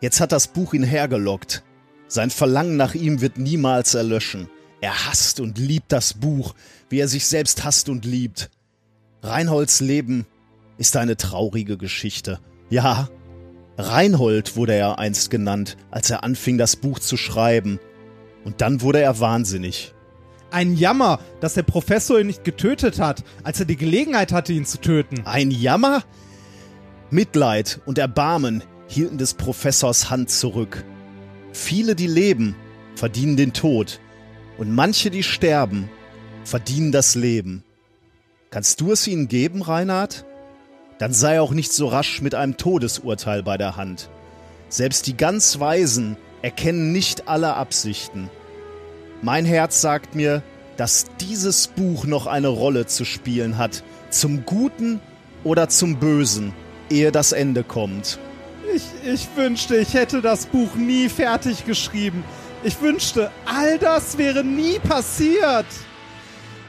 Jetzt hat das Buch ihn hergelockt. Sein Verlangen nach ihm wird niemals erlöschen. Er hasst und liebt das Buch, wie er sich selbst hasst und liebt. Reinholds Leben ist eine traurige Geschichte. Ja, Reinhold wurde er einst genannt, als er anfing, das Buch zu schreiben. Und dann wurde er wahnsinnig. Ein Jammer, dass der Professor ihn nicht getötet hat, als er die Gelegenheit hatte, ihn zu töten. Ein Jammer? Mitleid und Erbarmen hielten des Professors Hand zurück. Viele, die leben, verdienen den Tod, und manche, die sterben, verdienen das Leben. Kannst du es ihnen geben, Reinhard? Dann sei auch nicht so rasch mit einem Todesurteil bei der Hand. Selbst die ganz Weisen erkennen nicht alle Absichten. Mein Herz sagt mir, dass dieses Buch noch eine Rolle zu spielen hat, zum Guten oder zum Bösen, ehe das Ende kommt. Ich, ich wünschte, ich hätte das Buch nie fertig geschrieben. Ich wünschte, all das wäre nie passiert.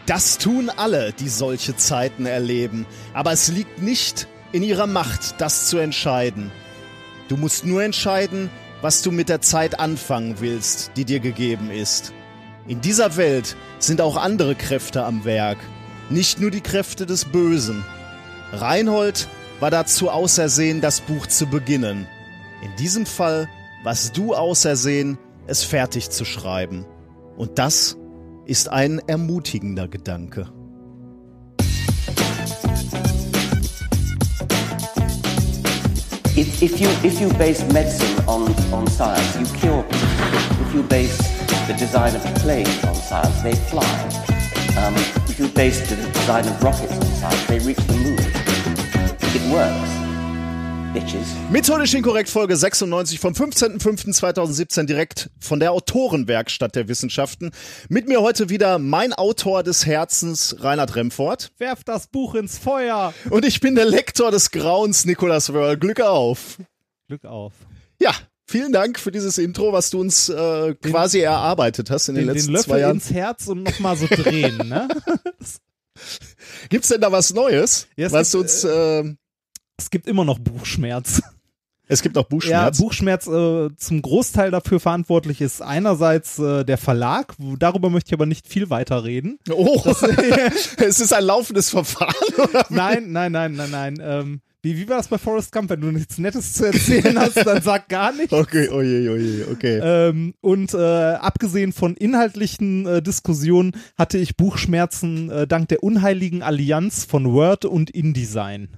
Das tun alle, die solche Zeiten erleben, aber es liegt nicht in ihrer Macht, das zu entscheiden. Du musst nur entscheiden, was du mit der Zeit anfangen willst, die dir gegeben ist. In dieser Welt sind auch andere Kräfte am Werk, nicht nur die Kräfte des Bösen. Reinhold war dazu ausersehen, das Buch zu beginnen. In diesem Fall warst du ausersehen, es fertig zu schreiben. Und das ist ein ermutigender Gedanke. If, if, you, if you base medicine on, on science, you cure people. If you base the design of planes on science, they fly. Um, if you base the design of rockets on science, they reach the moon. It works. Bitches. Methodisch inkorrekt Folge 96 vom 15.05.2017 direkt von der Autorenwerkstatt der Wissenschaften. Mit mir heute wieder mein Autor des Herzens, Reinhard Remfort. Werf das Buch ins Feuer. Und ich bin der Lektor des Grauens, Nikolas Wörl. Glück auf. Glück auf. Ja, vielen Dank für dieses Intro, was du uns äh, quasi erarbeitet hast in den, Den, den letzten Löffel zwei Jahren. ins Herz und nochmal so drehen, ne? Gibt's denn da was Neues? Ja, was gibt, du uns, äh, Es gibt immer noch Buchschmerz. es gibt noch Buchschmerz. Ja, Buchschmerz äh, zum Großteil dafür verantwortlich ist einerseits äh, der Verlag, darüber möchte ich aber nicht viel weiter reden. oh, es ist ein laufendes Verfahren. Oder? Nein, nein, nein, nein, nein. Ähm, wie, wie war das bei Forrest Gump? Wenn du nichts Nettes zu erzählen hast, dann sag gar nichts. Okay, oje, oje, okay. Ähm, und äh, abgesehen von inhaltlichen äh, Diskussionen hatte ich Buchschmerzen äh, dank der unheiligen Allianz von Word und InDesign.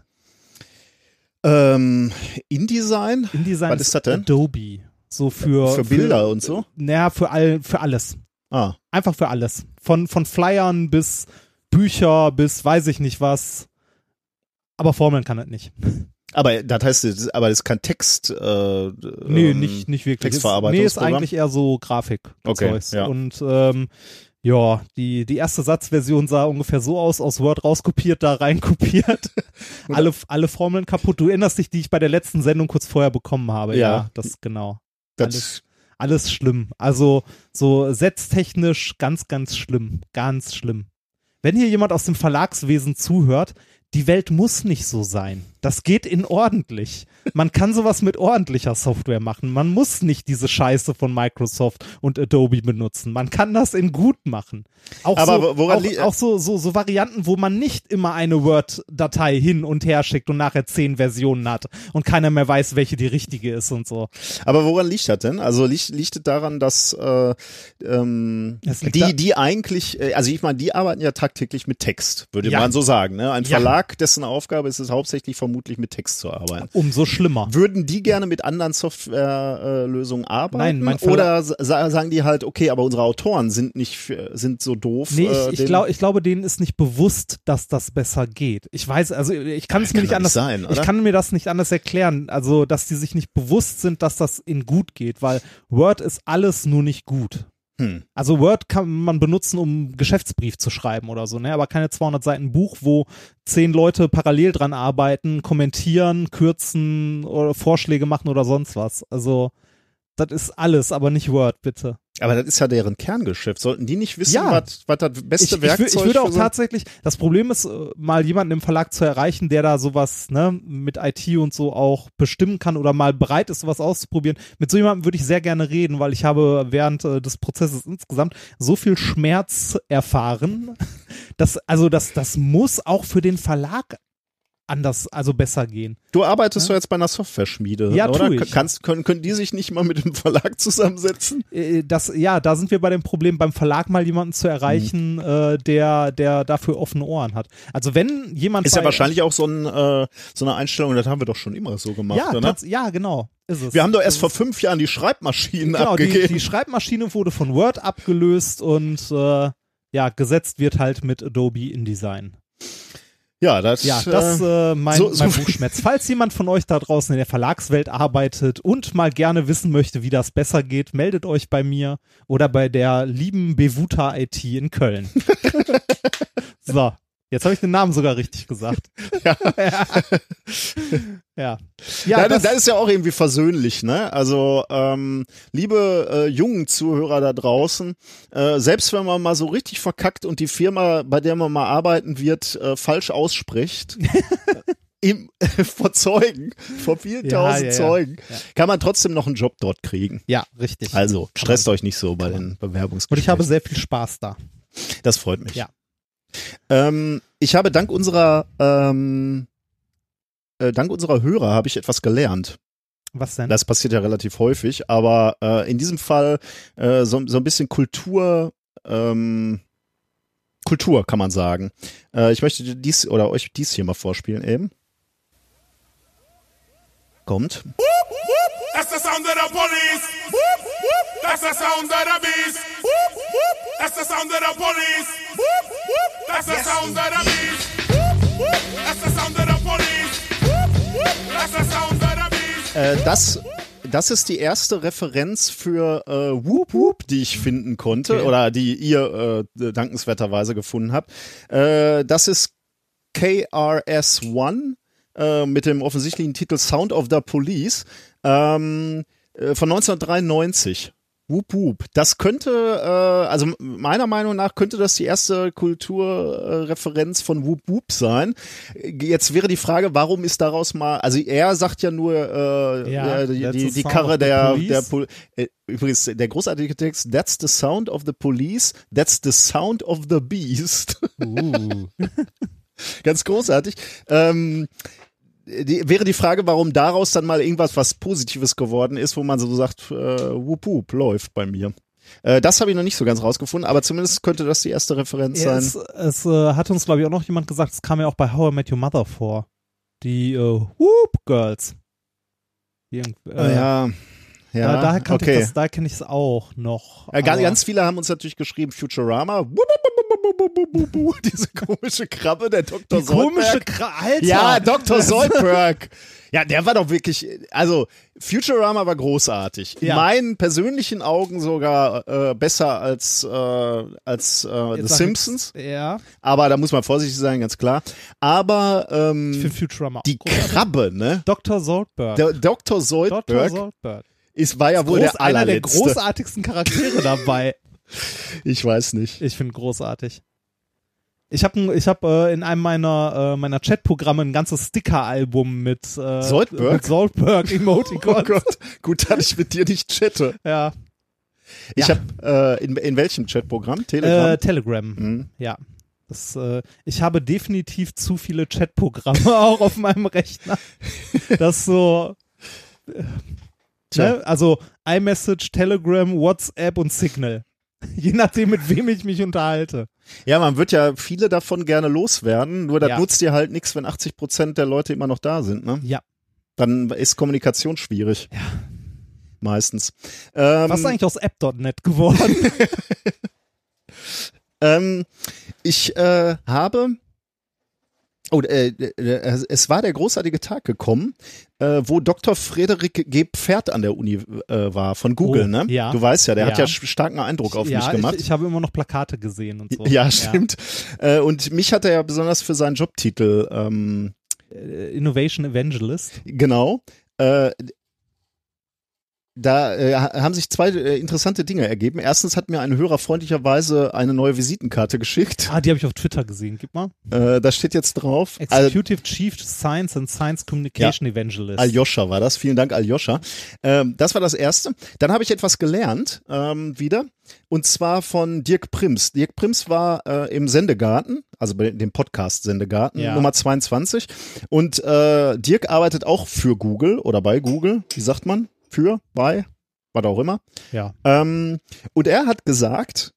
Ähm, InDesign? InDesign Was ist das denn? Adobe. So für, Für Bilder und so? Naja, für, all, für alles. Ah, Einfach für alles. Von, von Flyern bis Bücher bis weiß ich nicht was. Aber Formeln kann das nicht. aber das heißt, aber das kein Text. Äh, Nee, ähm, nicht, nicht wirklich. Textverarbeitungsprogramm? Nee, ist eigentlich eher so Grafik. Okay, Zeugs. ja. Und ähm, ja, die, die erste Satzversion sah ungefähr so aus, aus Word rauskopiert, da reinkopiert. alle, alle Formeln kaputt. Du erinnerst dich, die ich bei der letzten Sendung kurz vorher bekommen habe. Ja. das genau. Das, Alles schlimm. Also so setztechnisch ganz, ganz schlimm. Ganz schlimm. Wenn hier jemand aus dem Verlagswesen zuhört, die Welt muss nicht so sein. Das geht in ordentlich. Man kann sowas mit ordentlicher Software machen. Man muss nicht diese Scheiße von Microsoft und Adobe benutzen. Man kann das in gut machen. Auch Aber so, woran auch, auch so, so, so Varianten, wo man nicht immer eine Word-Datei hin und her schickt und nachher zehn Versionen hat und keiner mehr weiß, welche die richtige ist und so. aber woran liegt das denn? Also liegt, liegt es daran, dass äh, ähm, Es liegt da- die, die eigentlich, äh, also ich meine, die arbeiten ja tagtäglich mit Text, würde Ja. man so sagen. Ne? Ein Ja. Verlag, dessen Aufgabe ist es hauptsächlich vermutlich mit Text zu arbeiten. Umso schlimmer. Würden die gerne mit anderen Softwarelösungen arbeiten? Nein, mein Oder sa sagen die halt, okay, aber unsere Autoren sind nicht, sind so doof. Nee, äh, ich, ich, denen- glaub, ich glaube, denen ist nicht bewusst, dass das besser geht. Ich weiß, also ich kann es mir kann nicht anders, sein, ich kann mir das nicht anders erklären. Also, dass die sich nicht bewusst sind, dass das in gut geht, weil Word ist alles nur nicht gut. Hm. Also Word kann man benutzen, um Geschäftsbrief zu schreiben oder so, ne? Aber keine 200 Seiten Buch, wo zehn Leute parallel dran arbeiten, kommentieren, kürzen oder Vorschläge machen oder sonst was. Also das ist alles, aber nicht Word, bitte. Aber das ist ja deren Kerngeschäft. Sollten die nicht wissen, Ja. was, was das beste Ich, Werkzeug wür- ich würde auch so- tatsächlich, das Problem ist, äh, mal jemanden im Verlag zu erreichen, der da sowas ne, mit IT und so auch bestimmen kann oder mal bereit ist, sowas auszuprobieren. Mit so jemandem würde ich sehr gerne reden, weil ich habe während äh, des Prozesses insgesamt so viel Schmerz erfahren, dass, also das, das muss auch für den Verlag anders, also besser gehen. Du arbeitest doch jetzt bei einer Software-Schmiede, Ja, oder? tu ich. Kannst, können, können die sich nicht mal mit dem Verlag zusammensetzen? Äh, Das, ja, da sind wir bei dem Problem, beim Verlag mal jemanden zu erreichen, äh, der, der dafür offene Ohren hat. Also wenn jemand Ist ja wahrscheinlich auch so, ein, äh, so eine Einstellung, das haben wir doch schon immer so gemacht, ja, oder? ja, genau. Wir haben doch erst vor fünf Jahren die Schreibmaschinen genau, die, abgegeben. die Schreibmaschine wurde von Word abgelöst und äh, ja, gesetzt wird halt mit Adobe InDesign. Ja, das, Ja, das äh, äh, mein, so- so mein Buchschmerz. Falls jemand von euch da draußen in der Verlagswelt arbeitet und mal gerne wissen möchte, wie das besser geht, meldet euch bei mir oder bei der lieben Bevuta IT in Köln. so, jetzt habe ich den Namen sogar richtig gesagt. Ja. ja. Ja, Ja, das, das, das ist ja auch irgendwie versöhnlich, ne? Also, ähm, liebe äh, jungen Zuhörer da draußen, äh, selbst wenn man mal so richtig verkackt und die Firma, bei der man mal arbeiten wird, äh, falsch ausspricht, im, vor Zeugen, vor vielen Ja, tausend ja. Zeugen, Ja. kann man trotzdem noch einen Job dort kriegen. ja, richtig. Also, stresst euch nicht so bei den Bewerbungsgesprächen. und ich habe sehr viel Spaß da. Das freut mich. Ja. Ähm, ich habe dank unserer ähm, äh, dank unserer Hörer habe ich etwas gelernt. Was denn? Das passiert ja relativ häufig, aber äh, in diesem Fall äh, so, so ein bisschen Kultur, ähm, Kultur kann man sagen. Äh, ich möchte dir dies oder euch dies hier mal vorspielen eben. Kommt. That's the sound of the police. That's the sound of the beast. That's the sound of the police. That's the sound of the beast. That's the sound of the police. That's the sound of the beast. Äh, das, das ist die erste Referenz für äh, Whoop Whoop, die ich finden konnte Okay. oder die ihr äh, dankenswerterweise gefunden habt. Äh, das ist KRS-One äh, mit dem offensichtlichen Titel Sound of the Police ähm, äh, von 1993. Whoop Whoop. Das könnte, äh, also meiner Meinung nach könnte das die erste Kulturreferenz von Whoop Whoop sein. Äh, Jetzt wäre die Frage, warum ist daraus mal, also er sagt ja nur, äh, Ja, äh, die, die, die Karre der, police. der Pol äh, übrigens der großartige Text, that's the sound of the police, that's the sound of the beast. Uh. Ganz großartig. Ähm, die, wäre die Frage, warum daraus dann mal irgendwas was Positives geworden ist, wo man so sagt, äh, wup, wup, läuft bei mir. Äh, das habe ich noch nicht so ganz rausgefunden, aber zumindest könnte das die erste Referenz Ja, sein. es es äh, hat uns, glaube ich, auch noch jemand gesagt, es kam ja auch bei How I Met Your Mother vor. Die äh, Whoop Girls. Äh, Äh, ja, ja, da, daher okay. ich das, da kenne ich es auch noch. Äh, ganz, ganz viele haben uns natürlich geschrieben, Futurama. Diese komische Krabbe, der Dr. die komische Soldberg. Kra Alter. Ja, Dr. Soldberg. Ja, der war doch wirklich, also Futurama war großartig. In Ja. meinen persönlichen Augen sogar äh, besser als, äh, als äh, The Simpsons. ich- Ja, Aber da muss man vorsichtig sein, ganz klar. Aber ich ähm, finde Futurama die. Krabbe, ne? Dr. Soldberg. Der Dr. Dr. Soldberg Ist, war ja wohl Groß, der einer der allerletzte. großartigsten Charaktere dabei. ich weiß nicht. Ich finde großartig. Ich habe ich hab, äh, in einem meiner, äh, meiner Chatprogramme ein ganzes Sticker-Album mit, äh, Soldberg? mit Soldberg Oh Emoticons. Gott, gut, dass ich mit dir nicht chatte. ja. Ich Ja. habe äh, in, in welchem Chatprogramm? Telegram? Äh, Telegram. Hm. Ja. Das, äh, ich habe definitiv zu viele Chatprogramme auch auf meinem Rechner. Das so. Ne? Also iMessage, Telegram, WhatsApp und Signal. Je nachdem, mit wem ich mich unterhalte. Ja, man wird ja viele davon gerne loswerden, nur das Ja. nutzt dir halt nichts, wenn 80 Prozent der Leute immer noch da sind, ne? Ja. Dann ist Kommunikation schwierig. Ja. Meistens. Ähm, Was ist eigentlich aus App.net geworden? ähm, ich äh, habe Oh, äh, äh, es war der großartige Tag gekommen, äh, wo Dr. Frederik G. Pferd an der Uni äh, war, von Google, Oh, ne? ja. Du weißt ja, der hat Ja. ja starken Eindruck auf ja, mich gemacht. Ich, ich habe immer noch Plakate gesehen und so. ja, stimmt. Äh, und mich hat er ja besonders für seinen Jobtitel ähm, Äh, Innovation Evangelist. Genau. Äh, da äh, ha- haben sich zwei äh, interessante Dinge ergeben. Erstens hat mir ein Hörer freundlicherweise eine neue Visitenkarte geschickt. Ah, die habe ich auf Twitter gesehen. Gib mal. Äh, da steht jetzt drauf. Al Executive Chief Science and Science Communication Evangelist. Aljoscha war das. Vielen Dank, Aljoscha. Ähm, das war das Erste. Dann habe ich etwas gelernt ähm, wieder. Und zwar von Dirk Prims. Dirk Prims war äh, im Sendegarten, also bei dem Podcast Sendegarten, Ja. Nummer 22. Und äh, Dirk arbeitet auch für Google oder bei Google. Wie sagt man? Für, bei, was auch immer. ja. Ähm, und er hat gesagt,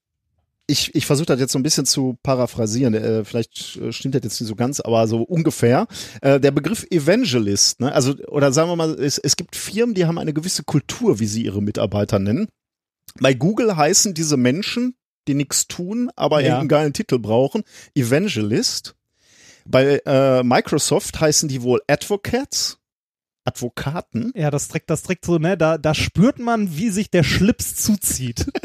ich, ich versuche das jetzt so ein bisschen zu paraphrasieren, äh, vielleicht äh, stimmt das jetzt nicht so ganz, aber so ungefähr. Äh, der Begriff Evangelist, ne? also, oder sagen wir mal, es, es gibt Firmen, die haben eine gewisse Kultur, wie sie ihre Mitarbeiter nennen. Bei Google heißen diese Menschen, die nichts tun, aber Ja. irgendeinen geilen Titel brauchen, Evangelist. Bei äh, Microsoft heißen die wohl Advocates, Advokaten. Ja, das trägt, das trägt so, ne, da, da spürt man, wie sich der Schlips zuzieht.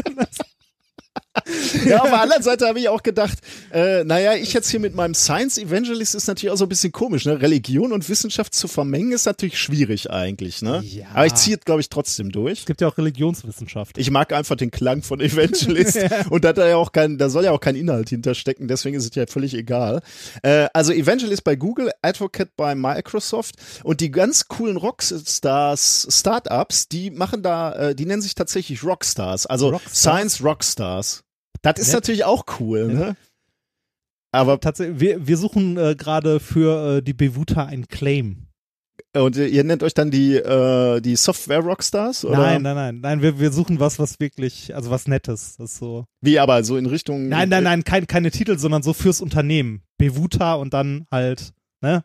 Ja, auf der anderen Seite habe ich auch gedacht, äh, naja, ich jetzt hier mit meinem Science Evangelist ist natürlich auch so ein bisschen komisch, ne? Religion und Wissenschaft zu vermengen ist natürlich schwierig eigentlich, ne? Ja. Aber ich ziehe es, glaube ich, trotzdem durch. Es gibt ja auch Religionswissenschaft. Ich mag einfach den Klang von Evangelist und da hat er ja auch kein, da soll ja auch kein Inhalt hinterstecken, deswegen ist es ja völlig egal. Äh, also Evangelist bei Google, Advocate bei Microsoft und die ganz coolen Rockstars, Startups, die machen da, äh, die nennen sich tatsächlich Rockstars, also Rockstars? Science Rockstars. Das ist Nett. natürlich auch cool, ne? Aber Tatsächlich, wir, wir suchen äh, gerade für äh, die Bewuta ein Claim. und ihr nennt euch dann die äh, die Software Rockstars oder Nein, nein, nein, nein, wir, wir suchen was, was wirklich, also was Nettes. Das ist so. wie aber so in Richtung Nein, nein, nein, kein, keine Titel, sondern so fürs Unternehmen. Bewuta und dann halt, ne?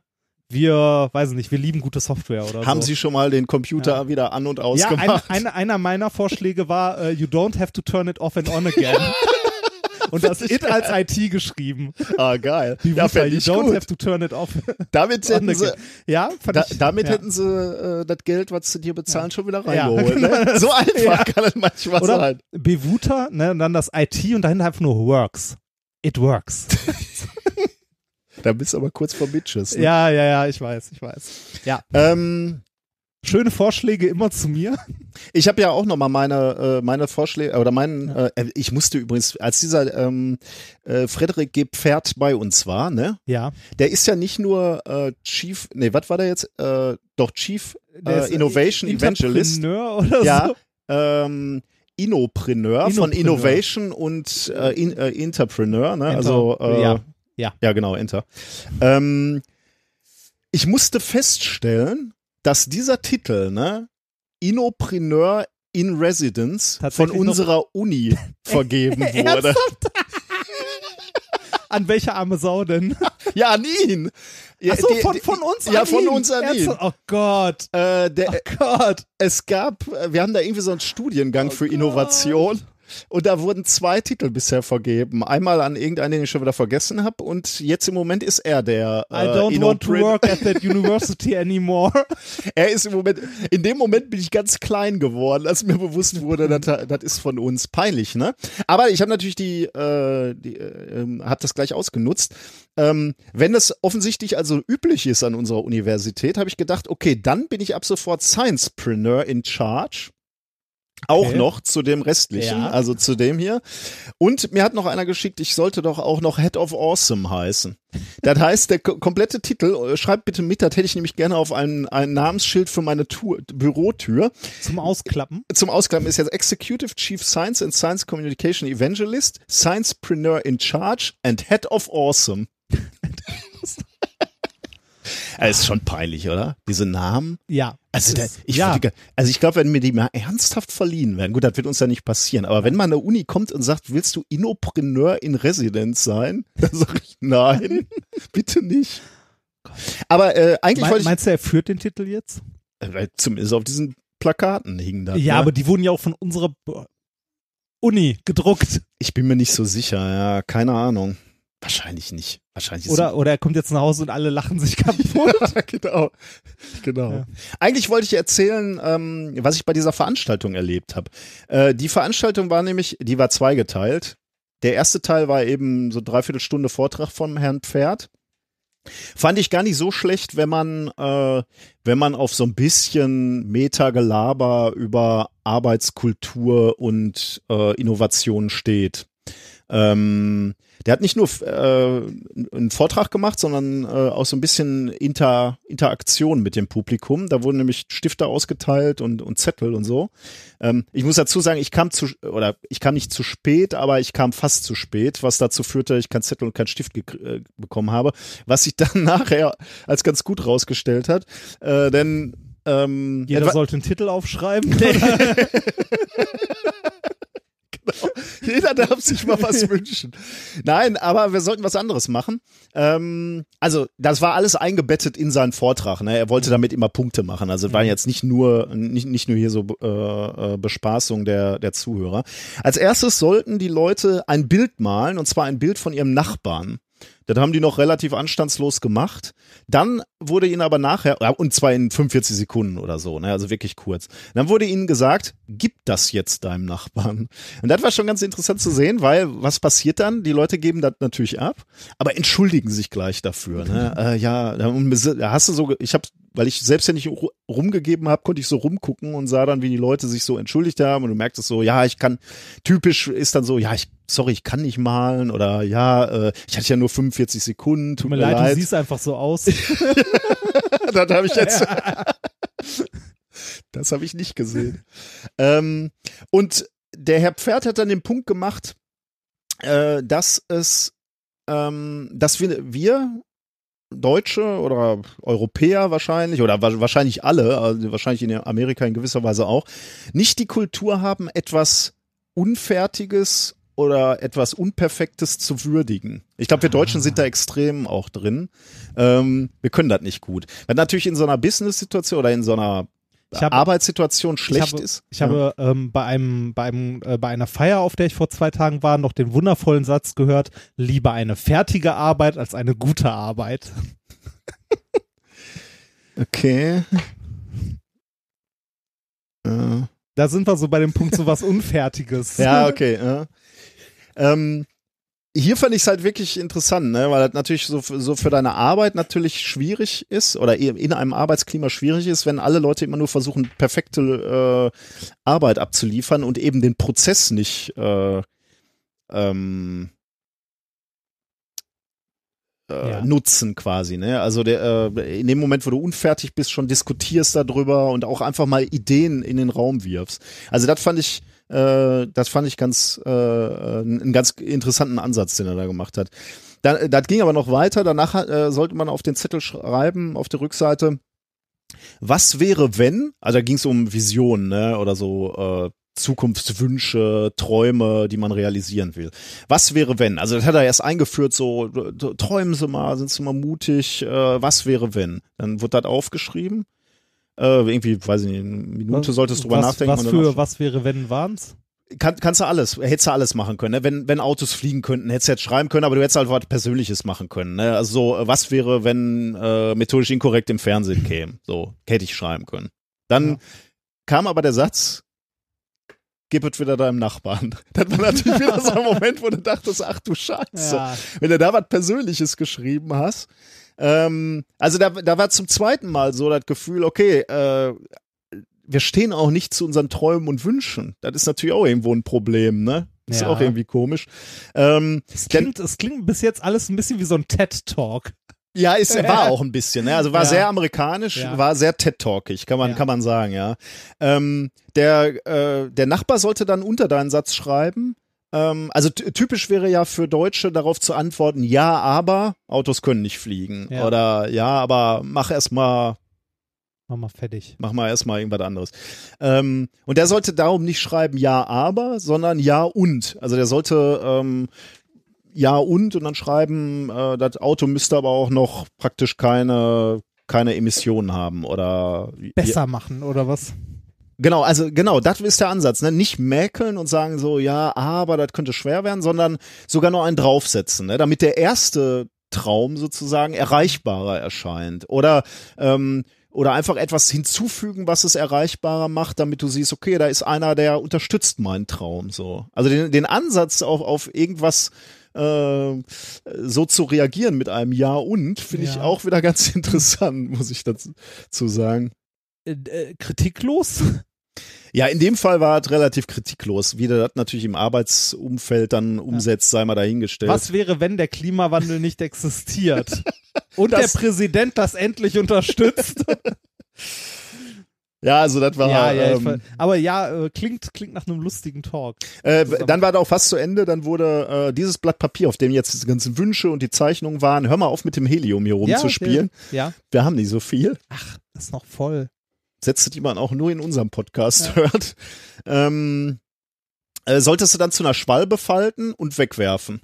Wir, weiß nicht, wir lieben gute Software oder Haben so. Sie schon mal den Computer Ja. wieder an und ja, ausgemacht? ein, ein, einer meiner Vorschläge war, äh, you don't have to turn it off and on again. Und das It als IT geschrieben. ah, geil. Die Ja, fände you don't gut. have to turn it off. Damit hätten sie. Ja, da, ich, damit ja. hätten sie äh, das Geld, was sie dir bezahlen, schon wieder Ja, reingeholt. genau. ne? So einfach kann es manchmal Oder sein. Bewuta, ne, und dann das IT und dahinter einfach nur Works. It works. Da bist du aber kurz vor Bitches. Ne? ja, ja, ja, ich weiß, ich weiß. Ja. Ähm, Schöne Vorschläge immer zu mir. Ich habe ja auch noch mal meine äh, meine Vorschläge oder meinen. Äh, ich musste übrigens, als dieser ähm, äh, Frederik G. Pferd bei uns war, ne, Ja. der ist ja nicht nur äh, Chief, nee, was war der jetzt? Äh, doch Chief Der äh, Innovation Evangelist. Oder Ja, so. ähm, Innopreneur von Innopreneur. Innovation und äh, in, äh, Entrepreneur, ne? Enter- also äh, ja, ja. ja genau Enter. Ähm, ich musste feststellen, dass dieser Titel, ne, Innopreneur in Residence von noch- unserer Uni vergeben wurde. An welche arme Sau denn? ja, an ihn. Ja, Achso, die- von, von uns Ja, an von ihn. uns an ihn. Oh Gott. Äh, der, Oh Gott. es gab, äh, wir haben da irgendwie so einen Studiengang für Innovation. Und da wurden zwei Titel bisher vergeben. Einmal an irgendeinen, den ich schon wieder vergessen habe. Und jetzt im Moment ist er der. I Äh, don't want to work at that university anymore. Er ist im Moment, in dem Moment bin ich ganz klein geworden, als mir bewusst wurde, das, das ist von uns peinlich, ne? Aber ich habe natürlich die, äh, die äh, ähm, hab das gleich ausgenutzt. Ähm, wenn das offensichtlich also üblich ist an unserer Universität, habe ich gedacht, okay, dann bin ich ab sofort Sciencepreneur in Charge. Auch Okay. noch zu dem restlichen, Ja. also zu dem hier. Und mir hat noch einer geschickt, ich sollte doch auch noch Head of Awesome heißen. Das heißt, der ko- komplette Titel, äh, schreibt bitte mit, das hätte ich nämlich gerne auf ein, ein Namensschild für meine Tour, Bürotür. Zum Ausklappen. Zum Ausklappen ist jetzt Executive Chief Science and Science Communication Evangelist, Sciencepreneur in Charge and Head of Awesome. Es ist schon peinlich, oder? Diese Namen. Ja. Also, da, ist- ich, ja. würde also ich glaube, wenn mir die mal ernsthaft verliehen werden, gut, das wird uns ja nicht passieren, aber wenn mal eine Uni kommt und sagt, willst du Innopreneur in Residence sein? Dann sage ich, nein, bitte nicht. Aber äh, eigentlich Mein, wollte ich, meinst du, er führt den Titel jetzt? äh, weil zumindest auf diesen Plakaten hing das. Ja, ne? aber die wurden ja auch von unserer Uni gedruckt. ich bin mir nicht so sicher, ja, keine Ahnung. Wahrscheinlich nicht. Wahrscheinlich Oder, oder er kommt jetzt nach Hause und alle lachen sich kaputt. genau. genau. Ja. Eigentlich wollte ich erzählen, ähm, was ich bei dieser Veranstaltung erlebt habe. Äh, die Veranstaltung war nämlich, die war zweigeteilt. Der erste Teil war eben so dreiviertel Stunde Vortrag vom Herrn Pferd. Fand ich gar nicht so schlecht, wenn man, äh, wenn man auf so ein bisschen Metagelaber über Arbeitskultur und äh, Innovation steht. Ähm, der hat nicht nur äh, einen Vortrag gemacht, sondern äh, auch so ein bisschen Inter, Interaktion mit dem Publikum. Da wurden nämlich Stifte ausgeteilt und, und Zettel und so. Ähm, ich muss dazu sagen, ich kam zu oder ich kam nicht zu spät, aber ich kam fast zu spät, was dazu führte, ich keinen Zettel und keinen Stift äh, bekommen habe, was sich dann nachher als ganz gut rausgestellt hat. Äh, denn ähm, Jeder sollte einen Titel aufschreiben. genau. Jeder darf sich mal was wünschen. Nein, aber wir sollten was anderes machen. Ähm, also, das war alles eingebettet in seinen Vortrag. Ne? Er wollte damit immer Punkte machen. Also, es waren jetzt nicht nur, nicht, nicht nur hier so äh, äh, Bespaßung der, der Zuhörer. Als erstes sollten die Leute ein Bild malen, und zwar ein Bild von ihrem Nachbarn. Das haben die noch relativ anstandslos gemacht. Dann wurde ihnen aber nachher, und zwar in 45 Sekunden oder so, ne, also wirklich kurz. Dann wurde ihnen gesagt, gib das jetzt deinem Nachbarn. Und das war schon ganz interessant zu sehen, weil was passiert dann? Die Leute geben das natürlich ab, aber entschuldigen sich gleich dafür. Ne? äh, ja, da hast du so, ich habe weil ich selbst ja nicht rumgegeben habe, konnte ich so rumgucken und sah dann, wie die Leute sich so entschuldigt haben und du merkst es so, ja, ich kann, typisch ist dann so, ja, ich, sorry, ich kann nicht malen oder ja, äh, ich hatte ja nur 45 Sekunden, tut mir, leid, leid. Du siehst einfach so aus. das habe ich jetzt. das habe ich nicht gesehen. Ähm, und der Herr Pferd hat dann den Punkt gemacht, äh, dass es ähm, dass wir, wir Deutsche oder Europäer wahrscheinlich oder wahrscheinlich alle, also wahrscheinlich in Amerika in gewisser Weise auch, nicht die Kultur haben, etwas Unfertiges oder etwas Unperfektes zu würdigen. Ich glaube, wir Deutschen sind da extrem auch drin. Ähm, wir können das nicht gut. Wenn natürlich in so einer Business-Situation oder in so einer habe, Arbeitssituation schlecht ich habe, ist. Ich habe ähm, bei einem, bei einem, äh, bei einer Feier, auf der ich vor zwei Tagen war, noch den wundervollen Satz gehört: Lieber eine fertige Arbeit als eine gute Arbeit. okay. Äh. Da sind wir so bei dem Punkt so was Unfertiges. ja, okay. Äh. Ähm, hier fand ich es halt wirklich interessant, ne? weil das natürlich so, so für deine Arbeit natürlich schwierig ist oder in einem Arbeitsklima schwierig ist, wenn alle Leute immer nur versuchen, perfekte äh, Arbeit abzuliefern und eben den Prozess nicht äh, ähm, äh, ja. nutzen quasi. Ne? Also der, äh, in dem Moment, wo du unfertig bist, schon diskutierst darüber und auch einfach mal Ideen in den Raum wirfst. Also das fand ich äh, das fand ich ganz äh, einen ganz interessanten Ansatz, den er da gemacht hat. Dann, das ging aber noch weiter. Danach äh, sollte man auf den Zettel schreiben, auf der Rückseite, was wäre, wenn, also da ging es um Visionen ne, oder so äh, Zukunftswünsche, Träume, die man realisieren will. Was wäre, wenn? Also das hat er erst eingeführt, so träumen Sie mal, sind Sie mal mutig, äh, was wäre, wenn? Dann wird das aufgeschrieben äh, irgendwie, weiß ich nicht, eine Minute solltest du drüber was, nachdenken. Was für, was wäre, wenn waren's? Kann, kannst du alles, hättest du alles machen können. Ne? Wenn, wenn Autos fliegen könnten, hättest du jetzt schreiben können, aber du hättest halt was Persönliches machen können. Ne? Also so, was wäre, wenn äh, methodisch inkorrekt im Fernsehen käme? So, hätte ich schreiben können. Dann ja. kam aber der Satz, gib es wieder deinem Nachbarn. Das war natürlich wieder so ein Moment, wo du dachtest, ach du Scheiße. Ja. Wenn du da was Persönliches geschrieben hast, ähm, also da, da war zum zweiten Mal so das Gefühl, okay, äh, wir stehen auch nicht zu unseren Träumen und Wünschen. Das ist natürlich auch irgendwo ein Problem, ne? Ist ja. auch irgendwie komisch. Ähm, es, klingt, es klingt bis jetzt alles ein bisschen wie so ein TED-Talk. Ja, es war auch ein bisschen, ne? Also war ja. sehr amerikanisch, ja. war sehr TED-Talkig, kann man, ja. kann man sagen, ja. Ähm, der, äh, der Nachbar sollte dann unter deinen Satz schreiben, ähm, also typisch wäre ja für Deutsche darauf zu antworten, ja, aber Autos können nicht fliegen. Ja. Oder ja, aber mach erstmal Mach mal fertig. Mach mal erstmal irgendwas anderes. Ähm, und der sollte darum nicht schreiben ja, aber, sondern ja und. Also der sollte ähm, ja und und dann schreiben, äh, das Auto müsste aber auch noch praktisch keine, keine Emissionen haben oder besser ja. machen oder was? Genau, also genau, das ist der Ansatz. Ne? Nicht mäkeln und sagen so, ja, aber das könnte schwer werden, sondern sogar noch einen draufsetzen, ne? damit der erste Traum sozusagen erreichbarer erscheint. Oder ähm, oder einfach etwas hinzufügen, was es erreichbarer macht, damit du siehst, okay, da ist einer, der unterstützt meinen Traum so. Also den, den Ansatz auf, auf irgendwas äh, so zu reagieren mit einem Ja und, finde ich Ja. auch wieder ganz interessant, muss ich dazu zu sagen. Äh, äh, kritiklos? Ja, in dem Fall war es relativ kritiklos. Wie der das natürlich im Arbeitsumfeld dann umsetzt, sei mal dahingestellt. Was wäre, wenn der Klimawandel nicht existiert? Und Das- der Präsident das endlich unterstützt? Ja, also das war. ja, ja, ähm, aber ja, äh, klingt, klingt nach einem lustigen Talk. Äh, dann war da auch fast zu Ende, dann wurde äh, dieses Blatt Papier, auf dem jetzt die ganzen Wünsche und die Zeichnungen waren, hör mal auf mit dem Helium hier rumzuspielen. Ja, Wir haben nicht so viel. ach, das ist noch voll. Sätze, die man auch nur in unserem Podcast hört. Ähm, äh, solltest du dann zu einer Schwalbe falten und wegwerfen.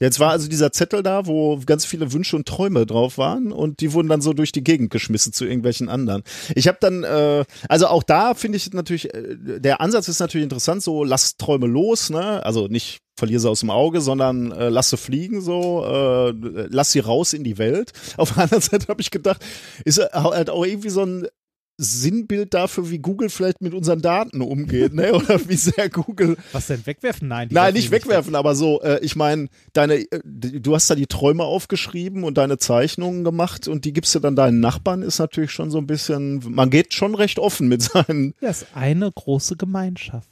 Jetzt war also dieser Zettel da, wo ganz viele Wünsche und Träume drauf waren und die wurden dann so durch die Gegend geschmissen zu irgendwelchen anderen. Ich habe dann, äh, also auch da finde ich natürlich, äh, der Ansatz ist natürlich interessant, so lass Träume los, ne? Also nicht verlier sie aus dem Auge, sondern äh, lass sie fliegen so, äh, lass sie raus in die Welt. Auf der anderen Seite habe ich gedacht, ist halt auch irgendwie so ein Sinnbild dafür, wie Google vielleicht mit unseren Daten umgeht, ne? Oder wie sehr Google Was denn, wegwerfen? Nein, die Nein, nicht wegwerfen, aber so, äh, ich meine, deine, äh, du hast da die Träume aufgeschrieben und deine Zeichnungen gemacht und die gibst du dann deinen Nachbarn, ist natürlich schon so ein bisschen, man geht schon recht offen mit seinen Das ist eine große Gemeinschaft.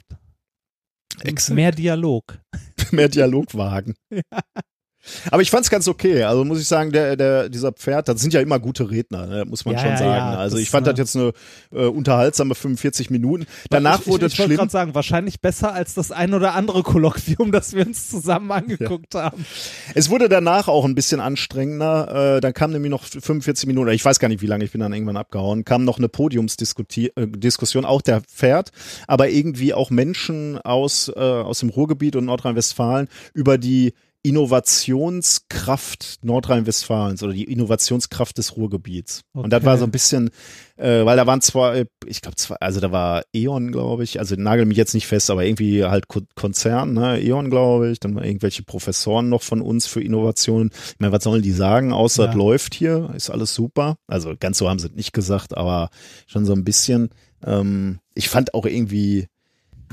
Exakt. Mehr Dialog. mehr Dialogwagen. Aber ich fand's ganz okay. Also muss ich sagen, der, der, dieser Pferd, das sind ja immer gute Redner, ne? muss man Ja, schon ja, sagen. ja, also ich fand das jetzt eine äh, unterhaltsame 45 Minuten. Danach ich, wurde ich, es ich wollte schlimm. gerade sagen, wahrscheinlich besser als das ein oder andere Kolloquium, das wir uns zusammen angeguckt haben. Es wurde danach auch ein bisschen anstrengender. Äh, dann kam nämlich noch 45 Minuten, ich weiß gar nicht wie lange, ich bin dann irgendwann abgehauen, kam noch eine Podiumsdiskussion, auch der Pferd, aber irgendwie auch Menschen aus, äh, aus dem Ruhrgebiet und Nordrhein-Westfalen über die Innovationskraft Nordrhein-Westfalens oder die Innovationskraft des Ruhrgebiets. Und das Okay. war so ein bisschen, äh, weil da waren zwar, äh, ich glaube, zwei, also da war E.ON, glaube ich, also nagel mich jetzt nicht fest, aber irgendwie halt Ko Konzern, ne, E.ON, glaube ich, dann mal irgendwelche Professoren noch von uns für Innovationen. Ich meine, was sollen die sagen, außer Ja. es läuft hier, ist alles super. Also ganz so haben sie es nicht gesagt, aber schon so ein bisschen. Ähm, ich fand auch irgendwie,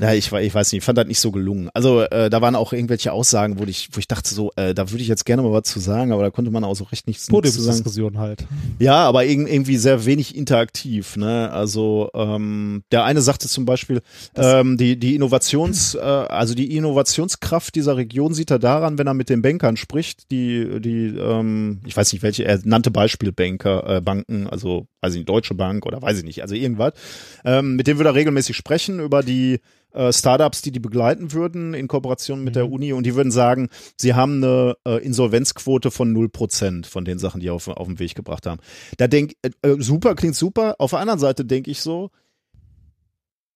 ja, ich, ich weiß nicht, ich fand das nicht so gelungen. Also äh, da waren auch irgendwelche Aussagen, wo ich, wo ich dachte so, äh, da würde ich jetzt gerne mal was zu sagen, aber da konnte man auch so recht nichts, nichts zu sagen. Podiumsdiskussion halt. Ja, aber irg- irgendwie sehr wenig interaktiv. Ne? Also ähm, der eine sagte zum Beispiel, ähm, die die Innovations, äh, also die Innovationskraft dieser Region sieht er daran, wenn er mit den Bankern spricht, die die, ähm, ich weiß nicht welche, er nannte Beispielbanker, äh, Banken, also weiß ich nicht, Deutsche Bank oder weiß ich nicht, also irgendwas. Ähm, mit dem würde er regelmäßig sprechen über die äh, Startups, die die begleiten würden in Kooperation mit der Uni und die würden sagen, sie haben eine äh, Insolvenzquote von 0% von den Sachen, die sie auf, auf den Weg gebracht haben. Da denk äh, äh, super, klingt super. Auf der anderen Seite denke ich so,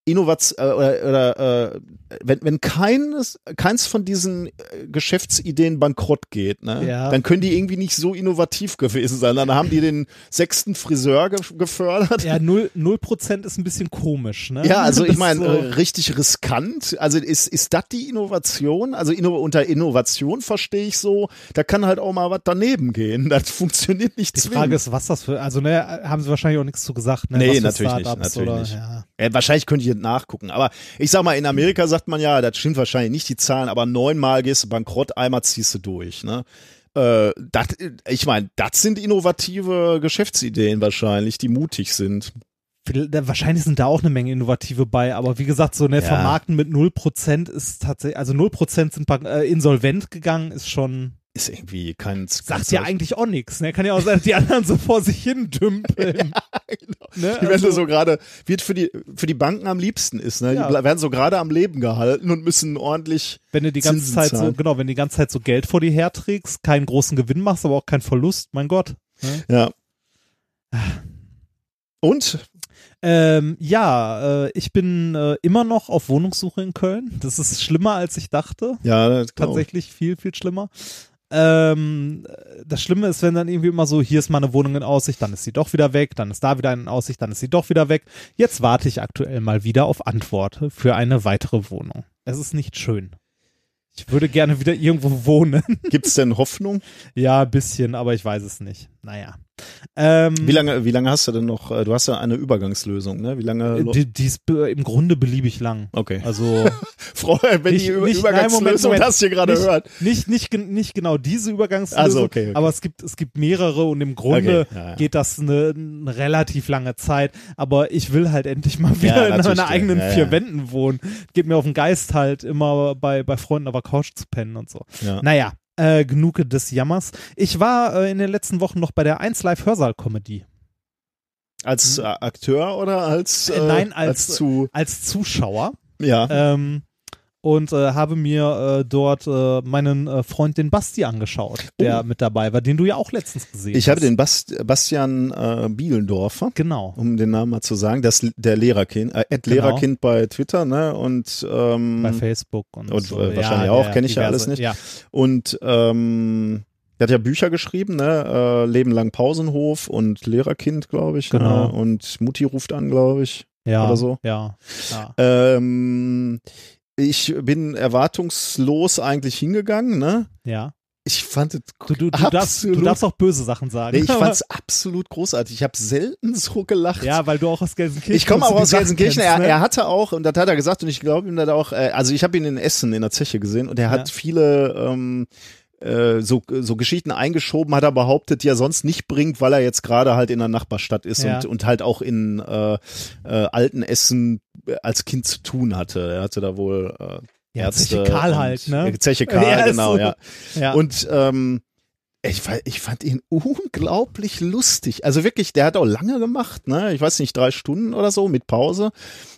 Innovation äh, oder, oder äh, wenn, wenn keines, keins von diesen äh, Geschäftsideen bankrott geht, ne, Ja. dann können die irgendwie nicht so innovativ gewesen sein. Dann haben die den sechsten Friseur ge gefördert. Ja, null, null Prozent ist ein bisschen komisch, ne? Ja, also ich meine, so- äh, richtig riskant. Also ist, ist das die Innovation? Also inno unter Innovation verstehe ich so, da kann halt auch mal was daneben gehen. Das funktioniert nicht die zwingend. Frage ist, was das für, also ne, haben sie wahrscheinlich auch nichts zu gesagt, ne? Nee, natürlich nicht, natürlich oder, nicht. Ja. Äh, wahrscheinlich könnte ich jetzt nachgucken. Aber ich sag mal, in Amerika sagt man ja, das stimmt wahrscheinlich nicht die Zahlen, aber neunmal gehst du bankrott, einmal ziehst du durch. Ne? Äh, dat, ich meine, das sind innovative Geschäftsideen wahrscheinlich, die mutig sind. Wahrscheinlich sind da auch eine Menge Innovative bei, aber wie gesagt, so eine Ja. Vermarkten mit 0% ist tatsächlich, also 0% sind äh, insolvent gegangen, ist schon, Ist irgendwie kein. sagt ja eigentlich auch nichts, ne? Kann ja auch sein, dass die anderen so vor sich hin dümpeln. ne? Die werden also, so gerade, wird für die, für die Banken am liebsten ist, ne? Ja. Die werden so gerade am Leben gehalten und müssen ordentlich. wenn du die ganze Zinsen Zeit so, zahlen. genau, wenn du die ganze Zeit so Geld vor dir herträgst, keinen großen Gewinn machst, aber auch keinen Verlust, mein Gott. Ne? Ja. Und? Ähm, ja, äh, ich bin äh, immer noch auf Wohnungssuche in Köln. Das ist schlimmer, als ich dachte. Ja, das. Tatsächlich viel, viel schlimmer. Ähm, das Schlimme ist, wenn dann irgendwie immer so, hier ist mal eine Wohnung in Aussicht, dann ist sie doch wieder weg, dann ist da wieder eine in Aussicht, dann ist sie doch wieder weg. Jetzt warte ich aktuell mal wieder auf Antwort für eine weitere Wohnung. Es ist nicht schön. Ich würde gerne wieder irgendwo wohnen. Gibt's denn Hoffnung? ja, ein bisschen, aber ich weiß es nicht. Naja. Ähm, Wie lange, wie lange hast du denn noch? äh, Du hast ja eine Übergangslösung, ne? Wie lange? lo- die, die ist im Grunde beliebig lang. Okay. Also Freue, wenn Nicht- die Über nicht- nein, Übergangslösung Moment, Moment. das hier gerade nicht, hört. Nicht, nicht, gen- nicht genau diese Übergangslösung, Also, okay, okay. aber es gibt, es gibt mehrere und im Grunde Okay, ja, ja. geht das eine, eine relativ lange Zeit. Aber ich will halt endlich mal wieder Ja, in meinen eigenen vier Wänden wohnen. Geht mir auf den Geist halt immer bei, bei Freunden auf der Couch zu pennen und so. Ja. Naja, äh, genug des Jammers. Ich war äh, in den letzten Wochen noch bei der 1 Live Hörsaal-Comedy. Als äh, Akteur oder als, äh, Äh, nein, als- zu, Als Zuschauer. ja. ähm, und äh, habe mir äh, dort äh, meinen äh, Freund den Basti angeschaut, der mit dabei war, den du ja auch letztens gesehen Oh. Ich hast. habe den Bast Bastian äh, Bielendorfer, Genau. um den Namen mal zu sagen, das der Lehrerkind, äh, Ed Genau. Lehrerkind bei Twitter, ne? Und ähm, Bei Facebook und, und, so. äh, wahrscheinlich auch, kenn ich ja diverse- alles nicht. Ja, Und ähm, der hat ja Bücher geschrieben, ne? Äh, Leben lang Pausenhof und Lehrerkind, glaube ich. Genau. Ne? Und Mutti ruft an, glaube ich. ja, Oder so. Ja, ja. Ähm, ich bin erwartungslos eigentlich hingegangen, ne? ja. Ich fand es Du, du, du, darfst, du darfst auch böse Sachen sagen. Nee, ich aber- fand's absolut großartig. Ich habe selten so gelacht. ja, weil du auch aus Gelsenkirchen Ich komme auch aus Gelsenkirchen. kennst, Er, ne? er hatte auch, und das hat er gesagt, und ich glaube ihm das auch, äh, also ich habe ihn in Essen in der Zeche gesehen und er hat Ja. viele ähm, äh, so, so Geschichten eingeschoben, hat er behauptet, die er sonst nicht bringt, weil er jetzt gerade halt in der Nachbarstadt ist Ja. und, und halt auch in äh, äh, alten Essen äh, als Kind zu tun hatte. Er hatte da wohl äh, Ja, Ärzte Zeche Karl und- halt, ne? Zeche Karl, Ja, genau, so. ja. ja. Und ähm, ich, ich fand ihn unglaublich lustig. Also wirklich, der hat auch lange gemacht, ne? Ich weiß nicht, drei Stunden oder so mit Pause.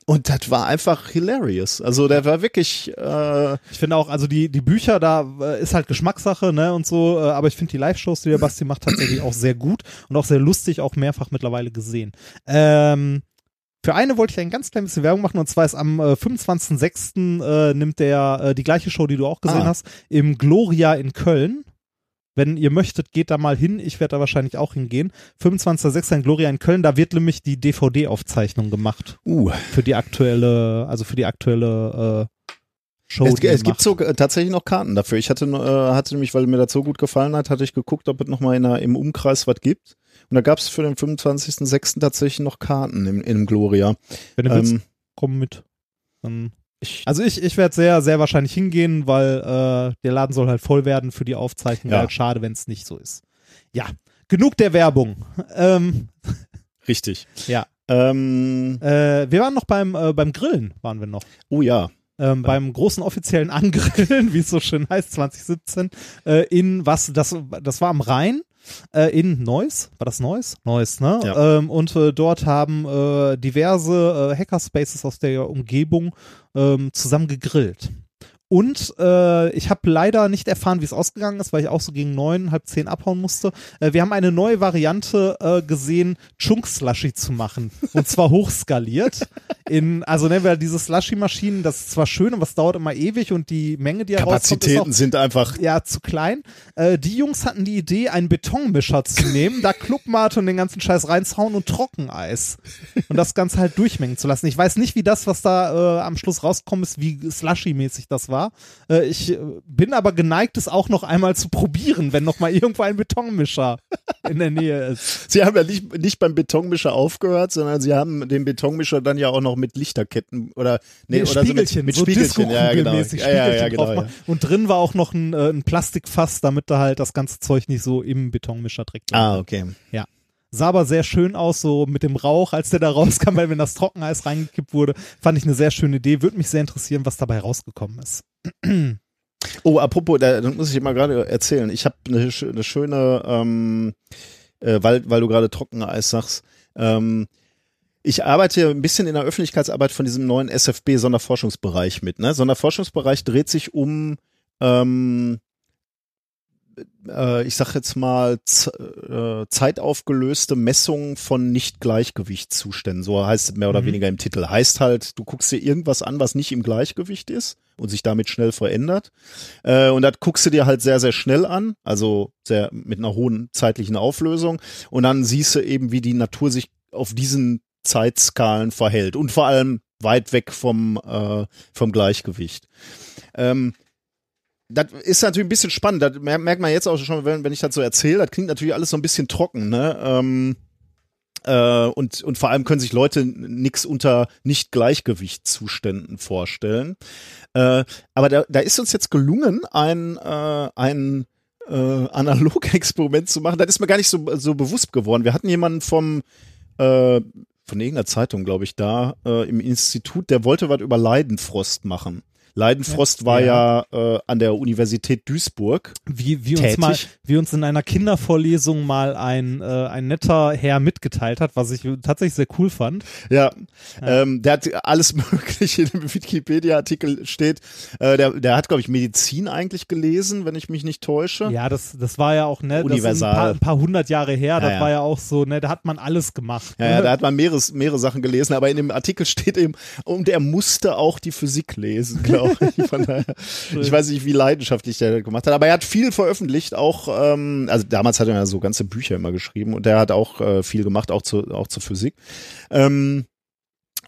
Und das war einfach hilarious. Also der war wirklich, äh, Ich finde auch, also die, die Bücher, da äh, ist halt Geschmackssache, ne, und so, äh, aber ich finde die Live-Shows, die der Basti macht, tatsächlich auch sehr gut und auch sehr lustig, auch mehrfach mittlerweile gesehen. Ähm, für eine wollte ich ein ganz klein bisschen Werbung machen und zwar ist am äh, 25.06. Äh, nimmt der äh, die gleiche Show, die du auch gesehen Ah. hast, im Gloria in Köln. Wenn ihr möchtet, geht da mal hin. Ich werde da wahrscheinlich auch hingehen. 25.06. in Gloria in Köln, da wird nämlich die DVD-Aufzeichnung gemacht uh, für die aktuelle, also für die aktuelle äh, Show. es, es gibt so tatsächlich noch Karten dafür. Ich hatte, äh, hatte nämlich, weil mir das so gut gefallen hat, hatte ich geguckt, ob es noch mal in der, im Umkreis was gibt. Und da gab es für den 25.06. tatsächlich noch Karten im, im Gloria. Wenn du willst, Ähm, komm mit. Dann also ich, ich werde sehr, sehr wahrscheinlich hingehen, weil äh, der Laden soll halt voll werden für die Aufzeichnung. Ja. Halt schade, wenn es nicht so ist. Ja, genug der Werbung. Ähm, richtig. ja, Ähm, äh, wir waren noch beim, äh, beim Grillen, waren wir noch. oh ja. Ähm, beim großen offiziellen Angrillen, wie es so schön heißt, 2017, äh, in was, das, das war am Rhein, äh, in Neuss, war das Neuss? Neuss, ne? Ja. Ähm, und äh, dort haben äh, diverse äh, Hackerspaces aus der Umgebung ähm, zusammen gegrillt. Und äh, ich habe leider nicht erfahren, wie es ausgegangen ist, weil ich auch so gegen neun, halb zehn abhauen musste. Äh, wir haben eine neue Variante äh, gesehen, Chunk-Slushy zu machen. Und zwar hochskaliert. In, also nennen wir diese Slushy-Maschinen, das ist zwar schön, aber es dauert immer ewig und die Menge, die ist auch Kapazitäten sind einfach ja, zu klein. Äh, die Jungs hatten die Idee, einen Betonmischer zu nehmen, da Clubmate und den ganzen Scheiß reinzuhauen und Trockeneis. Und das Ganze halt durchmengen zu lassen. Ich weiß nicht, wie das, was da äh, am Schluss rausgekommen ist, wie slushy-mäßig das war. Äh, ich äh, bin aber geneigt, es auch noch einmal zu probieren, wenn noch mal irgendwo ein Betonmischer in der Nähe ist. Sie haben ja nicht, nicht beim Betonmischer aufgehört, sondern sie haben den Betonmischer dann ja auch noch mit Lichterketten oder nee, oder Spiegelchen, so mit, mit so Spiegelchen, ja genau. Disco-Kugelmäßig Ja, ja, ja, Spiegelchen genau drauf ja. Und drin war auch noch ein, äh, ein Plastikfass, damit da halt das ganze Zeug nicht so im Betonmischer direkt Ah, okay. Sah aber sehr schön aus, so mit dem Rauch, als der da rauskam, weil wenn das Trockeneis reingekippt wurde, fand ich eine sehr schöne Idee. Würde mich sehr interessieren, was dabei rausgekommen ist. Oh, apropos, da, da muss ich mal gerade erzählen. Ich habe eine, eine schöne, ähm, äh, weil, weil du gerade Trockeneis sagst. Ähm, ich arbeite ein bisschen in der Öffentlichkeitsarbeit von diesem neuen SFB-Sonderforschungsbereich mit. Ne? Sonderforschungsbereich dreht sich um, ähm, äh, ich sag jetzt mal, äh, zeitaufgelöste Messungen von Nicht-Gleichgewichtszuständen. So heißt es mehr oder Mhm. weniger im Titel. Heißt halt, du guckst dir irgendwas an, was nicht im Gleichgewicht ist und sich damit schnell verändert. Äh, und das guckst du dir halt sehr, sehr schnell an, also sehr mit einer hohen zeitlichen Auflösung. Und dann siehst du eben, wie die Natur sich auf diesen Zeitskalen verhält und vor allem weit weg vom, äh, vom Gleichgewicht. Ähm, das ist natürlich ein bisschen spannend. Das mer- merkt man jetzt auch schon, wenn, wenn ich das so erzähle. Das klingt natürlich alles so ein bisschen trocken, ne? Ähm, äh, und, und vor allem können sich Leute nichts unter Nicht-Gleichgewichtszuständen vorstellen. Äh, aber da, da ist uns jetzt gelungen, ein, äh, ein äh, Analogexperiment zu machen. Das ist mir gar nicht so, so bewusst geworden. Wir hatten jemanden vom äh, von irgendeiner Zeitung, glaube ich, da äh, im Institut, der wollte was über Leidenfrost machen. Leidenfrost war ja, äh, an der Universität Duisburg. Wie, wie, uns Tätig. mal, wie uns in einer Kindervorlesung mal ein, äh, ein netter Herr mitgeteilt hat, was ich tatsächlich sehr cool fand. Ja, Ähm, der hat alles Mögliche in dem Wikipedia-Artikel steht. Äh, der, der hat, glaube ich, Medizin eigentlich gelesen, wenn ich mich nicht täusche. Ja, das, das war ja auch, ne, das ist ein Universal. paar, ein paar hundert Jahre her, das ja. war ja auch so, ne, da hat man alles gemacht. Ja, ja, da hat man mehrere, mehrere Sachen gelesen, aber in dem Artikel steht eben, und er musste auch die Physik lesen, glaube ich. Daher, ich weiß nicht, wie leidenschaftlich der das gemacht hat, aber er hat viel veröffentlicht, auch, ähm, also damals hat er ja so ganze Bücher immer geschrieben und der hat auch äh, viel gemacht, auch, zu, auch zur Physik. Ähm,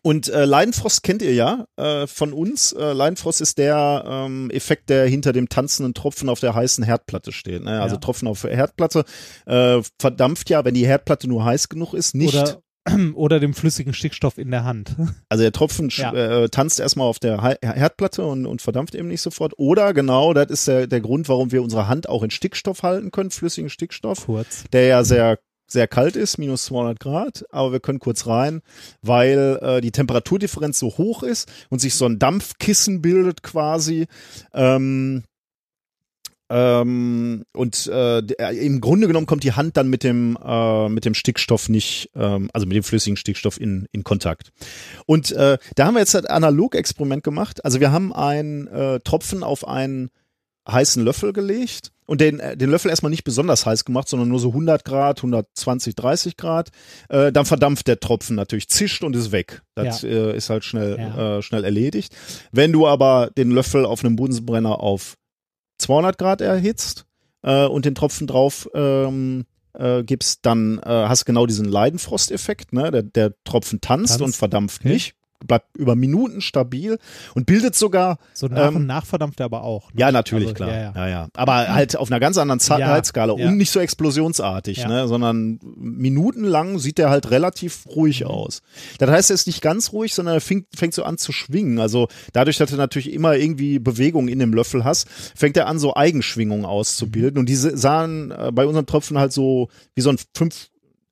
und äh, Leidenfrost kennt ihr ja äh, von uns. Äh, Leidenfrost ist der ähm, Effekt, der hinter dem tanzenden Tropfen auf der heißen Herdplatte steht. Ne? Also Ja. Tropfen auf Herdplatte äh, verdampft ja, wenn die Herdplatte nur heiß genug ist, nicht. Oder, oder dem flüssigen Stickstoff in der Hand. Also der Tropfen Ja. äh, tanzt erstmal auf der He- Herdplatte und, und verdampft eben nicht sofort. Oder genau, das ist der, der Grund, warum wir unsere Hand auch in Stickstoff halten können, flüssigen Stickstoff, Kurz. der ja sehr sehr kalt ist, minus 200 Grad, aber wir können kurz rein, weil äh, die Temperaturdifferenz so hoch ist und sich so ein Dampfkissen bildet quasi. Ähm, ähm, und äh, im Grunde genommen kommt die Hand dann mit dem äh, mit dem Stickstoff nicht, ähm, also mit dem flüssigen Stickstoff in in Kontakt. Und äh, da haben wir jetzt ein Analog-Experiment gemacht. Also wir haben einen äh, Tropfen auf einen heißen Löffel gelegt und den, äh, den Löffel erstmal nicht besonders heiß gemacht, sondern nur so 100 Grad, 120, 30 Grad. Äh, dann verdampft der Tropfen natürlich, zischt und ist weg. Das äh, ist halt schnell, Ja. äh, schnell erledigt. Wenn du aber den Löffel auf einem Bunsenbrenner auf 200 Grad erhitzt äh, und den Tropfen drauf ähm, äh, gibst, dann äh, hast du genau diesen Leidenfrosteffekt. Ne? Der, der Tropfen tanzt, Tanzt. und verdampft Okay. nicht, bleibt über Minuten stabil und bildet sogar So nach Ähm, und nach verdampft er aber auch. Ne? ja, natürlich, Also, klar. Ja, ja. Ja, ja. Aber halt auf einer ganz anderen Zeitskala ja. und nicht so explosionsartig, ne? sondern minutenlang sieht der halt relativ ruhig Mhm. aus. Das heißt, er ist nicht ganz ruhig, sondern er fängt, fängt so an zu schwingen. Also dadurch, dass du natürlich immer irgendwie Bewegung in dem Löffel hast, fängt er an, so Eigenschwingungen auszubilden. Mhm. Und diese sahen äh, bei unseren Tropfen halt so wie so ein fünf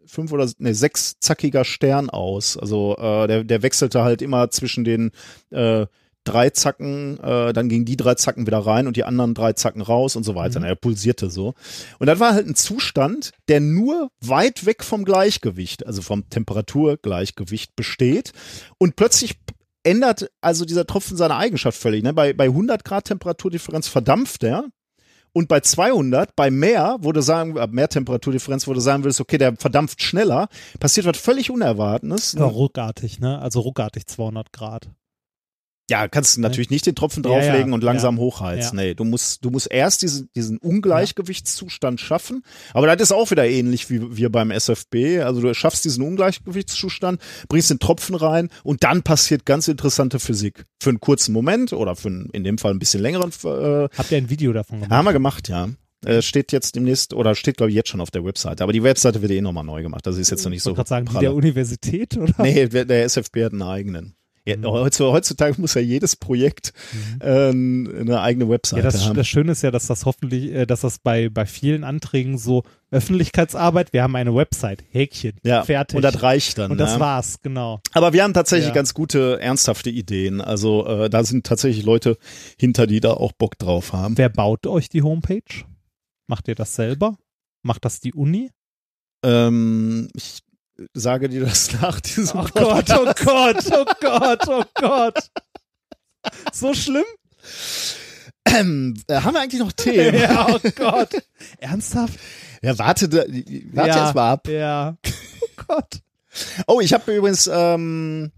fünf oder ne, sechszackiger Stern aus. Also äh, der, der wechselte halt immer zwischen den äh, drei Zacken, äh, dann gingen die drei Zacken wieder rein und die anderen drei Zacken raus und so weiter. Er pulsierte so. Und das war halt ein Zustand, der nur weit weg vom Gleichgewicht, also vom Temperaturgleichgewicht besteht. Und plötzlich ändert also dieser Tropfen seine Eigenschaft völlig. Ne? Bei, bei 100 Grad Temperaturdifferenz verdampft er. Und bei 200, bei mehr, wo du sagen, äh, mehr Temperaturdifferenz, wo du sagen würdest, okay, der verdampft schneller, passiert was völlig Unerwartetes. Ja, ruckartig, ne? Also ruckartig 200 Grad. Ja, kannst du natürlich nicht den Tropfen Ja, ja, drauflegen und langsam ja. hochheizen. Ja. Nee, du musst, du musst erst diesen, diesen Ungleichgewichtszustand schaffen. Aber das ist auch wieder ähnlich wie wir beim SFB. Also du schaffst diesen Ungleichgewichtszustand, bringst den Tropfen rein und dann passiert ganz interessante Physik. Für einen kurzen Moment oder für einen, in dem Fall ein bisschen längeren, äh, Habt ihr ein Video davon gemacht? haben wir gemacht, ja. Äh, steht jetzt demnächst, oder steht glaube ich jetzt schon auf der Webseite. Aber die Webseite wird eh nochmal neu gemacht. Das ist jetzt noch nicht ich so gerade sagen, die pralle. der Universität, oder? Nee, der SFB hat einen eigenen. Ja, Mhm. heutzutage, muss ja jedes Projekt ähm, eine eigene Ja, Webseite das, haben. das Schöne ist ja, dass das hoffentlich, äh, dass das bei, bei vielen Anträgen so Öffentlichkeitsarbeit, wir haben eine Website, Häkchen, ja, fertig. Und das reicht dann. Und das ne? war's, genau. Aber wir haben tatsächlich Ja. ganz gute, ernsthafte Ideen. Also äh, da sind tatsächlich Leute hinter, die da auch Bock drauf haben. Wer baut euch die Homepage? Macht ihr das selber? Macht das die Uni? Ähm, ich sage dir das nach diesem Oh Gott, oh Gott, oh Gott, oh Gott. So schlimm? Ähm, äh, haben wir eigentlich noch Themen? Ja, oh Gott. Ernsthaft? Ja, warte, warte ja, erst mal ab. Ja. Oh Gott. Oh, ich habe übrigens, ähm,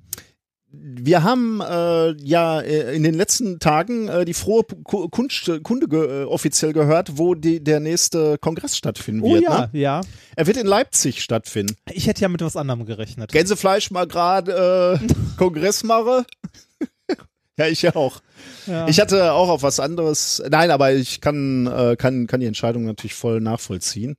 wir haben äh, ja äh, in den letzten Tagen äh, die frohe Ku- Kunst, Kunde ge, äh, offiziell gehört, wo die, der nächste Kongress stattfinden Oh wird. ja, Ne? ja. Er wird in Leipzig stattfinden. Ich hätte ja mit was anderem gerechnet. Gänsefleisch mal gerade äh, Kongress mache. Ja, ich auch. Ja. Ich hatte auch auf was anderes. Nein, aber ich kann, äh, kann, kann die Entscheidung natürlich voll nachvollziehen.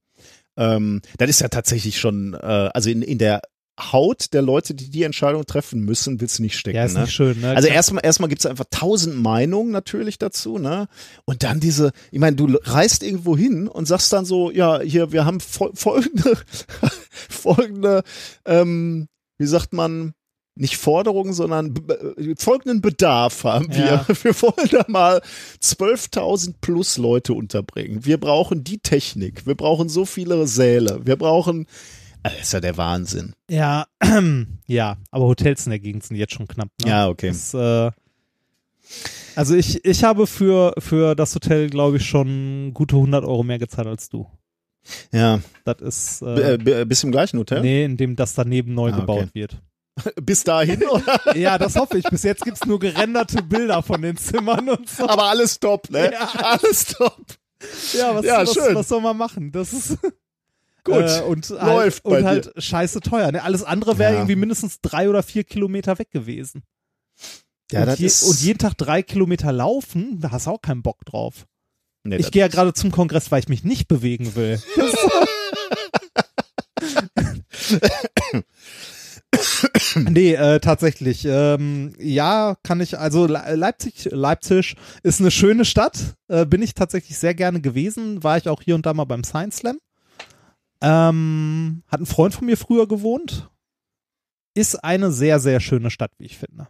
Ähm, das ist ja tatsächlich schon, äh, also in, in der Haut der Leute, die die Entscheidung treffen müssen, willst du nicht stecken. ja, ist ne? nicht schön, ne? Also erstmal erstmal gibt's einfach tausend Meinungen natürlich dazu, ne? Und dann diese, ich meine, du reist irgendwo hin und sagst dann so, ja, hier, wir haben fol folgende, folgende, ähm, wie sagt man, nicht Forderungen, sondern folgenden Bedarf haben wir. Ja. Wir wollen da mal 12.000 plus Leute unterbringen. Wir brauchen die Technik. Wir brauchen so viele Säle. Wir brauchen, das ist ja der Wahnsinn. Ja, ja, aber Hotels in der Gegend sind jetzt schon knapp. Ne? Ja, okay. Das, äh, also ich, ich habe für, für das Hotel, glaube ich, schon gute 100 Euro mehr gezahlt als du. Ja, Das ist, B äh, äh, b- bist du im gleichen Hotel? nee, in dem das daneben neu Ah, gebaut okay. wird. Bis dahin, oder? Ja, das hoffe ich. Bis jetzt gibt's nur gerenderte Bilder von den Zimmern und so. Aber alles top, ne? Ja. Alles top. Ja, was, Ja, was, was soll man machen? Das ist Gut. Äh, und halt, Läuft bei und halt scheiße teuer. Ne? Alles andere wäre Ja. irgendwie mindestens drei oder vier Kilometer weg gewesen. ja, und, das je, ist, und jeden Tag drei Kilometer laufen, da hast du auch keinen Bock drauf. nee, Ich gehe ja gerade zum Kongress, weil ich mich nicht bewegen will. nee, äh, tatsächlich. Ähm, ja, kann ich, also Le Leipzig, Leipzig ist eine schöne Stadt. Äh, bin ich tatsächlich sehr gerne gewesen. War ich auch hier und da mal beim Science Slam. Ähm, hat ein Freund von mir früher gewohnt. Ist eine sehr, sehr schöne Stadt, wie ich finde.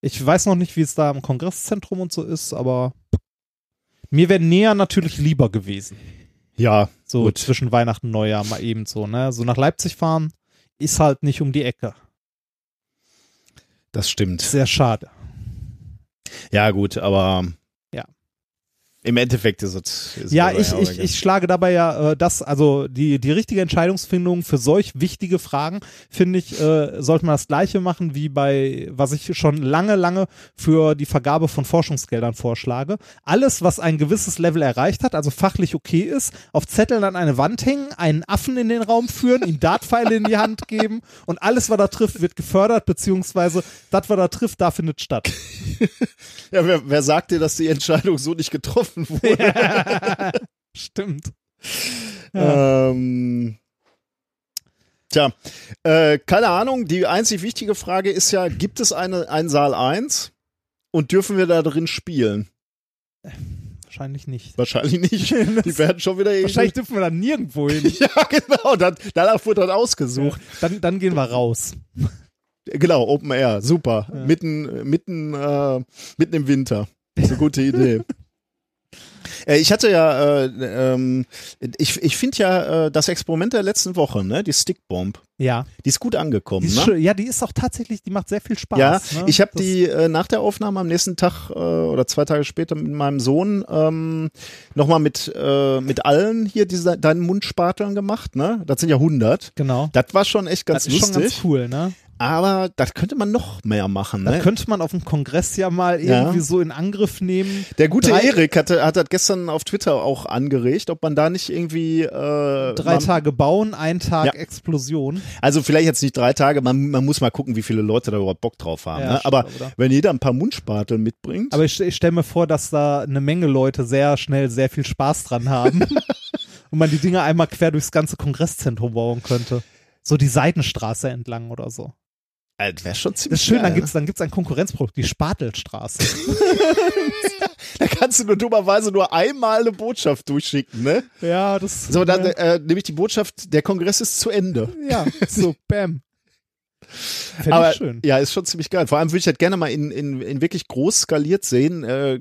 Ich weiß noch nicht, wie es da im Kongresszentrum und so ist, aber mir wäre näher natürlich lieber gewesen. ja, So Gut. zwischen Weihnachten und Neujahr mal eben so, ne? So nach Leipzig fahren ist halt nicht um die Ecke. das stimmt. Sehr schade. Ja, gut, aber. Im Endeffekt ist es. Ist Ja, ich, ich, ich schlage dabei ja äh, das, also die, die richtige Entscheidungsfindung für solch wichtige Fragen, finde ich, äh, sollte man das gleiche machen wie bei, was ich schon lange, lange für die Vergabe von Forschungsgeldern vorschlage. Alles, was ein gewisses Level erreicht hat, also fachlich okay ist, auf Zetteln an eine Wand hängen, einen Affen in den Raum führen, ihm Dartpfeile in die Hand geben und alles, was da trifft, wird gefördert, beziehungsweise das, was da trifft, da findet statt. Ja, wer, wer sagt dir, dass die Entscheidung so nicht getroffen wurde? Stimmt. Ähm, tja, äh, keine Ahnung. Die einzig wichtige Frage ist ja, gibt es eine, einen Saal 1 und dürfen wir da drin spielen? Wahrscheinlich nicht. Wahrscheinlich nicht. Die werden schon wieder. Wahrscheinlich dürfen wir da nirgendwo hin. Ja, genau. Dann, danach wurde dann ausgesucht. Dann, dann gehen wir raus. Genau, Open Air, super. Ja. Mitten, mitten, äh, mitten im Winter. Das ist eine gute Idee. Äh, Ich hatte ja, äh, ähm, ich, ich finde ja äh, das Experiment der letzten Woche, ne, die Stickbomb, Ja. die ist gut angekommen. Die ist ne? Ja, die ist auch tatsächlich, die macht sehr viel Spaß. Ja, ne? ich habe Das- die äh, nach der Aufnahme am nächsten Tag äh, oder zwei Tage später mit meinem Sohn ähm, nochmal mit, äh, mit allen hier diese, deinen Mundspateln gemacht, ne? Das sind ja 100. Genau. Das war schon echt ganz das ist lustig. schon ganz cool, ne? Aber das könnte man noch mehr machen, Das ne? könnte man auf dem Kongress ja mal Ja. irgendwie so in Angriff nehmen. Der gute Drei- Erik hatte, hat das gestern auf Twitter auch angeregt, ob man da nicht irgendwie äh, Drei man, Tage bauen, ein Tag Ja. Explosion. Also vielleicht jetzt nicht drei Tage, man, man muss mal gucken, wie viele Leute da überhaupt Bock drauf haben. Ja, ne? Aber oder? wenn jeder ein paar Mundspatel mitbringt, Aber ich, ich stelle mir vor, dass da eine Menge Leute sehr schnell sehr viel Spaß dran haben. und man die Dinge einmal quer durchs ganze Kongresszentrum bauen könnte. So die Seitenstraße entlang oder so. Äh, wäre schon Das ziemlich ist schön, geil, dann ne? gibt's dann gibt's ein Konkurrenzprodukt, die Spatelstraße. Da kannst du nur dummerweise nur einmal eine Botschaft durchschicken, ne? ja, das So, dann ja, äh, nämlich die Botschaft, der Kongress ist zu Ende. ja, so bam. Fände Aber ich schön. ja, ist schon ziemlich geil. Vor allem würde ich halt gerne mal in, in, in wirklich groß skaliert sehen, äh,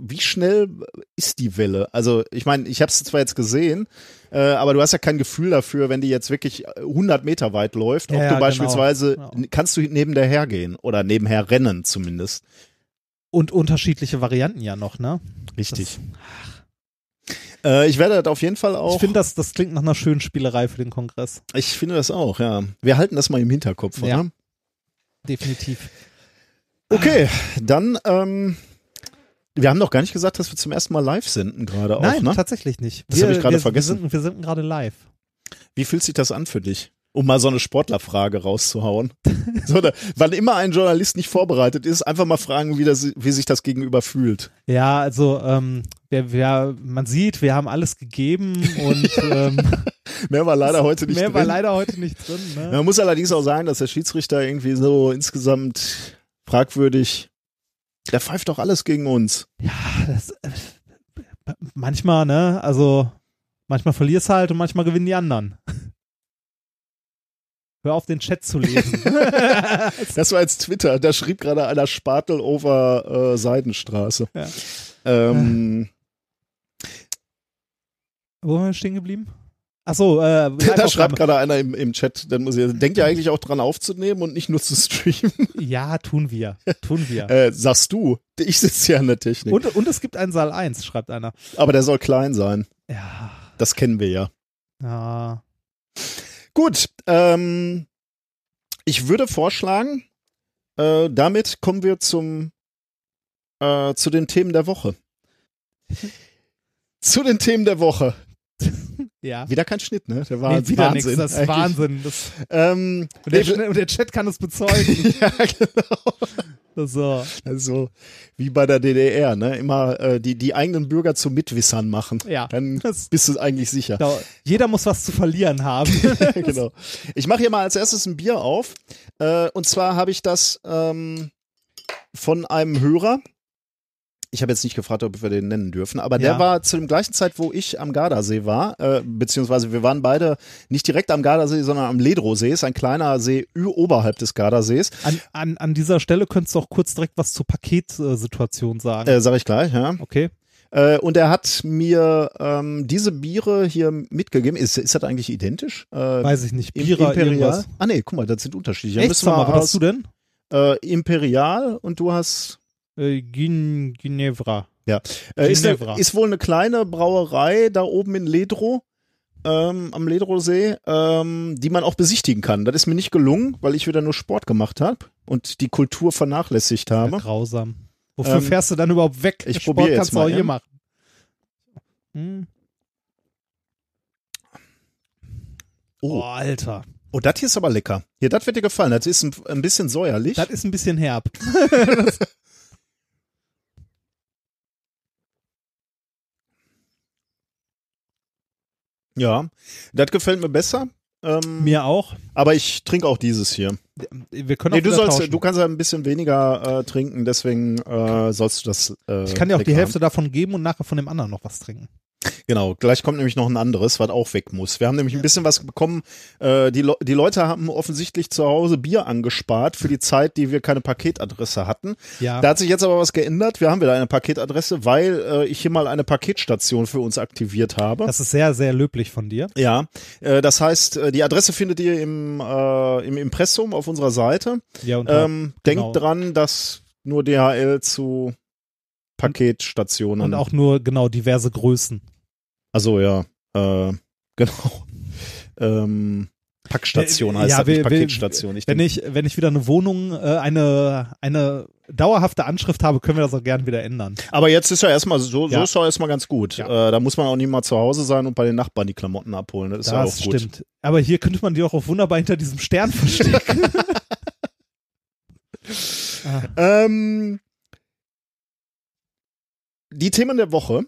wie schnell ist die Welle? Also ich meine, ich habe es zwar jetzt gesehen, äh, aber du hast ja kein Gefühl dafür, wenn die jetzt wirklich 100 Meter weit läuft, Ja, ob du genau. beispielsweise, Genau. kannst du neben der hergehen oder nebenher rennen zumindest. Und unterschiedliche Varianten ja noch, ne? Richtig. Äh, ich werde das auf jeden Fall auch, Ich finde, das, das klingt nach einer schönen Spielerei für den Kongress. ich finde das auch, ja. Wir halten das mal im Hinterkopf, Ja. oder? Definitiv. Okay, dann, ähm, wir haben noch gar nicht gesagt, dass wir zum ersten Mal live senden gerade auch, Nein, ne? tatsächlich nicht. Das hab ich gerade vergessen. Wir sind, wir sind gerade live. Wie fühlt sich das an für dich? Um mal so eine Sportlerfrage rauszuhauen. so, da, wann immer ein Journalist nicht vorbereitet ist, einfach mal fragen, wie, das, wie sich das Gegenüber fühlt. Ja, also ähm, wir, wir, man sieht, wir haben alles gegeben und ähm, Mehr war leider heute nicht mehr drin. war leider heute nicht drin. Ne? Man muss allerdings auch sagen, dass der Schiedsrichter irgendwie so insgesamt fragwürdig, der pfeift doch alles gegen uns. das, äh, manchmal, ne, also manchmal verlierst halt und manchmal gewinnen die anderen. Hör auf, den Chat zu lesen. Das war jetzt Twitter, da schrieb gerade einer Spatel over äh, Seidenstraße. Ja. Ähm, Wo sind wir stehen geblieben? Ach so, äh, da schreibt gerade einer im, im Chat, dann muss ich, denkt ja eigentlich auch dran aufzunehmen und nicht nur zu streamen. Ja, tun wir. Tun wir. Äh, sagst du, ich sitze ja an der Technik. Und, und es gibt einen Saal 1, schreibt einer. Aber der soll klein sein. Ja. Das kennen wir ja. Ja. Gut, ähm, ich würde vorschlagen, äh, damit kommen wir zum äh, zu den Themen der Woche. zu den Themen der Woche. Ja. Wieder kein Schnitt, ne? Der war Nee, wieder nichts. Wahnsinn. Das ist. Wahnsinn. Das, Ähm, und, der, Chat- und der Chat kann es bezeugen. ja, genau. So. Also wie bei der DDR, ne? Immer äh, die die eigenen Bürger zu Mitwissern machen. Ja. Dann Das- bist du eigentlich sicher. Genau. Jeder muss was zu verlieren haben. genau. Ich mache hier mal als erstes ein Bier auf. Äh, und zwar habe ich das ähm, von einem Hörer. Ich habe jetzt nicht gefragt, ob wir den nennen dürfen, aber der Ja. war zu dem gleichen Zeit, wo ich am Gardasee war, äh, beziehungsweise wir waren beide nicht direkt am Gardasee, sondern am Ledrosee, ist ein kleiner See oberhalb des Gardasees. An, an, an dieser Stelle könntest du auch kurz direkt was zur Paketsituation sagen. Äh, sag ich gleich, ja. okay. Äh, und er hat mir ähm, diese Biere hier mitgegeben. Ist, ist das eigentlich identisch? Äh, Weiß ich nicht. Bira, Imperial? irgendwas. Ah nee, guck mal, das sind unterschiedliche. Echt, sag mal, was hast du denn? äh, Imperial und du hast Äh, Gin Ginevra. äh, ist, eine, Ginevra. ist wohl eine kleine Brauerei da oben in Ledro ähm, am Ledrosee, ähm, die man auch besichtigen kann. Das ist mir nicht gelungen, weil ich wieder nur Sport gemacht habe und die Kultur vernachlässigt Ja, habe. grausam. Wofür Ähm, fährst du dann überhaupt weg? ich Sport jetzt kannst du mal, auch hier ja. machen. Hm. Oh. Oh, Alter. Oh, das hier ist aber lecker. Hier, das wird dir gefallen. Das ist ein, ein bisschen säuerlich. Das ist ein bisschen herb. ja, das gefällt mir besser. Ähm, Mir auch. aber ich trinke auch dieses hier. Wir können Nee, auch du wieder sollst, tauschen. du kannst ja ein bisschen weniger äh, trinken, deswegen äh, sollst du das. Äh, ich kann dir auch die Hälfte davon geben und nachher von dem anderen noch was trinken. Genau, gleich kommt nämlich noch ein anderes, was auch weg muss. Wir haben nämlich ein bisschen was bekommen. Äh, die, Le die Leute haben offensichtlich zu Hause Bier angespart für die Zeit, die wir keine Paketadresse hatten. Ja. Da hat sich jetzt aber was geändert. Wir haben wieder eine Paketadresse, weil äh, ich hier mal eine Paketstation für uns aktiviert habe. Das ist sehr, sehr löblich von dir. ja, äh, das heißt, äh, die Adresse findet ihr im, äh, im Impressum auf unserer Seite. Ja, und Ähm, genau. Denkt dran, dass nur DHL zu Paketstationen. und auch nur genau diverse Größen. Also ja, äh, genau. Ähm, Packstation Äh, heißt ja, das, nicht Paketstation. Ich Wenn ich, wenn ich wieder eine Wohnung, äh, eine, eine dauerhafte Anschrift habe, können wir das auch gern wieder ändern. aber jetzt ist ja erstmal so, so Ja. ist ja erstmal ganz gut. Ja. Äh, da muss man auch nicht mal zu Hause sein und bei den Nachbarn die Klamotten abholen. Das ist ja Das auch gut. stimmt. Aber hier könnte man die auch auf wunderbar hinter diesem Stern verstecken. ah, Ähm, die Themen der Woche.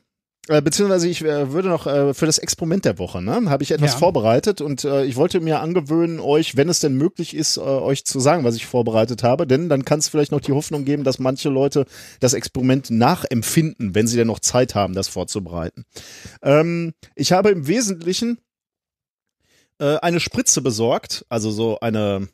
Äh, beziehungsweise ich äh, würde noch äh, für das Experiment der Woche, ne, habe ich etwas Ja. vorbereitet und ich wollte mir angewöhnen, euch, wenn es denn möglich ist, euch zu sagen, was ich vorbereitet habe, denn dann kann es vielleicht noch die Hoffnung geben, dass manche Leute das Experiment nachempfinden, wenn sie denn noch Zeit haben, das vorzubereiten. Ähm, ich habe im Wesentlichen eine Spritze besorgt, also so eine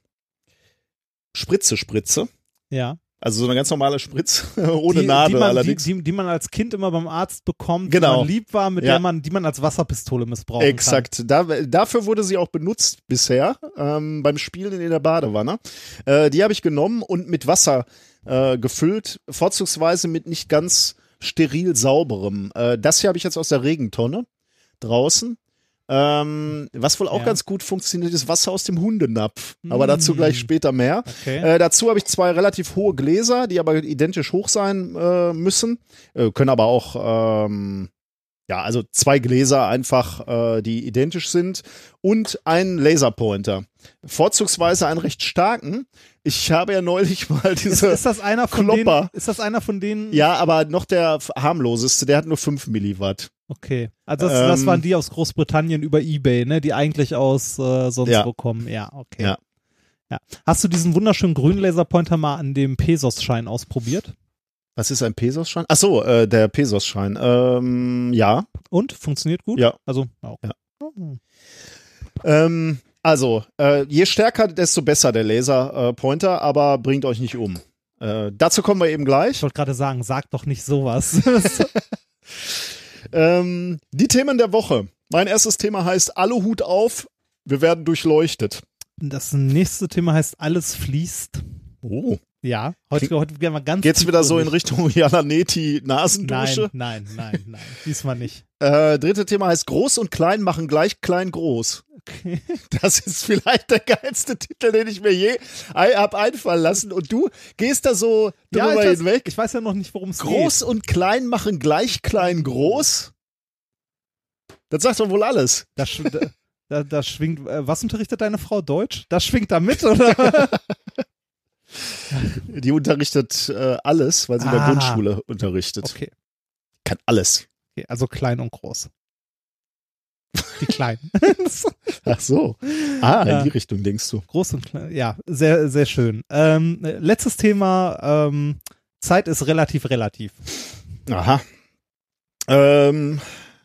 Spritze-Spritze. ja. Also so eine ganz normale Spritze, ohne die, Nadel die man, allerdings. Die, die, die man als Kind immer beim Arzt bekommt, Genau. die man lieb war, mit Ja. der man, die man als Wasserpistole missbrauchen Exakt. Da, dafür wurde sie auch benutzt bisher ähm, beim Spielen in der Badewanne. Äh, die habe ich genommen und mit Wasser äh, gefüllt, vorzugsweise mit nicht ganz steril sauberem. Äh, das hier habe ich jetzt aus der Regentonne draußen. Ähm, was wohl auch Ja. ganz gut funktioniert, ist Wasser aus dem Hundenapf. Aber Mm. dazu gleich später mehr. Okay. Äh, dazu habe ich zwei relativ hohe Gläser, die aber identisch hoch sein äh, müssen. Äh, können aber auch ähm, ja, also zwei Gläser einfach, äh, die identisch sind und einen Laserpointer. Vorzugsweise einen recht starken. Ich habe ja neulich mal Ist, diese. ist das einer von denen? Klopper. Ist das einer von denen? ja, aber noch der harmloseste, der hat nur 5 Milliwatt. Okay. Also das, das Ähm, waren die aus Großbritannien über Ebay, ne? Die eigentlich aus äh, sonst Ja. wo kommen. Ja, okay. Ja. ja. Hast du diesen wunderschönen grünen Laserpointer mal an dem Pesos-Schein ausprobiert? Was ist ein Pesos-Schein? Ach so, äh, der Pesos-Schein. Ähm, ja. Und? Funktioniert gut? Ja. Also, okay. Ja. Ähm, also, äh, je stärker, desto besser der Laserpointer, aber bringt euch nicht um. Äh, dazu kommen wir eben Ich gleich. wollte gerade sagen, sag doch nicht sowas. Ähm, die Themen der Woche. Mein erstes Thema heißt Aluhut auf, wir werden durchleuchtet. das nächste Thema heißt Alles fließt. Oh. Ja, heute, heute gehen wir ganz Geht's wieder so in. Richtung Jananeti Nasendusche? Nein, nein, nein, nein. Diesmal nicht. Äh, dritte Thema heißt Groß und Klein machen gleich klein groß. Das ist vielleicht der geilste Titel, den ich mir je ein, hab einfallen lassen. Und du gehst da so Ja, drüber ich weiß, hinweg. ich weiß ja noch nicht, worum es geht. Groß und klein machen gleich klein groß? Das sagt doch wohl alles. Das, da, da, schwingt, äh, was unterrichtet deine Frau? Deutsch? Das schwingt da mit, oder? Die unterrichtet äh, alles, weil sie in der Ah. Grundschule unterrichtet. Okay. Kann alles. okay. Also klein und groß. Die Kleinen. Ach so. Ah, Ja. in die Richtung denkst du. groß und klein. Ja, sehr, sehr schön. Ähm, äh, letztes Thema. Ähm, Zeit ist relativ relativ. Aha. Ähm,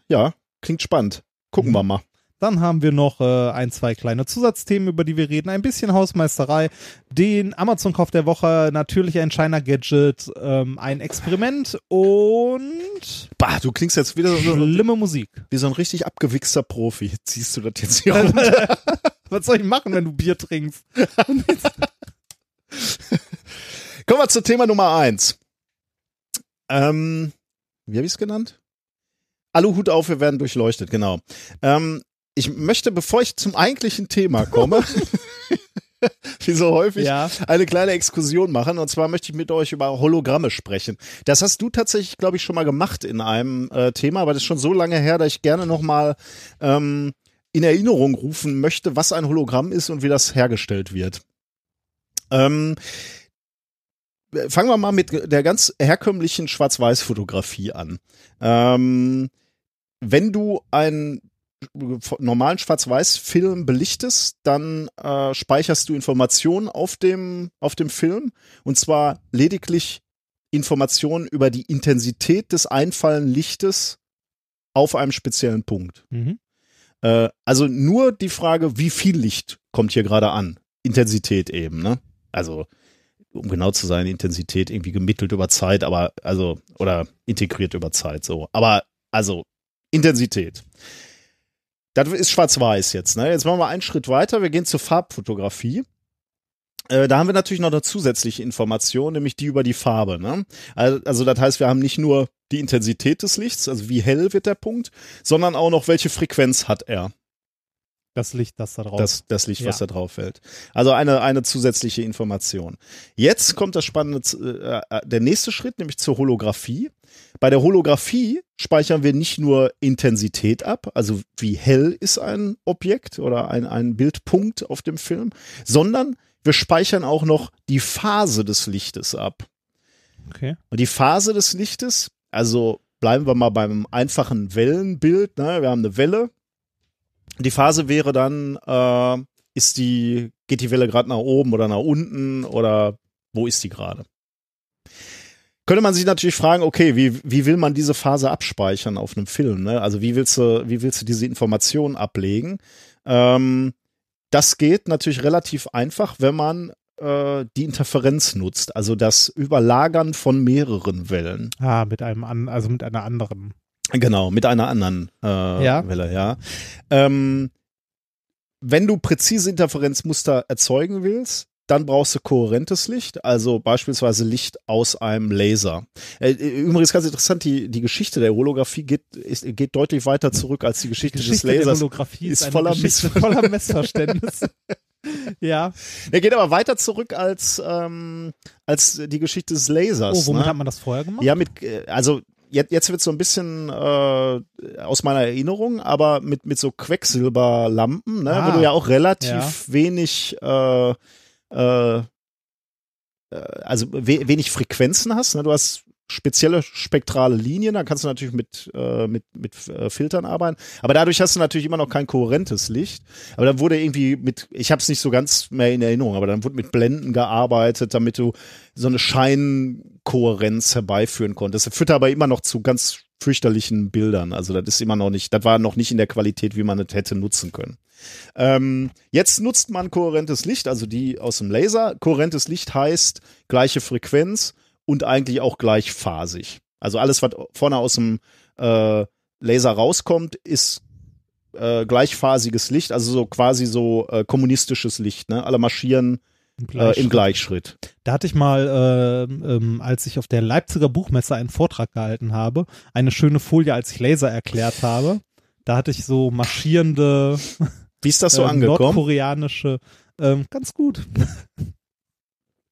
ja, klingt spannend. Gucken Mhm. wir mal. Dann haben wir noch äh, ein, zwei kleine Zusatzthemen, über die wir reden. Ein bisschen Hausmeisterei, den Amazon-Kauf der Woche, natürlich ein China-Gadget, ähm, ein Experiment und Bah, du klingst jetzt wieder so, schlimme Musik. wie so ein richtig abgewichster Profi. Ziehst du das jetzt hier runter? Was soll ich machen, wenn du Bier trinkst? Kommen wir zu Thema Nummer eins. Ähm, wie habe ich es genannt? Aluhut auf, wir werden durchleuchtet, genau. Ähm, ich möchte, bevor ich zum eigentlichen Thema komme, wie so häufig, Ja. eine kleine Exkursion machen. Und zwar möchte ich mit euch über Hologramme sprechen. Das hast du tatsächlich, glaube ich, schon mal gemacht in einem äh, Thema, aber das ist schon so lange her, dass ich gerne nochmal ähm, in Erinnerung rufen möchte, was ein Hologramm ist und wie das hergestellt wird. Ähm, fangen wir mal mit der ganz herkömmlichen Schwarz-Weiß-Fotografie an. Ähm, wenn du einen normalen Schwarz-Weiß-Film belichtest, dann äh, speicherst du Informationen auf dem, auf dem Film und zwar lediglich Informationen über die Intensität des einfallenden Lichtes auf einem speziellen Punkt. Mhm. Äh, also nur die Frage, wie viel Licht kommt hier gerade an? Intensität eben, ne? Also, um genau zu sein, Intensität irgendwie gemittelt über Zeit, aber, also, oder integriert über Zeit, so. Aber, also, Intensität. Das ist schwarz-weiß jetzt, ne? Jetzt machen wir einen Schritt weiter. Wir gehen zur Farbfotografie. Äh, da haben wir natürlich noch eine zusätzliche Information, nämlich die über die Farbe. Ne? Also, also das heißt, wir haben nicht nur die Intensität des Lichts, also wie hell wird der Punkt, sondern auch noch, welche Frequenz hat er, Das Licht, das da drauf. das, das Licht, was Ja. da drauf fällt. Also eine, eine zusätzliche Information. Jetzt kommt das Spannende, äh, äh, der nächste Schritt, nämlich zur Holographie. Bei der Holographie speichern wir nicht nur Intensität ab, also wie hell ist ein Objekt oder ein, ein Bildpunkt auf dem Film, sondern wir speichern auch noch die Phase des Lichtes ab. okay. Und die Phase des Lichtes, also bleiben wir mal beim einfachen Wellenbild, ne? wir haben eine Welle. Die Phase wäre dann, äh, ist die, geht die Welle gerade nach oben oder nach unten oder wo ist die gerade? Könnte man sich natürlich fragen, okay, wie, wie will man diese Phase abspeichern auf einem Film? Ne? Also wie willst du, wie willst du diese Information ablegen? Ähm, das geht natürlich relativ einfach, wenn man äh, die Interferenz nutzt, also das Überlagern von mehreren Wellen. Ah, mit einem an, also mit einer anderen. Genau, mit einer anderen äh, Ja. Welle, ja. Ähm, wenn du präzise Interferenzmuster erzeugen willst, dann brauchst du kohärentes Licht, also beispielsweise Licht aus einem Laser. Äh, übrigens ganz interessant, die, die Geschichte der Holographie geht, ist, geht deutlich weiter zurück als die Geschichte, Geschichte des der Lasers. Holographie ist ist, voller Geschichte voller Missverständnisse. ja. Er geht aber weiter zurück als, ähm, als die Geschichte des Lasers. Oh, womit ne? hat man das vorher gemacht? Ja, mit, äh, also jetzt, jetzt wird so ein bisschen äh, aus meiner Erinnerung, aber mit, mit so Quecksilberlampen, ne, Ah, wo du ja auch relativ ja. wenig äh, äh, äh, also we wenig Frequenzen hast. Ne? Du hast spezielle spektrale Linien, da kannst du natürlich mit, äh, mit, mit äh, Filtern arbeiten. Aber dadurch hast du natürlich immer noch kein kohärentes Licht. Aber dann wurde irgendwie mit, ich habe es nicht so ganz mehr in Erinnerung, aber dann wurde mit Blenden gearbeitet, damit du so eine Scheinkohärenz herbeiführen konntest. Das führt aber immer noch zu ganz fürchterlichen Bildern. Also das ist immer noch nicht, das war noch nicht in der Qualität, wie man es hätte nutzen können. Ähm, jetzt nutzt man kohärentes Licht, also die aus dem Laser. Kohärentes Licht heißt gleiche Frequenz und eigentlich auch gleichphasig. Also alles, was vorne aus dem äh, Laser rauskommt, ist äh, gleichphasiges Licht, also so quasi so äh, kommunistisches Licht. Ne? Alle marschieren äh, im Gleichschritt. Da hatte ich mal, ähm, ähm, als ich auf der Leipziger Buchmesse einen Vortrag gehalten habe, eine schöne Folie, als ich Laser erklärt habe. Da hatte ich so marschierende Wie ist das so ähm, angekommen? nordkoreanische, ähm, ganz gut.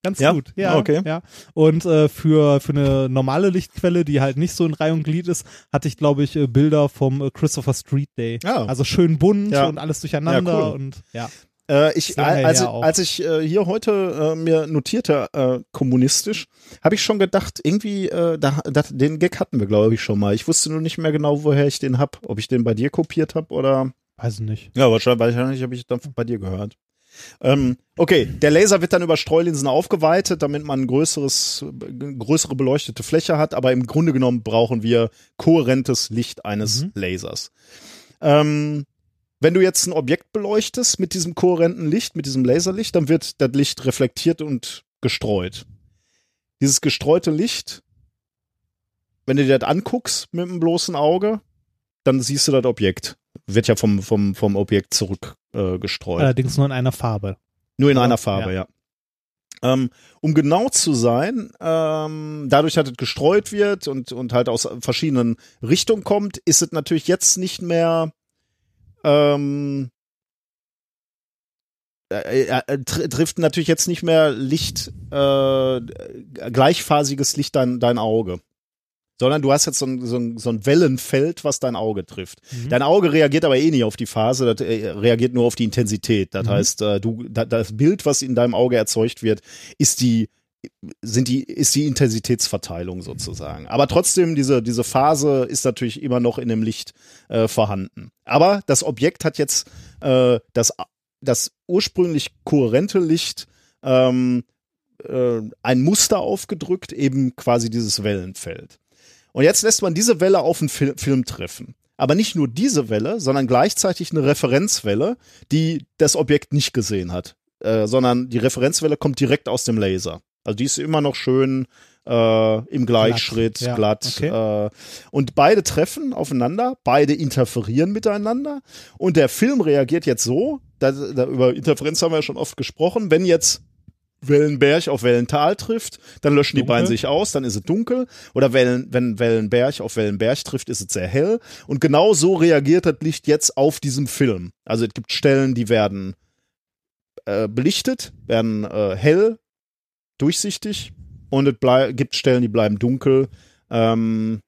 ganz Ja? gut, ja. Okay. ja. Und äh, für, für eine normale Lichtquelle, die halt nicht so in Reihe und Glied ist, hatte ich, glaube ich, äh, Bilder vom äh, Christopher Street Day. Ja. Also schön bunt Ja. und alles durcheinander Ja, cool. und ja. Äh, ich, als, als ich äh, hier heute äh, mir notierte, äh, kommunistisch, habe ich schon gedacht, irgendwie, äh, da, da, den Gag hatten wir, glaube ich, schon mal. Ich wusste nur nicht mehr genau, woher ich den hab. Ob ich den bei dir kopiert habe oder. Weiß ich nicht. Ja, wahrscheinlich, wahrscheinlich habe ich dann bei dir gehört. Ähm, okay, der Laser wird dann über Streulinsen aufgeweitet, damit man ein größeres, größere beleuchtete Fläche hat, aber im Grunde genommen brauchen wir kohärentes Licht eines Mhm. Lasers. Ähm, wenn du jetzt ein Objekt beleuchtest mit diesem kohärenten Licht, mit diesem Laserlicht, dann wird das Licht reflektiert und gestreut. Dieses gestreute Licht, wenn du dir das anguckst mit dem bloßen Auge, dann siehst du das Objekt. Wird ja vom, vom, vom Objekt zurück äh, gestreut. Allerdings nur in einer Farbe. Nur in Oder? einer Farbe, ja. Ähm, um genau zu sein, ähm, dadurch, dass es gestreut wird und, und halt aus verschiedenen Richtungen kommt, ist es natürlich jetzt nicht mehr ähm, äh, äh, äh, tr trifft natürlich jetzt nicht mehr Licht, äh, gleichphasiges Licht dein, dein Auge. Sondern du hast jetzt so ein, so, ein, so ein Wellenfeld, was dein Auge trifft. Mhm. Dein Auge reagiert aber eh nicht auf die Phase, das äh, reagiert nur auf die Intensität. Das Mhm. heißt, äh, du, da, das Bild, was in deinem Auge erzeugt wird, ist die, sind die, ist die Intensitätsverteilung sozusagen. Aber trotzdem, diese, diese Phase ist natürlich immer noch in dem Licht äh, vorhanden. Aber das Objekt hat jetzt äh, das, das ursprünglich kohärente Licht ähm, äh, ein Muster aufgedrückt, eben quasi dieses Wellenfeld. Und jetzt lässt man diese Welle auf den Fil Film treffen. Aber nicht nur diese Welle, sondern gleichzeitig eine Referenzwelle, die das Objekt nicht gesehen hat. Äh, sondern die Referenzwelle kommt direkt aus dem Laser. Also die ist immer noch schön äh, im Gleichschritt, ja, glatt. okay. Äh, und beide treffen aufeinander, beide interferieren miteinander. Und der Film reagiert jetzt so, da, da, über Interferenz haben wir ja schon oft gesprochen, wenn jetzt Wellenberg auf Wellental trifft, dann löschen die Dunkel. beiden sich aus, dann ist es dunkel. Oder Wellen, wenn Wellenberg auf Wellenberg trifft, ist es sehr hell. Und genau so reagiert das Licht jetzt auf diesem Film. Also es gibt Stellen, die werden äh, belichtet, werden äh, hell, durchsichtig. Und es gibt Stellen, die bleiben dunkel. Ähm,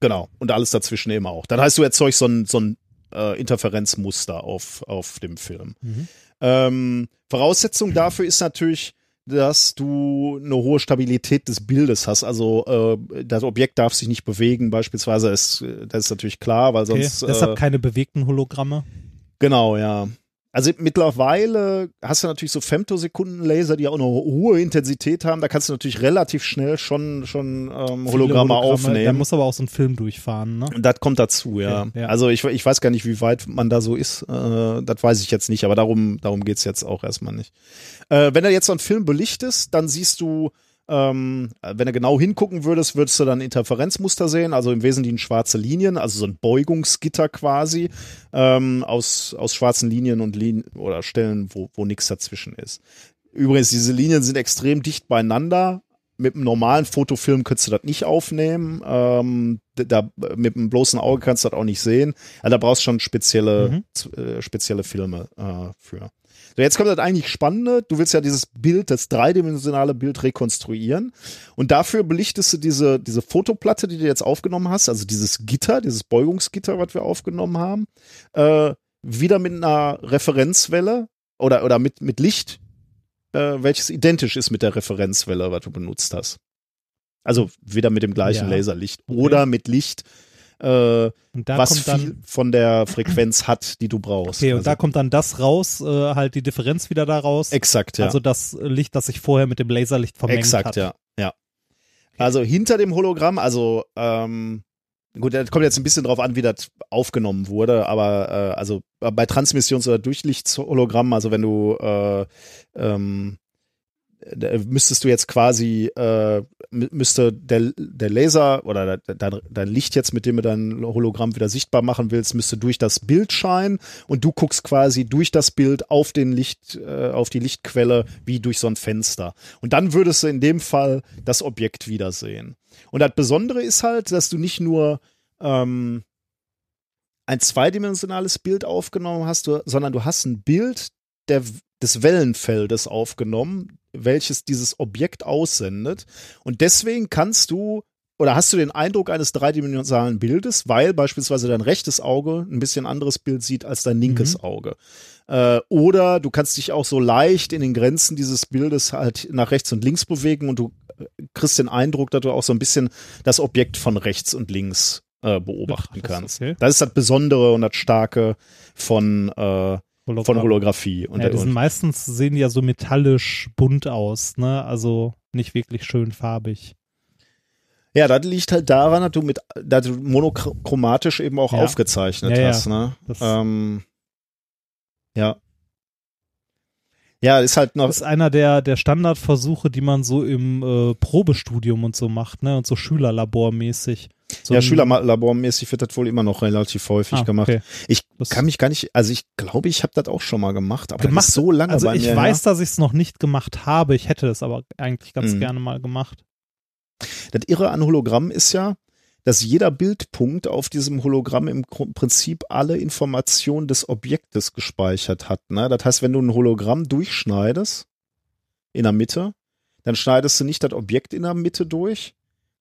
genau. Und alles dazwischen eben auch. Das heißt, du erzeugst so ein, so ein äh, Interferenzmuster auf, auf dem Film. Mhm. Ähm, Voraussetzung dafür ist natürlich, dass du eine hohe Stabilität des Bildes hast. Also äh, das Objekt darf sich nicht bewegen, beispielsweise. Ist, das ist natürlich klar, weil Okay. sonst. Deshalb äh, keine bewegten Hologramme. genau, ja. Also mittlerweile hast du natürlich so Femtosekundenlaser, die auch eine hohe Intensität haben. Da kannst du natürlich relativ schnell schon, schon ähm, Hologramme, Der aufnehmen. muss aber auch so einen Film durchfahren, ne? Und das kommt dazu, ja. Okay, ja. Also ich, ich weiß gar nicht, wie weit man da so ist. Äh, das weiß ich jetzt nicht, aber darum, darum geht's jetzt auch erstmal nicht. Äh, wenn du jetzt so einen Film belichtest, dann siehst du, ähm, wenn du genau hingucken würdest, würdest du dann Interferenzmuster sehen, also im Wesentlichen schwarze Linien, also so ein Beugungsgitter quasi ähm, aus, aus schwarzen Linien und Linien oder Stellen, wo, wo nichts dazwischen ist. Übrigens, diese Linien sind extrem dicht beieinander mit einem normalen Fotofilm könntest du das nicht aufnehmen. Ähm, da, mit einem bloßen Auge kannst du das auch nicht sehen. Also da brauchst du schon spezielle, Mhm. äh, spezielle Filme äh, für. So, jetzt kommt das eigentlich Spannende. Du willst ja dieses Bild, das dreidimensionale Bild rekonstruieren. Und dafür belichtest du diese, diese Fotoplatte, die du jetzt aufgenommen hast, also dieses Gitter, dieses Beugungsgitter, was wir aufgenommen haben, äh, wieder mit einer Referenzwelle oder, oder mit, mit Licht, äh, welches identisch ist mit der Referenzwelle, was du benutzt hast. Also wieder mit dem gleichen Ja. Laserlicht oder mit Licht, äh, was viel von der Frequenz hat, die du brauchst. okay, und also, da kommt dann das raus, äh, halt die Differenz wieder da raus. exakt, ja. Also das Licht, das sich vorher mit dem Laserlicht vermengt exakt, hat. ja. ja. Also hinter dem Hologramm, also ähm, gut, das kommt jetzt ein bisschen drauf an, wie das aufgenommen wurde, aber äh, also bei Transmissions- oder Durchlichtshologramm, also wenn du äh, ähm, müsstest du jetzt quasi, äh, mü- müsste der, der Laser oder de- dein, dein Licht jetzt, mit dem du dein Hologramm wieder sichtbar machen willst, müsste durch das Bild scheinen und du guckst quasi durch das Bild auf den Licht, äh, auf die Lichtquelle wie durch so ein Fenster. Und dann würdest du in dem Fall das Objekt wiedersehen. Und das Besondere ist halt, dass du nicht nur ähm, ein zweidimensionales Bild aufgenommen hast, sondern du hast ein Bild der, des Wellenfeldes aufgenommen, welches dieses Objekt aussendet. Und deswegen kannst du oder hast du den Eindruck eines dreidimensionalen Bildes, weil beispielsweise dein rechtes Auge ein bisschen anderes Bild sieht als dein linkes Auge. Äh, oder du kannst dich auch so leicht in den Grenzen dieses Bildes halt nach rechts und links bewegen und du äh, kriegst den Eindruck, dass du auch so ein bisschen das Objekt von rechts und links äh, beobachten Betrachtest, kannst. okay. Das ist das Besondere und das Starke von, äh, Hologramm. von Holographie. Und, ja, die sind meistens sehen die ja so metallisch bunt aus, ne? Also nicht wirklich schön farbig. Ja, das liegt halt daran, dass du mit, dass du monochromatisch eben auch Ja. aufgezeichnet Ja, hast, ne? Ähm, ja. Ja, ist halt noch, Das ist einer der, der Standardversuche, die man so im äh, Probestudium und so macht, ne? Und so Schülerlabormäßig. So ja, Schülerlabormäßig wird das wohl immer noch relativ häufig Ah, gemacht. okay. Ich Das- kann mich gar nicht, also ich glaube, ich habe das auch schon mal gemacht, aber Gemacht- so lange Also bei ich mir. weiß, dass ich es noch nicht gemacht habe. Ich hätte es aber eigentlich ganz Mhm. gerne mal gemacht. ja. Das Irre an Hologramm ist ja, dass jeder Bildpunkt auf diesem Hologramm im Prinzip alle Informationen des Objektes gespeichert hat. Ne? Das heißt, wenn du ein Hologramm durchschneidest in der Mitte, dann schneidest du nicht das Objekt in der Mitte durch,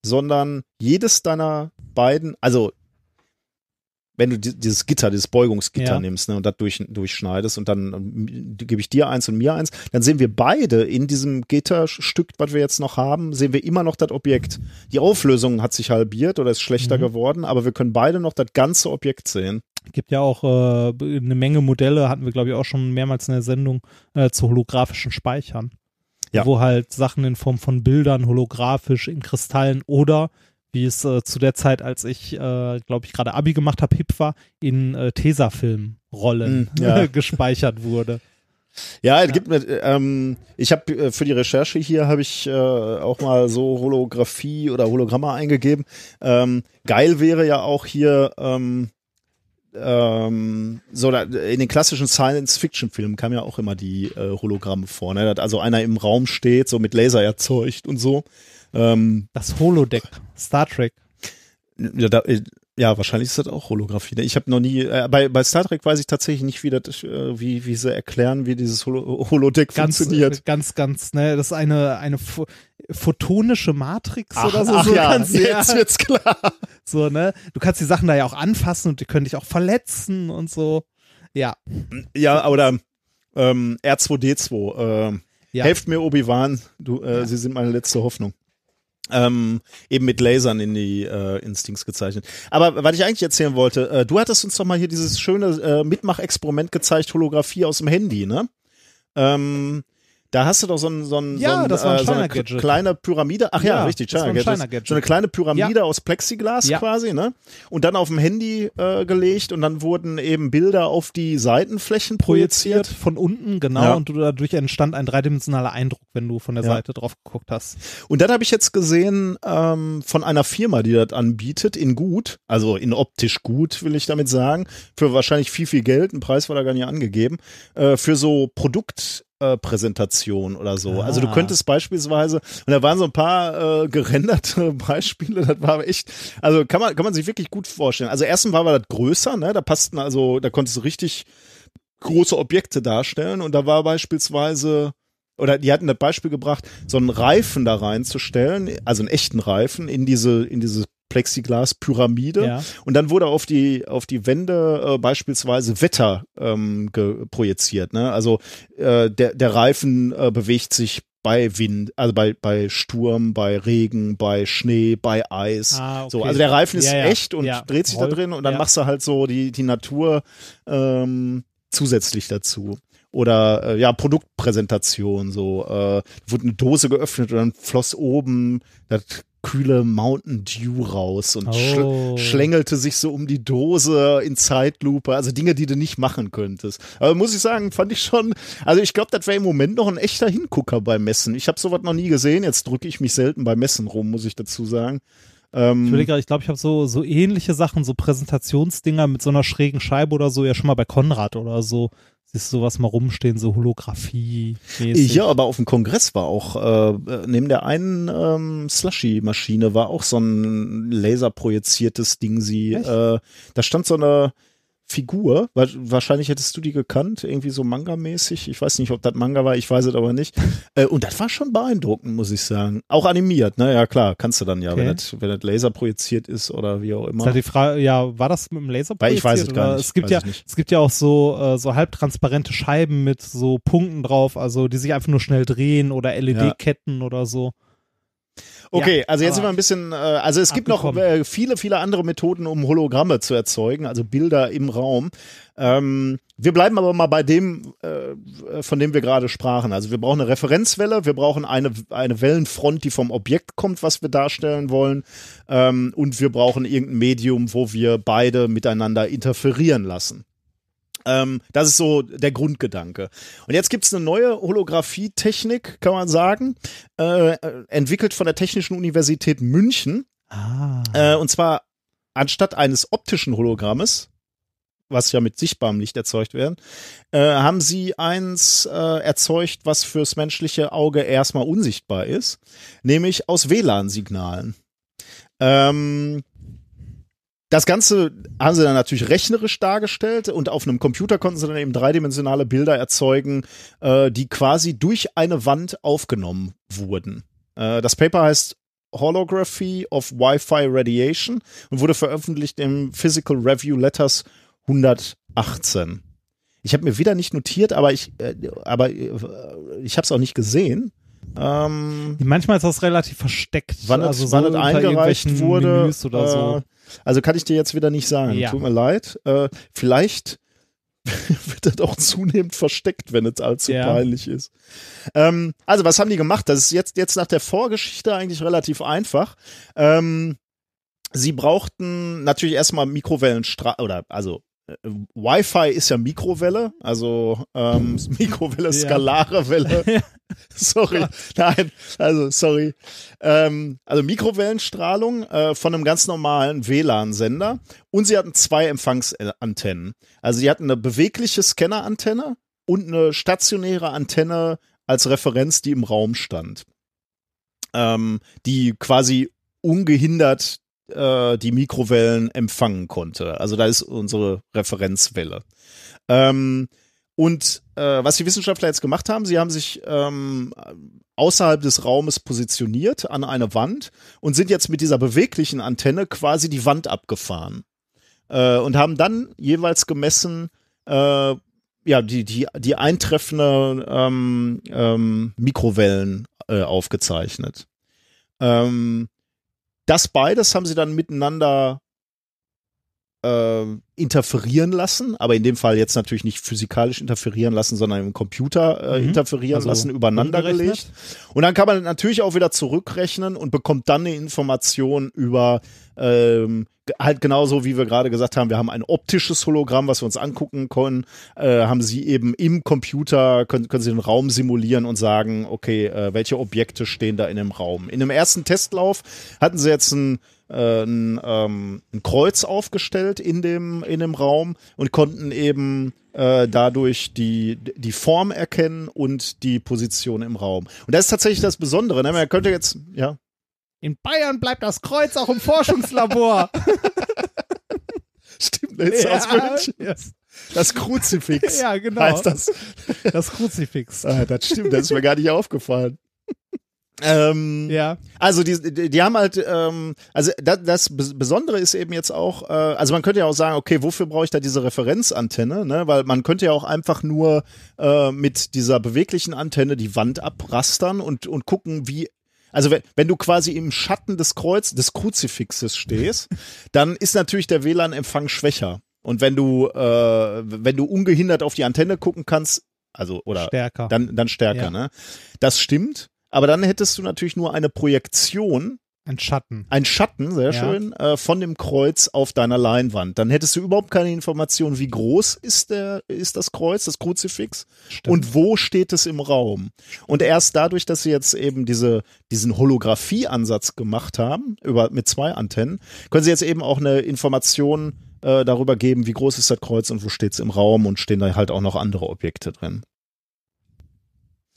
sondern jedes deiner beiden, also wenn du di- dieses Gitter, dieses Beugungsgitter Ja. nimmst ne, und das durch, durchschneidest und dann ähm, gebe ich dir eins und mir eins, dann sehen wir beide in diesem Gitterstück, was wir jetzt noch haben, sehen wir immer noch das Objekt. Die Auflösung hat sich halbiert oder ist schlechter Mhm. geworden, aber wir können beide noch das ganze Objekt sehen. Gibt ja auch äh, eine Menge Modelle, hatten wir, glaube ich, auch schon mehrmals in der Sendung, äh, zu holographischen Speichern. Ja. Wo halt Sachen in Form von Bildern holographisch in Kristallen oder wie es äh, zu der Zeit, als ich, äh, glaube ich, gerade Abi gemacht habe, hip war, in äh, Tesafilm-Rollen Mm, ja. gespeichert wurde. Ja, es gibt mir, ähm, ich habe äh, für die Recherche hier habe ich äh, auch mal so Holographie oder Hologramme eingegeben. Ähm, geil wäre ja auch hier ähm, ähm, so da, in den klassischen Science-Fiction-Filmen kam ja auch immer die äh, Hologramme vor, ne? Dass also einer im Raum steht, so mit Laser erzeugt und so. Ähm, Das Holodeck, Star Trek. ja, da, äh, ja, wahrscheinlich ist das auch Holographie. ne? Ich habe noch nie, äh, bei, bei Star Trek weiß ich tatsächlich nicht, wie, das, äh, wie, wie sie erklären, wie dieses Holo Holodeck Ganz, funktioniert. äh, ganz, ganz, ne, das ist eine, eine pho photonische Matrix Ach, oder so. ach so ja, kannst du jetzt wird's klar. So, ne? Du kannst die Sachen da ja auch anfassen und die können dich auch verletzen und so. Ja. Ja, oder ähm, R2D2. Ähm, Ja. Helft mir, Obi-Wan, du, äh, Sie sind meine letzte Hoffnung. Ähm, eben mit Lasern in die äh, Instincts gezeichnet. Aber was ich eigentlich erzählen wollte, äh, du hattest uns doch mal hier dieses schöne äh, Mitmachexperiment gezeigt, Holographie aus dem Handy, ne? Ähm, da hast du doch so ein, so ein, Ja, so ein, das war ein äh, so eine kleine Pyramide. Ach ja, Ja, richtig, ein China-Gadget. China-Gadget. So eine kleine Pyramide aus Plexiglas Ja. quasi, ne? Und dann auf dem Handy äh, gelegt und dann wurden eben Bilder auf die Seitenflächen Projiziert projiziert. von unten, genau, Ja. und du- dadurch entstand ein dreidimensionaler Eindruck, wenn du von der Ja. Seite drauf geguckt hast. Und dann habe ich jetzt gesehen ähm, von einer Firma, die das anbietet, in gut, also in optisch gut, will ich damit sagen, für wahrscheinlich viel, viel Geld, ein Preis war da gar nicht angegeben, äh, für so Produkt Produktpräsentation oder so. Ah. Also du könntest beispielsweise, und da waren so ein paar äh, gerenderte Beispiele, das war echt, also kann man, kann man sich wirklich gut vorstellen. Also erstens war das größer, ne? Da passten also, da konntest du richtig große Objekte darstellen und da war beispielsweise oder die hatten das Beispiel gebracht, so einen Reifen da reinzustellen, also einen echten Reifen in diese in diese Plexiglas-Pyramide Ja. und dann wurde auf die auf die Wände äh, beispielsweise Wetter ähm, projiziert. Ne? Also äh, der der Reifen äh, bewegt sich bei Wind, also bei bei Sturm, bei Regen, bei Schnee, bei Eis. Ah, So, okay. also der Reifen ist Ja, ja. echt und Ja. dreht sich da Roll- drin und dann machst du halt so die die Natur ähm, zusätzlich dazu. Oder äh, ja, Produktpräsentation, so äh, wurde eine Dose geöffnet und dann floss oben das kühle Mountain Dew raus und Oh. schl schlängelte sich so um die Dose in Zeitlupe, also Dinge, die du nicht machen könntest. Aber muss ich sagen, fand ich schon, also ich glaube, das wäre im Moment noch ein echter Hingucker beim Messen. Ich habe sowas noch nie gesehen, jetzt drücke ich mich selten bei Messen rum, muss ich dazu sagen. Ähm, Ich überlege ich glaube, ich habe so, so ähnliche Sachen, so Präsentationsdinger mit so einer schrägen Scheibe oder so, ja schon mal bei Konrad oder so. Siehst du sowas mal rumstehen, so Holographie. -mäßig. Ja, aber auf dem Kongress war auch, äh, neben der einen ähm, Slushy-Maschine war auch so ein laserprojiziertes Ding. Sie, äh, da stand so eine Figur, wa- wahrscheinlich hättest du die gekannt, irgendwie so Manga-mäßig. Ich weiß nicht, ob das Manga war, ich weiß es aber nicht. Äh, und das war schon beeindruckend, muss ich sagen. Auch animiert, ne? Ja klar, kannst du dann ja, Okay. wenn das wenn das laserprojiziert ist oder wie auch immer. halt die Frage, ja, war das mit dem Laser Weil ich weiß es projiziert, gar nicht, Es gibt ja, ich nicht. es gibt ja auch so, äh, so halbtransparente Scheiben mit so Punkten drauf, also die sich einfach nur schnell drehen oder LED-Ketten oder so. Okay, Ja, also jetzt sind wir ein bisschen, äh, also es gibt noch äh, viele, viele andere Methoden, um Hologramme zu erzeugen, also Bilder im Raum. Ähm, wir bleiben aber mal bei dem, äh, von dem wir gerade sprachen. Also wir brauchen eine Referenzwelle, wir brauchen eine, eine Wellenfront, die vom Objekt kommt, was wir darstellen wollen. Ähm, und wir brauchen irgendein Medium, wo wir beide miteinander interferieren lassen. Ähm, das ist so der Grundgedanke. Und jetzt gibt's eine neue Holographie-Technik, kann man sagen, äh, äh, entwickelt von der Technischen Universität München. Ah. Äh, und zwar anstatt eines optischen Hologrammes, was ja mit sichtbarem Licht erzeugt werden, äh, haben sie eins äh, erzeugt, was fürs menschliche Auge erstmal unsichtbar ist, nämlich aus WLAN-Signalen. Ähm, das Ganze haben sie dann natürlich rechnerisch dargestellt und auf einem Computer konnten sie dann eben dreidimensionale Bilder erzeugen, äh, die quasi durch eine Wand aufgenommen wurden. Äh, das Paper heißt Holography of Wi-Fi Radiation und wurde veröffentlicht im Physical Review Letters 118. Ich habe mir wieder nicht notiert, aber ich, äh, aber äh, ich habe es auch nicht gesehen. Ähm, Manchmal ist das relativ versteckt. wann also es, wann es eingereicht wurde. Menüs oder so. Also kann ich dir jetzt wieder nicht sagen. Ja. Tut mir leid. Äh, vielleicht wird das auch zunehmend versteckt, wenn es allzu Ja. peinlich ist. Ähm, also was haben die gemacht? Das ist jetzt, jetzt nach der Vorgeschichte eigentlich relativ einfach. Ähm, sie brauchten natürlich erstmal Mikrowellenstrahl oder also Wi-Fi ist ja Mikrowelle, also ähm, Mikrowelle, skalare Welle. sorry, nein, also sorry. Ähm, also Mikrowellenstrahlung äh, von einem ganz normalen WLAN-Sender und sie hatten zwei Empfangsantennen. Also sie hatten eine bewegliche Scannerantenne und eine stationäre Antenne als Referenz, die im Raum stand, ähm, die quasi ungehindert äh, die Mikrowellen empfangen konnte. Also da ist unsere Referenzwelle. Ähm, und äh, was die Wissenschaftler jetzt gemacht haben, sie haben sich ähm, außerhalb des Raumes positioniert an eine Wand und sind jetzt mit dieser beweglichen Antenne quasi die Wand abgefahren äh, und haben dann jeweils gemessen, äh, ja, die, die, die eintreffende ähm, ähm, Mikrowellen äh, aufgezeichnet. Ähm, das beides haben sie dann miteinander äh, interferieren lassen, aber in dem Fall jetzt natürlich nicht physikalisch interferieren lassen, sondern im Computer äh, Mhm. interferieren Also lassen, übereinander gelegt. Und dann kann man natürlich auch wieder zurückrechnen und bekommt dann eine Information über ähm, halt genauso wie wir gerade gesagt haben, wir haben ein optisches Hologramm, was wir uns angucken können, äh, haben sie eben im Computer, können, können sie den Raum simulieren und sagen, okay, äh, welche Objekte stehen da in dem Raum. In dem ersten Testlauf hatten sie jetzt ein äh, ein, ähm, ein Kreuz aufgestellt in dem, in dem Raum und konnten eben äh, dadurch die, die Form erkennen und die Position im Raum. Und das ist tatsächlich das Besondere. Ne? Man könnte jetzt, ja. In Bayern bleibt das Kreuz auch im Forschungslabor. Stimmt, das ist aus München. yes. Das Kruzifix. Ja, genau. Heißt das. Das Kruzifix. Ah, das stimmt, das ist mir gar nicht aufgefallen. Ähm, Ja. Also die, die, die haben halt, ähm, also das, das Bes- Besondere ist eben jetzt auch, äh, also man könnte ja auch sagen, okay, wofür brauche ich da diese Referenzantenne, ne? Weil man könnte ja auch einfach nur äh, mit dieser beweglichen Antenne die Wand abrastern und, und gucken, wie also wenn, wenn du quasi im Schatten des Kreuz, des Kruzifixes stehst, dann ist natürlich der WLAN-Empfang schwächer. Und wenn du, äh, wenn du ungehindert auf die Antenne gucken kannst, also oder Stärker. dann, dann stärker, Ja. ne? Das stimmt. Aber dann hättest du natürlich nur eine Projektion, Ein Schatten. ein Schatten, sehr Ja. schön, äh, von dem Kreuz auf deiner Leinwand. Dann hättest du überhaupt keine Information, wie groß ist der, ist das Kreuz, das Kruzifix Stimmt. und wo steht es im Raum. Und erst dadurch, dass sie jetzt eben diese, diesen Holographie-Ansatz gemacht haben, über, mit zwei Antennen, können sie jetzt eben auch eine Information äh, darüber geben, wie groß ist das Kreuz und wo steht es im Raum und stehen da halt auch noch andere Objekte drin.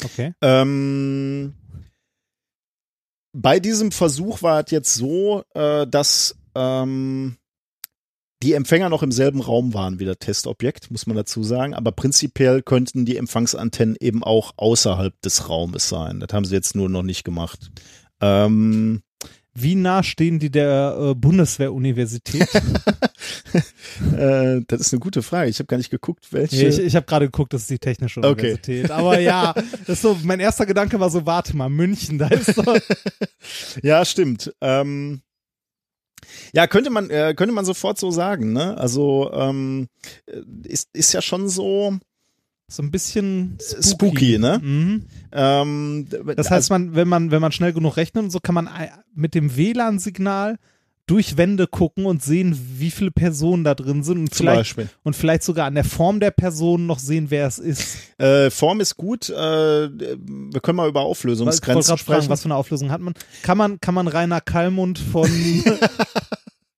Okay. Ähm, bei diesem Versuch war es jetzt so, äh, dass ähm, die Empfänger noch im selben Raum waren wie das Testobjekt, muss man dazu sagen. Aber prinzipiell könnten die Empfangsantennen eben auch außerhalb des Raumes sein. Das haben sie jetzt nur noch nicht gemacht. Ähm, Wie nah stehen die der äh, Bundeswehr-Universität? äh, das ist eine gute Frage. Ich habe gar nicht geguckt, welche. Nee, ich ich habe gerade geguckt, das ist die Technische Okay. Universität. Aber ja, das ist so, mein erster Gedanke war so, warte mal, München, da ist doch. Ja, stimmt. Ähm, ja, könnte man, äh, könnte man sofort so sagen, ne? Also ähm, äh, ist, ist ja schon so So ein bisschen spooky, Spooky, ne? Mhm. Ähm, Das heißt, man, wenn man, wenn man schnell genug rechnet und so, kann man mit dem WLAN-Signal durch Wände gucken und sehen, wie viele Personen da drin sind und zum vielleicht, Beispiel. und vielleicht sogar an der Form der Person noch sehen, wer es ist. Äh, Form ist gut. Äh, wir können mal über Ich Auflösungsgrenzen fragen, sprechen. was für eine Auflösung hat man? Kann man, kann man Rainer Kallmund von,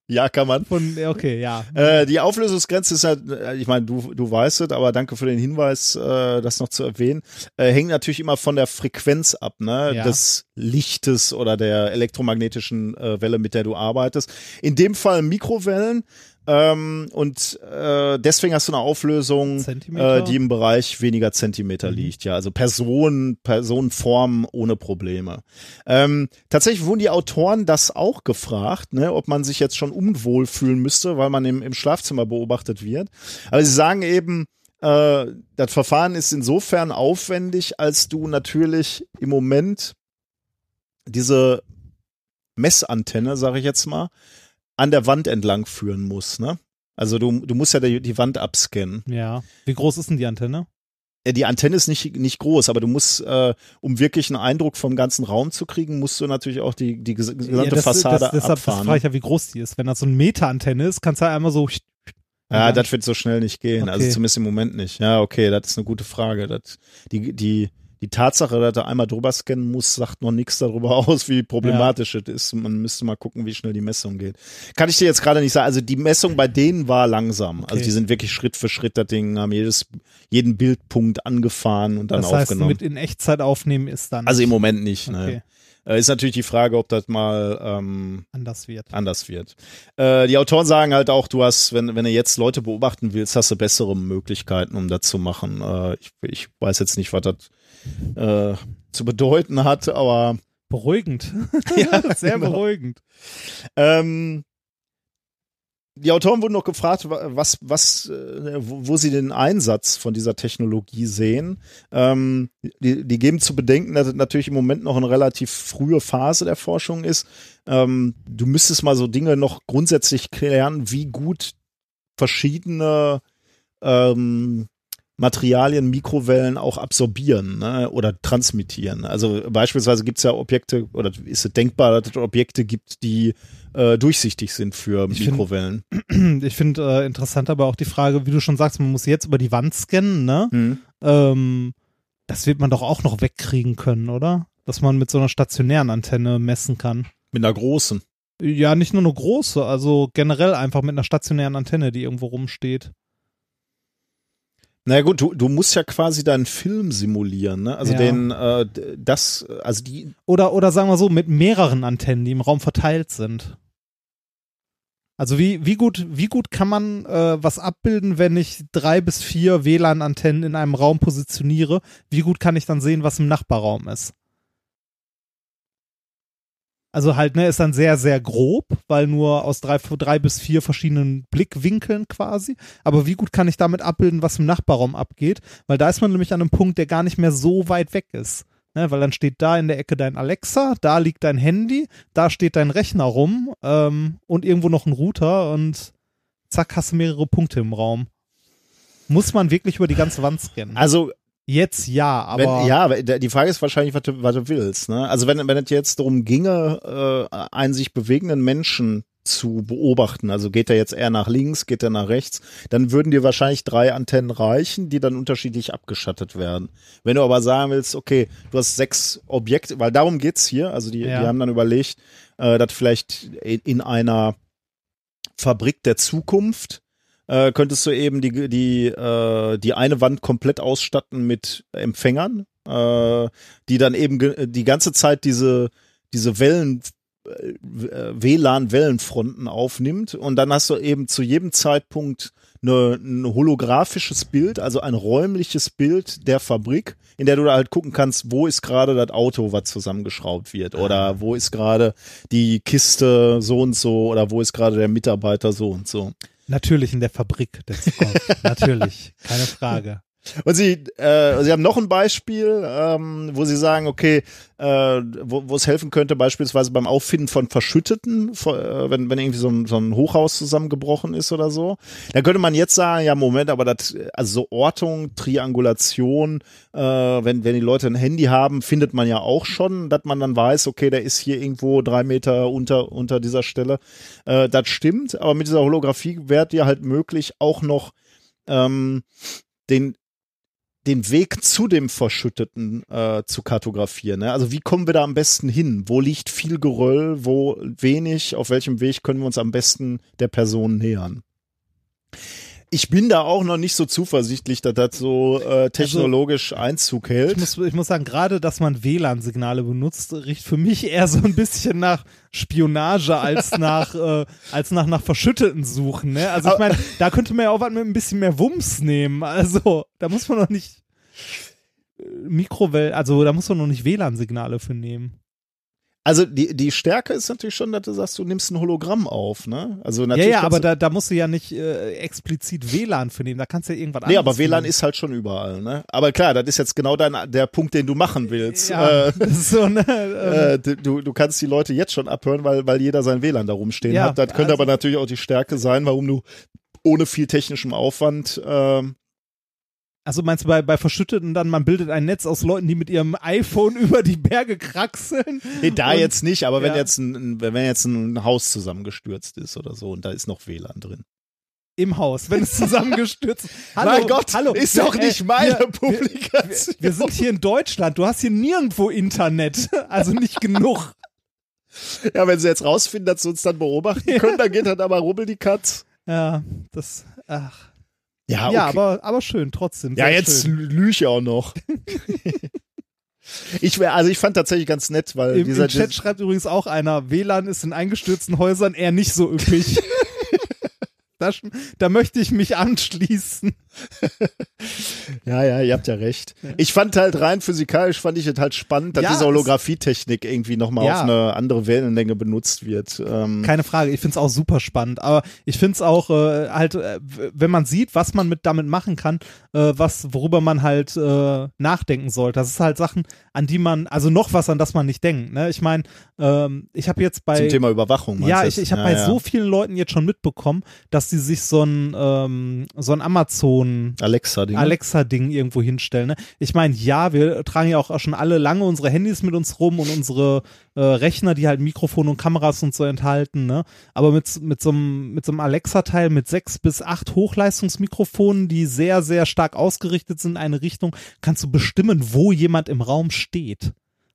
ja, kann man. von, okay, ja. Äh, die Auflösungsgrenze ist halt, äh, ich meine, du, du weißt es, aber danke für den Hinweis, äh, das noch zu erwähnen. Äh, hängt natürlich immer von der Frequenz ab, ne? Ja. Des Lichtes oder der elektromagnetischen äh, Welle, mit der du arbeitest. In dem Fall Mikrowellen. Ähm, und äh, deswegen hast du eine Auflösung, äh, die im Bereich weniger Zentimeter liegt. Ja, also Personen, Personenformen ohne Probleme. Ähm, tatsächlich wurden die Autoren das auch gefragt, ne, ob man sich jetzt schon unwohl fühlen müsste, weil man im, im Schlafzimmer beobachtet wird. Aber sie sagen eben, äh, das Verfahren ist insofern aufwendig, als du natürlich im Moment diese Messantenne, sage ich jetzt mal, an der Wand entlang führen musst. Ne? Also du, du musst ja die, die Wand abscannen. Ja. Wie groß ist denn die Antenne? Äh, Die Antenne ist nicht, nicht groß, aber du musst, äh, um wirklich einen Eindruck vom ganzen Raum zu kriegen, musst du natürlich auch die, die ges- gesamte das, Fassade das, deshalb abfahren. frage ich ja, wie groß die ist. Wenn das so eine Meterantenne ist, kannst du ja einmal so. Ja, das wird so schnell nicht gehen. Also Okay. zumindest im Moment nicht. Ja, okay, das ist eine gute Frage. Das, die, die, die Tatsache, dass er einmal drüber scannen muss, sagt noch nichts darüber aus, wie problematisch es ist. Man müsste mal gucken, wie schnell die Messung geht. Kann ich dir jetzt gerade nicht sagen. Also die Messung bei denen war langsam. Also Okay. die sind wirklich Schritt für Schritt das Ding, haben jedes, jeden Bildpunkt angefahren und dann Das heißt, aufgenommen. mit in Echtzeit aufnehmen ist dann also im Moment nicht. Ne. okay, Äh, Ist natürlich die Frage, ob das mal ähm, anders wird. anders wird. Äh, die Autoren sagen halt auch, du hast, wenn, wenn du jetzt Leute beobachten willst, hast du bessere Möglichkeiten, um das zu machen. Äh, ich, ich weiß jetzt nicht, was das äh, zu bedeuten hat, aber Beruhigend. Ja, Sehr genau. beruhigend. ähm, die Autoren wurden noch gefragt, wa- was, was, äh, wo, wo sie den Einsatz von dieser Technologie sehen. Ähm, die, die geben zu bedenken, dass es natürlich im Moment noch eine relativ frühe Phase der Forschung ist. Ähm, du müsstest mal so Dinge noch grundsätzlich klären, wie gut verschiedene ähm, Materialien Mikrowellen auch absorbieren ne, oder transmittieren. Also beispielsweise gibt es ja Objekte, oder ist es denkbar, dass es Objekte gibt, die äh, durchsichtig sind für Ich find- Mikrowellen. Ich finde äh, interessant aber auch die Frage, wie du schon sagst, man muss jetzt über die Wand scannen, ne? Mhm. Ähm, das wird man doch auch noch wegkriegen können, oder? Dass man mit so einer stationären Antenne messen kann. Mit einer großen. Ja, nicht nur eine große, also generell einfach mit einer stationären Antenne, die irgendwo rumsteht. Na gut, du, du musst ja quasi deinen Film simulieren, ne? Also Ja. den, äh, das, also die, Oder, oder sagen wir so, mit mehreren Antennen, die im Raum verteilt sind. Also wie, wie gut, wie gut kann man äh, was abbilden, wenn ich drei bis vier WLAN-Antennen in einem Raum positioniere? Wie gut kann ich dann sehen, was im Nachbarraum ist? Also halt, ne, ist dann sehr, sehr grob, weil nur aus drei, drei bis vier verschiedenen Blickwinkeln quasi. Aber wie gut kann ich damit abbilden, was im Nachbarraum abgeht? Weil da ist man nämlich an einem Punkt, der gar nicht mehr so weit weg ist. Ne, weil dann steht da in der Ecke dein Alexa, da liegt dein Handy, da steht dein Rechner rum ähm, und irgendwo noch ein Router und zack, hast du mehrere Punkte im Raum. Muss man wirklich über die ganze Wand scannen? also Jetzt ja, aber wenn, ja, aber die Frage ist wahrscheinlich, was du, was du willst. Ne? Also wenn, wenn es jetzt darum ginge, äh, einen sich bewegenden Menschen zu beobachten, also geht er jetzt eher nach links, geht er nach rechts, dann würden dir wahrscheinlich drei Antennen reichen, die dann unterschiedlich abgeschattet werden. Wenn du aber sagen willst, okay, du hast sechs Objekte, weil darum geht's hier, also die, Ja. die haben dann überlegt, äh, dass vielleicht in, in einer Fabrik der Zukunft äh, könntest du eben die, die, äh, die eine Wand komplett ausstatten mit Empfängern, äh, die dann eben die ganze Zeit diese, diese Wellen, äh, WLAN-Wellenfronten aufnimmt und dann hast du eben zu jedem Zeitpunkt eine, ein holographisches Bild, also ein räumliches Bild der Fabrik, in der du da halt gucken kannst, wo ist gerade das Auto, was zusammengeschraubt wird oder wo ist gerade die Kiste so und so oder wo ist gerade der Mitarbeiter so und so. Natürlich in der Fabrik der Zukunft. natürlich, keine Frage. Und sie, äh, sie haben noch ein Beispiel, ähm, wo sie sagen, okay, äh, wo, wo es helfen könnte, beispielsweise beim Auffinden von Verschütteten, von, äh, wenn, wenn irgendwie so ein, so ein Hochhaus zusammengebrochen ist oder so. Dann könnte man jetzt sagen, ja, Moment, aber das, also so Ortung, Triangulation, äh, wenn, wenn die Leute ein Handy haben, findet man ja auch schon, dass man dann weiß, okay, der ist hier irgendwo drei Meter unter, unter dieser Stelle. Äh, das stimmt, aber mit dieser Holographie wäre dir halt möglich, auch noch ähm, den den Weg zu dem Verschütteten äh, zu kartografieren. Ne? Also wie kommen wir da am besten hin? Wo liegt viel Geröll, wo wenig? Auf welchem Weg können wir uns am besten der Person nähern? Ich bin da auch noch nicht so zuversichtlich, dass das so äh, technologisch Einzug hält. Ich muss, ich muss sagen, gerade, dass man WLAN-Signale benutzt, riecht für mich eher so ein bisschen nach Spionage als nach, äh, als nach, nach Verschütteten suchen, ne? Also ich meine, da könnte man ja auch was mit ein bisschen mehr Wumms nehmen. Also, da muss man noch nicht äh, Mikrowell, also da muss man noch nicht WLAN-Signale für nehmen. Also die, die Stärke ist natürlich schon, dass du sagst, du nimmst ein Hologramm auf, ne? Also Ja, natürlich ja, kannst aber da, da musst du ja nicht äh, explizit WLAN für nehmen, da kannst du ja irgendwas Nee, anderes aber WLAN nehmen. ist halt schon überall, ne? Aber klar, das ist jetzt genau dein, der Punkt, den du machen willst. ja, Äh, so, ne, Äh, du, du kannst die Leute jetzt schon abhören, weil, weil jeder sein WLAN da rumstehen Ja, hat. Das könnte also- aber natürlich auch die Stärke sein, warum du ohne viel technischem Aufwand ähm, Also meinst du bei, bei Verschütteten dann, man bildet ein Netz aus Leuten, die mit ihrem iPhone über die Berge kraxeln? Nee, da Und- jetzt nicht, aber wenn ja. jetzt ein, wenn jetzt ein Haus zusammengestürzt ist oder so und da ist noch WLAN drin. Im Haus, wenn es zusammengestürzt ist. Hallo, mein Gott, hallo. ist doch Äh, nicht meine wir- Publikation. Wir sind hier in Deutschland, du hast hier nirgendwo Internet, also nicht genug. ja, wenn sie jetzt rausfinden, dass sie uns dann beobachten können, dann geht halt aber rubbel die Katz. Ja, das, ach. Ja, Ja, aber, aber schön, trotzdem. Ja, jetzt lüge ich auch noch. ich wär, also ich fand tatsächlich ganz nett, weil Im, dieser Im Chat schreibt übrigens auch einer, WLAN ist in eingestürzten Häusern eher nicht so üppig. da, da möchte ich mich anschließen. Ja, ja, ihr habt ja recht. Ich fand halt rein physikalisch fand ich es halt spannend, dass Ja, diese es- Holographie-Technik irgendwie nochmal Ja. auf eine andere Wellenlänge benutzt wird. Ähm, Keine Frage, ich find's auch super spannend, aber ich find's auch äh, halt, äh, wenn man sieht, was man mit damit machen kann, äh, was, worüber man halt äh, nachdenken sollte. Das ist halt Sachen, an die man, also noch was, an das man nicht denkt. Ne? Ich meine, ähm, ich habe jetzt bei zum Thema Überwachung. ja, ich, ich habe ja, bei so vielen Leuten jetzt schon mitbekommen, dass die sich so ein ähm, so ein Amazon Alexa-Ding. Alexa-Ding irgendwo hinstellen. Ne? Ich meine, ja, wir tragen ja auch schon alle lange unsere Handys mit uns rum und unsere äh, Rechner, die halt Mikrofone und Kameras und so enthalten. Ne? Aber mit, mit so einem mit Alexa-Teil mit sechs bis acht Hochleistungsmikrofonen, die sehr, sehr stark ausgerichtet sind in eine Richtung, kannst du bestimmen, wo jemand im Raum steht.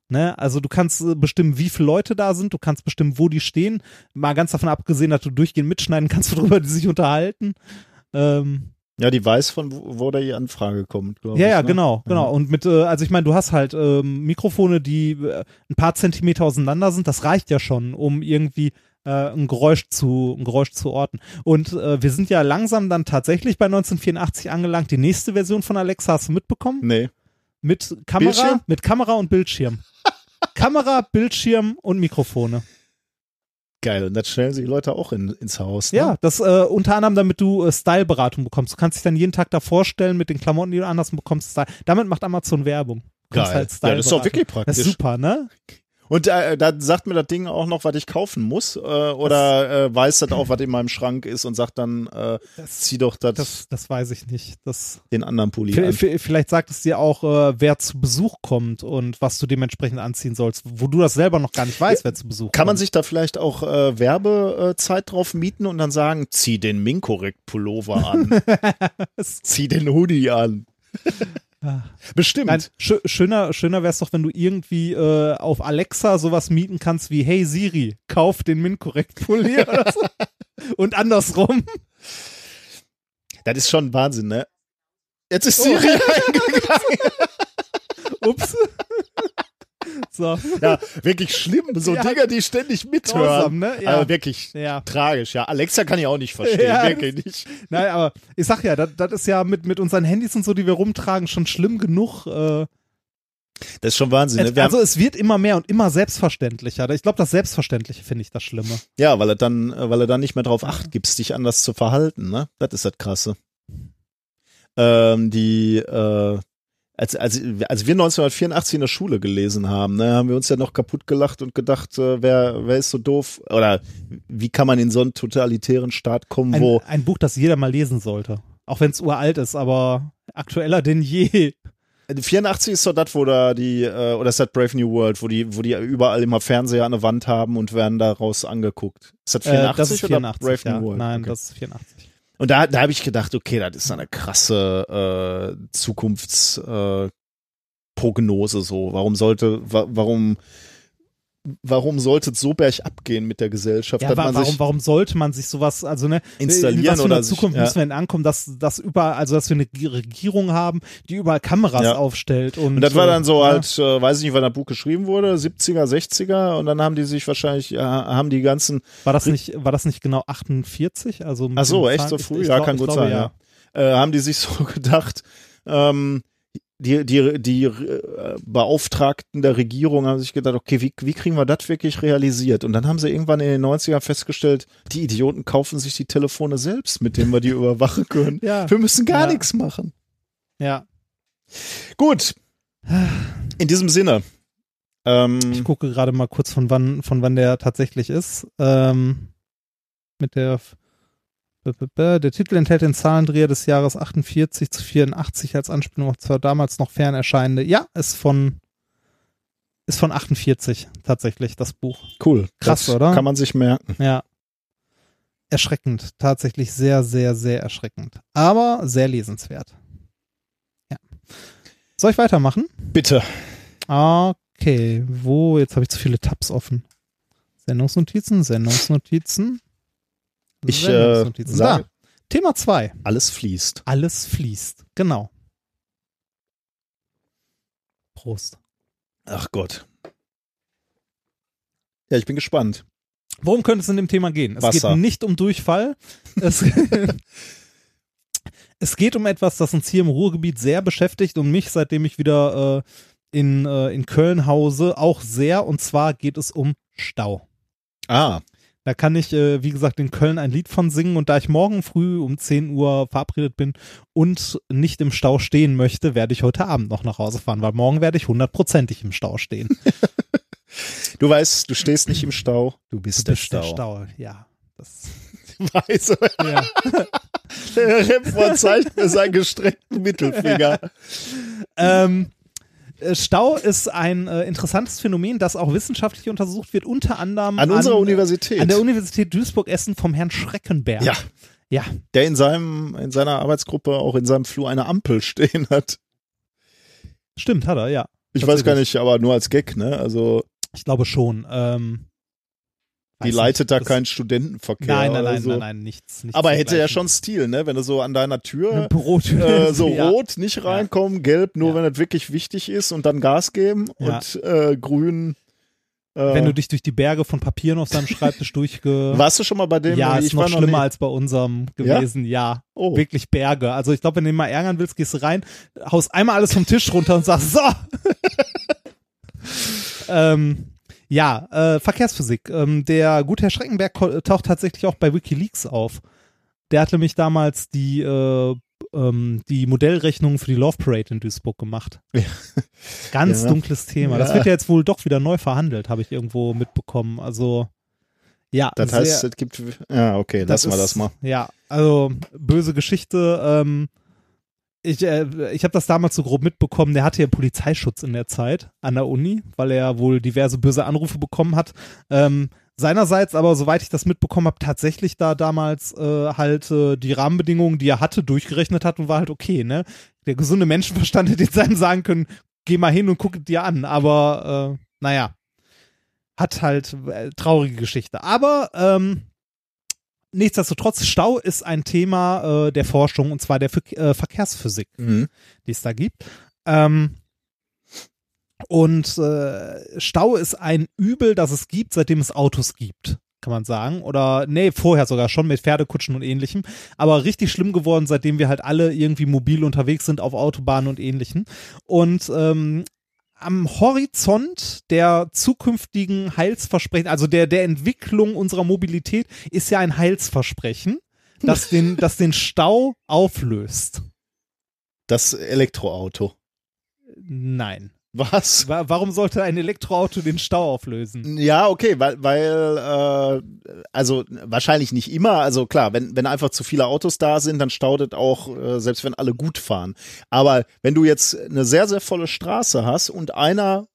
Ne? Also du kannst äh, bestimmen, wie viele Leute da sind, du kannst bestimmen, wo die stehen. Mal ganz davon abgesehen, dass du durchgehend mitschneiden kannst, worüber die sich unterhalten. Ähm, Ja, die weiß, von wo, wo da die Anfrage kommt, glaube ja, ich. ja, ne? genau, genau. Und mit, äh, also ich meine, du hast halt ähm, Mikrofone, die äh, ein paar Zentimeter auseinander sind. Das reicht ja schon, um irgendwie äh, ein Geräusch zu, ein Geräusch zu orten. Und äh, wir sind ja langsam dann tatsächlich bei 1984 angelangt. Die nächste Version von Alexa hast du mitbekommen? Nee. Mit Kamera, Bildschirm? mit Kamera und Bildschirm. Kamera, Bildschirm und Mikrofone. Geil. Und das stellen sie die Leute auch in, ins Haus. Ne? Ja, das äh, unter anderem, damit du äh, Style-Beratung bekommst. Du kannst dich dann jeden Tag da vorstellen mit den Klamotten, die du anders bekommst. Style. Damit macht Amazon Werbung. Geil. halt ja, das ist Style-Beratung. wirklich Das praktisch. ist super, ne? Und äh, da sagt mir das Ding auch noch, was ich kaufen muss. Äh, oder äh, weiß das auch, was in meinem Schrank ist und sagt dann, äh, Das, zieh doch das, das, das weiß ich nicht. Das, den anderen Pulli vielleicht sagt es dir auch, äh, wer zu Besuch kommt und was du dementsprechend anziehen sollst, wo du das selber noch gar nicht weißt, wer zu Besuch Kann man kommt. sich da vielleicht auch Werbezeit drauf mieten und dann sagen, zieh den Minkorrekt-Pullover an, zieh den Hoodie an. Bestimmt. Nein, schö schöner, schöner wäre es doch, wenn du irgendwie äh, auf Alexa sowas mieten kannst wie Hey Siri, kauf den Min-Korrekt-Pulli oder so. Und andersrum. Das ist schon Wahnsinn, ne? Jetzt ist Oh. Siri eingegangen. Ups. So. Ja, wirklich schlimm. So Ja. Dinger, die ständig mithören. Grausam, ne? Ja. Also wirklich Ja. tragisch, ja. Alexa kann ich auch nicht verstehen, Ja, wirklich nicht. Nein, aber ich sag ja, das, das ist ja mit, mit unseren Handys und so, die wir rumtragen, schon schlimm genug. Äh, Das ist schon Wahnsinn. Ne? Also es wird immer mehr und immer selbstverständlicher. Ich glaube, das Selbstverständliche finde ich das Schlimme. Ja, weil er dann, weil er dann nicht mehr drauf acht gibst, dich anders zu verhalten, ne? Das ist das Krasse. Ähm, die, äh, als, als, als wir 1984 in der Schule gelesen haben, ne, haben wir uns ja noch kaputt gelacht und gedacht, äh, wer, wer ist so doof? Oder wie kann man in so einen totalitären Staat kommen, Ein, wo ein Buch, das jeder mal lesen sollte. Auch wenn es uralt ist, aber aktueller denn je. 84 ist doch das, wo da die, äh, oder ist das Brave New World, wo die, wo die überall immer Fernseher an der Wand haben und werden daraus angeguckt. Ist das 84 äh, das ist 84, oder Brave ja. New World? Nein, Okay. das ist 84. Und da, da habe ich gedacht, okay, das ist eine krasse äh, Zukunftsprognose äh, so. Warum sollte, wa warum, warum sollte es so bergab gehen mit der Gesellschaft, Ja, wa warum, warum sollte man sich sowas, also ne, installieren in was für oder einer sich, Zukunft ja. müssen wir denn ankommen, dass, dass überall, also dass wir eine Regierung haben, die überall Kameras Ja. aufstellt und, Und das war dann so äh, halt, äh, weiß ich nicht, wann das Buch geschrieben wurde, 70er, 60er und dann haben die sich wahrscheinlich, äh, haben die ganzen, War das nicht, war das nicht genau 48? Also ach so, echt so früh? Ich- ich ja, glaub- kann gut glaube, sein, ja. Äh, haben die sich so gedacht, ähm, die, die, die äh, Beauftragten der Regierung haben sich gedacht, okay, wie, wie kriegen wir das wirklich realisiert? Und dann haben sie irgendwann in den 90ern festgestellt, die Idioten kaufen sich die Telefone selbst, mit denen wir die überwachen können. Ja. Wir müssen gar Ja. nichts machen. Ja, Gut. In diesem Sinne. Ähm, ich gucke gerade mal kurz von wann, von wann der tatsächlich ist. Ähm, mit der der Titel enthält den Zahlendreher des Jahres 48 zu 84 als Anspielung auf zwar damals noch fern erscheinende. Ja, ist von ist von 48 tatsächlich das Buch. cool. Krass, das oder? Kann man sich merken. Ja. Erschreckend, tatsächlich sehr, sehr, sehr erschreckend. Aber sehr lesenswert. Ja. Soll ich weitermachen? Bitte. Okay, wo? Jetzt habe ich zu viele Tabs offen. Sendungsnotizen, Sendungsnotizen. Ich äh, sage, Thema 2. alles fließt. Alles fließt. Genau. Prost. Ach Gott. Ja, ich bin gespannt. Worum könnte es in dem Thema gehen? Es Wasser. geht nicht um Durchfall. Es, es geht um etwas, das uns hier im Ruhrgebiet sehr beschäftigt und mich, seitdem ich wieder äh, in, äh, in Köln hause, auch sehr. Und zwar geht es um Stau. Ah, Da kann ich, äh, wie gesagt, in Köln ein Lied von singen. Und da ich morgen früh um 10 Uhr verabredet bin und nicht im Stau stehen möchte, werde ich heute Abend noch nach Hause fahren, weil morgen werde ich hundertprozentig im Stau stehen. du weißt, du stehst nicht im Stau, du bist, Du der, bist Stau. der Stau. Ja. Das, Weiß. ja. Der Remford zeigt mir seinen gestreckten Mittelfinger. Ähm, äh, Stau ist ein äh, interessantes Phänomen, das auch wissenschaftlich untersucht wird, unter anderem An unserer an, Universität. An der Universität Duisburg-Essen vom Herrn Schreckenberg. ja, Ja, der in seinem, in seiner Arbeitsgruppe auch in seinem Flur eine Ampel stehen hat. stimmt, hat er, ja. Ich weiß gar nicht, aber nur als Gag, ne? Also Ich glaube schon. Ähm, die leitet nicht, da keinen Studentenverkehr. Nein, nein, nein, so. nein, nein, nichts. nichts Aber hätte ja schon Stil, ne? Wenn du so an deiner Eine Tür äh, so ja. rot nicht reinkommen, gelb nur, Ja. wenn es wirklich wichtig ist und dann Gas geben Ja. und äh, grün. Äh, Wenn du dich durch die Berge von Papieren auf seinem Schreibtisch durchge... warst du schon mal bei dem? ja, ich ist noch war schlimmer nie. als bei unserem gewesen, ja. Oh. Wirklich Berge. Also ich glaube, wenn du ihn mal ärgern willst, gehst du rein, haust einmal alles vom Tisch runter und sagst, so. ähm, ja, äh, Verkehrsphysik. Ähm, der gute Herr Schreckenberg taucht tatsächlich auch bei Wikileaks auf. Der hat nämlich damals die, äh, ähm, die Modellrechnung für die Love Parade in Duisburg gemacht. Ja. Ganz Ja. dunkles Thema. Das wird ja jetzt wohl doch wieder neu verhandelt, habe ich irgendwo mitbekommen. Also ja, Das sehr- heißt, es gibt. Ja, okay, lassen wir das mal. Ja, also böse Geschichte. Ähm, ich äh, ich habe das damals so grob mitbekommen. Der hatte ja Polizeischutz in der Zeit an der Uni, weil er wohl diverse böse Anrufe bekommen hat. Ähm, seinerseits aber, soweit ich das mitbekommen habe, tatsächlich da damals äh, halt äh, die Rahmenbedingungen, die er hatte, durchgerechnet hat und war halt okay. Ne, der gesunde Menschenverstand hätte jetzt einem sagen können, geh mal hin und guck dir an. Aber äh, naja, hat halt äh, traurige Geschichte. Aber ähm, nichtsdestotrotz, Stau ist ein Thema äh, der Forschung und zwar der äh, Verkehrsphysik, Mhm. die es da gibt. Ähm, und äh, Stau ist ein Übel, das es gibt, seitdem es Autos gibt, kann man sagen. Oder nee, vorher sogar schon mit Pferdekutschen und ähnlichem. Aber richtig schlimm geworden, seitdem wir halt alle irgendwie mobil unterwegs sind auf Autobahnen und ähnlichem. Und ähm, am Horizont der zukünftigen Heilsversprechen, also der, der Entwicklung unserer Mobilität, ist ja ein Heilsversprechen, das den, das den Stau auflöst. Das Elektroauto. Nein. Was? Wa- Warum sollte ein Elektroauto den Stau auflösen? Ja, okay, weil, weil äh, also wahrscheinlich nicht immer. Also klar, wenn, wenn einfach zu viele Autos da sind, dann staudet auch, äh, selbst wenn alle gut fahren. Aber wenn du jetzt eine sehr, sehr volle Straße hast und einer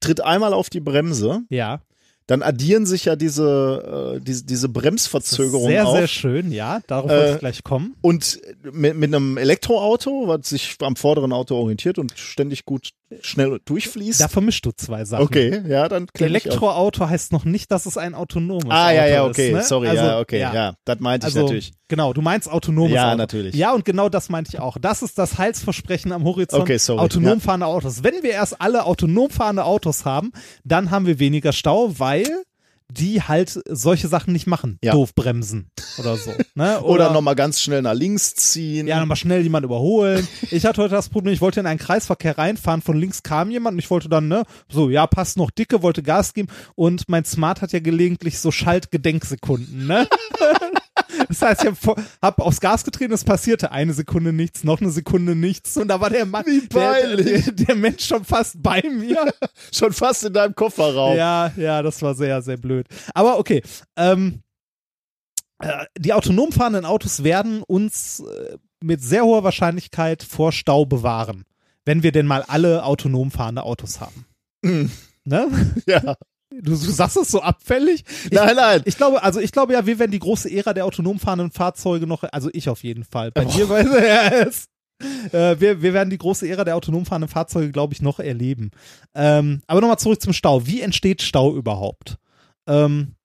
tritt einmal auf die Bremse, Ja. dann addieren sich ja diese, äh, diese, diese Bremsverzögerungen sehr, auf. sehr schön, ja. Darauf Äh, ich gleich kommen. Und mit, mit einem Elektroauto, was sich am vorderen Auto orientiert und ständig gut schnell durchfließt. Da vermischst du zwei Sachen. okay, ja, dann ich auf. Elektroauto heißt noch nicht, dass es ein autonomes Ah, Auto ja, ja, ist. okay, ne? sorry, also, ja, okay, ja, das meinte ich Also, natürlich. genau, du meinst autonomes Ja, Auto. natürlich. Ja, und genau das meinte ich auch. Das ist das Heilsversprechen am Horizont. Okay, sorry, Autonom ja. fahrende Autos. Wenn wir erst alle autonom fahrende Autos haben, dann haben wir weniger Stau, weil die halt solche Sachen nicht machen. Ja. Doof bremsen oder so. Ne? Oder, nochmal ganz schnell nach links ziehen. Ja, nochmal schnell jemand überholen. Ich hatte heute das Problem, ich wollte in einen Kreisverkehr reinfahren, von links kam jemand und ich wollte dann, ne, so, ja, passt noch dicke, wollte Gas geben und mein Smart hat ja gelegentlich so Schaltgedenksekunden, ne? Das heißt, ich habe hab aufs Gas getreten, es passierte eine Sekunde nichts, noch eine Sekunde nichts und da war der Mann, Wie der, der, der Mensch schon fast bei mir. Schon fast in deinem Kofferraum. Ja, ja, das war sehr, sehr blöd. Aber okay, ähm, äh, die autonom fahrenden Autos werden uns äh, mit sehr hoher Wahrscheinlichkeit vor Stau bewahren, wenn wir denn mal alle autonom fahrende Autos haben. Mm. Ne? ja. Du, du sagst es so abfällig. Ich, Nein, nein. ich glaube, also ich glaube ja, wir werden die große Ära der autonom fahrenden Fahrzeuge noch, also ich auf jeden Fall. Bei dir weiß ja, es. Äh, wir, wir werden die große Ära der autonom fahrenden Fahrzeuge, glaube ich, noch erleben. Ähm, aber nochmal zurück zum Stau. Wie entsteht Stau überhaupt? Ähm,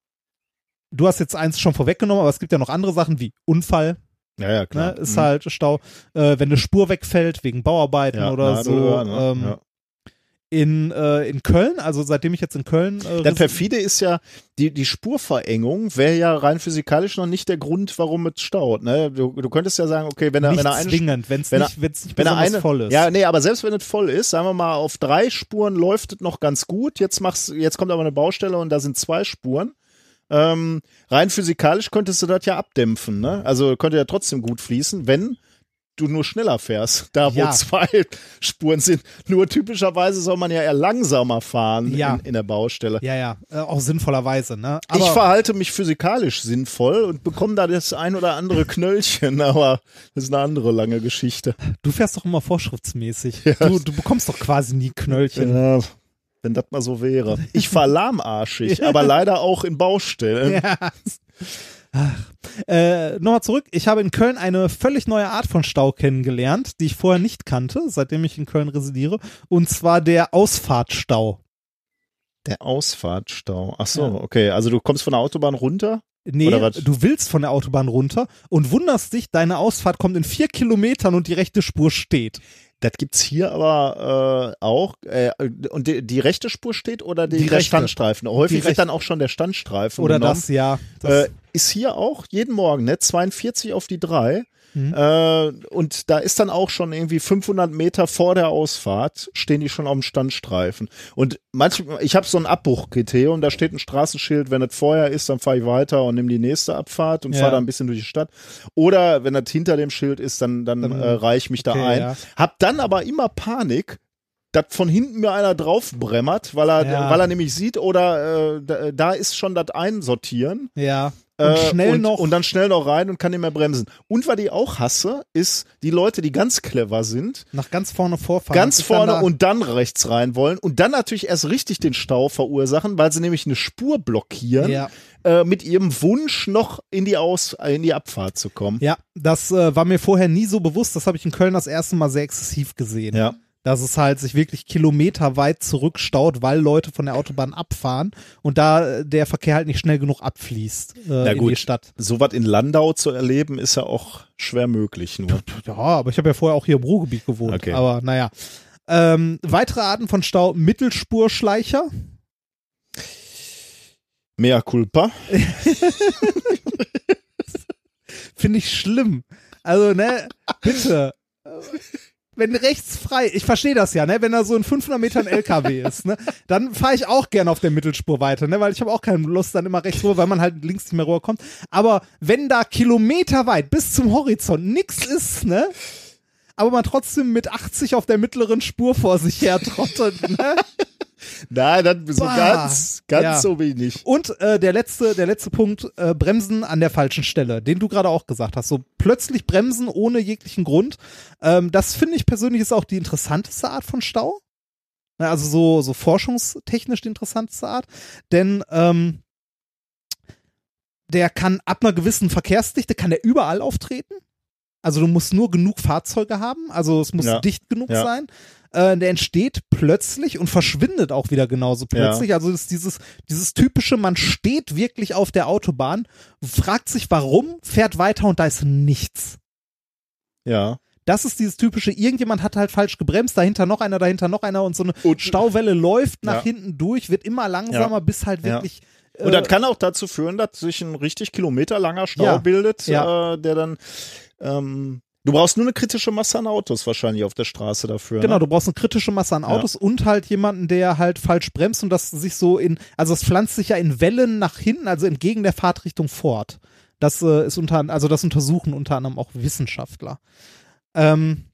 du hast jetzt eins schon vorweggenommen, aber es gibt ja noch andere Sachen wie Unfall, Ja, ja, klar. ne, ist Mhm. halt Stau. Äh, wenn eine Spur wegfällt wegen Bauarbeiten ja, oder so. ja, ne? ähm, ja. In, äh, in Köln, also seitdem ich jetzt in Köln. Äh, Der perfide ist ja, die, die Spurverengung wäre ja rein physikalisch noch nicht der Grund, warum es staut. Ne? Du, du könntest ja sagen, okay, wenn er, nicht wenn er eine zwingend, wenn es wenn nicht, wenn's nicht wenn er eine, voll ist. Ja, nee, aber selbst wenn es voll ist, sagen wir mal, auf drei Spuren läuft es noch ganz gut. Jetzt machst, jetzt kommt aber eine Baustelle und da sind zwei Spuren. Ähm, rein physikalisch könntest du das ja abdämpfen, ne? Also könnte ja trotzdem gut fließen, wenn du nur schneller fährst, da wo Ja. zwei Spuren sind. Nur typischerweise soll man ja eher langsamer fahren Ja. in, in der Baustelle. Ja, ja, äh, auch sinnvollerweise, ne? Aber ich verhalte mich physikalisch sinnvoll und bekomme da das ein oder andere Knöllchen, aber das ist eine andere lange Geschichte. du fährst doch immer vorschriftsmäßig. Du, du bekommst doch quasi nie Knöllchen. Ja, wenn das mal so wäre. Ich fahr lahmarschig, aber leider auch in Baustellen. Ja. Äh, Nochmal zurück. Ich habe in Köln eine völlig neue Art von Stau kennengelernt, die ich vorher nicht kannte, seitdem ich in Köln residiere. Und zwar der Ausfahrtstau. Der Ausfahrtstau. Ach so, Ja. okay. Also du kommst von der Autobahn runter? Nee, du willst von der Autobahn runter und wunderst dich, deine Ausfahrt kommt in vier Kilometern und die rechte Spur steht. Das gibt's hier aber äh, auch. Äh, und die, die rechte Spur steht oder die, Die der rechte. Standstreifen? Häufig wird dann auch schon der Standstreifen Oder genommen. das, ja. Das, Äh, ist hier auch jeden Morgen, ne? 42 auf die 3. Mhm. Äh, und da ist dann auch schon irgendwie 500 Meter vor der Ausfahrt stehen die schon auf dem Standstreifen. Und manchmal, ich habe so ein Abbruchkriterium, da steht ein Straßenschild, wenn das vorher ist, dann fahre ich weiter und nehme die nächste Abfahrt und Ja. fahre da ein bisschen durch die Stadt. Oder wenn das hinter dem Schild ist, dann, dann, Dann- äh, reiche ich mich da okay, ein. ja. Hab dann aber immer Panik, dass von hinten mir einer draufbremmert, weil er, Ja. weil er nämlich sieht, oder äh, da, da ist schon das Einsortieren. ja. Und Äh, schnell und, noch. Und dann schnell noch rein und kann nicht mehr bremsen. Und was ich auch hasse, ist die Leute, die ganz clever sind, nach ganz vorne vorfahren. ganz Ist dann vorne da- und dann rechts rein wollen und dann natürlich erst richtig den Stau verursachen, weil sie nämlich eine Spur blockieren, Ja. äh, mit ihrem Wunsch noch in die Aus äh, in die Abfahrt zu kommen. Ja, das äh, war mir vorher nie so bewusst. Das habe ich in Köln das erste Mal sehr exzessiv gesehen. Ja. Dass es halt sich wirklich kilometerweit zurückstaut, weil Leute von der Autobahn abfahren und da äh, der Verkehr halt nicht schnell genug abfließt äh, Na in die gut. Stadt. Sowas in Landau zu erleben, ist ja auch schwer möglich nur. Ja, aber ich habe ja vorher auch hier im Ruhrgebiet gewohnt. Okay. Aber naja. Ähm, weitere Arten von Stau, Mittelspurschleicher. Mea culpa. Finde ich schlimm. Also, ne, bitte. Wenn rechts frei, ich verstehe das ja, ne, wenn da so ein 500 Meter ein LKW ist, ne, dann fahre ich auch gerne auf der Mittelspur weiter, ne, weil ich habe auch keine Lust dann immer rechts rüber, weil man halt links nicht mehr rüberkommt. Aber wenn da kilometerweit bis zum Horizont nix ist, ne, aber man trotzdem mit 80 auf der mittleren Spur vor sich her trottet, ne, Nein, das so Bah. ganz, ganz Ja. so wenig. Und äh, der letzte, der letzte Punkt, äh, Bremsen an der falschen Stelle, den du gerade auch gesagt hast. So plötzlich bremsen ohne jeglichen Grund. Ähm, das finde ich persönlich ist auch die interessanteste Art von Stau. Also so, so forschungstechnisch die interessanteste Art. Denn ähm, der kann ab einer gewissen Verkehrsdichte, kann der überall auftreten. Also du musst nur genug Fahrzeuge haben, also es muss Ja. dicht genug Ja. sein. Äh, der entsteht plötzlich und verschwindet auch wieder genauso plötzlich. Also das ist dieses, dieses typische, man steht wirklich auf der Autobahn, fragt sich warum, fährt weiter und da ist nichts. Ja. Das ist dieses typische, irgendjemand hat halt falsch gebremst, dahinter noch einer, dahinter noch einer und so eine Und- Stauwelle läuft nach Ja. hinten durch, wird immer langsamer, bis halt Ja. wirklich. Und äh, das kann auch dazu führen, dass sich ein richtig kilometerlanger Stau Ja. bildet, Ja. Äh, der dann ähm, Du brauchst nur eine kritische Masse an Autos wahrscheinlich auf der Straße dafür. Genau, ne? du brauchst eine kritische Masse an Ja. Autos und halt jemanden, der halt falsch bremst und das sich so in, also es pflanzt sich ja in Wellen nach hinten, also entgegen der Fahrtrichtung fort. Das äh, ist unter, also das untersuchen unter anderem auch Wissenschaftler. Ähm,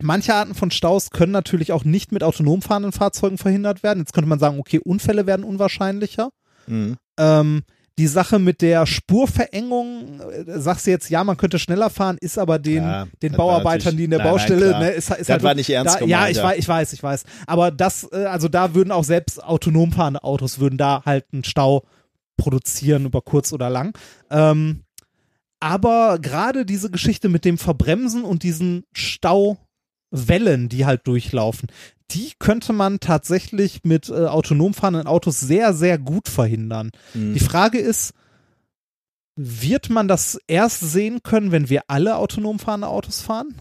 manche Arten von Staus können natürlich auch nicht mit autonom fahrenden Fahrzeugen verhindert werden. Jetzt könnte man sagen, okay, Unfälle werden unwahrscheinlicher. Mhm. Ähm, die Sache mit der Spurverengung, äh, sagst du jetzt, ja, man könnte schneller fahren, ist aber den, Ja, den Bauarbeitern, die in der Nein, nein, Baustelle, klar. ne, ist, ist Das halt war nicht ernst da, gemeint, Ja, ich ja. weiß, ich weiß, ich weiß. Aber das, äh, also da würden auch selbst autonom fahrende Autos würden da halt einen Stau produzieren über kurz oder lang. Ähm, aber gerade diese Geschichte mit dem Verbremsen und diesen Stauwellen, die halt durchlaufen, die könnte man tatsächlich mit äh, autonom fahrenden Autos sehr, sehr gut verhindern. Mhm. Die Frage ist, wird man das erst sehen können, wenn wir alle autonom fahrende Autos fahren?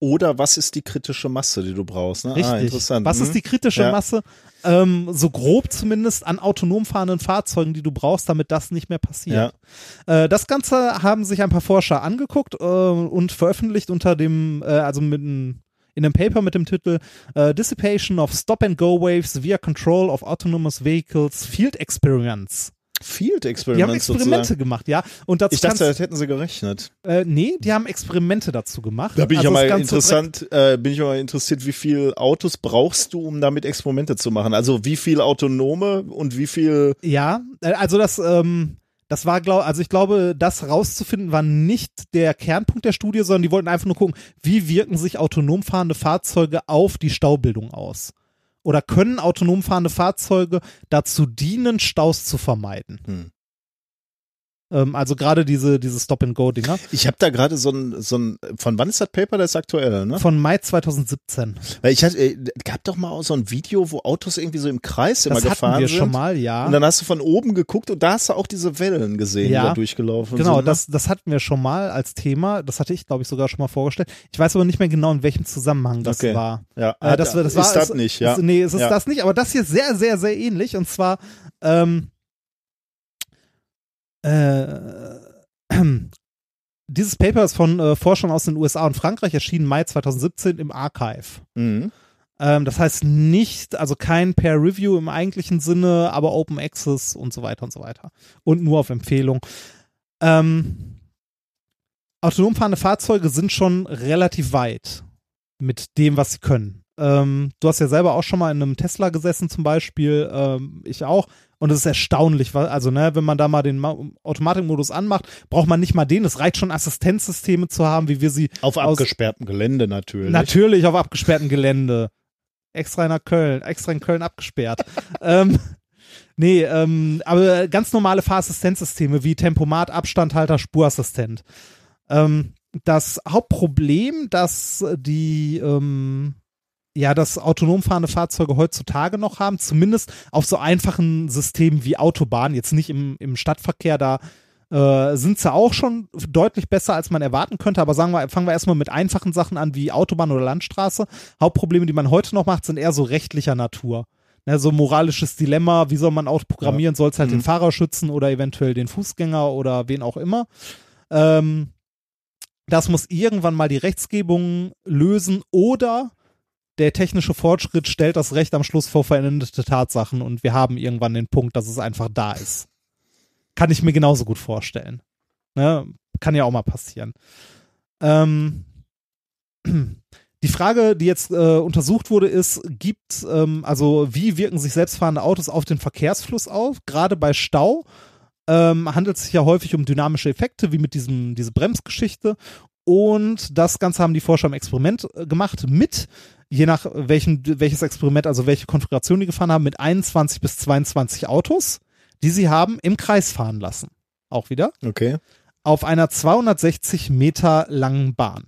Oder was ist die kritische Masse, die du brauchst? Ne? Ah, Richtig. interessant. Was Mhm. ist die kritische Ja. Masse, ähm, so grob zumindest an autonom fahrenden Fahrzeugen, die du brauchst, damit das nicht mehr passiert? Äh, das Ganze haben sich ein paar Forscher angeguckt äh, und veröffentlicht unter dem, äh, also mit einem in einem Paper mit dem Titel äh, Dissipation of Stop-and-Go Waves via Control of Autonomous Vehicles Field Experiments. Field Die haben Experiments Experimente sozusagen. gemacht, ja. Und dazu Ich dachte, das hätten sie gerechnet. äh, nee, die haben Experimente dazu gemacht. Da bin ich Also ja mal interessant, äh, bin ich mal interessiert, wie viel Autos brauchst du, um damit Experimente zu machen? Also wie viel autonome und wie viel Ja, äh, also das, ähm, das war, glaub, also ich glaube, das rauszufinden war nicht der Kernpunkt der Studie, sondern die wollten einfach nur gucken, wie wirken sich autonom fahrende Fahrzeuge auf die Staubildung aus? Oder können autonom fahrende Fahrzeuge dazu dienen, Staus zu vermeiden? Hm. Ähm, also gerade diese, diese Stop-and-Go-Dinger. Ich habe da gerade so ein, so ein, von wann ist das Paper? Das ist aktuell, ne? Von Mai 2017. Weil ich hatte, äh, gab doch mal auch so ein Video, wo Autos irgendwie so im Kreis immer Das gefahren hatten wir sind. schon mal, ja. Und dann hast du von oben geguckt und da hast du auch diese Wellen gesehen, Ja. die da durchgelaufen Genau, sind. ne? das, das hatten wir schon mal als Thema. Das hatte ich, glaube ich, sogar schon mal vorgestellt. Ich weiß aber nicht mehr genau, in welchem Zusammenhang das Okay. war. ja, Äh, das, das war ist das es- nicht, ja. Ist, nee, es ist Ja. das nicht, aber das hier ist sehr, sehr, sehr ähnlich. Und zwar, ähm, äh, dieses Paper ist von äh, Forschern aus den USA und Frankreich, erschienen Mai 2017 im Archive. Mhm. Ähm, das heißt nicht, also kein Peer Review im eigentlichen Sinne, aber Open Access und so weiter und so weiter. Und nur auf Empfehlung. Ähm, autonom fahrende Fahrzeuge sind schon relativ weit mit dem, was sie können. Ähm, du hast ja selber auch schon mal in einem Tesla gesessen zum Beispiel, ähm, ich auch. Und es ist erstaunlich, weil, also ne, wenn man da mal den Ma Automatikmodus anmacht, braucht man nicht mal den. Es reicht schon Assistenzsysteme zu haben, wie wir sie Auf abgesperrtem Gelände natürlich. Natürlich auf abgesperrtem Gelände. Extra nach Köln, extra in Köln abgesperrt. ähm, nee, ähm, aber ganz normale Fahrassistenzsysteme wie Tempomat, Abstandhalter, Spurassistent. Ähm, das Hauptproblem, das die ähm, ja, das autonom fahrende Fahrzeuge heutzutage noch haben, zumindest auf so einfachen Systemen wie Autobahn, jetzt nicht im, im Stadtverkehr, da äh, sind sie auch schon deutlich besser, als man erwarten könnte. Aber sagen wir, fangen wir erstmal mit einfachen Sachen an wie Autobahn oder Landstraße. Hauptprobleme, die man heute noch macht, sind eher so rechtlicher Natur. Ne, so moralisches Dilemma, wie soll man Auto programmieren, soll es halt den Mhm. Fahrer schützen oder eventuell den Fußgänger oder wen auch immer. Ähm, das muss irgendwann mal die Rechtsgebung lösen oder der technische Fortschritt stellt das Recht am Schluss vor veränderte Tatsachen und wir haben irgendwann den Punkt, dass es einfach da ist. Kann ich mir genauso gut vorstellen. Ne? Kann ja auch mal passieren. Ähm, die Frage, die jetzt äh, untersucht wurde, ist, gibt, ähm, also wie wirken sich selbstfahrende Autos auf den Verkehrsfluss auf? Gerade bei Stau ähm, handelt es sich ja häufig um dynamische Effekte, wie mit diesem, diese Bremsgeschichte. Und das Ganze haben die Forscher im Experiment äh, gemacht mit, je nach welchem, welches Experiment, also welche Konfiguration die gefahren haben, mit 21 bis 22 Autos, die sie haben im Kreis fahren lassen. Auch wieder. Okay. Auf einer 260 Meter langen Bahn.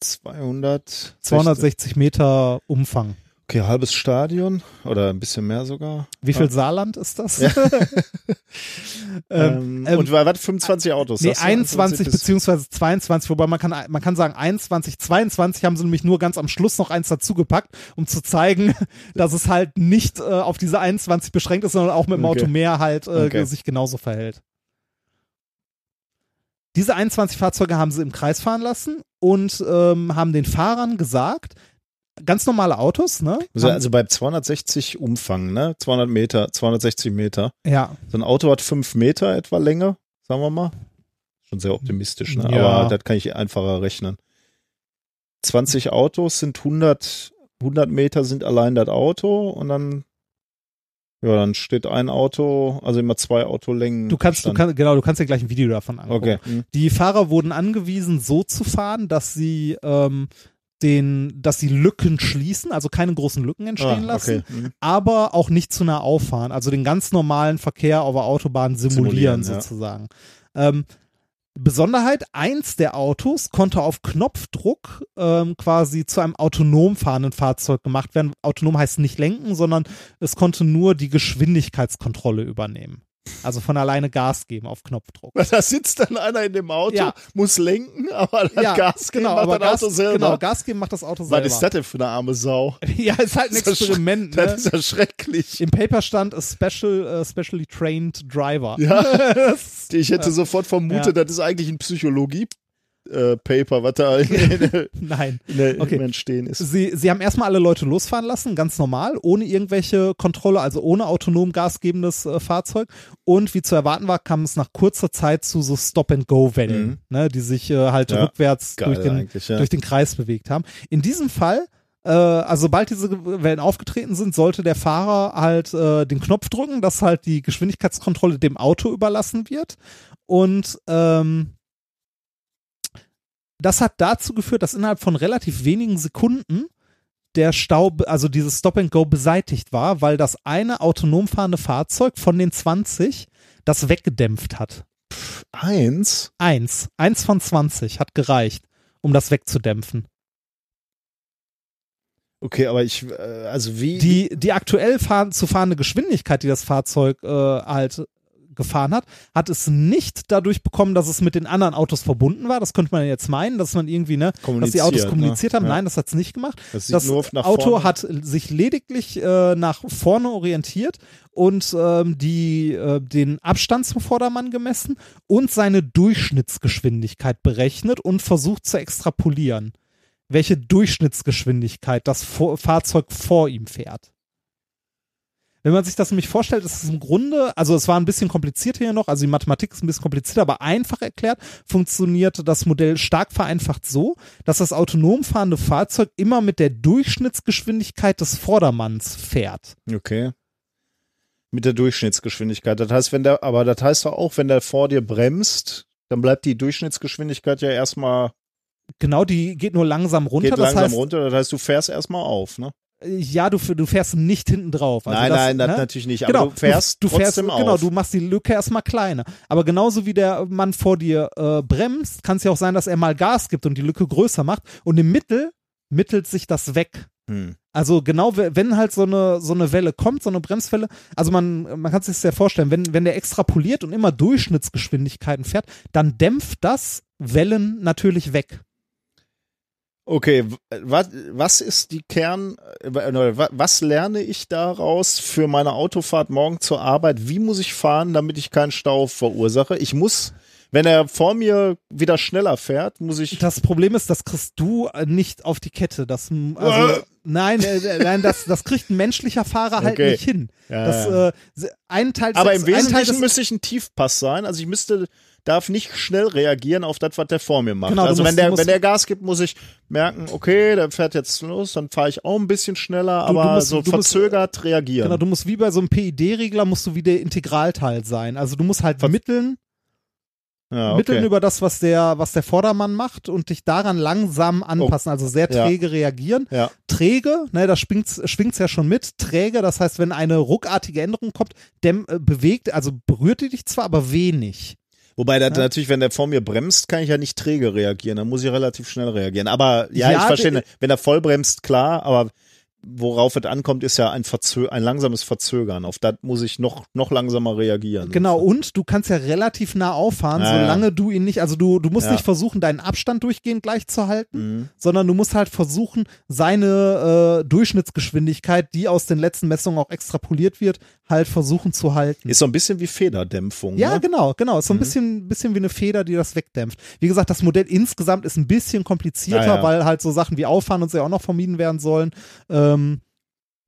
200. 260 Meter Umfang. Okay, halbes Stadion oder ein bisschen mehr sogar. Wie viel Saarland ist das? Ja. ähm, Ähm, ähm, und war was 25 Autos? Nee, sagst du? 21 bis- beziehungsweise 22, wobei man kann, man kann sagen 21, 22 haben sie nämlich nur ganz am Schluss noch eins dazugepackt, um zu zeigen, dass es halt nicht äh, auf diese 21 beschränkt ist, sondern auch mit dem Okay. Auto mehr halt äh, Okay. sich genauso verhält. Diese 21 Fahrzeuge haben sie im Kreis fahren lassen und ähm, haben den Fahrern gesagt, ganz normale Autos, ne? Also, also bei 260 Umfang, ne? 200 Meter, 260 Meter. ja, So ein Auto hat 5 Meter etwa Länge, sagen wir mal. Schon sehr optimistisch, ne? Ja. Aber das kann ich einfacher rechnen. 20 Autos sind 100, 100 Meter sind allein das Auto und dann, ja, dann steht ein Auto, also immer zwei Autolängen. du kannst, du kannst, genau, du kannst dir gleich ein Video davon angucken. Okay. Hm. Die Fahrer wurden angewiesen, so zu fahren, dass sie ähm, den, dass sie Lücken schließen, also keine großen Lücken entstehen Ah, lassen, okay. Hm. aber auch nicht zu nah auffahren, also den ganz normalen Verkehr auf der Autobahn simulieren, Simulieren, ja. sozusagen. Ähm, Besonderheit, eins der Autos konnte auf Knopfdruck ähm, quasi zu einem autonom fahrenden Fahrzeug gemacht werden. Autonom heißt nicht lenken, sondern es konnte nur die Geschwindigkeitskontrolle übernehmen. Also von alleine Gas geben auf Knopfdruck. Da sitzt dann einer in dem Auto, Ja. muss lenken, aber dann Ja, Gas geben, genau, macht aber das Gas, Auto selber. genau, Gas geben macht das Auto selber. Was ist das denn für eine arme Sau? Ja, ist halt ein Das ist Experiment. Ne? Das ist ja schrecklich. Im Paper stand a special, uh, specially trained driver. Ja. Das- Ich hätte sofort vermutet, das ist eigentlich ein Psychologie-Paper, was da in, in, Nein. in der, Okay. im Entstehen ist. Sie, sie haben erstmal alle Leute losfahren lassen, ganz normal, ohne irgendwelche Kontrolle, also ohne autonom gasgebendes äh, Fahrzeug. Und wie zu erwarten war, kam es nach kurzer Zeit zu so Stop-and-Go-Wellen, Mhm. ne, die sich äh, halt Ja. rückwärts Geil durch den, ja. durch den Kreis bewegt haben. In diesem Fall, äh, also sobald diese Wellen aufgetreten sind, sollte der Fahrer halt äh, den Knopf drücken, dass halt die Geschwindigkeitskontrolle dem Auto überlassen wird. Und ähm, das hat dazu geführt, dass innerhalb von relativ wenigen Sekunden der Stau, also dieses Stop and Go beseitigt war, weil das eine autonom fahrende Fahrzeug von den 20 das weggedämpft hat. Eins? Eins. Eins von 20 hat gereicht, um das wegzudämpfen. Okay, aber ich, äh, also wie? Die, die aktuell fahren, zu fahrende Geschwindigkeit, die das Fahrzeug äh, halt gefahren hat, hat es nicht dadurch bekommen, dass es mit den anderen Autos verbunden war. Das könnte man jetzt meinen, dass man irgendwie, ne, dass die Autos Kommuniziert, ne? haben. Ja. Nein, das hat es nicht gemacht. Das Das Auto vorne. hat sich lediglich äh, nach vorne orientiert und ähm, die, äh, den Abstand zum Vordermann gemessen und seine Durchschnittsgeschwindigkeit berechnet und versucht zu extrapolieren, welche Durchschnittsgeschwindigkeit das vor Fahrzeug vor ihm fährt. Wenn man sich das nämlich vorstellt, ist es im Grunde, also es war ein bisschen komplizierter hier noch, also die Mathematik ist ein bisschen komplizierter, aber einfach erklärt, funktioniert das Modell stark vereinfacht so, dass das autonom fahrende Fahrzeug immer mit der Durchschnittsgeschwindigkeit des Vordermanns fährt. Okay. Mit der Durchschnittsgeschwindigkeit. Das heißt, wenn der, aber das heißt doch auch, wenn der vor dir bremst, dann bleibt die Durchschnittsgeschwindigkeit ja erstmal, Genau, die geht nur langsam runter. geht das langsam heißt, runter. Das heißt, du fährst erstmal auf, ne? Ja, du, du fährst nicht hinten drauf. Also nein, das, nein, das ne? natürlich nicht. Genau, Aber du fährst du, du fährst, trotzdem auf. genau, du machst die Lücke erstmal kleiner. Aber genauso wie der Mann vor dir äh, bremst, kann es ja auch sein, dass er mal Gas gibt und die Lücke größer macht und im Mittel mittelt sich das weg. hm. Also genau, we- wenn halt so eine, so eine Welle kommt, so eine Bremswelle, also man, man kann sich das ja vorstellen, wenn, wenn der extrapoliert und immer Durchschnittsgeschwindigkeiten fährt, dann dämpft das Wellen natürlich weg. Okay, was, was ist die Kern, äh, wa- was lerne ich daraus für meine Autofahrt morgen zur Arbeit? Wie muss ich fahren, damit ich keinen Stau verursache? Ich muss, wenn er vor mir wieder schneller fährt, muss ich, Das Problem ist, das kriegst du äh, nicht auf die Kette. Das, also, Äh. nein, äh, nein, das, das kriegt ein menschlicher Fahrer halt Okay. nicht hin. Ja, das. Äh, ein Teil aber im Wesentlichen müsste ich ein Tiefpass sein. Also ich müsste, darf nicht schnell reagieren auf das, was der vor mir macht. Genau, also musst- wenn der, wenn der Gas gibt, muss ich merken, okay, der fährt jetzt los, dann fahre ich auch ein bisschen schneller, Du- du aber musst- so du musst- verzögert reagieren. Genau, du musst wie bei so einem PID-Regler musst du wie der Integralteil sein. Also du musst halt Ver- mitteln, ja, okay. mitteln über das, was der, was der Vordermann macht und dich daran langsam anpassen, also sehr Oh. Ja. träge reagieren. ja. Träge, ne, da schwingt's, schwingt's ja schon mit. Träge, das heißt, wenn eine ruckartige Änderung kommt, dem, äh, bewegt, also berührt die dich zwar, aber wenig. Wobei Ja. natürlich, wenn der vor mir bremst, kann ich ja nicht träge reagieren. Dann muss ich relativ schnell reagieren. Aber ja, Ja, ich verstehe. Wenn er voll bremst, klar, aber worauf es ankommt, ist ja ein, Verzö ein langsames Verzögern. Auf das muss ich noch, noch langsamer reagieren. Genau, und du kannst ja relativ nah auffahren, Ja, ja. solange du ihn nicht, also du, du musst Ja. nicht versuchen, deinen Abstand durchgehend gleich zu halten, Mhm. sondern du musst halt versuchen, seine äh, Durchschnittsgeschwindigkeit, die aus den letzten Messungen auch extrapoliert wird, halt versuchen zu halten. Ist so ein bisschen wie Federdämpfung. ja, ne? genau, genau. Ist so ein Mhm. bisschen, bisschen wie eine Feder, die das wegdämpft. Wie gesagt, das Modell insgesamt ist ein bisschen komplizierter, Ja, ja. weil halt so Sachen wie Auffahren und so ja auch noch vermieden werden sollen. Ähm,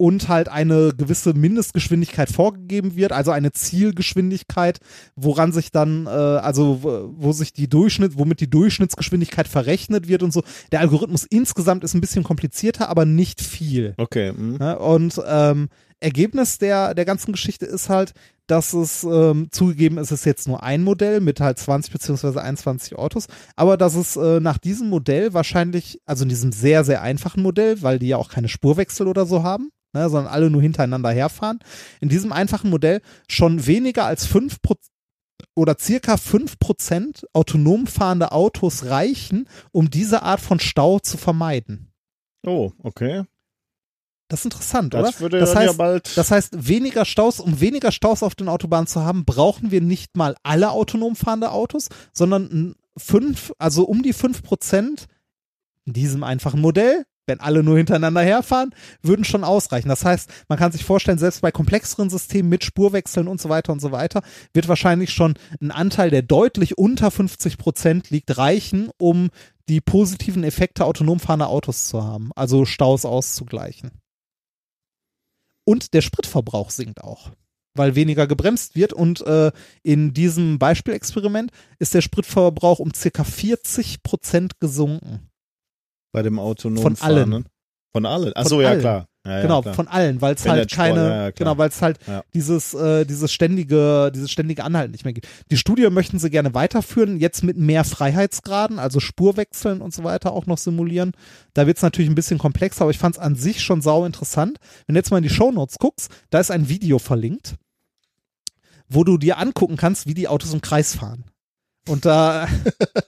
und halt eine gewisse Mindestgeschwindigkeit vorgegeben wird, also eine Zielgeschwindigkeit, woran sich dann, äh, also wo- wo sich die Durchschnitt, womit die Durchschnittsgeschwindigkeit verrechnet wird und so. Der Algorithmus insgesamt ist ein bisschen komplizierter, aber nicht viel. Okay. mhm. Ne? Und ähm, Ergebnis der, der ganzen Geschichte ist halt, dass es ähm, zugegeben ist, es ist jetzt nur ein Modell mit halt 20 beziehungsweise 21 Autos, aber dass es äh, nach diesem Modell wahrscheinlich, also in diesem sehr, sehr einfachen Modell, weil die ja auch keine Spurwechsel oder so haben, ne, sondern alle nur hintereinander herfahren, in diesem einfachen Modell schon weniger als 5 oder circa 5% autonom fahrende Autos reichen, um diese Art von Stau zu vermeiden. Oh, okay. Das ist interessant, Das oder? würde das heißt, ja bald. Das heißt, weniger Staus, um weniger Staus auf den Autobahnen zu haben, brauchen wir nicht mal alle autonom fahrende Autos, sondern fünf, also um die fünf Prozent in diesem einfachen Modell, wenn alle nur hintereinander herfahren, würden schon ausreichen. Das heißt, man kann sich vorstellen, selbst bei komplexeren Systemen mit Spurwechseln und so weiter und so weiter, wird wahrscheinlich schon ein Anteil, der deutlich unter 50 Prozent liegt, reichen, um die positiven Effekte autonom fahrender Autos zu haben, also Staus auszugleichen. Und der Spritverbrauch sinkt auch, weil weniger gebremst wird. Und äh, in diesem Beispielexperiment ist der Spritverbrauch um circa 40 Prozent gesunken. bei dem autonomen von allen. Fahren, ne? Von allen. Achso, Von ja, allen. klar. Ja, ja, genau, klar. von allen, weil es halt keine, ja, ja, genau, weil es halt Ja. dieses, äh, dieses ständige, dieses ständige Anhalten nicht mehr gibt. Die Studie möchten sie gerne weiterführen, jetzt mit mehr Freiheitsgraden, also Spurwechseln und so weiter auch noch simulieren. Da wird es natürlich ein bisschen komplexer, aber ich fand es an sich schon sau interessant. Wenn du jetzt mal in die Shownotes guckst, da ist ein Video verlinkt, wo du dir angucken kannst, wie die Autos im Kreis fahren. Und da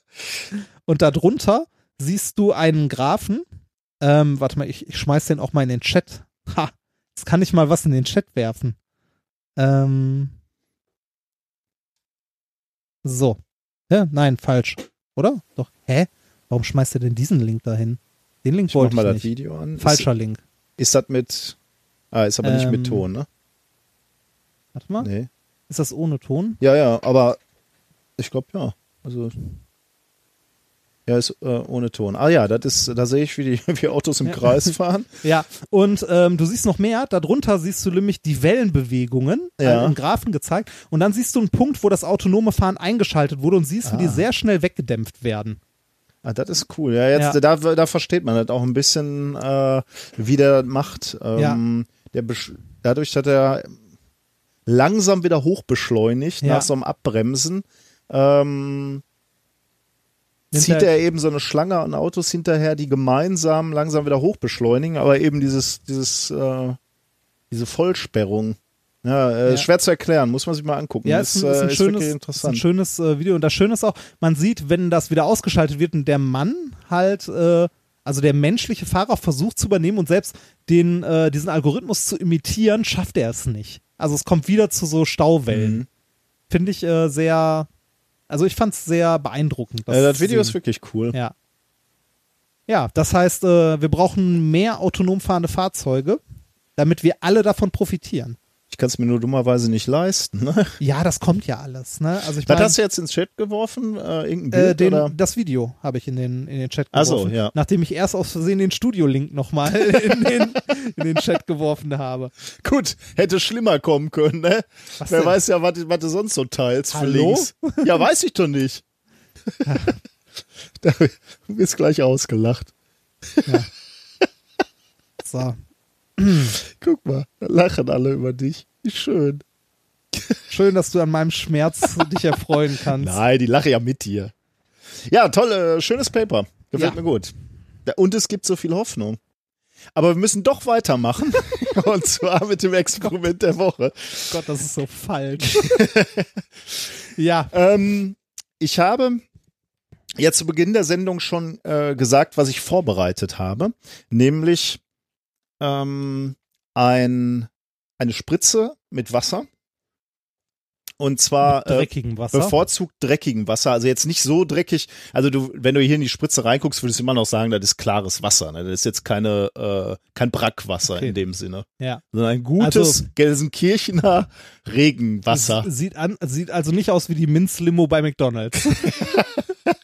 und darunter siehst du einen Graphen. Ähm, warte mal, ich, ich schmeiß den auch mal in den Chat. Ha, jetzt kann ich mal was in den Chat werfen. Ähm, so. Ja, nein, falsch. Oder? Doch. Hä? Warum schmeißt er denn diesen Link dahin? Den Link Ich mach wollte mal ich das nicht. Video an. Falscher Link. Ist, ist das mit. Ah, ist aber nicht Ähm, mit Ton, ne? Warte mal. Nee. Ist das ohne Ton? Ja, ja, aber ich glaube ja. Also. Ja, ist äh, ohne Ton. Ah ja, das ist, da sehe ich, wie die wie Autos im Ja. Kreis fahren. Ja, und ähm, du siehst noch mehr. Darunter siehst du nämlich die Wellenbewegungen Ja. äh, im Graphen gezeigt. Und dann siehst du einen Punkt, wo das autonome Fahren eingeschaltet wurde und siehst, wie die Ah. sehr schnell weggedämpft werden. Ah, das ist cool. Ja, jetzt Ja. Da, da versteht man das auch ein bisschen, äh, wie der macht. Ähm, der dadurch, dass er langsam wieder hochbeschleunigt Ja. nach so einem Abbremsen, ähm, zieht er- eben so eine Schlange an Autos hinterher, die gemeinsam langsam wieder hochbeschleunigen, aber eben dieses, dieses, äh, diese Vollsperrung. Ja, äh, Ja. schwer zu erklären, muss man sich mal angucken. Ja, ist, ein, äh, ist ein wirklich schönes, ist ein schönes äh, Video. Und das Schöne ist auch, man sieht, wenn das wieder ausgeschaltet wird und der Mann halt, äh, also der menschliche Fahrer versucht zu übernehmen und selbst den, äh, diesen Algorithmus zu imitieren, schafft er es nicht. Also es kommt wieder zu so Stauwellen. Mhm. Finde ich äh, sehr, also ich fand es sehr beeindruckend. äh, das Video ist sehen. wirklich cool. Ja. Ja, das heißt, äh, wir brauchen mehr autonom fahrende Fahrzeuge, damit wir alle davon profitieren. Ich kann es mir nur dummerweise nicht leisten. Ne? Ja, das kommt ja alles. Ne? Also ich Was mein, hast du jetzt ins Chat geworfen? Äh, irgendein äh, Bild den, oder? das Video habe ich in den, in den Chat Ach so, geworfen, ja. nachdem ich erst aus Versehen den Studio-Link nochmal in den, in den Chat geworfen habe. Gut, hätte schlimmer kommen können, ne? Was Wer denn? weiß ja, was, was du sonst so teilst für Hallo? Links. Ja, weiß ich doch nicht. da wirst gleich ausgelacht. So, Guck mal, da lachen alle über dich. Wie schön. schön, dass du an meinem Schmerz dich erfreuen kannst. Nein, die lache ja mit dir. Ja, toll, äh, schönes Paper. Gefällt Ja. mir gut. Ja, Und es gibt so viel Hoffnung. Aber wir müssen doch weitermachen. Und zwar mit dem Experiment der Woche. Gott, das ist so falsch. ja, Ähm, ich habe jetzt zu Beginn der Sendung schon äh, gesagt, was ich vorbereitet habe, nämlich ähm, ein, eine Spritze mit Wasser. Und zwar äh, dreckigem Wasser. bevorzugt dreckigen Wasser. Also jetzt nicht so dreckig. Also du, wenn du hier in die Spritze reinguckst, würdest du immer noch sagen, das ist klares Wasser. Ne? Das ist jetzt keine, äh, kein Brackwasser Okay. in dem Sinne, ja. sondern ein gutes Also- Gelsenkirchener Regenwasser. Sieht, an, sieht also nicht aus wie die Minz-Limo bei McDonalds.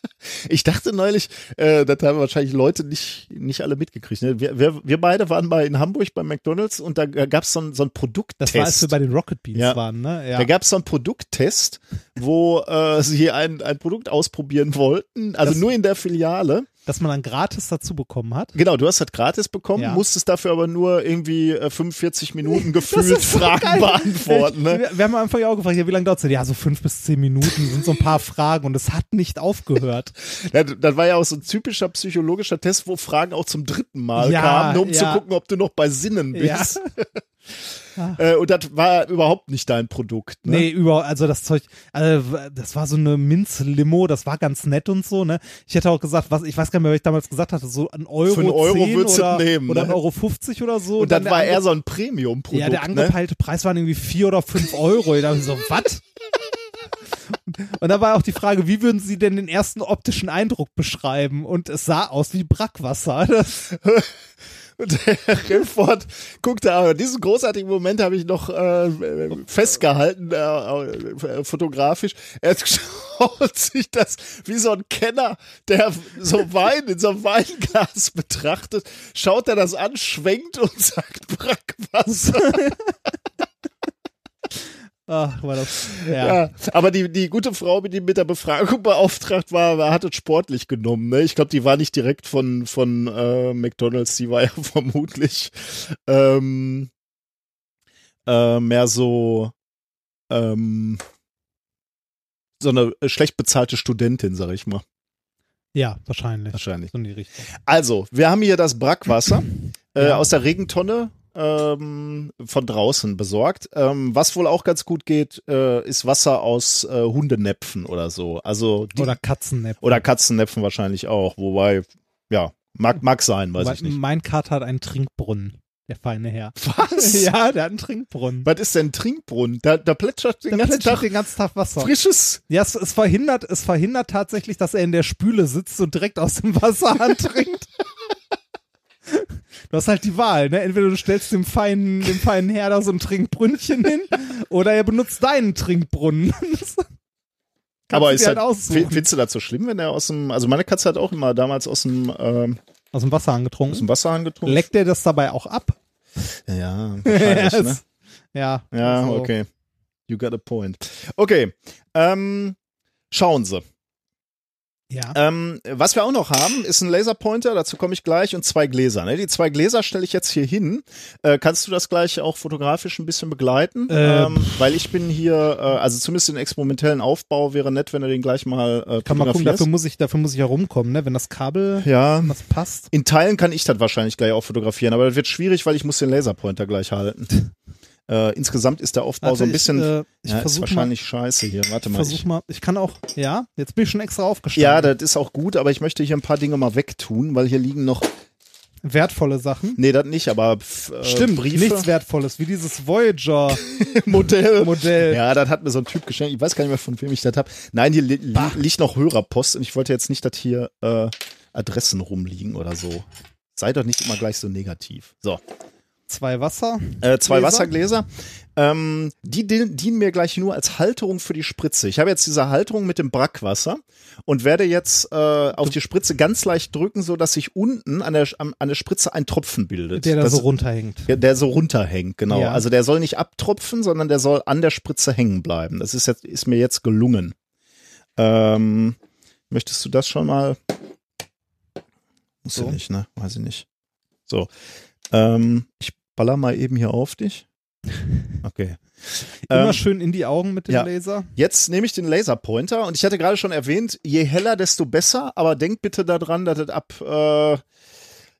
Ich dachte neulich, äh, das haben wahrscheinlich Leute nicht, nicht alle mitgekriegt. Ne? Wir, wir, wir beide waren mal in Hamburg bei McDonalds und da gab es so, ein- so einen Produkttest. Das war, als wir bei den Rocket Beans Ja. waren, ne? Ja. Da gab es so einen Produkttest, wo äh, sie ein, ein Produkt ausprobieren wollten, also Das- nur in der Filiale. Dass man dann gratis dazu bekommen hat. Genau, du hast das gratis bekommen, Ja. musstest dafür aber nur irgendwie äh, 45 Minuten gefühlt so Fragen geil. beantworten. Ne? Wir, wir haben am Anfang ja auch gefragt, ja, wie lange dauert es? Ja, so fünf bis zehn Minuten sind so ein paar Fragen und es hat nicht aufgehört. Das, das war ja auch so ein typischer psychologischer Test, wo Fragen auch zum dritten Mal Ja, kamen, nur um ja. zu gucken, ob du noch bei Sinnen Ja. bist. Äh, und das war überhaupt nicht dein Produkt. Ne? Nee, überhaupt, also das Zeug, also das war so eine Minz-Limo, das war ganz nett und so, ne? Ich hätte auch gesagt, was, ich weiß gar nicht mehr, was ich damals gesagt hatte, so ein Euro, Für einen Euro 10 würdest du oder, nehmen, oder ne? ein Euro 50 oder so. Und dann der war eher so ein Premium-Produkt. Ja, der ne? angepeilte Preis waren irgendwie vier oder fünf Euro. Ich dachte so, was? Und da war auch die Frage, wie würden Sie denn den ersten optischen Eindruck beschreiben? Und es sah aus wie Brackwasser. Und der Remford guckte, aber diesen großartigen Moment habe ich noch äh, festgehalten, äh, äh, fotografisch. Er schaut sich das wie so ein Kenner, der so Wein in so einem Weinglas betrachtet, schaut er das an, schwenkt und sagt Brackwasser. ach, war das, ja. Ja, aber die, die gute Frau, die mit der Befragung beauftragt war, hat es sportlich genommen. Ne? Ich glaube, die war nicht direkt von, von äh, McDonalds, die war ja vermutlich ähm, äh, mehr so ähm, so eine schlecht bezahlte Studentin, sag ich mal. Ja, wahrscheinlich. Wahrscheinlich. So. Also, wir haben hier das Brackwasser äh, Ja. aus der Regentonne ähm, von draußen besorgt. Ähm, was wohl auch ganz gut geht, äh, ist Wasser aus äh, Hundenäpfen oder so. Also die, Oder Katzennäpfe. oder Katzennäpfen wahrscheinlich auch. Wobei, ja, mag, mag sein, weiß Wobei, ich nicht. Mein Kater hat einen Trinkbrunnen, der feine Herr. Was? Ja, der hat einen Trinkbrunnen. Was ist denn Trinkbrunnen? Da, da plätschert den Der ganzen plätschert Tag den ganzen Tag Wasser. frisches. Ja, es, es verhindert, es verhindert tatsächlich, dass er in der Spüle sitzt und direkt aus dem Wasserhahn trinkt. Du hast halt die Wahl, ne? Entweder du stellst dem feinen, dem feinen Herr da so ein Trinkbrünnchen hin oder er benutzt deinen Trinkbrunnen. Aber ist halt, halt findest du das so schlimm, wenn er aus dem, also meine Katze hat auch immer damals aus dem, ähm, Aus dem Wasserhahn aus getrunken. dem Wasserhahn getrunken? Leckt er das dabei auch ab? Ja, wahrscheinlich, ne? Ja. Ja, also, okay. You got a point. Okay, ähm, schauen Sie. Ja. Ähm, was wir auch noch haben, ist ein Laserpointer, dazu komme ich gleich, und zwei Gläser. Ne? Die zwei Gläser stelle ich jetzt hier hin. Äh, kannst du das gleich auch fotografisch ein bisschen begleiten? Äh, ähm, weil ich bin hier, äh, also zumindest den experimentellen Aufbau wäre nett, wenn du den gleich mal äh, Kann man gucken, dafür muss ich, dafür muss ich ja rumkommen, ne? Wenn das Kabel, ja, das passt. in Teilen kann ich das wahrscheinlich gleich auch fotografieren, aber das wird schwierig, weil ich muss den Laserpointer gleich halten. äh, insgesamt ist der Aufbau Warte, so ein bisschen, Ich, äh, ich ja, ist versuch mal, wahrscheinlich scheiße hier. Warte mal. versuch Ich, mal. Ich kann auch, ja, jetzt bin ich schon extra aufgestanden. ja, das ist auch gut, aber ich möchte hier ein paar Dinge mal wegtun, weil hier liegen noch, Wertvolle Sachen. nee, das nicht, aber äh, Stimmt, Briefe. nichts Wertvolles, wie dieses Voyager Modell. Modell. Ja, das hat mir so ein Typ geschenkt. Ich weiß gar nicht mehr, von wem ich das habe. Nein, hier li li liegt noch Hörerpost und ich wollte jetzt nicht, dass hier äh, Adressen rumliegen oder so. Sei doch nicht immer gleich so negativ. So, Zwei Wasser. äh, zwei Gläser? Wassergläser. Ähm, die di- dienen mir gleich nur als Halterung für die Spritze. Ich habe jetzt diese Halterung mit dem Brackwasser und werde jetzt äh, auf die Spritze ganz leicht drücken, so dass sich unten an der, an der Spritze ein Tropfen bildet. Der da das, so runterhängt. der, der so runterhängt, genau. Ja. Also der soll nicht abtropfen, sondern der soll an der Spritze hängen bleiben. Das ist jetzt, ist mir jetzt gelungen. Ähm, möchtest du das schon mal? Muss So. ja nicht, ne? Weiß ich nicht. So. Ähm, ich baller mal eben hier auf dich. Okay. Immer Ähm, schön in die Augen mit dem ja. Laser. Jetzt nehme ich den Laserpointer und ich hatte gerade schon erwähnt, je heller, desto besser, aber denkt bitte daran, dass es ab, äh,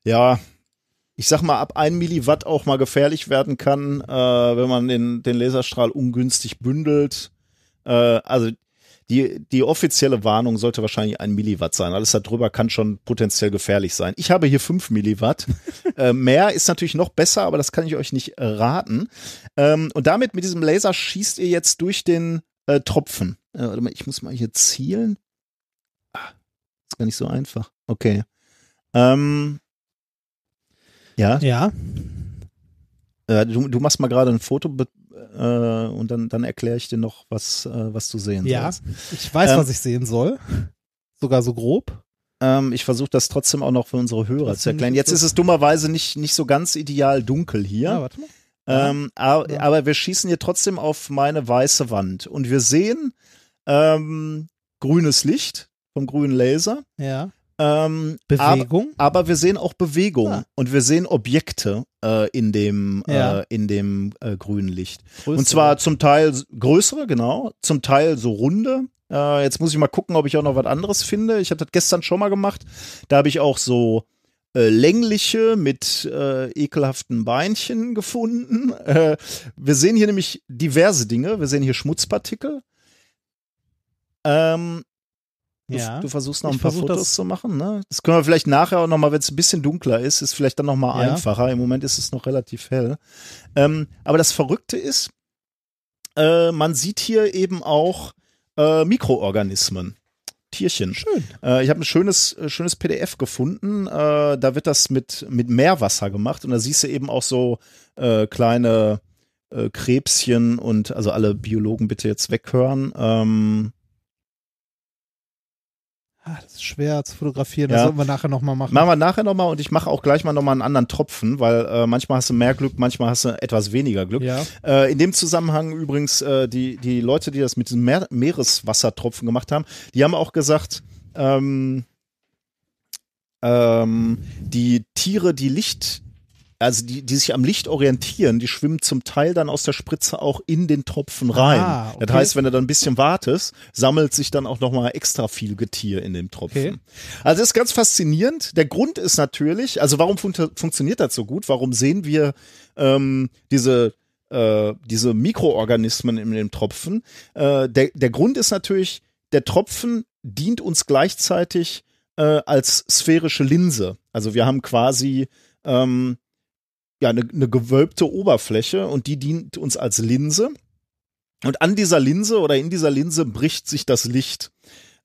ja, ich sag mal, ab 1 Milliwatt auch mal gefährlich werden kann, äh, wenn man den, den Laserstrahl ungünstig bündelt. Äh, also die, die offizielle Warnung sollte wahrscheinlich ein Milliwatt sein. Alles darüber kann schon potenziell gefährlich sein. Ich habe hier 5 Milliwatt. äh, mehr ist natürlich noch besser, aber das kann ich euch nicht äh, raten. Ähm, und damit mit diesem Laser schießt ihr jetzt durch den äh, Tropfen. Äh, warte mal, ich muss mal hier zielen. Ah, ist gar nicht so einfach. Okay. Ähm, ja, Ja. äh, du, du machst mal gerade ein Foto be- äh, und dann, dann erkläre ich dir noch, was, äh, was du sehen Ja. sollst. Ich weiß, Ähm, was ich sehen soll. Sogar so grob. Ähm, ich versuche das trotzdem auch noch für unsere Hörer Das zu erklären. Jetzt ist es dummerweise nicht, nicht so ganz ideal dunkel hier. Ja, warte mal. Ähm, aber, Ja. aber wir schießen hier trotzdem auf meine weiße Wand und wir sehen ähm, grünes Licht vom grünen Laser. Ja. Ähm, aber, Bewegung. aber wir sehen auch Bewegung Ah. und wir sehen Objekte äh, in dem Ja. äh, in dem äh, grünen Licht. Größere. Und zwar zum Teil größere, genau, zum Teil so runde. Äh, jetzt muss ich mal gucken, ob ich auch noch was anderes finde. Ich habe das gestern schon mal gemacht. Da habe ich auch so äh, längliche mit äh, ekelhaften Beinchen gefunden. Äh, wir sehen hier nämlich diverse Dinge. Wir sehen hier Schmutzpartikel. Ähm, du, ja. du versuchst noch Ich ein paar versuch Fotos zu machen, ne? Das können wir vielleicht nachher auch noch mal, wenn es ein bisschen dunkler ist, ist vielleicht dann noch mal Ja. einfacher. Im Moment ist es noch relativ hell. Ähm, aber das Verrückte ist, äh, man sieht hier eben auch äh, Mikroorganismen. Tierchen. Schön. Äh, ich habe ein schönes, äh, schönes PDF gefunden. Äh, da wird das mit, mit Meerwasser gemacht und da siehst du eben auch so äh, kleine äh, Krebschen und also alle Biologen bitte jetzt weghören. Ähm, Ah, das ist schwer zu fotografieren. Ja. Das sollten wir nachher nochmal machen. Machen wir nachher nochmal und ich mache auch gleich mal nochmal einen anderen Tropfen, weil äh, manchmal hast du mehr Glück, manchmal hast du etwas weniger Glück. Ja. Äh, in dem Zusammenhang übrigens, äh, die, die Leute, die das mit diesem Meer Meereswassertropfen gemacht haben, die haben auch gesagt, ähm, ähm, die Tiere, die Licht also die, die sich am Licht orientieren, die schwimmen zum Teil dann aus der Spritze auch in den Tropfen rein. Ah, okay. Das heißt, wenn du dann ein bisschen wartest, sammelt sich dann auch nochmal extra viel Getier in dem Tropfen. Okay. Also das ist ganz faszinierend. Der Grund ist natürlich, also warum fun funktioniert das so gut? Warum sehen wir ähm, diese äh, diese Mikroorganismen in dem Tropfen? Äh, der, der Grund ist natürlich, der Tropfen dient uns gleichzeitig äh, als sphärische Linse. Also wir haben quasi ähm, ja eine, eine gewölbte Oberfläche und die dient uns als Linse. Und an dieser Linse oder in dieser Linse bricht sich das Licht.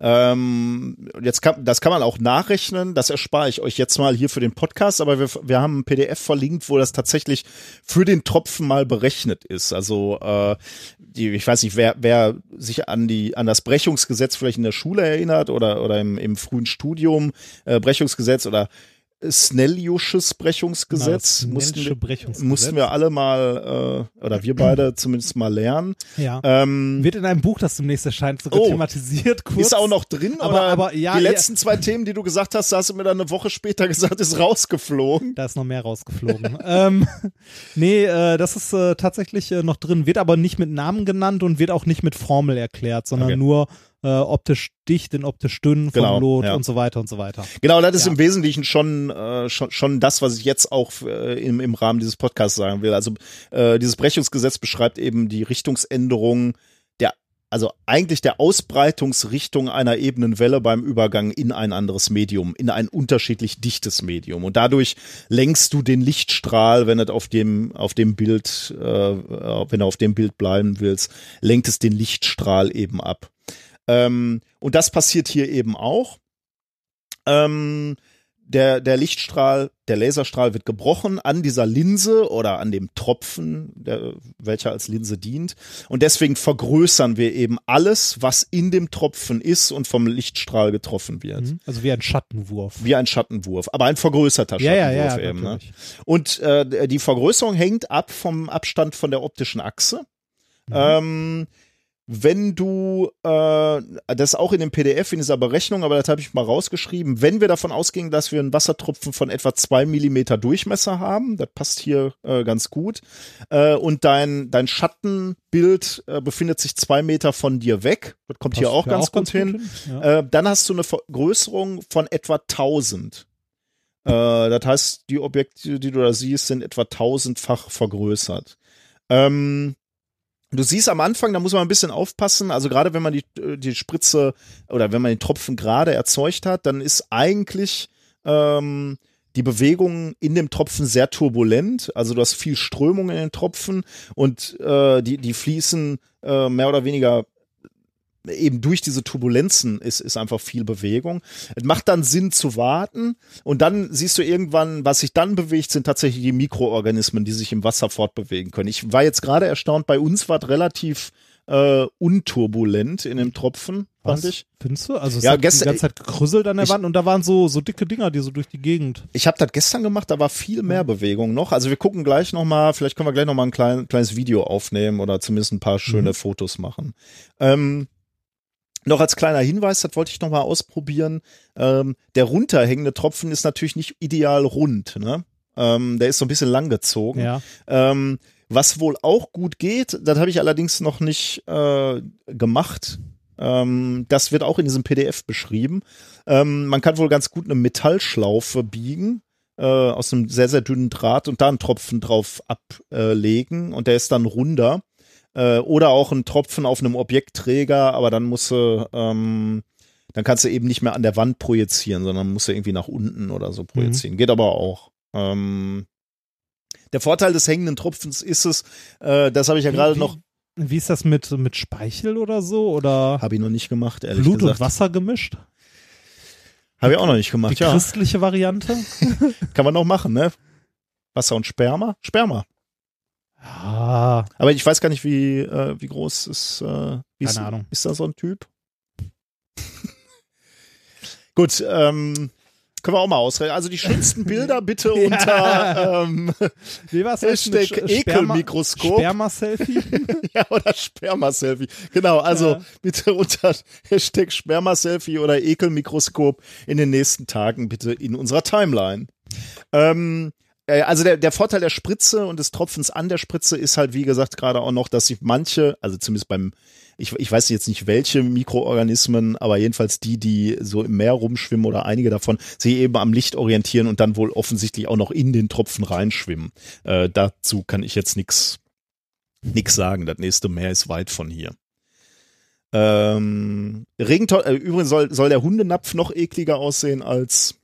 Ähm, jetzt kann, das kann man auch nachrechnen, das erspare ich euch jetzt mal hier für den Podcast, aber wir, wir haben ein PDF verlinkt, wo das tatsächlich für den Tropfen mal berechnet ist. Also äh, die, ich weiß nicht, wer, wer sich an die an das Brechungsgesetz vielleicht in der Schule erinnert oder oder im, im frühen Studium äh, Brechungsgesetz oder Snelliusches Brechungsgesetz Genau, mussten, wir, Brechungsgesetz. mussten wir alle mal äh, oder wir beide zumindest mal lernen. Ja. Ähm, Wird in einem Buch, das demnächst erscheint, sogar Oh. thematisiert. Kurz. ist auch noch drin, Aber- aber ja, die ja. letzten zwei Themen, die du gesagt hast, hast du mir dann eine Woche später gesagt, ist rausgeflogen. Da ist noch mehr rausgeflogen. ähm, nee, äh, das ist äh, tatsächlich äh, noch drin, wird aber nicht mit Namen genannt und wird auch nicht mit Formel erklärt, sondern Okay. nur äh, optisch dicht in optisch dünn vom Genau, Lot ja. und so weiter und so weiter. Genau, das ist Ja. im Wesentlichen schon, äh, schon, schon das, was ich jetzt auch äh, im, im Rahmen dieses Podcasts sagen will. Also äh, dieses Brechungsgesetz beschreibt eben die Richtungsänderung der, also eigentlich der Ausbreitungsrichtung einer ebenen Welle beim Übergang in ein anderes Medium, in ein unterschiedlich dichtes Medium. Und dadurch lenkst du den Lichtstrahl, wenn du auf dem, auf dem Bild, äh, wenn du auf dem Bild bleiben willst, lenkt es den Lichtstrahl eben ab. Ähm, und das passiert hier eben auch. Ähm, der, der Lichtstrahl, der Laserstrahl wird gebrochen an dieser Linse oder an dem Tropfen, der, welcher als Linse dient. Und deswegen vergrößern wir eben alles, was in dem Tropfen ist und vom Lichtstrahl getroffen wird. Mhm. Also wie ein Schattenwurf. Wie ein Schattenwurf, aber ein vergrößerter Ja, ja, Schattenwurf ja, eben. Ne? Und äh, die Vergrößerung hängt ab vom Abstand von der optischen Achse. Mhm. Ähm, wenn du, äh, das ist auch in dem PDF in dieser Berechnung, aber das habe ich mal rausgeschrieben, wenn wir davon ausgehen, dass wir einen Wassertropfen von etwa zwei Millimeter Durchmesser haben, das passt hier äh, ganz gut, äh, und dein, dein Schattenbild äh, befindet sich zwei Meter von dir weg, das kommt hier Passt auch ja ganz gut hin, Ja. äh, dann hast du eine Vergrößerung von etwa 1000. Äh, das heißt, die Objekte, die du da siehst, sind etwa tausendfach vergrößert. Ähm, du siehst am Anfang, da muss man ein bisschen aufpassen, also gerade wenn man die, äh, die Spritze oder wenn man den Tropfen gerade erzeugt hat, dann ist eigentlich ähm, die Bewegung in dem Tropfen sehr turbulent. Also du hast viel Strömung in den Tropfen und äh, die, die fließen äh, mehr oder weniger eben durch diese Turbulenzen ist, ist einfach viel Bewegung. Es macht dann Sinn zu warten und dann siehst du irgendwann, was sich dann bewegt, sind tatsächlich die Mikroorganismen, die sich im Wasser fortbewegen können. Ich war jetzt gerade erstaunt, bei uns war es relativ äh, unturbulent in dem Tropfen, fand Was? ich. Findest du? Also es Ja, hat gestern- die ganze Zeit gekrüsselt an der ich- Wand und da waren so, so dicke Dinger, die so durch die Gegend. Ich habe das gestern gemacht, da war viel mehr Bewegung noch. Also wir gucken gleich noch mal, vielleicht können wir gleich noch mal ein klein, kleines Video aufnehmen oder zumindest ein paar schöne Fotos machen. Ähm, noch als kleiner Hinweis, das wollte ich noch mal ausprobieren. Ähm, der runterhängende Tropfen ist natürlich nicht ideal rund, ne? Ähm, der ist so ein bisschen langgezogen. Ja. Ähm, was wohl auch gut geht, das habe ich allerdings noch nicht äh, gemacht. Ähm, das wird auch in diesem PDF beschrieben. Ähm, man kann wohl ganz gut eine Metallschlaufe biegen äh, aus einem sehr, sehr dünnen Draht und da einen Tropfen drauf ablegen und der ist dann runder. Äh, oder auch einen Tropfen auf einem Objektträger, aber dann musst du, ähm, dann kannst du eben nicht mehr an der Wand projizieren, sondern musst du irgendwie nach unten oder so projizieren. Geht aber auch. Ähm, der Vorteil des hängenden Tropfens ist es, äh, das habe ich ja gerade noch, Wie ist das mit, mit Speichel oder so? Oder habe ich noch nicht gemacht, ehrlich Blut und gesagt. Wasser gemischt? Habe ich auch noch nicht gemacht, Die ja. christliche Variante? Kann man noch machen, ne? Wasser und Sperma? Sperma. Ah, Aber ich weiß gar nicht, wie, äh, wie groß ist, äh, wie ist, ist da so ein Typ? Gut, ähm, können wir auch mal ausreden. Also die schönsten Bilder bitte unter ähm, wie war's Hashtag Sch- Ekelmikroskop. Sperma-Selfie? ja, oder Sperma-Selfie. Genau, also Ja. bitte unter Hashtag Sperma-Selfie oder Ekelmikroskop in den nächsten Tagen bitte in unserer Timeline. Ähm, Äh, Also der, der Vorteil der Spritze und des Tropfens an der Spritze ist halt, wie gesagt, gerade auch noch, dass sich manche, also zumindest beim, ich, ich weiß jetzt nicht welche Mikroorganismen, aber jedenfalls die, die so im Meer rumschwimmen oder einige davon, sich eben am Licht orientieren und dann wohl offensichtlich auch noch in den Tropfen reinschwimmen. Äh, dazu kann ich jetzt nix nix sagen. Das nächste Meer ist weit von hier. Ähm, Regentonne, äh, übrigens soll, soll der Hundenapf noch ekliger aussehen als,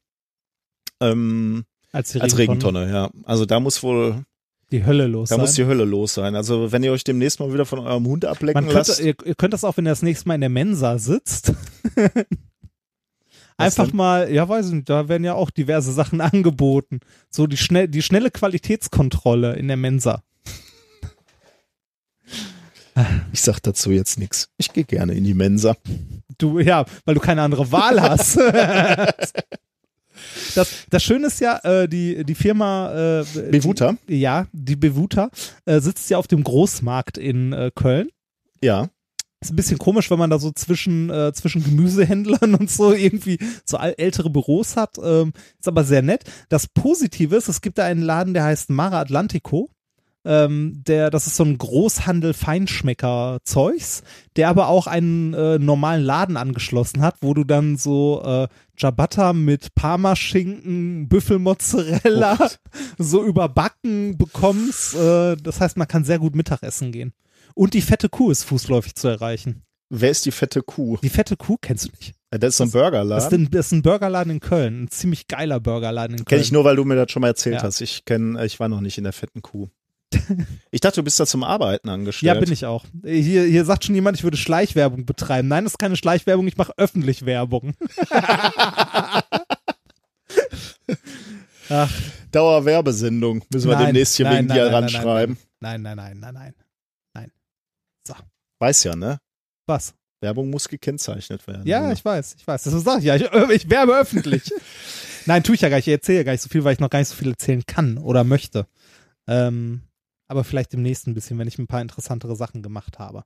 ähm, Als, die als Regentonne. Regentonne, ja. Also da muss wohl, Die Hölle los da sein. muss die Hölle los sein. Also wenn ihr euch demnächst mal wieder von eurem Hund ablecken könnte, lasst. ihr, ihr könnt das auch, wenn ihr das nächste Mal in der Mensa sitzt. Einfach mal, ja, weiß ich nicht, da werden ja auch diverse Sachen angeboten. So die schnell, die schnelle Qualitätskontrolle in der Mensa. Ich sag dazu jetzt nichts. Ich gehe gerne in die Mensa. Du, ja, weil du keine andere Wahl hast. Das, das Schöne ist ja, äh, die, die Firma äh, Bevuta? Die, ja, die Bevuta äh, sitzt ja auf dem Großmarkt in äh, Köln. Ja. Ist ein bisschen komisch, wenn man da so zwischen, äh, zwischen Gemüsehändlern und so irgendwie so ältere Büros hat. Ähm, ist aber sehr nett. Das Positive ist, es gibt da einen Laden, der heißt Mara Atlantico. Ähm, der, das ist so ein Großhandel Feinschmecker Zeugs, der aber auch einen äh, normalen Laden angeschlossen hat, wo du dann so äh, Ciabatta mit Parmaschinken, Büffelmozzarella Oh so überbacken bekommst. Äh, das heißt, man kann sehr gut Mittagessen gehen. Und die fette Kuh ist fußläufig zu erreichen. Wer ist die fette Kuh? Die fette Kuh kennst du nicht. Ja, Das ist so ein Burgerladen. das ist ein Burgerladen in Köln. Ein ziemlich geiler Burgerladen in Köln. Kenne ich nur, weil du mir das schon mal erzählt Ja. hast. Ich kenn, ich war noch nicht in der fetten Kuh. Ich dachte, du bist da zum Arbeiten angestellt. Ja, bin ich auch. Hier, hier sagt schon jemand, ich würde Schleichwerbung betreiben. Nein, das ist keine Schleichwerbung, ich mache öffentlich Werbung. Ach, Dauerwerbesendung. Müssen wir Nein, demnächst hier nein, wegen nein, dir nein, nein, ranschreiben. nein, nein, nein, nein, nein. Weiß ja, ne? Was? Werbung muss gekennzeichnet werden. Ja, ich weiß, ich weiß. Das sag ich ja. Ich, ich werbe öffentlich. Nein, tue ich ja gar nicht. Ich erzähle ja gar nicht so viel, weil ich noch gar nicht so viel erzählen kann oder möchte. Ähm, aber vielleicht demnächst ein bisschen, wenn ich ein paar interessantere Sachen gemacht habe.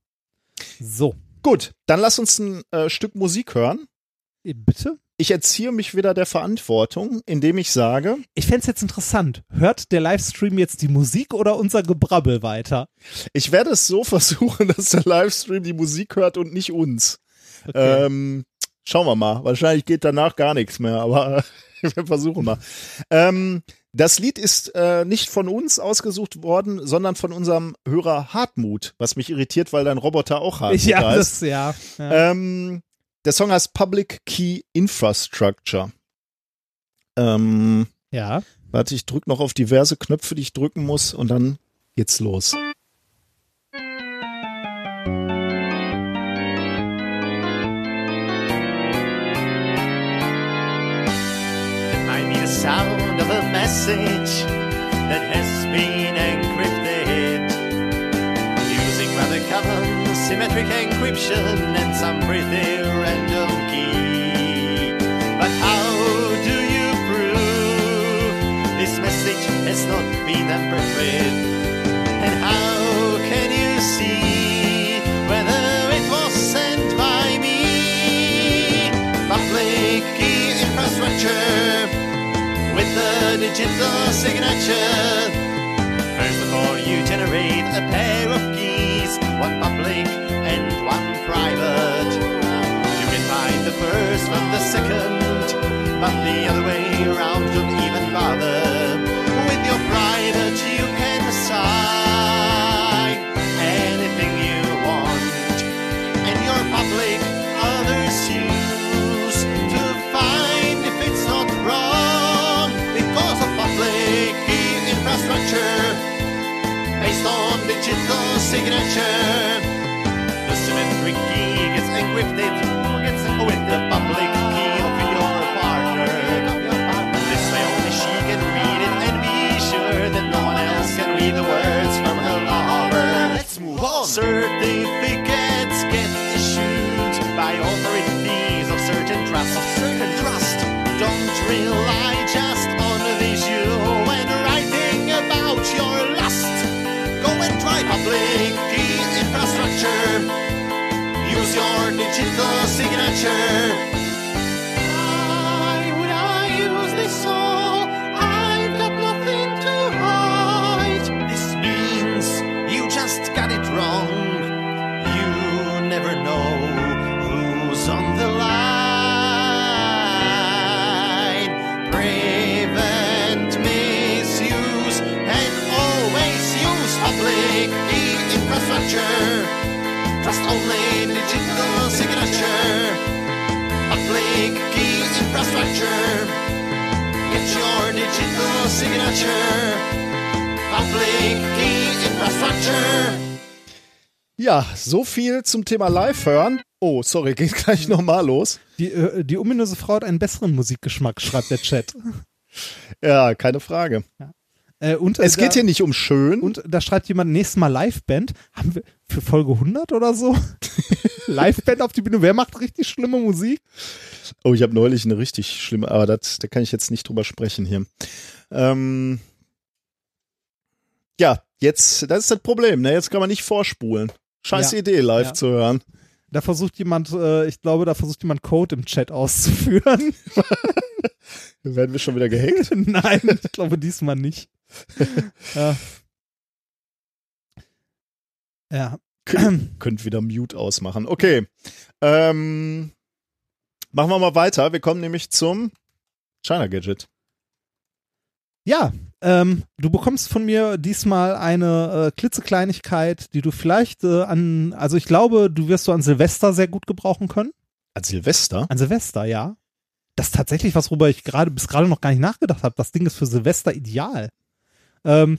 So. Gut, dann lass uns ein äh, Stück Musik hören. Äh, Bitte? Ich erziehe mich wieder der Verantwortung, indem ich sage, Ich fänd's jetzt interessant. Hört der Livestream jetzt die Musik oder unser Gebrabbel weiter? ich werde es so versuchen, dass der Livestream die Musik hört und nicht uns. Okay. Ähm, schauen wir mal. Wahrscheinlich geht danach gar nichts mehr, aber wir versuchen mal. Ähm, das Lied ist äh, nicht von uns ausgesucht worden, sondern von unserem Hörer Hartmut, was mich irritiert, weil dein Roboter auch Hartmut ja, heißt. das, ja. ja. Ähm, der Song heißt Public Key Infrastructure. Ähm, ja. warte, ich drück noch auf diverse Knöpfe, die ich drücken muss und dann geht's los. I need a sound of a message that has been encrypted using rather common symmetric encryption and some pretty random key. But how do you prove this message has not been tampered with? And how can you see the digital signature. First of all, you generate a pair of keys, one public and one private. You can find the first from the second, but the other way around don't even bother. With your private, you can decide digital signature. The symmetric key gets encrypted with the public key of your partner. This way only she can read it and be sure that no one else can read the words from her lover. Let's move on. Certificates get issued by authorities of certain trust. Of certain trust. Don't rely public key infrastructure. Use your digital signature. Fast only digital signature. A blink key infrastructure. Get your digital signature. A blink key infrastructure. Ja, so viel zum Thema Live hören. Oh, sorry, geht gleich nochmal los. Die, äh, die ominöse Frau hat einen besseren Musikgeschmack, schreibt der Chat. ja, keine Frage. Ja. Äh, und, Es geht da, hier nicht um schön. Und da schreibt jemand, nächstes Mal Liveband. Haben wir für Folge 100 oder so? Liveband auf die Bühne. Wer macht richtig schlimme Musik? Oh, ich habe neulich eine richtig schlimme, aber das, da kann ich jetzt nicht drüber sprechen hier. Ähm, ja, jetzt, das ist das Problem, ne? Jetzt kann man nicht vorspulen. Scheiß Ja. Idee, live Ja. zu hören. Da versucht jemand, äh, ich glaube, da versucht jemand Code im Chat auszuführen. Werden wir schon wieder gehackt? Nein, ich glaube diesmal nicht. ja. ja. Könnt wieder Mute ausmachen. Okay. Ähm, machen wir mal weiter. Wir kommen nämlich zum China Gadget. Ja, ähm, du bekommst von mir diesmal eine äh, klitzekleinigkeit, die du vielleicht äh, an, also ich glaube, du wirst du an Silvester sehr gut gebrauchen können. An Silvester? An Silvester, ja. Das ist tatsächlich was, worüber ich gerade bis gerade noch gar nicht nachgedacht habe. Das Ding ist für Silvester ideal. Ähm,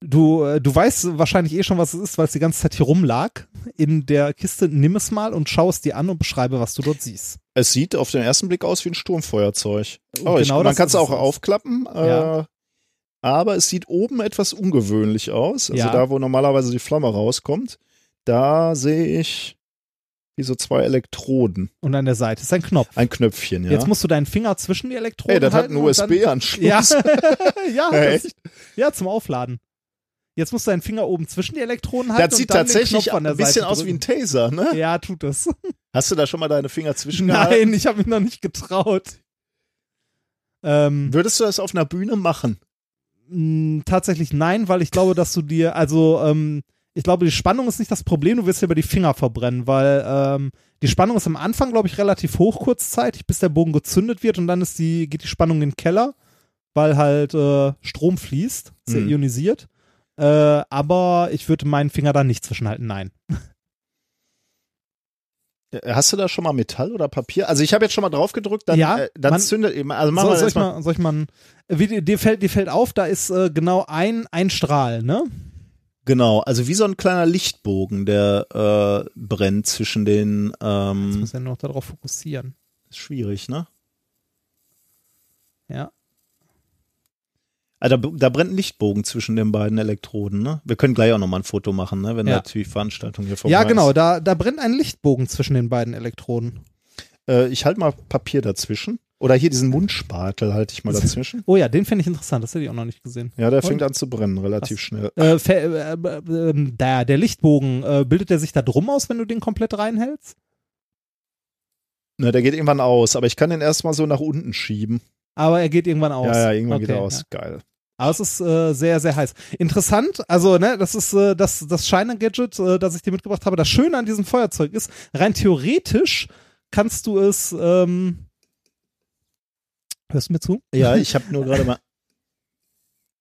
du, äh, du weißt wahrscheinlich eh schon, was es ist, weil es die ganze Zeit hier rumlag. In der Kiste nimm es mal und schau es dir an und beschreibe, was du dort siehst. Es sieht auf den ersten Blick aus wie ein Sturmfeuerzeug. Oh, ich, Genau man das kann es auch aufklappen. Äh, Ja. Aber es sieht oben etwas ungewöhnlich aus. Also Ja. da, wo normalerweise die Flamme rauskommt, da sehe ich wie so zwei Elektroden. Und an der Seite ist ein Knopf. Ein Knöpfchen, ja. Jetzt musst du deinen Finger zwischen die Elektroden Ey, das hat halten einen USB-Anschluss. Ja, ja, das, ja, zum Aufladen. Jetzt musst du deinen Finger oben zwischen die Elektroden halten. Das sieht und dann den tatsächlich Knopf an der ein bisschen Seite aus wie ein drücken. Taser, ne? Ja, tut es. Hast du da schon mal deine Finger zwischengehalten? Nein, ich habe mich noch nicht getraut. Ähm, Würdest du das auf einer Bühne machen? mh, tatsächlich nein, weil ich glaube, dass du dir, also ähm, ich glaube, die Spannung ist nicht das Problem, du wirst dir über die Finger verbrennen, weil ähm, die Spannung ist am Anfang, glaube ich, relativ hoch kurzzeitig, bis der Bogen gezündet wird und dann ist die, geht die Spannung in den Keller, weil halt äh, Strom fließt, ja Mhm. ionisiert. Äh, aber ich würde meinen Finger da nicht zwischenhalten, nein. Äh, Hast du da schon mal Metall oder Papier? Also ich habe jetzt schon mal drauf gedrückt, dann, Ja, äh, dann man- zündet eben. Also machen So, wir soll, ich mal, soll ich mal, ein- wie, dir- dir, fällt, dir fällt auf, da ist äh, genau ein, ein Strahl, ne? Genau, also wie so ein kleiner Lichtbogen, der äh, brennt zwischen den. Jetzt Ähm, muss er nur noch darauf fokussieren. ist schwierig, ne? Ja. Also da, da brennt ein Lichtbogen zwischen den beiden Elektroden, ne? Wir können gleich auch nochmal ein Foto machen, ne? Wenn Ja. natürlich die Veranstaltung hier vorbei Ja, genau, ist. da, da brennt ein Lichtbogen zwischen den beiden Elektroden. Äh, ich halte mal Papier dazwischen. Oder hier diesen Mundspatel halte ich mal dazwischen. Oh ja, den finde ich interessant, das hätte ich auch noch nicht gesehen. Ja, der Und? fängt an zu brennen, relativ schnell. Äh, äh, äh, äh, der, der Lichtbogen, äh, bildet der sich da drum aus, wenn du den komplett reinhältst? Ne, der geht irgendwann aus, aber ich kann den erstmal so nach unten schieben. Aber er geht irgendwann aus. Ja, ja, irgendwann Okay, geht er aus. Ja. Geil. Aber es ist äh, sehr, sehr heiß. Interessant, also, ne, das ist äh, das, das Shiner-Gadget, äh, das ich dir mitgebracht habe. Das Schöne an diesem Feuerzeug ist, rein theoretisch kannst du es, ähm, hörst du mir zu? Ja, ich habe nur gerade mal.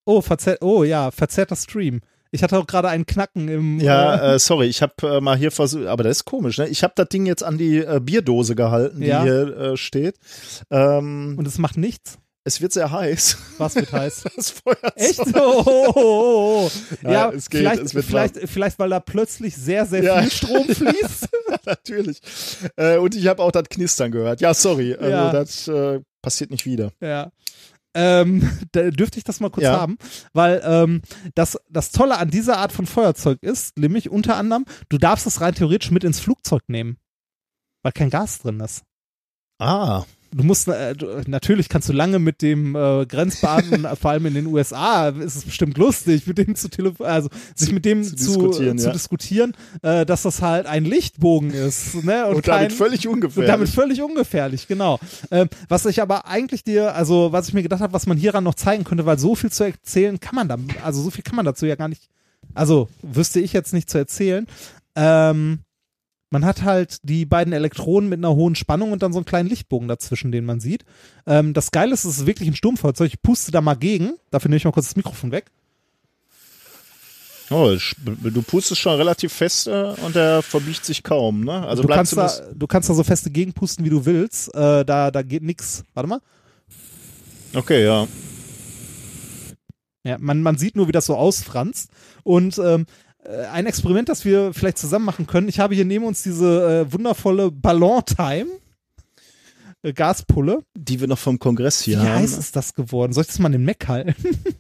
Oh, verzerrt, oh ja, verzerrter Stream. Ich hatte auch gerade einen Knacken im. Ja, äh, sorry, ich habe äh, mal hier versucht, aber das ist komisch, ne? Ich habe das Ding jetzt an die äh, Bierdose gehalten, die Ja. hier äh, steht. Ähm, und es macht nichts. es wird sehr heiß. Was wird heiß? Das Feuerzeug. Echt? Oh, oh, oh, oh. Ja, Ja, es geht, vielleicht, es wird vielleicht, vielleicht, weil da plötzlich sehr, sehr Ja. viel Strom fließt. Natürlich. Äh, und ich habe auch das Knistern gehört. Ja, sorry. Also Ja. das äh, passiert nicht wieder. Ja. Ähm, da dürfte ich das mal kurz Ja. haben, weil ähm, das, das Tolle an dieser Art von Feuerzeug ist, nämlich unter anderem, du darfst es rein theoretisch mit ins Flugzeug nehmen, weil kein Gas drin ist. Ah. Du musst, äh, du, natürlich kannst du lange mit dem äh, Grenzbeamten, vor allem in den USA, ist es bestimmt lustig, mit dem zu telefonieren, also sich mit dem zu zu, diskutieren, zu ja. diskutieren, äh, dass das halt ein Lichtbogen ist, ne? Und, Und, kein, damit völlig und ungefährlich. damit völlig ungefährlich, genau. Ähm, was ich aber eigentlich dir, also was ich mir gedacht habe, was man hieran noch zeigen könnte, weil so viel zu erzählen kann man da, also so viel kann man dazu ja gar nicht, also wüsste ich jetzt nicht zu erzählen. Ähm, man hat halt die beiden Elektronen mit einer hohen Spannung und dann so einen kleinen Lichtbogen dazwischen, den man sieht. Ähm, das Geile ist, es ist wirklich ein Sturmfeuerzeug. Ich puste da mal gegen. Dafür nehme ich mal kurz das Mikrofon weg. oh, du pustest schon relativ fest äh, und der verbiegt sich kaum, ne? Also du, kannst da, du kannst da so feste gegenpusten, wie du willst. Äh, da, da geht nix. Warte mal. Okay, ja. Ja, man, man sieht nur, wie das so ausfranst. Und ähm, äh, ein Experiment, das wir vielleicht zusammen machen können. Ich habe hier neben uns diese äh, wundervolle Ballon-Time. Äh, Gaspulle. Die wir noch vom Kongress hier Wie haben. heiß ist das geworden? Soll ich das mal in den Mac halten?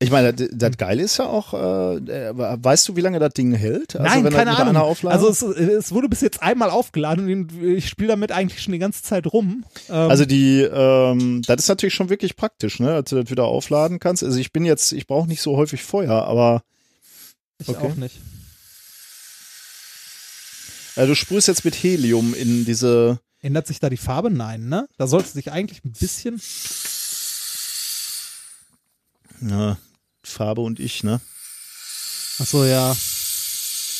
Ich meine, das, das Geile ist ja auch, äh, äh, weißt du, wie lange das Ding hält? Also Nein, wenn keine Ahnung. Also es, es wurde bis jetzt einmal aufgeladen und ich spiele damit eigentlich schon die ganze Zeit rum. Ähm, Also die, ähm, das ist natürlich schon wirklich praktisch, ne, dass du das wieder aufladen kannst. Also ich bin jetzt, ich brauche nicht so häufig Feuer, aber ich okay. auch nicht. äh, du sprühst jetzt mit Helium in diese. Ändert sich da die Farbe? Nein, ne? Da sollte sich eigentlich ein bisschen. Ja, Farbe und ich, ne? Achso, ja.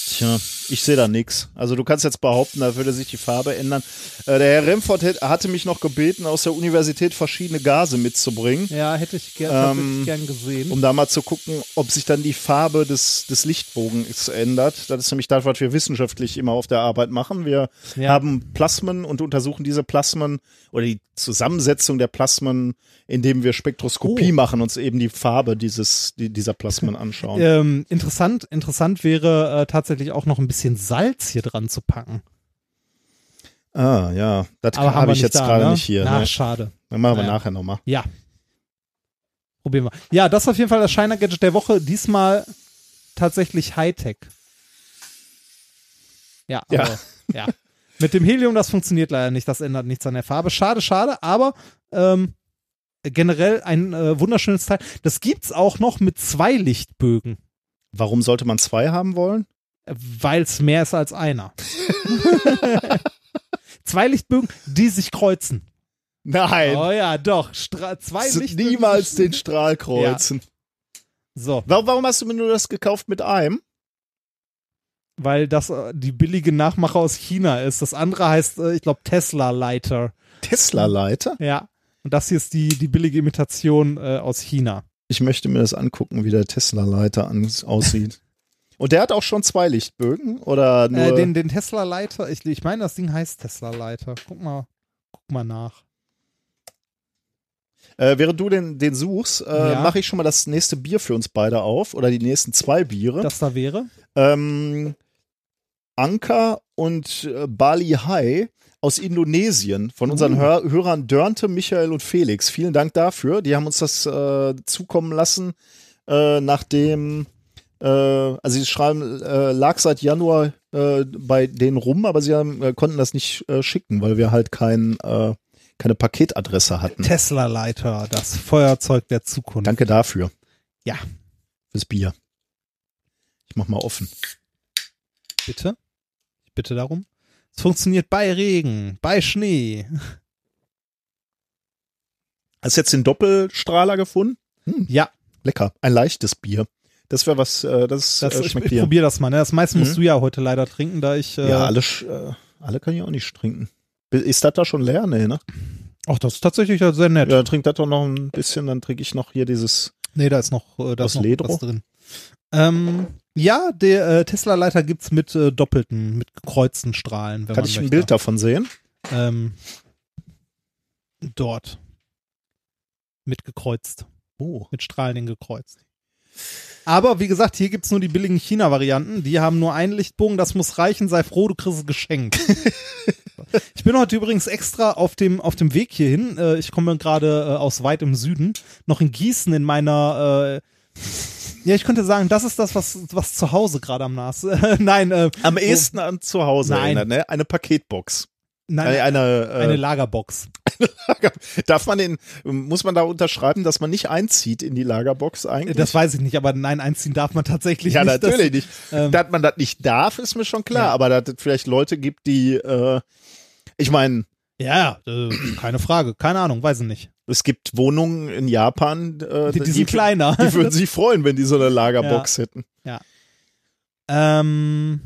Tja, ich sehe da nix. Also du kannst jetzt behaupten, da würde sich die Farbe ändern. Äh, der Herr Remford hatte mich noch gebeten, aus der Universität verschiedene Gase mitzubringen, Ja, hätte ich ger Ähm, tatsächlich gern gesehen. um da mal zu gucken, ob sich dann die Farbe des, des Lichtbogens ändert. Das ist nämlich das, was wir wissenschaftlich immer auf der Arbeit machen. Wir Ja. haben Plasmen und untersuchen diese Plasmen oder die Zusammensetzung der Plasmen, indem wir Spektroskopie Oh. machen, uns eben die Farbe dieses, die, dieser Plasmen anschauen. ähm, interessant, interessant wäre äh, tatsächlich auch noch ein bisschen Salz hier dran zu packen. Ah, ja, das habe wir ich jetzt da, gerade ne? nicht hier. Na, ne? schade. Dann machen wir Naja. nachher nochmal. Ja. Probieren wir. Ja, das ist auf jeden Fall das Shiner Gadget der Woche. Diesmal tatsächlich Hightech. Ja, Ja. aber, ja. Mit dem Helium, das funktioniert leider nicht. Das ändert nichts an der Farbe. Schade, schade, aber ähm, generell ein äh, wunderschönes Teil. Das gibt's auch noch mit zwei Lichtbögen, Warum sollte man zwei haben wollen? Weil es mehr ist als einer. zwei Lichtbögen, die sich kreuzen. Nein. Oh ja, doch. Stra zwei S- Lichtbögen. niemals den Strahl kreuzen. So. Warum, warum hast du mir nur das gekauft mit einem? weil das äh, die billige Nachmache aus China ist. Das andere heißt, äh, ich glaube, Tesla Lighter. Tesla-Leiter? Ja. Und das hier ist die, die billige Imitation äh, aus China. Ich möchte mir das angucken, wie der Tesla-Leiter an- aussieht. Und der hat auch schon zwei Lichtbögen oder nur? Äh, den, den Tesla Lighter, ich, ich meine, das Ding heißt Tesla Lighter. Guck mal, guck mal nach. äh, während du den, den suchst, äh, Ja. mache ich schon mal das nächste Bier für uns beide auf oder die nächsten zwei Biere. Das da wäre. ähm, Anka und äh, Bali High aus Indonesien von unseren Uh. Hör Hörern Dörnte, Michael und Felix. Vielen Dank dafür. Die haben uns das äh, zukommen lassen, äh, nachdem, also sie schreiben, äh, lag seit Januar äh, bei denen rum, aber sie haben, äh, konnten das nicht äh, schicken, weil wir halt kein, äh, keine Paketadresse hatten. Tesla Lighter, das Feuerzeug der Zukunft. Danke dafür. Ja. Fürs Bier. Ich mach mal offen. Bitte? Ich bitte darum. Es funktioniert bei Regen, bei Schnee. Hast du jetzt den Doppelstrahler gefunden? Ja, Lecker. Ein leichtes Bier. Das wäre was, äh, das, das, äh, ich, schmeckt ich dir. probier das mal. Ne? Das meiste musst Mhm. du ja heute leider trinken, da ich. Äh, Ja, alle, äh, alle kann ich auch nicht trinken. Ist das da schon leer? Nee, ne? Ach, das ist tatsächlich ja sehr nett. Ja, dann trink das doch noch ein bisschen, dann trinke ich noch hier dieses. Nee, da ist noch, äh, da ist noch Ledro? was drin. Ähm, ja, der äh, Tesla-Leiter gibt's mit äh, doppelten, mit gekreuzten Strahlen, Kann ich ein möchte. Bild davon sehen? Ähm, dort. Mit gekreuzt. Oh. Mit Strahlen gekreuzt. Aber wie gesagt, hier gibt's nur die billigen China-Varianten. Die haben nur einen Lichtbogen, das muss reichen. Sei froh, du kriegst es geschenkt. ich bin heute übrigens extra auf dem, auf dem Weg hierhin. Äh, ich komme gerade äh, aus weit im Süden. Noch in Gießen in meiner. Äh, ja, ich könnte sagen, das ist das, was, was zu Hause gerade am Nas. nein, äh, Am ehesten an zu Hause Nein. erinnert, ne? Eine Paketbox. nein, Äh, eine, äh, eine Lagerbox. darf man den, muss man da unterschreiben, dass man nicht einzieht in die Lagerbox eigentlich? Das weiß ich nicht, aber nein, einziehen darf man tatsächlich ja, nicht. Das- natürlich nicht. ähm, dass man das nicht darf, ist mir schon klar, Ja. aber dass es vielleicht Leute gibt, die, äh, ich meine, Ja, äh, keine Frage. Keine Ahnung, weiß ich nicht. es gibt Wohnungen in Japan, äh, Die, die sind kleiner. Die würden sich freuen, wenn die so eine Lagerbox hätten. ähm,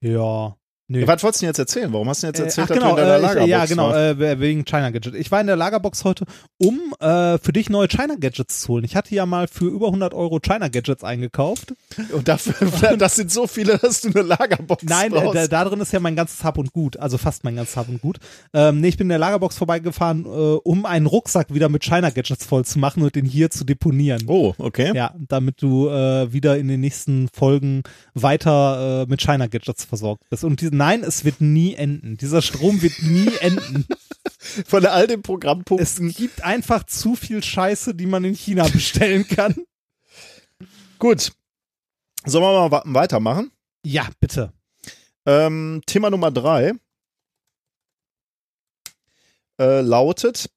ja. Nö. Was wolltest du denn jetzt erzählen? Warum hast du denn jetzt Äh, erzählt, dass genau, du in deiner äh, ich, Lagerbox ja, genau, äh, wegen China Gadget. Ich war in der Lagerbox heute, um äh, für dich neue China Gadgets zu holen. Ich hatte ja mal für über 100 Euro China Gadgets eingekauft. Und dafür, das sind so viele, dass du eine Lagerbox Nein, äh, brauchst. da, da drin ist ja mein ganzes Hab und Gut, also fast mein ganzes Hab und Gut. Ähm, nee, ich bin in der Lagerbox vorbeigefahren, äh, um einen Rucksack wieder mit China Gadgets voll zu machen und den hier zu deponieren. oh, okay. Ja, damit du äh, wieder in den nächsten Folgen weiter äh, mit China Gadgets versorgt bist. Und die, nein, es wird nie enden. Dieser Strom wird nie enden. Von all den Es Programmpunkten. gibt einfach zu viel Scheiße, die man in China bestellen kann. Gut. Sollen wir mal weitermachen? Ja, bitte. Ähm, Thema Nummer drei äh, lautet: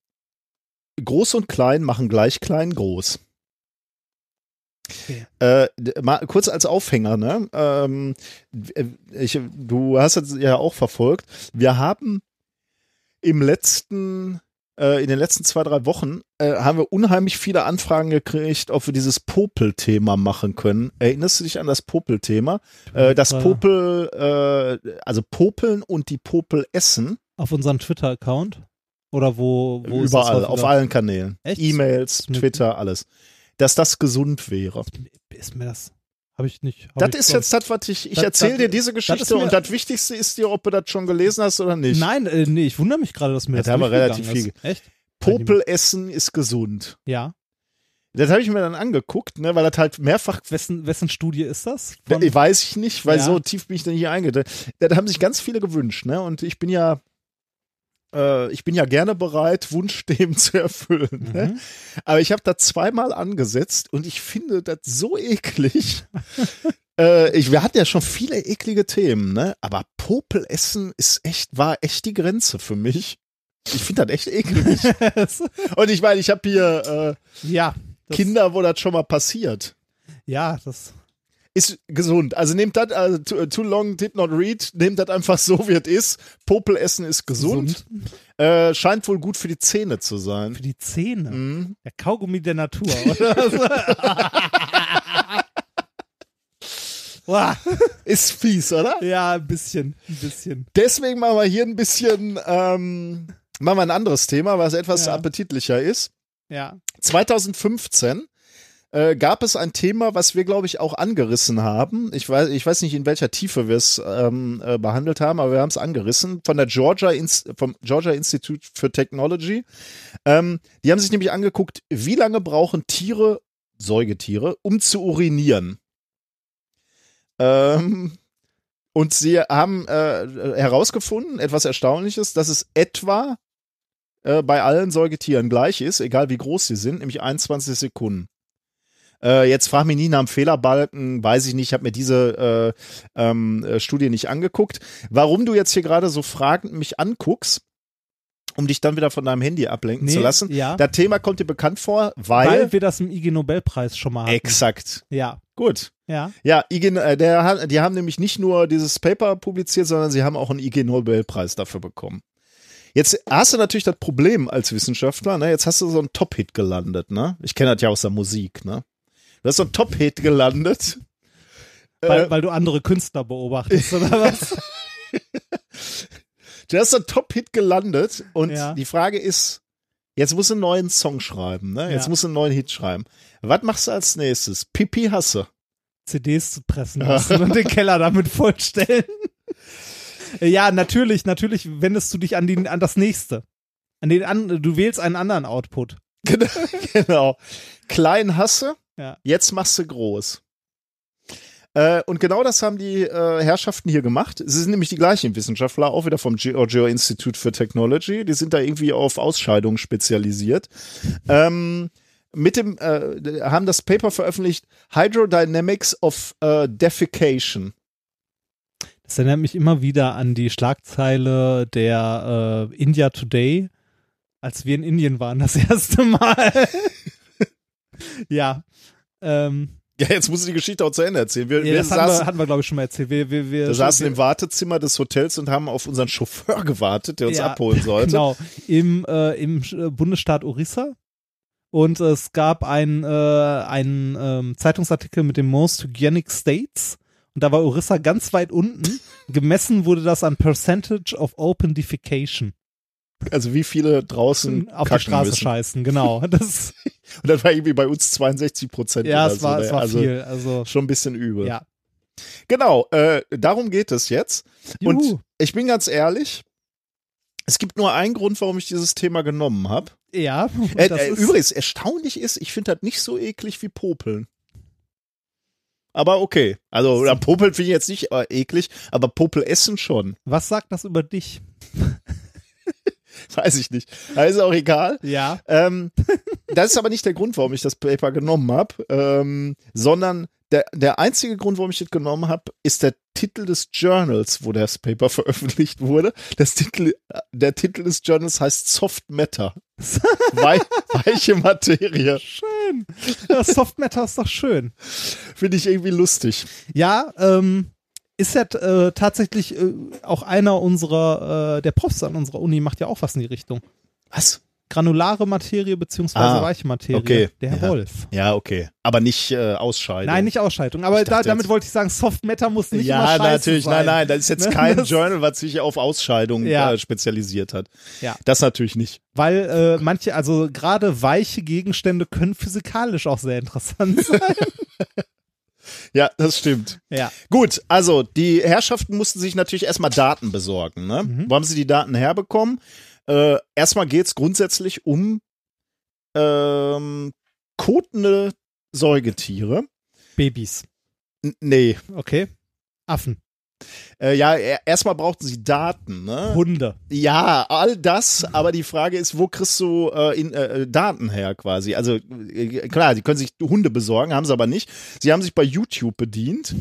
Groß und klein machen gleich klein groß. Okay. Äh, mal kurz als Aufhänger, ne? Ähm, ich, du hast es ja auch verfolgt. Wir haben im letzten, äh, in den letzten zwei, drei Wochen, äh, haben wir unheimlich viele Anfragen gekriegt, ob wir dieses Popel-Thema machen können. Erinnerst du dich an das Popel-Thema? Äh, das Äh, Popel, äh, also Popeln und die Popel essen. Auf unseren Twitter-Account? Oder wo, wo überall, auf allen Kanälen. Echt? E-Mails, Twitter, alles. Dass das gesund wäre. Ist mir das? Habe ich nicht. hab Das ich, ist jetzt das, was ich, ich Das- erzähle das- dir diese das Geschichte und das Wichtigste ist dir, ob du das schon gelesen hast oder nicht. Nein, äh, nee, ich wundere mich gerade, dass mir Ja, das da haben wir relativ ist. Echt? Popel essen ist gesund. Ja. Das habe ich mir dann angeguckt, ne, weil das halt mehrfach Wessen, wessen Studie ist das? Da- Von, weiß ich nicht, weil Ja. so tief bin ich da nicht eingetreten. Da haben sich ganz viele gewünscht, ne? Und ich bin ja, äh, ich bin ja gerne bereit, Wunschthemen zu erfüllen. Ne? Mhm. Aber ich habe da zweimal angesetzt und ich finde das so eklig. äh, ich, wir hatten ja schon viele eklige Themen, ne? Aber Popelessen ist echt, war echt die Grenze für mich. Ich finde das echt eklig. und ich meine, ich habe hier ja. äh, Das, Kinder, wo das schon mal passiert. Ja, das. Ist gesund. Also nehmt das, also too, too long did not read, nehmt das einfach so, wie es ist. Popelessen ist gesund. Äh, scheint wohl gut für die Zähne zu sein. Für die Zähne. Mhm. Der Kaugummi der Natur, oder? Ist fies, oder? ja, ein bisschen. Ein bisschen. Deswegen machen wir hier ein bisschen, ähm, machen wir ein anderes Thema, was etwas Ja. appetitlicher ist. Ja. 2015 äh, gab es ein Thema, was wir, glaube ich, auch angerissen haben. Ich weiß, ich weiß nicht, in welcher Tiefe wir es ähm, äh, behandelt haben, aber wir haben es angerissen von der Georgia Inst vom Georgia Institute for Technology. Ähm, die haben sich nämlich angeguckt, wie lange brauchen Tiere, Säugetiere, um zu urinieren. Ähm, und sie haben äh, herausgefunden, etwas Erstaunliches, dass es etwa äh, bei allen Säugetieren gleich ist, egal wie groß sie sind, nämlich 21 Sekunden. Äh, jetzt frag mich nie nach dem Fehlerbalken, weiß ich nicht, ich habe mir diese äh, ähm, äh, Studie nicht angeguckt. Warum du jetzt hier gerade so fragend mich anguckst, um dich dann wieder von deinem Handy ablenken Nee, zu lassen. ja. Das Thema kommt dir bekannt vor, weil, Weil wir das im IG Nobelpreis schon mal hatten. exakt. Ja. Gut. Ja. Ja, IG, äh, der, die haben nämlich nicht nur dieses Paper publiziert, sondern sie haben auch einen IG Nobelpreis dafür bekommen. Jetzt hast du natürlich das Problem als Wissenschaftler, ne? Jetzt hast du so einen Top-Hit gelandet, ne? Ich kenne das ja aus der Musik, ne? Du hast so einen Top-Hit gelandet. Weil, Äh, weil du andere Künstler beobachtest, oder was? du hast so einen Top-Hit gelandet und Ja. die Frage ist, jetzt musst du einen neuen Song schreiben, ne? Jetzt Ja. musst du einen neuen Hit schreiben. Was machst du als nächstes? Pipi hasse. CDs zu pressen lassen und den Keller damit vollstellen. ja, natürlich, natürlich wendest du dich an, die, an das nächste. An den an, du wählst einen anderen Output. Genau. genau. Klein hasse, Ja. jetzt machst du groß. Äh, und genau das haben die äh, Herrschaften hier gemacht. Sie sind nämlich die gleichen Wissenschaftler, auch wieder vom Georgia Institute for Technology. Die sind da irgendwie auf Ausscheidungen spezialisiert. Ähm, mit dem, äh, haben das Paper veröffentlicht, Hydrodynamics of äh, Defecation. Das erinnert mich immer wieder an die Schlagzeile der äh, India Today, als wir in Indien waren das erste Mal. ja. Ähm, Ja, jetzt muss ich die Geschichte auch zu Ende erzählen. Wir, ja, wir das hatten wir, saßen, hatten wir glaube ich, schon mal erzählt. Wir, wir, wir, wir saßen wir, im Wartezimmer des Hotels und haben auf unseren Chauffeur gewartet, der uns Ja, abholen sollte. Genau, im, äh, im äh, Bundesstaat Orissa. Und es gab einen, äh, einen ähm, Zeitungsartikel mit dem Most Hygienic States. und da war Orissa ganz weit unten. Gemessen wurde das an Percentage of Open Defecation. Also wie viele draußen Auf der Straße müssen. scheißen, genau. Das, Und das war irgendwie bei uns 62 Prozent. ja, es war, so, es ne? war also viel. Also, Schon ein bisschen übel. ja. Genau, äh, darum geht es jetzt. Und Juhu. ich bin ganz ehrlich, es gibt nur einen Grund, warum ich dieses Thema genommen habe. Ja, und Äh, das äh, ist, übrigens, erstaunlich ist, ich finde das nicht so eklig wie Popeln. Aber okay. Also, oder Popeln finde ich jetzt nicht äh, eklig, aber Popel essen schon. was sagt das über dich? Weiß ich nicht. Ist auch egal. Ja. Ähm, das ist aber nicht der Grund, warum ich das Paper genommen habe, ähm, sondern der, der einzige Grund, warum ich das genommen habe, ist der Titel des Journals, wo das Paper veröffentlicht wurde. Das Titel, der Titel des Journals heißt Soft Matter. Wei weiche Materie. Schön. Ja, Soft Matter ist doch schön. Finde ich irgendwie lustig. Ja, ähm, ist ja äh, tatsächlich äh, auch einer unserer, äh, der Profs an unserer Uni macht ja auch was in die Richtung. Was? Granulare Materie beziehungsweise Ah, weiche Materie. okay. Der Herr Ja. Wolf. Ja, okay. Aber nicht äh, Ausscheidung. Nein, nicht Ausschaltung. Aber da, damit jetzt- wollte ich sagen, Soft Matter muss nicht immer ja, scheiße natürlich. sein. Nein, nein, das ist jetzt Ne? kein Das- Journal, was sich auf Ausscheidung Ja. äh, spezialisiert hat. Ja. Das natürlich nicht. Weil äh, manche, also gerade weiche Gegenstände können physikalisch auch sehr interessant sein. Ja, das stimmt. ja. Gut, also die Herrschaften mussten sich natürlich erstmal Daten besorgen. Ne? Mhm. Wo haben sie die Daten herbekommen? Äh, erstmal geht es grundsätzlich um ähm, kotende Säugetiere. Babys. N nee. Okay. Affen. Äh, ja, er- erstmal brauchten sie Daten. Ne? Hunde. Ja, all das, aber die Frage ist, wo kriegst du äh, in, äh, Daten her quasi? Also äh, klar, die können sich Hunde besorgen, haben sie aber nicht. Sie haben sich bei YouTube bedient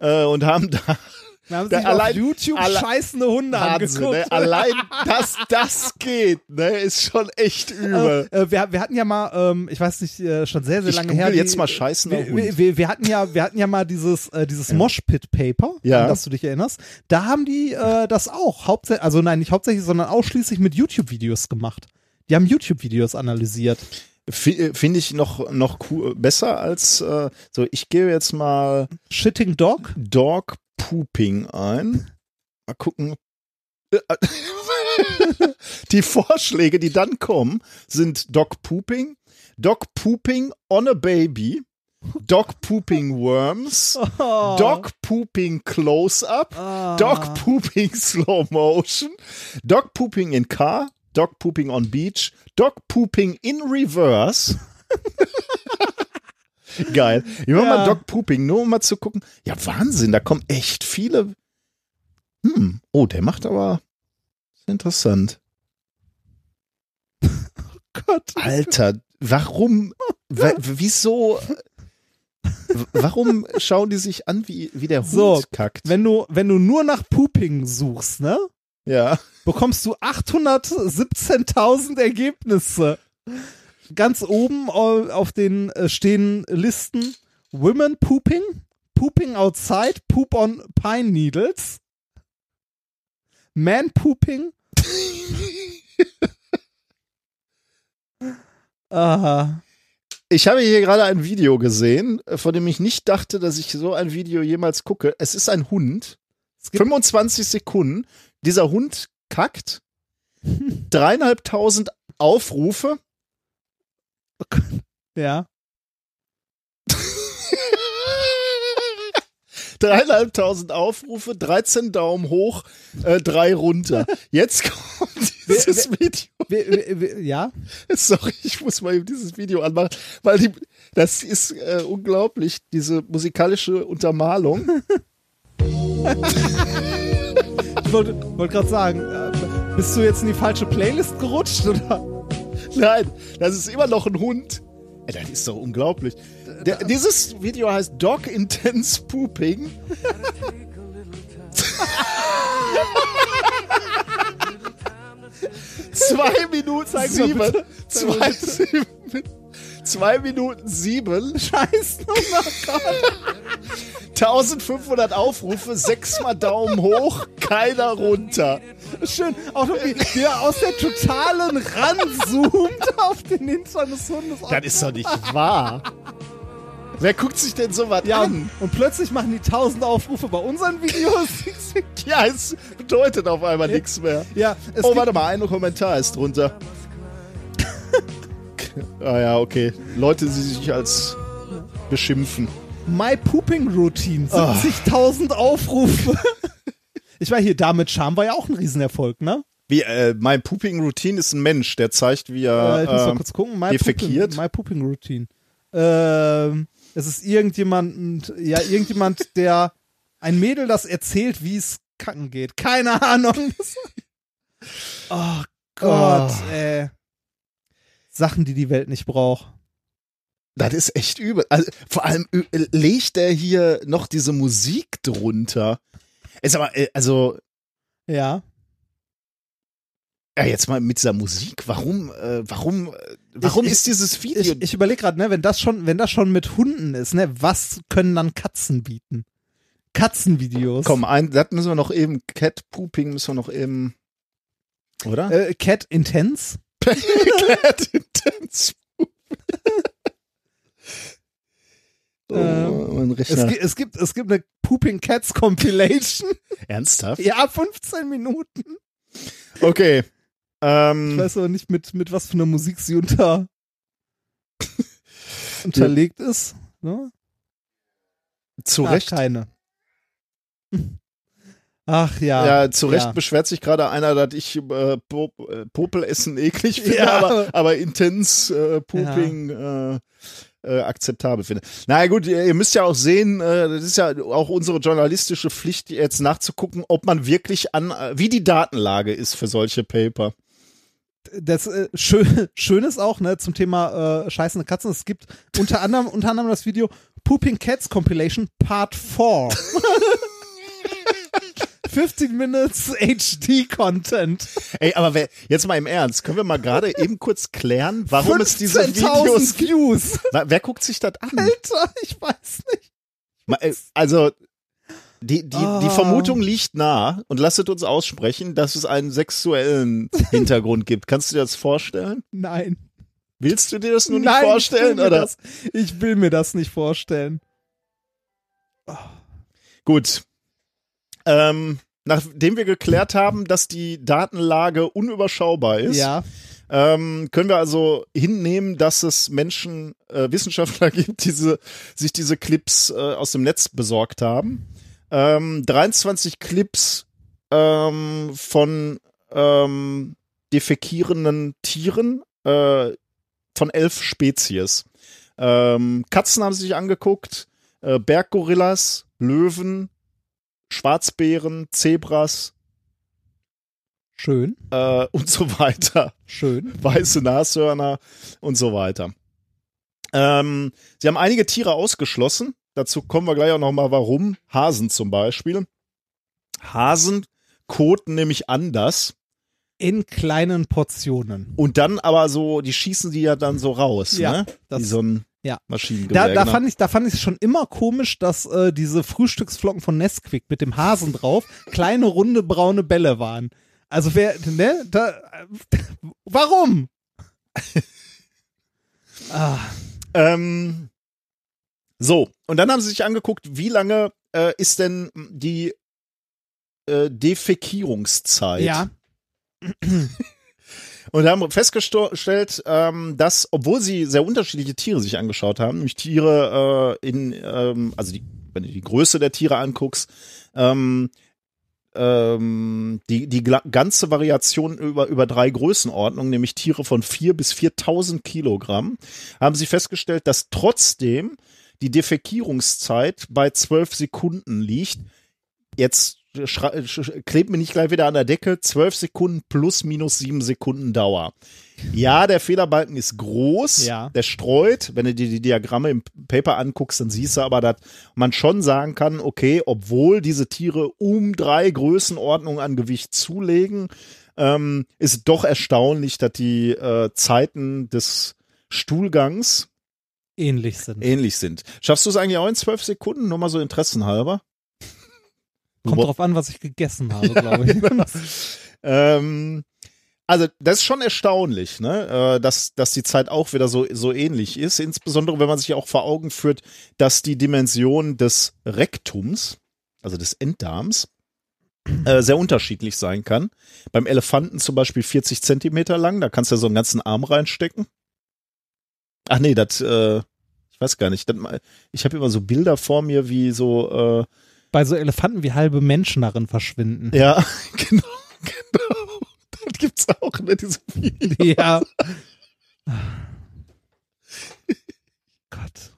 äh, und haben da Wir haben Da sich allein- auf YouTube alle- scheißende Hunde Wahnsinn, angeguckt. ne? Allein, dass das geht, ne, ist schon echt übel. Äh, wir, wir hatten ja mal, ähm, ich weiß nicht, äh, schon sehr, sehr Ich lange her. die- jetzt mal scheißender wir, Hund. wir, wir, hatten ja, wir hatten ja mal dieses, äh, dieses Moshpit-Paper, Ja. an das du dich erinnerst. Da haben die äh, das auch hauptsächlich, also nein, nicht hauptsächlich, sondern ausschließlich mit YouTube-Videos gemacht. Die haben YouTube-Videos analysiert. Äh, Finde ich noch, noch cool, besser als, äh, so, ich gebe jetzt mal Shitting Dog. Dog Pooping ein. Mal gucken. Äh, Die Vorschläge, die dann kommen, sind Dog Pooping, Dog Pooping on a Baby, Dog Pooping Worms, Oh. Dog Pooping Close-Up, Ah. Dog Pooping Slow Motion, Dog Pooping in Car, Dog Pooping on Beach, Dog Pooping in Reverse. Geil. Ich mach Ja. mal Dog Pooping, nur um mal zu gucken. Ja, Wahnsinn, da kommen echt viele. Hm. Oh, der macht aber. Interessant. Gott. Alter, warum? wa- wieso? Warum schauen die sich an, wie, wie der Hund So, kackt? Wenn du, wenn du nur nach Pooping suchst, ne? ja. bekommst du 817.000 Ergebnisse. Ganz oben au- auf den äh, stehen Listen Women Pooping, Pooping Outside, Poop on Pine Needles, Man Pooping. Aha. Ich habe hier gerade ein Video gesehen, äh, von dem ich nicht dachte, dass ich so ein Video jemals gucke. Es ist ein Hund. Es gibt- 25 Sekunden. Dieser Hund kackt. Dreieinhalbtausend Aufrufe. Ja. Dreieinhalbtausend Aufrufe, 13 Daumen hoch, äh, drei runter. Jetzt kommt dieses Video. We- we- we- Ja. Sorry, ich muss mal eben dieses Video anmachen, weil die, das ist äh, unglaublich, diese musikalische Untermalung. Ich wollte wollt gerade sagen, äh, bist du jetzt in die falsche Playlist gerutscht oder? Nein, das ist immer noch ein Hund. Ey, Das ist doch unglaublich. Der, dieses Video heißt Dog Intense Pooping. Zwei Minuten sieben. Zwei, sieben. Zwei Minuten sieben. Scheiß Nummer, Gott. 1500 Aufrufe, sechsmal Daumen hoch, keiner runter. Schön, auch noch wie, wie er aus der totalen ranzoomt auf den Hintern des Hundes. Das ist doch nicht wahr. Wer guckt sich denn sowas Ja, an? und, plötzlich machen die tausend Aufrufe bei unseren Videos. Ja, es bedeutet auf einmal nichts mehr. ja, es Oh, warte mal, ein Kommentar ist drunter. ah ja, okay. Leute, die sich als beschimpfen. My Pooping Routine, Ah. 70.000 Aufrufe. ich war hier, damit Charme war ja auch ein Riesenerfolg, ne? Wie, äh, mein Pooping Routine ist ein Mensch, der zeigt, wie Äh, er ich muss mal ähm, kurz gucken. My defekiert. Pooping, My Pooping Routine. Ähm, es ist irgendjemand, ja, irgendjemand, der ein Mädel, das erzählt, wie es kacken geht. Keine Ahnung. oh Gott, Oh. ey. Sachen, die die Welt nicht braucht. Das ist echt übel. Also, vor allem ö- legt er hier noch diese Musik drunter. Ist aber, äh, also, Ja. ja, jetzt mal mit dieser Musik. Warum, äh, warum, äh, warum Ich- ist dieses Video? Ich, ich überlege gerade, ne, wenn das schon, wenn das schon mit Hunden ist, ne, was können dann Katzen bieten? Katzenvideos. Komm, ein, das müssen wir noch eben, Cat Pooping müssen wir noch eben, oder? Äh, Cat Intense. Cat Intense. oh, Ähm, mein Es, es gibt, es gibt eine Pooping Cats Compilation. Ernsthaft? ja, 15 Minuten. Okay. Ich Ähm, weiß aber nicht, mit, mit was für einer Musik sie unter, unterlegt ist. Ne? zu Ah, Recht. keine. Ach ja. Ja, zu Recht ja. beschwert sich gerade einer, dass ich äh, Pop, äh, Popelessen eklig finde, Ja. aber, aber intens äh, Pooping äh, äh, akzeptabel finde. Na gut, ihr, ihr müsst ja auch sehen, äh, das ist ja auch unsere journalistische Pflicht, jetzt nachzugucken, ob man wirklich an, äh, wie die Datenlage ist für solche Paper. das äh, schön, schön ist auch, ne, zum Thema äh, scheißende Katzen. Es gibt unter anderem, unter anderem das Video Pooping Cats Compilation Part 4. 15 Minutes HD Content. Ey, aber wer, jetzt mal im Ernst, können wir mal gerade eben kurz klären, warum es diese 15.000 Videos? Views. Wer, wer guckt sich das an? Alter, ich weiß nicht. Äh, Also, die, die, die Ah. Vermutung liegt nah und lasset uns aussprechen, dass es einen sexuellen Hintergrund gibt. Kannst du dir das vorstellen? Nein. Willst du dir das nur nicht Nein, vorstellen? Ich Oder? das, ich will mir das nicht vorstellen. Gut. Ähm, nachdem wir geklärt haben, dass die Datenlage unüberschaubar ist, Ja. ähm, können wir also hinnehmen, dass es Menschen, äh, Wissenschaftler gibt, die diese, sich diese Clips äh, aus dem Netz besorgt haben. Ähm, 23 Clips ähm, von ähm, defekierenden Tieren äh, von elf Spezies. Ähm, Katzen haben sie sich angeguckt, äh, Berggorillas, Löwen, Schwarzbären, Zebras Schön, äh, und so weiter schön. weiße Nashörner und so weiter. Ähm, sie haben einige Tiere ausgeschlossen. Dazu kommen wir gleich auch noch mal, warum. Hasen zum Beispiel. Hasen koten nämlich anders In kleinen Portionen. und dann aber so, die schießen die ja dann so raus, Ja, ne? das- Wie so ein ja. Maschinengewehr. Da, da genau. fand ich, da fand ich es schon immer komisch, dass äh, diese Frühstücksflocken von Nesquik mit dem Hasen drauf kleine runde braune Bälle waren. Also wer, ne, da, äh, warum? ah, Ähm, so, und dann haben sie sich angeguckt, wie lange äh, ist denn die äh, Defekierungszeit? ja, Und haben festgestellt, ähm, dass, obwohl sie sehr unterschiedliche Tiere sich angeschaut haben, nämlich Tiere äh, in, ähm, also die, wenn du die Größe der Tiere anguckst, ähm, ähm, die, die ganze Variation über, über drei Größenordnungen, nämlich Tiere von vier bis 4000 Kilogramm, haben sie festgestellt, dass trotzdem die Defekierungszeit bei zwölf Sekunden liegt. Jetzt klebt mir nicht gleich wieder an der Decke, zwölf Sekunden plus minus sieben Sekunden Dauer. Ja, der Fehlerbalken ist groß, Ja. der streut. Wenn du dir die Diagramme im Paper anguckst, dann siehst du aber, dass man schon sagen kann, okay, obwohl diese Tiere um drei Größenordnungen an Gewicht zulegen, ähm, ist doch erstaunlich, dass die äh, Zeiten des Stuhlgangs ähnlich sind. ähnlich sind. Schaffst du es eigentlich auch in zwölf Sekunden? Nur mal so interessenhalber. Kommt Wo- drauf an, was ich gegessen habe, glaube ich. Ähm, Also das ist schon erstaunlich, ne? äh, dass, dass die Zeit auch wieder so, so ähnlich ist. Insbesondere, wenn man sich auch vor Augen führt, dass die Dimension des Rektums, also des Enddarms, äh, sehr unterschiedlich sein kann. Beim Elefanten zum Beispiel 40 Zentimeter lang, da kannst du ja so einen ganzen Arm reinstecken. Ach nee, das, äh, ich weiß gar nicht. Das, ich habe immer so Bilder vor mir, wie so, äh, Bei so Elefanten wie halbe Menschen darin verschwinden. ja, genau, genau. Das gibt's auch, ne, diese Videos. Ja. Gott.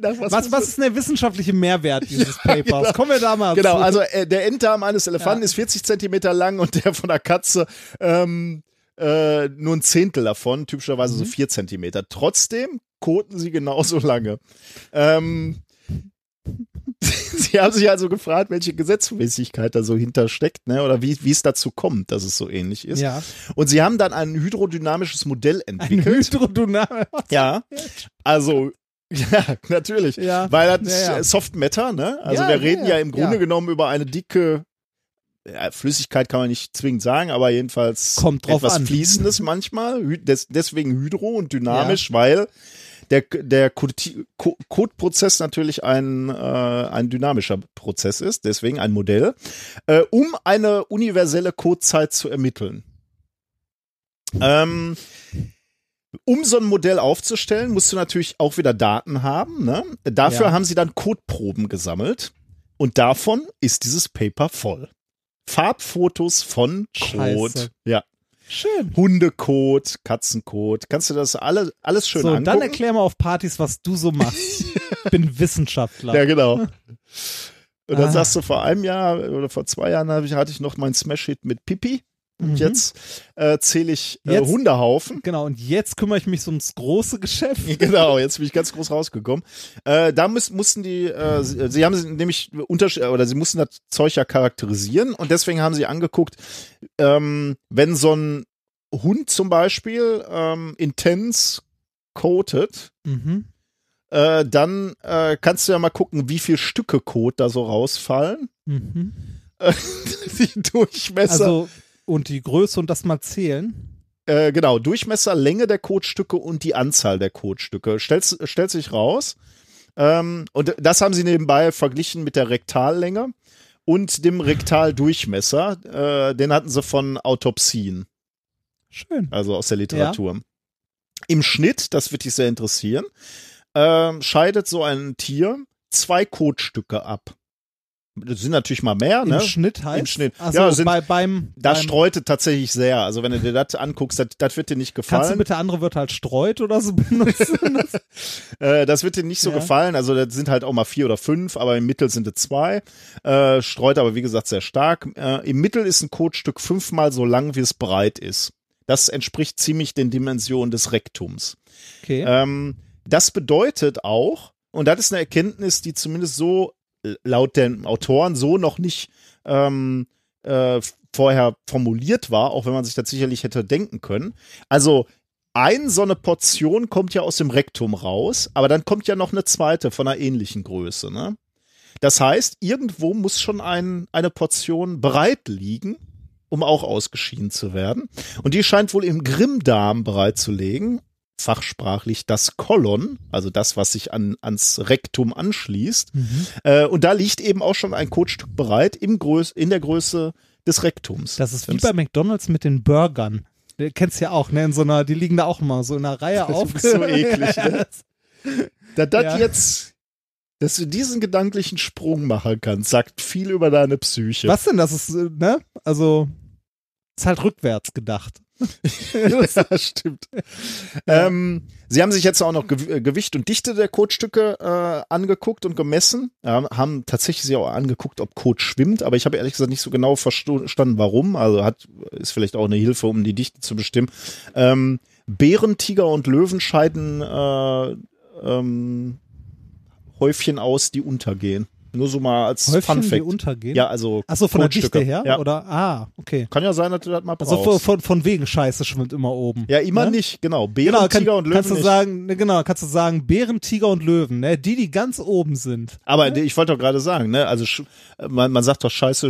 Nach Was, was ist denn der wissenschaftliche Mehrwert dieses Papers? genau. Kommen wir da mal Genau, zu. also äh, der Enddarm eines Elefanten Ja. ist 40 Zentimeter lang und der von der Katze ähm, äh, nur ein Zehntel davon, typischerweise Mhm. so vier Zentimeter. Trotzdem koten sie genauso lange. Ähm, sie haben sich also gefragt, welche Gesetzmäßigkeit da so hintersteckt, ne? oder wie, wie es dazu kommt, dass es so ähnlich ist. ja. Und sie haben dann ein hydrodynamisches Modell Ein entwickelt. Hydrodynam. Ja, also ja, natürlich, Ja. weil das Ja, ja. Soft Matter, ne? Also Ja, wir reden ja, im Grunde genommen über eine dicke Flüssigkeit kann man nicht zwingend sagen, aber jedenfalls Kommt drauf etwas an. fließendes manchmal, deswegen hydro und dynamisch, weil der der Kotprozess natürlich ein äh, ein dynamischer Prozess ist, deswegen ein Modell, äh, um eine universelle Codezeit zu ermitteln. Ähm, um so ein Modell aufzustellen, musst du natürlich auch wieder Daten haben. Ne? Dafür Ja. haben sie dann Codeproben gesammelt und davon ist dieses Paper voll. Farbfotos von Code. Scheiße. Ja. Schön. Hundekot, Katzenkot. Kannst du das alle, alles schön So, angucken? dann erklär mal auf Partys, was du so machst. Bin Wissenschaftler. Ja, genau. Und dann Ah. sagst du, vor einem Jahr oder vor zwei Jahren ich, hatte ich noch meinen Smash-Hit mit Pipi. Und Mhm. jetzt äh, zähle ich äh, Jetzt- Hundehaufen. Genau, und jetzt kümmere ich mich ums große Geschäft. Genau, jetzt bin ich ganz groß rausgekommen. Äh, da müß, mussten die, äh, sie, sie haben nämlich Unterschied oder sie mussten das Zeug ja charakterisieren und deswegen haben sie angeguckt, ähm, wenn so ein Hund zum Beispiel ähm, intens coatet, Mhm. äh, dann äh, kannst du ja mal gucken, wie viel Stücke Kot da so rausfallen. Mhm. die Durchmesser, Also, und die Größe und das mal zählen. äh, genau, Durchmesser, Länge der Kotstücke und die Anzahl der Kotstücke. Stellt, stellt sich raus. Ähm, und das haben sie nebenbei verglichen mit der Rektallänge und dem Rektaldurchmesser. Äh, den hatten sie von Autopsien, Schön. also aus der Literatur. Im Schnitt, das wird dich sehr interessieren, ähm, scheidet so ein Tier zwei Kotstücke ab. Das sind natürlich mal mehr, Im ne? Schnitt heißt? Im Schnitt. Also Ja, sind- bei, beim, Das beim streute tatsächlich sehr. Also wenn du dir das anguckst, das, wird dir nicht Kannst du gefallen. bitte andere Wörter als streut oder so benutzen? Äh, das wird dir nicht so Ja. gefallen. Also das sind halt auch mal vier oder fünf, aber im Mittel sind es zwei. Äh, streut aber wie gesagt sehr stark. Äh, Im Mittel ist ein Kotstück fünfmal so lang, wie es breit ist. Das entspricht ziemlich den Dimensionen des Rektums. okay. Ähm, das bedeutet auch, und das ist eine Erkenntnis, die zumindest so laut den Autoren so noch nicht ähm, äh, vorher formuliert war, auch wenn man sich das sicherlich hätte denken können. Also ein so eine Portion kommt ja aus dem Rektum raus, aber dann kommt ja noch eine zweite von einer ähnlichen Größe. Ne? Das heißt, irgendwo muss schon ein, eine Portion bereit liegen, um auch ausgeschieden zu werden. Und die scheint wohl im Grimmdarm bereit zu liegen fachsprachlich das Kolon, also das, was sich an, ans Rektum anschließt. Mhm. Äh, und da liegt eben auch schon ein Kotstück bereit im Größ in der Größe des Rektums. Das ist wie bei McDonalds mit den Burgern. Du kennst ja auch, ne? In so einer, die liegen da auch immer so in einer Reihe auf. bist so eklig, ne? Da das Ja. jetzt, dass du diesen gedanklichen Sprung machen kannst, sagt viel über deine Psyche. Was denn? Das ist, äh, ne? Also, ist halt rückwärts gedacht. ja, stimmt. Ähm, sie haben sich jetzt auch noch äh, Gewicht und Dichte der Kotstücke äh, angeguckt und gemessen. Ja, haben tatsächlich sich auch angeguckt, ob Kot schwimmt, aber ich habe ehrlich gesagt nicht so genau verstanden, warum. Also hat ist vielleicht auch eine Hilfe, um die Dichte zu bestimmen. Ähm, Bären, Tiger und Löwen scheiden äh, ähm, Häufchen aus, die untergehen. Nur so mal als Häufchen, Fun die Fact. untergehen? Ja, also Achso, von der. Dichte her? Ja. Oder, ah, okay. Kann ja sein, dass du das mal brauchst. Also von, von, von wegen Scheiße schwimmt immer oben. ja, immer ne? nicht, genau. Bären, Genau, kann, Tiger und Löwen kannst du nicht. sagen, ne, genau, kannst du sagen, Bären, Tiger und Löwen, ne? Die, die ganz oben sind. Aber ich wollte doch gerade sagen, ne, also man, man sagt doch Scheiße,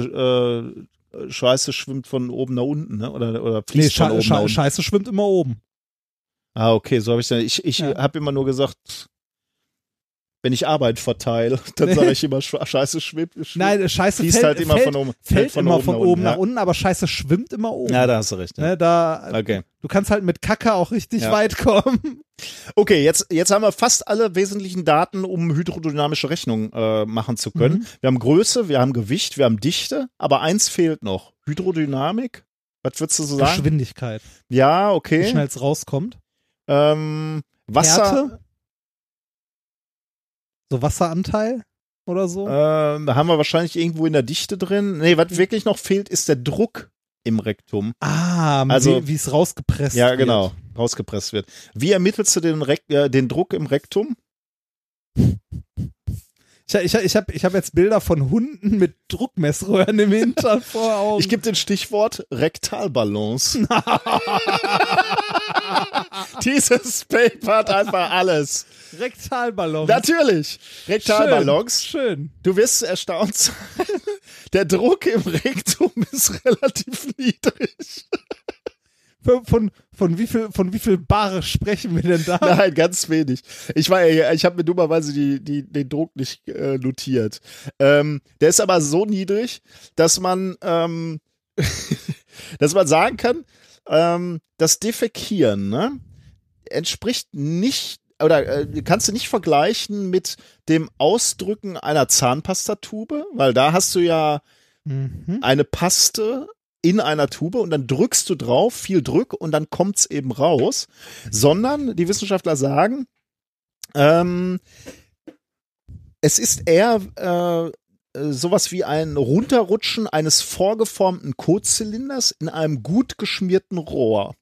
äh, Scheiße schwimmt von oben nach unten, ne? Oder, oder Nee, fließt von Sche oben nach Sche unten. Scheiße schwimmt immer oben. Ah, okay, so habe ich dann. Ich, ich Ja. habe immer nur gesagt, wenn ich Arbeit verteile, dann sage ich immer Sch- Scheiße schwimmt. schwimmt Nein, Scheiße fällt, halt immer fällt, von oben. fällt immer von oben nach ja. unten, aber Scheiße schwimmt immer oben. Ja, da hast du recht. Ja. ne, da, Okay. Du kannst halt mit Kacke auch richtig Ja. weit kommen. Okay, jetzt, jetzt haben wir fast alle wesentlichen Daten, um hydrodynamische Rechnung äh, machen zu können. Mhm. Wir haben Größe, wir haben Gewicht, wir haben Dichte, aber eins fehlt noch. Hydrodynamik? Was würdest du so sagen? Geschwindigkeit. Ja, Wie okay. schnell es rauskommt. Ähm, Wasser. Härte? So Wasseranteil oder so. Ähm, da haben wir wahrscheinlich irgendwo in der Dichte drin. Nee, was wirklich noch fehlt, ist der Druck im Rektum. ah, also- wie- es rausgepresst Ja, wird. genau, rausgepresst wird. Wie ermittelst du den, Rek äh, den Druck im Rektum? Ich, ich, ich habe ich hab jetzt Bilder von Hunden mit Druckmessröhren im Hintern vor Augen. Ich gebe den Stichwort Rektalbalance. Dieses Paper hat einfach alles. Rektalballon. Natürlich. Rektalbalance. Schön. Du wirst erstaunt sein. Der Druck im Rektum ist relativ niedrig. Von, von, von, wie viel, von wie viel Bar sprechen wir denn da? Nein, ganz wenig. Ich war, ich habe mir dummerweise die, die, den Druck nicht äh, notiert. Ähm, der ist aber so niedrig, dass man, ähm, dass man sagen kann, ähm, das Defekieren ne, entspricht nicht oder äh, kannst du nicht vergleichen mit dem Ausdrücken einer Zahnpastatube, weil da hast du ja Mhm. eine Paste in einer Tube und dann drückst du drauf, viel Druck und dann kommt's eben raus, sondern die Wissenschaftler sagen, ähm, es ist eher äh, sowas wie ein Runterrutschen eines vorgeformten Kotzylinders in einem gut geschmierten Rohr.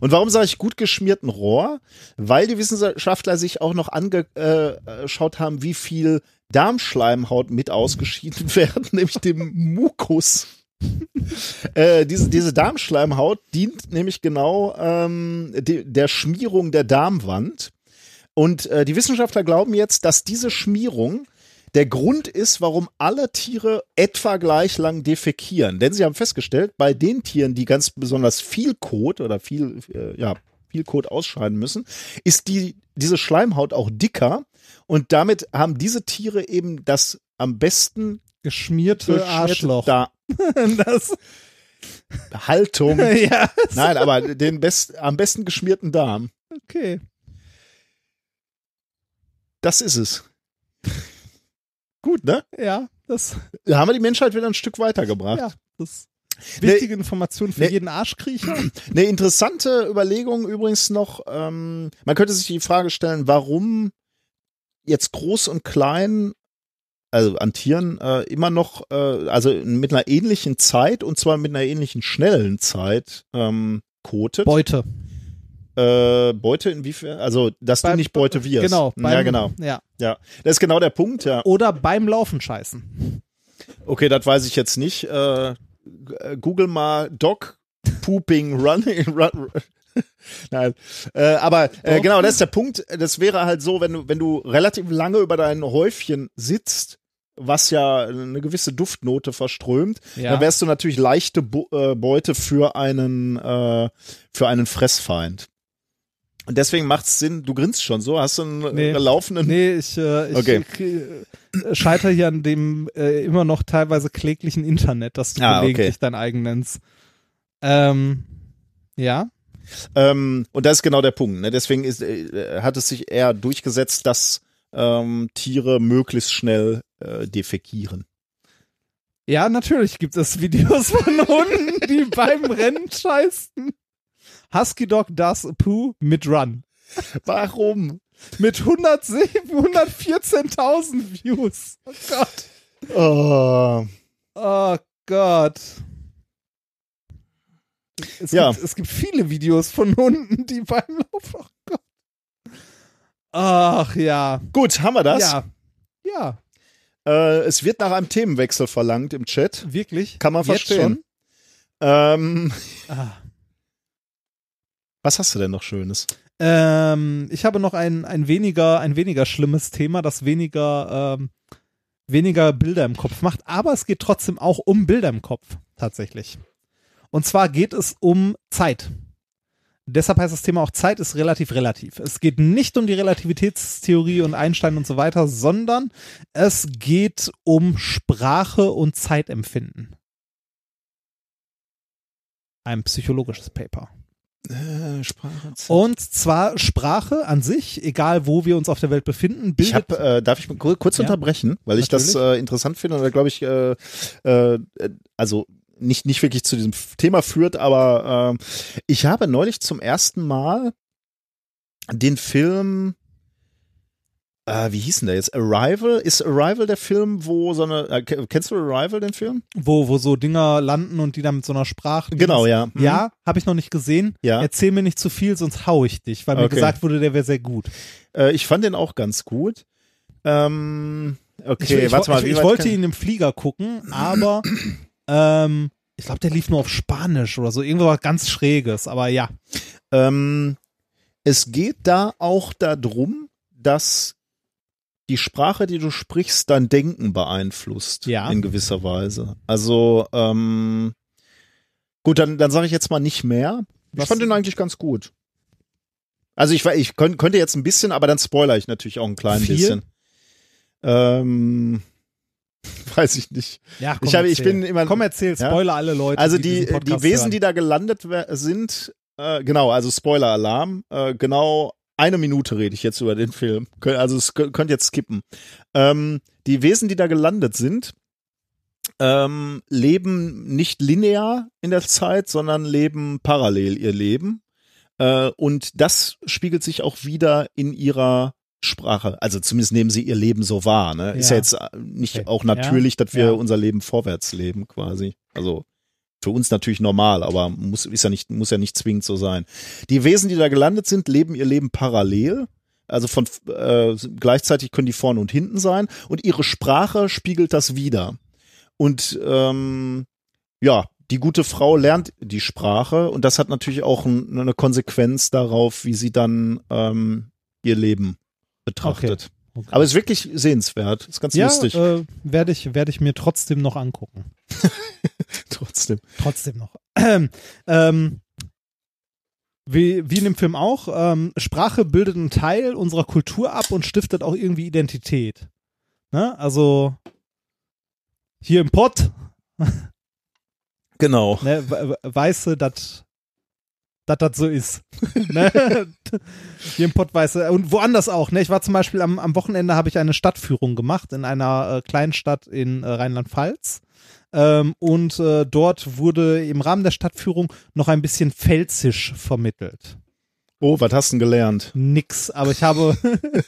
Und warum sage ich gut geschmierten Rohr? Weil die Wissenschaftler sich auch noch angeschaut haben, wie viel Darmschleimhaut mit ausgeschieden werden, nämlich dem Mukus. äh, diese, diese Darmschleimhaut dient nämlich genau ähm, de, der Schmierung der Darmwand. Und äh, die Wissenschaftler glauben jetzt, dass diese Schmierung der Grund ist, warum alle Tiere etwa gleich lang defekieren. Denn sie haben festgestellt, bei den Tieren, die ganz besonders viel Kot oder viel, äh, ja, viel Kot ausscheiden müssen, ist die, diese Schleimhaut auch dicker. Und damit haben diese Tiere eben das am besten Geschmierte geschmierte Arschloch. Da Das, Haltung. ja, Nein, aber den best, am besten geschmierten Darm. okay. Das ist es. Gut, ne? Ja, das, Da haben wir die Menschheit wieder ein Stück weitergebracht. ja, das wichtige Information für Nee. jeden Arschkriecher. Eine interessante Überlegung übrigens noch, ähm, man könnte sich die Frage stellen, warum jetzt groß und klein, also an Tieren, äh, immer noch, äh, also mit einer ähnlichen Zeit und zwar mit einer ähnlichen schnellen Zeit ähm, kotet. Beute. äh, Beute inwiefern? Also, dass du Beim- nicht Beute wirst. Genau. ja, genau. Ja. Ja, das ist genau der Punkt, ja. Oder beim Laufen scheißen. Okay, das weiß ich jetzt nicht. Äh, Google mal Dog Pooping Running. Run, Nein, äh, aber äh, genau, das ist der Punkt. Das wäre halt so, wenn du wenn du relativ lange über dein Häufchen sitzt, was ja eine gewisse Duftnote verströmt, Ja. dann wärst du natürlich leichte äh, Beute für einen äh, für einen Fressfeind. Und deswegen macht es Sinn. Du grinst schon so, hast du einen Nee. äh, laufenden. Nee, ich, äh, ich Okay. äh, scheiter hier an dem äh, immer noch teilweise kläglichen Internet, das du Ah, okay. gelegentlich dein eigen nennst. Ähm, ja. Ähm, und das ist genau der Punkt. Ne? Deswegen ist, äh, hat es sich eher durchgesetzt, dass ähm, Tiere möglichst schnell äh, defekieren. Ja, natürlich gibt es Videos von Hunden, die beim Rennen scheißen. Husky Dog does a poo mit Run. Warum? Mit 107 114.000 Views. Oh Gott. Oh, Oh Gott. Es, Ja. gibt, es gibt viele Videos von Hunden, die beim Lauf. Oh Gott. Ach ja. gut, haben wir das? Ja. Ja, Äh, es wird nach einem Themenwechsel verlangt im Chat. wirklich. Kann man Jetzt verstehen. Ähm, Schon? Ah. Was hast du denn noch Schönes? Ähm, ich habe noch ein, ein weniger, ein weniger schlimmes Thema, das weniger, ähm, weniger Bilder im Kopf macht, aber es geht trotzdem auch um Bilder im Kopf, tatsächlich. Und zwar geht es um Zeit. Deshalb heißt das Thema auch Zeit ist relativ relativ. Es geht nicht um die Relativitätstheorie und Einstein und so weiter, sondern es geht um Sprache und Zeitempfinden. Ein psychologisches Paper. Äh, Sprache. Und zwar Sprache an sich, egal wo wir uns auf der Welt befinden, bildet. Ich hab, äh, darf ich kurz Ja, unterbrechen, weil ich das natürlich. äh, interessant finde und da glaube ich, äh, äh, also nicht nicht wirklich zu diesem Thema führt, aber äh, ich habe neulich zum ersten Mal den Film, äh, wie hieß denn der jetzt? Arrival? Ist Arrival der Film, wo so eine, äh, ke- kennst du Arrival, den Film? wo, wo so Dinger landen und die dann mit so einer Sprache. Genau, ja. Mhm. Ja, habe ich noch nicht gesehen. Ja. Erzähl mir nicht zu viel, sonst hau ich dich, weil mir Okay. gesagt wurde, der wäre sehr gut. Äh, ich fand den auch ganz gut. Ähm, okay, ich, ich, warte mal. ich, ich wollte kann- ihn im Flieger gucken, aber ähm, ich glaube, der lief nur auf Spanisch oder so. Irgendwas ganz Schräges, aber ja. Ähm, es geht da auch darum, dass die Sprache, die du sprichst, dein Denken beeinflusst. Ja. In gewisser Weise. Also, ähm, gut, dann, dann sage ich jetzt mal nicht mehr. Ich Was- fand den eigentlich ganz gut. Also ich, ich könnt, könnte jetzt ein bisschen, aber dann spoiler ich natürlich auch ein klein Viel? bisschen. Ähm, weiß ich nicht. Ja, Ich habe- ich bin immer- Komm, erzähl, Ja? spoiler alle Leute. Also die, die, die Wesen, hören. die da gelandet sind, äh, genau, also Spoiler-Alarm, äh, genau eine Minute rede ich jetzt über den Film. Also es kö- könnt jetzt skippen. Ähm, die Wesen, die da gelandet sind, ähm, leben nicht linear in der Zeit, sondern leben parallel ihr Leben. Äh, und das spiegelt sich auch wieder in ihrer Sprache. Also zumindest nehmen sie ihr Leben so wahr. Ne? Ist ja Ja. jetzt äh, nicht Okay. auch natürlich, dass wir Ja. unser Leben vorwärts leben quasi. Also für uns natürlich normal, aber muss, ist ja nicht, muss ja nicht zwingend so sein. Die Wesen, die da gelandet sind, leben ihr Leben parallel. Also von äh, gleichzeitig können die vorne und hinten sein und ihre Sprache spiegelt das wieder. Und ähm, ja, die gute Frau lernt die Sprache und das hat natürlich auch ein, eine Konsequenz darauf, wie sie dann ähm, ihr Leben betrachtet. Okay. Aber es ist wirklich sehenswert, ist ganz ja, lustig äh, werde ich, werde ich mir trotzdem noch angucken. trotzdem. Trotzdem noch. ähm, wie, wie in dem Film auch, ähm, Sprache bildet einen Teil unserer Kultur ab und stiftet auch irgendwie Identität. Ne? Also hier im Pott, Genau. ne, we- we- weiße, dass das so ist. ne? Hier im Pott weiße und woanders auch. Ne? Ich war zum Beispiel am, am Wochenende habe ich eine Stadtführung gemacht in einer äh, kleinen Stadt in äh, Rheinland-Pfalz. Ähm, und äh, dort wurde im Rahmen der Stadtführung noch ein bisschen Pfälzisch vermittelt. Oh, was hast du denn gelernt? Nix, aber ich habe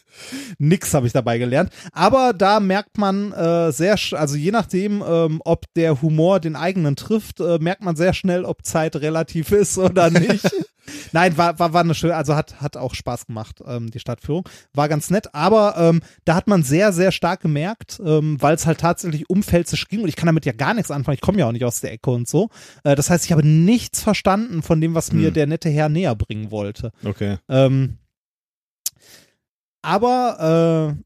nix habe ich dabei gelernt. Aber da merkt man äh, sehr, also je nachdem, ähm, ob der Humor den eigenen trifft, äh, merkt man sehr schnell, ob Zeit relativ ist oder nicht. Nein, war, war, war eine schöne, also hat, hat auch Spaß gemacht, ähm, die Stadtführung. War ganz nett, aber ähm, da hat man sehr, sehr stark gemerkt, ähm, weil es halt tatsächlich um Pfälzisch ging und ich kann damit ja gar nichts anfangen. Ich komme ja auch nicht aus der Ecke und so. Äh, das heißt, ich habe nichts verstanden von dem, was mir Hm. der nette Herr näher bringen wollte. Okay. Ähm, aber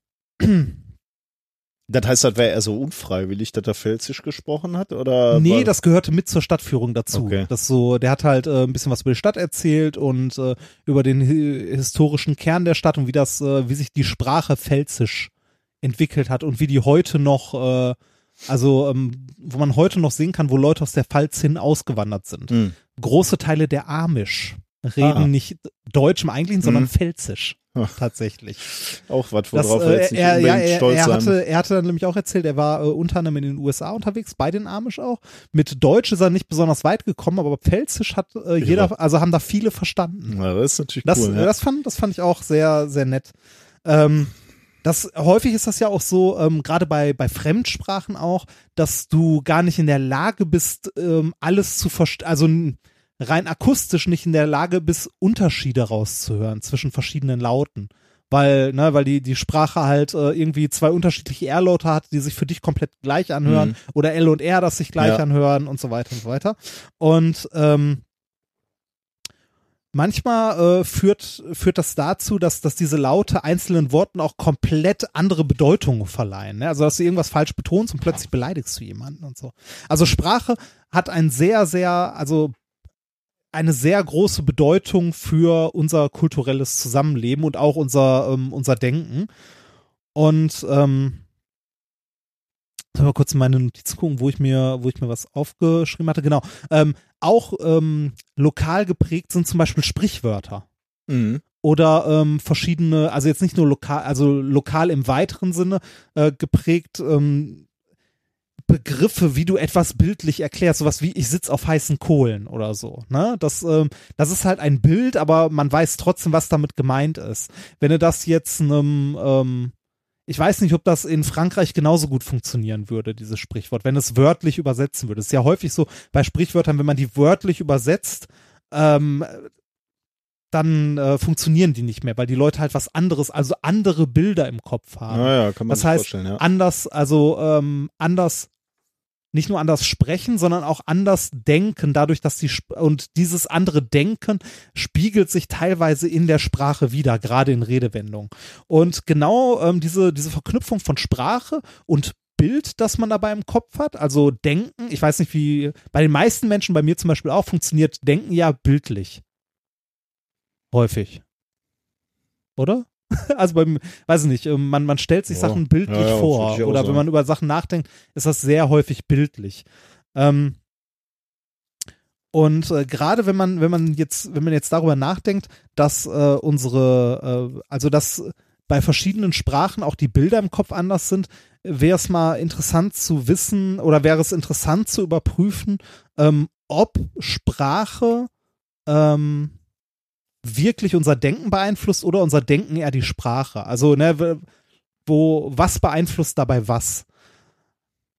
äh, Das heißt, das wäre er so unfreiwillig, dass er Pfälzisch gesprochen hat? Oder nee, war- das gehörte mit zur Stadtführung dazu. Okay. Das so, der hat halt äh, ein bisschen was über die Stadt erzählt und äh, über den hi historischen Kern der Stadt und wie das, äh, wie sich die Sprache Pfälzisch entwickelt hat und wie die heute noch, äh, also ähm, wo man heute noch sehen kann, wo Leute aus der Pfalz hin ausgewandert sind. Hm. Große Teile der Amish reden Ah. nicht Deutsch im Eigentlichen, sondern Mhm. Pfälzisch. Tatsächlich. Auch was, Das, worauf äh, er jetzt nicht er, ja, er, stolz er, sein hatte, er hatte dann nämlich auch erzählt, er war äh, unter anderem in den USA unterwegs, bei den Amish auch. Mit Deutsch ist er nicht besonders weit gekommen, aber Pfälzisch hat äh, jeder, also haben da viele verstanden. Ja, das ist natürlich Das, cool. äh, ja. das, fand, das fand ich auch sehr, sehr nett. Ähm, das, häufig ist das ja auch so, ähm, gerade bei, bei Fremdsprachen auch, dass du gar nicht in der Lage bist, ähm, alles zu verstehen, also rein akustisch nicht in der Lage bist, Unterschiede rauszuhören zwischen verschiedenen Lauten. Weil, ne, weil die, die Sprache halt äh, irgendwie zwei unterschiedliche R-Laute hat, die sich für dich komplett gleich anhören, Mhm. oder L und R, das sich gleich Ja. anhören und so weiter und so weiter. Und ähm, manchmal äh, führt, führt das dazu, dass, dass diese Laute einzelnen Worten auch komplett andere Bedeutungen verleihen. Ne? Also, dass du irgendwas falsch betonst und plötzlich beleidigst du jemanden und so. Also, Sprache hat ein sehr, sehr, also eine sehr große Bedeutung für unser kulturelles Zusammenleben und auch unser, ähm, unser Denken. Und ähm, Sollen wir kurz in meine Notizen gucken, wo ich mir, wo ich mir was aufgeschrieben hatte. Genau. Ähm, auch ähm, lokal geprägt sind zum Beispiel Sprichwörter. Mhm. Oder ähm, verschiedene, also jetzt nicht nur lokal, also lokal im weiteren Sinne äh, geprägt ähm, Begriffe, wie du etwas bildlich erklärst, sowas wie ich sitze auf heißen Kohlen oder so. Ne? Das, ähm, das ist halt ein Bild, aber man weiß trotzdem, was damit gemeint ist. Wenn du das jetzt einem ähm, ich weiß nicht, ob das in Frankreich genauso gut funktionieren würde, dieses Sprichwort, wenn es wörtlich übersetzen würde. Es ist ja häufig so bei Sprichwörtern, wenn man die wörtlich übersetzt, ähm, dann äh, funktionieren die nicht mehr, weil die Leute halt was anderes, also andere Bilder im Kopf haben. Naja, kann man das heißt, vorstellen, ja. anders, also ähm, anders nicht nur anders sprechen, sondern auch anders denken, dadurch, dass die Sp und dieses andere Denken spiegelt sich teilweise in der Sprache wieder, gerade in Redewendungen. Und genau ähm, diese, diese Verknüpfung von Sprache und Bild, das man dabei im Kopf hat, also Denken, ich weiß nicht, wie bei den meisten Menschen, bei mir zum Beispiel auch, funktioniert Denken ja bildlich. Häufig. Oder? Also beim, weiß ich nicht, ähm, man, man stellt sich Ja. Sachen bildlich Ja, ja, vor. Oder wenn man über Sachen nachdenkt, ist das sehr häufig bildlich. Ähm, und äh, gerade wenn man, wenn man jetzt, wenn man jetzt darüber nachdenkt, dass äh, unsere, äh, also dass bei verschiedenen Sprachen auch die Bilder im Kopf anders sind, wäre es mal interessant zu wissen oder wäre es interessant zu überprüfen, ähm, ob Sprache ähm, wirklich unser Denken beeinflusst oder unser Denken eher die Sprache. Also, ne, wo, was beeinflusst dabei was?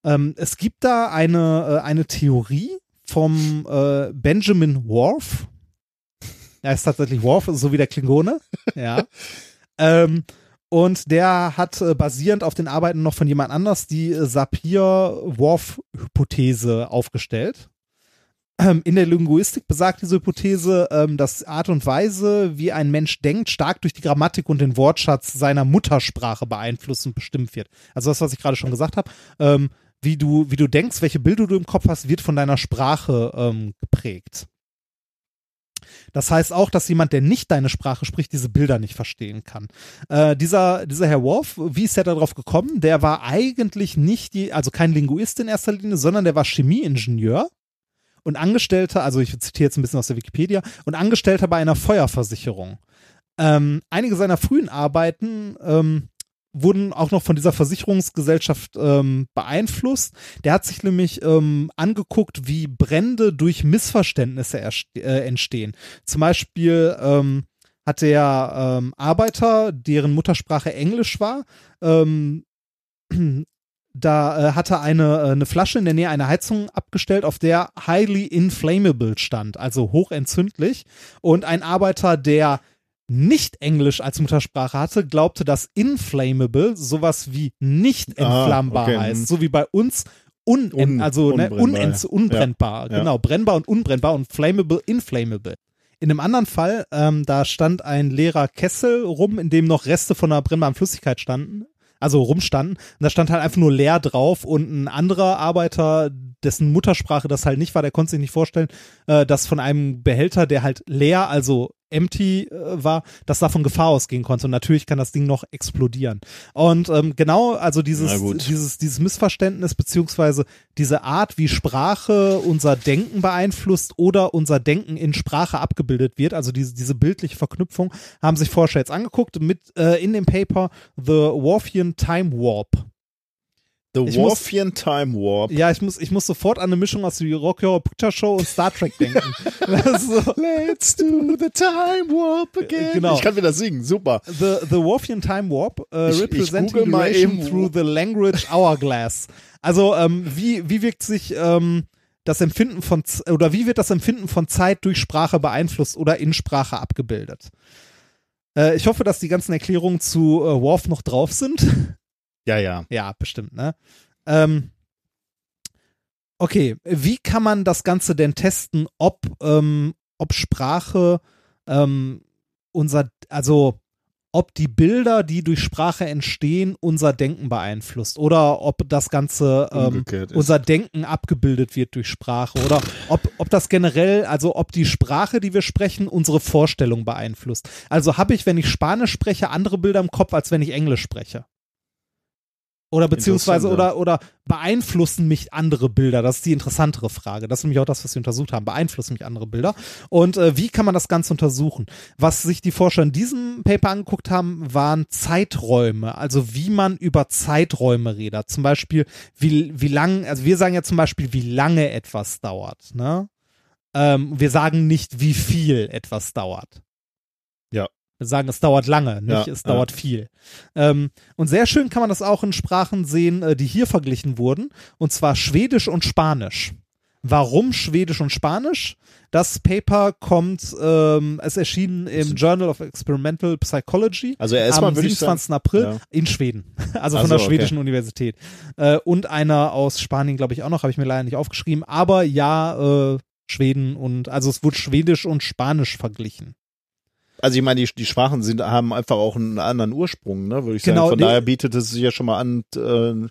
Ähm, es gibt da eine, äh, eine Theorie vom äh, Benjamin Worf. Er ist tatsächlich Worf, so wie der Klingone. Ja. ähm, und der hat äh, basierend auf den Arbeiten noch von jemand anders die äh, Sapir-Whorf-Hypothese aufgestellt. Ähm, in der Linguistik besagt diese Hypothese, ähm, dass Art und Weise, wie ein Mensch denkt, stark durch die Grammatik und den Wortschatz seiner Muttersprache beeinflusst und bestimmt wird. Also das, was ich gerade schon gesagt habe, ähm, wie du, wie du denkst, welche Bilder du im Kopf hast, wird von deiner Sprache geprägt. Das heißt auch, dass jemand, der nicht deine Sprache spricht, diese Bilder nicht verstehen kann. Äh, dieser, dieser Herr Worf, wie ist er darauf gekommen? Der war eigentlich nicht die, also kein Linguist in erster Linie, sondern der war Chemieingenieur und Angestellter, also ich zitiere jetzt ein bisschen aus der Wikipedia, und Angestellter bei einer Feuerversicherung. Ähm, einige seiner frühen Arbeiten ähm, wurden auch noch von dieser Versicherungsgesellschaft ähm, beeinflusst. Der hat sich nämlich ähm, angeguckt, wie Brände durch Missverständnisse erst- äh, entstehen. Zum Beispiel ähm, hatte er ähm, Arbeiter, deren Muttersprache Englisch war. Da äh, hatte eine, äh, eine Flasche in der Nähe einer Heizung abgestellt, auf der highly inflammable stand, also hochentzündlich. Und ein Arbeiter, der nicht Englisch als Muttersprache hatte, glaubte, dass inflammable sowas wie nicht Ah, entflammbar okay. heißt, so wie bei uns un, Un- also ne, unbrennbar. unentz, unbrennbar, Ja. genau, brennbar und unbrennbar und flammable, inflammable. In einem anderen Fall, ähm, da stand ein leerer Kessel rum, in dem noch Reste von einer brennbaren Flüssigkeit standen, also rumstanden. Und da stand halt einfach nur leer drauf und ein anderer Arbeiter, dessen Muttersprache das halt nicht war, der konnte sich nicht vorstellen, äh, dass von einem Behälter, der halt leer, also empty äh, war, dass davon Gefahr ausgehen konnte. Und natürlich kann das Ding noch explodieren. Und ähm, genau, also dieses, dieses, dieses Missverständnis beziehungsweise diese Art, wie Sprache unser Denken beeinflusst oder unser Denken in Sprache abgebildet wird, also diese, diese bildliche Verknüpfung, haben sich Forscher jetzt angeguckt mit äh, in dem Paper The Worfian Time Warp. The Ich muss- Warfian Time Warp. Ja, ich muss, ich muss sofort an eine Mischung aus der Rocky Horror Picture Show und Star Trek denken. So, Let's do the time warp again. Genau. Ich kann wieder singen, super. The, the Warfian Time Warp uh, Ich- ich representing eben, through the language hourglass. Also ähm, wie, wie wirkt sich ähm, das Empfinden von oder wie wird das Empfinden von Zeit durch Sprache beeinflusst oder in Sprache abgebildet? Äh, ich hoffe, dass die ganzen Erklärungen zu äh, Worf noch drauf sind. Ja, ja. Ja, bestimmt, ne? Ähm, okay, wie kann man das Ganze denn testen, ob, ähm, ob Sprache ähm, unser, also ob die Bilder, die durch Sprache entstehen, unser Denken beeinflusst oder ob das Ganze ähm, unser Denken abgebildet wird durch Sprache oder ob, ob das generell, also ob die Sprache, die wir sprechen, unsere Vorstellung beeinflusst. Also habe ich, wenn ich Spanisch spreche, andere Bilder im Kopf, als wenn ich Englisch spreche. Oder beziehungsweise oder, oder beeinflussen mich andere Bilder? Das ist die interessantere Frage. Das ist nämlich auch das, was wir untersucht haben. Beeinflussen mich andere Bilder? Und äh, wie kann man das Ganze untersuchen? Was sich die Forscher in diesem Paper angeguckt haben, waren Zeiträume. Also wie man über Zeiträume redet. Zum Beispiel, wie, wie lang, also wir sagen ja zum Beispiel, wie lange etwas dauert. Ne? Ähm, wir sagen nicht, wie viel etwas dauert. Ja. Wir sagen, es dauert lange, nicht Ja, es ja. dauert viel. Ähm, und sehr schön kann man das auch in Sprachen sehen, äh, die hier verglichen wurden, und zwar Schwedisch und Spanisch. Warum Schwedisch und Spanisch? Das Paper kommt, ähm, es erschien im Journal of Experimental Psychology Also am würde ich 27. sagen, April ja. in Schweden, also von so, der okay. schwedischen Universität. Äh, und einer aus Spanien, glaube ich, auch noch, habe ich mir leider nicht aufgeschrieben, aber ja, äh, Schweden und, also es wurde Schwedisch und Spanisch verglichen. Also ich meine, die, die Sprachen sind, haben einfach auch einen anderen Ursprung, ne, würde ich Genau, sagen. Von daher bietet es sich ja schon mal an, äh, eine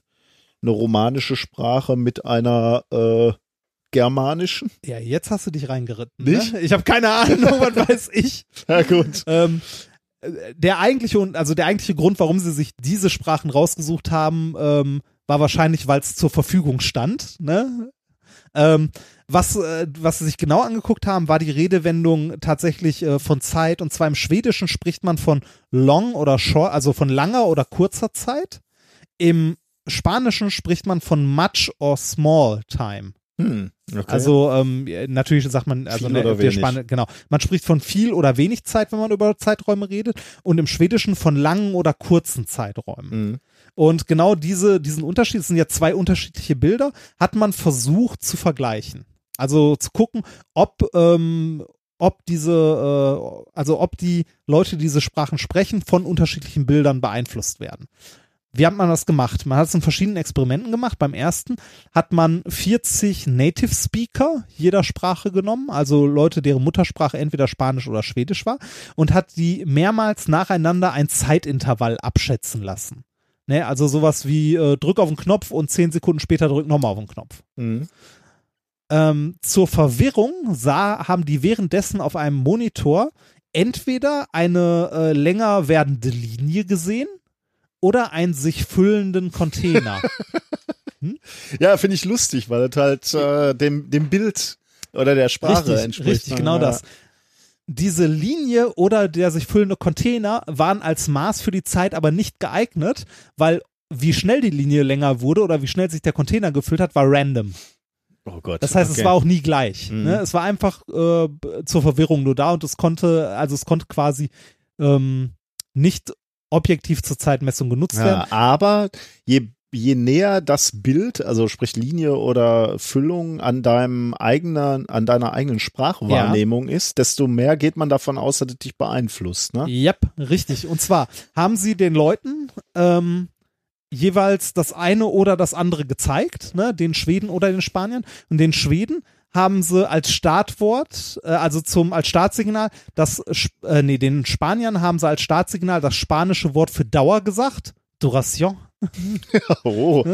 romanische Sprache mit einer äh, germanischen. Ja, jetzt hast du dich reingeritten. Nicht? Ne? Ich habe keine Ahnung, was weiß ich. Ja gut. Ähm, äh, der eigentliche und also der eigentliche Grund, warum sie sich diese Sprachen rausgesucht haben, ähm, war wahrscheinlich, weil es zur Verfügung stand. Ne? Ähm, was, äh, was sie sich genau angeguckt haben, war die Redewendung tatsächlich äh, von Zeit. Und zwar im Schwedischen spricht man von long oder short, also von langer oder kurzer Zeit. Im Spanischen spricht man von much or small time. Hm, okay. Also ähm, natürlich sagt man, also Viel ne, oder der wenig. Span genau, man spricht von viel oder wenig Zeit, wenn man über Zeiträume redet, und im Schwedischen von langen oder kurzen Zeiträumen. Hm. Und genau diese, diesen Unterschied, es sind ja zwei unterschiedliche Bilder, hat man versucht zu vergleichen. Also zu gucken, ob, ähm, ob diese, äh, also ob die Leute, die diese Sprachen sprechen, von unterschiedlichen Bildern beeinflusst werden. Wie hat man das gemacht? Man hat es in verschiedenen Experimenten gemacht. Beim ersten hat man 40 Native Speaker jeder Sprache genommen, also Leute, deren Muttersprache entweder Spanisch oder Schwedisch war, und hat die mehrmals nacheinander ein Zeitintervall abschätzen lassen. Ne, also sowas wie äh, drück auf den Knopf und zehn Sekunden später drück nochmal auf den Knopf. Hm. Ähm, zur Verwirrung sah, haben die währenddessen auf einem Monitor entweder eine äh, länger werdende Linie gesehen oder einen sich füllenden Container. Ja, finde ich lustig, weil das halt äh, dem, dem Bild oder der Sprache richtig, entspricht. richtig, ne? genau Ja. das. Diese Linie oder der sich füllende Container waren als Maß für die Zeit aber nicht geeignet, weil wie schnell die Linie länger wurde oder wie schnell sich der Container gefüllt hat, war random. Oh Gott. Das heißt, okay. es war auch nie gleich. Mhm. Ne? Es war einfach äh, zur Verwirrung nur da und es konnte, also es konnte quasi ähm, nicht objektiv zur Zeitmessung genutzt werden. Ja, aber je, je näher das Bild, also sprich Linie oder Füllung an deinem eigenen, an deiner eigenen Sprachwahrnehmung ist, desto mehr geht man davon aus, dass es dich beeinflusst, ne? Yep, richtig. Und zwar haben sie den Leuten ähm, jeweils das eine oder das andere gezeigt, ne, den Schweden oder den Spaniern. Und den Schweden haben sie als Startwort, äh, also zum als Startsignal, das äh, nee, den Spaniern haben sie als Startsignal das spanische Wort für Dauer gesagt, Duration. Oh.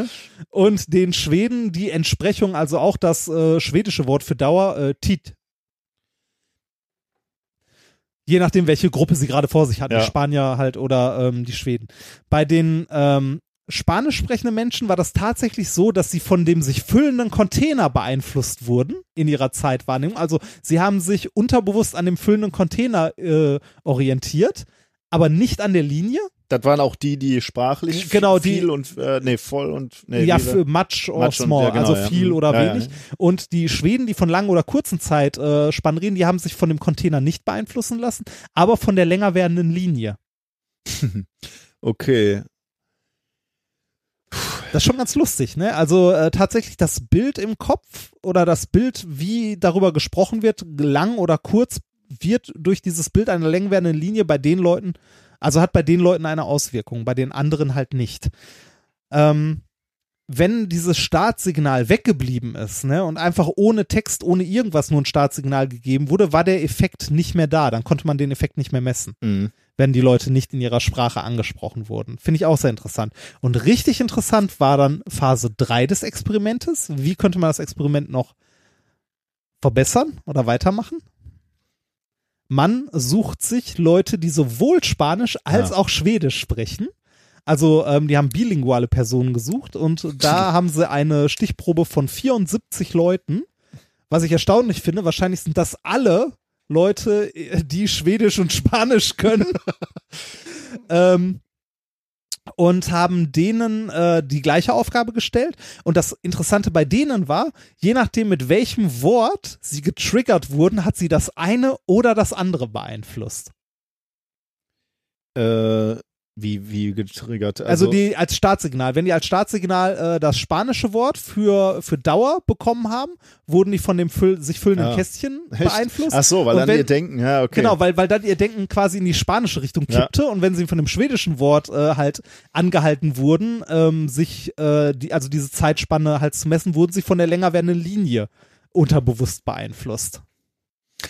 Und den Schweden die Entsprechung, also auch das äh, schwedische Wort für Dauer, äh, Tit. Je nachdem, welche Gruppe sie gerade vor sich hatten, Ja. die Spanier halt oder ähm, die Schweden. Bei den ähm, spanisch sprechenden Menschen war das tatsächlich so, dass sie von dem sich füllenden Container beeinflusst wurden in ihrer Zeitwahrnehmung. Also sie haben sich unterbewusst an dem füllenden Container äh, orientiert, aber nicht an der Linie. Das waren auch die, die sprachlich Genau, die- viel und äh, nee, voll und nee, ja, für much or Much und- small, ja, genau, also ja. viel oder Ja, wenig. Und die Schweden, die von langen oder kurzen Zeit äh, Spannen reden, die haben sich von dem Container nicht beeinflussen lassen, aber von der länger werdenden Linie. Okay. Das ist schon ganz lustig, ne? Also äh, tatsächlich das Bild im Kopf oder das Bild, wie darüber gesprochen wird, lang oder kurz, wird durch dieses Bild einer länger werdenden Linie bei den Leuten, also hat bei den Leuten eine Auswirkung, bei den anderen halt nicht. Ähm, wenn dieses Startsignal weggeblieben ist, ne, und einfach ohne Text, ohne irgendwas nur ein Startsignal gegeben wurde, war der Effekt nicht mehr da. Dann konnte man den Effekt nicht mehr messen, Mhm. wenn die Leute nicht in ihrer Sprache angesprochen wurden. Finde ich auch sehr interessant. Und richtig interessant war dann Phase 3 des Experimentes. Wie könnte man das Experiment noch verbessern oder weitermachen? Man sucht sich Leute, die sowohl Spanisch als Ja. auch Schwedisch sprechen. Also ähm, die haben bilinguale Personen gesucht und da haben sie eine Stichprobe von 74 Leuten. Was ich erstaunlich finde, wahrscheinlich sind das alle Leute, äh, die Schwedisch und Spanisch können. ähm, und haben denen äh, die gleiche Aufgabe gestellt. Und das Interessante bei denen war, je nachdem mit welchem Wort sie getriggert wurden, hat sie das eine oder das andere beeinflusst. Äh, wie, wie getriggert? Also, die als Startsignal, wenn die als Startsignal äh, das spanische Wort für, für Dauer bekommen haben, wurden die von dem füll sich füllenden Ja. Kästchen Echt? beeinflusst. Ach so, weil Und dann wenn- ihr denken, ja, okay. Genau, weil, weil dann ihr Denken quasi in die spanische Richtung Ja. kippte und wenn sie von dem schwedischen Wort äh, halt angehalten wurden, ähm, sich äh, die, also diese Zeitspanne halt zu messen, wurden sie von der länger werdenden Linie unterbewusst beeinflusst.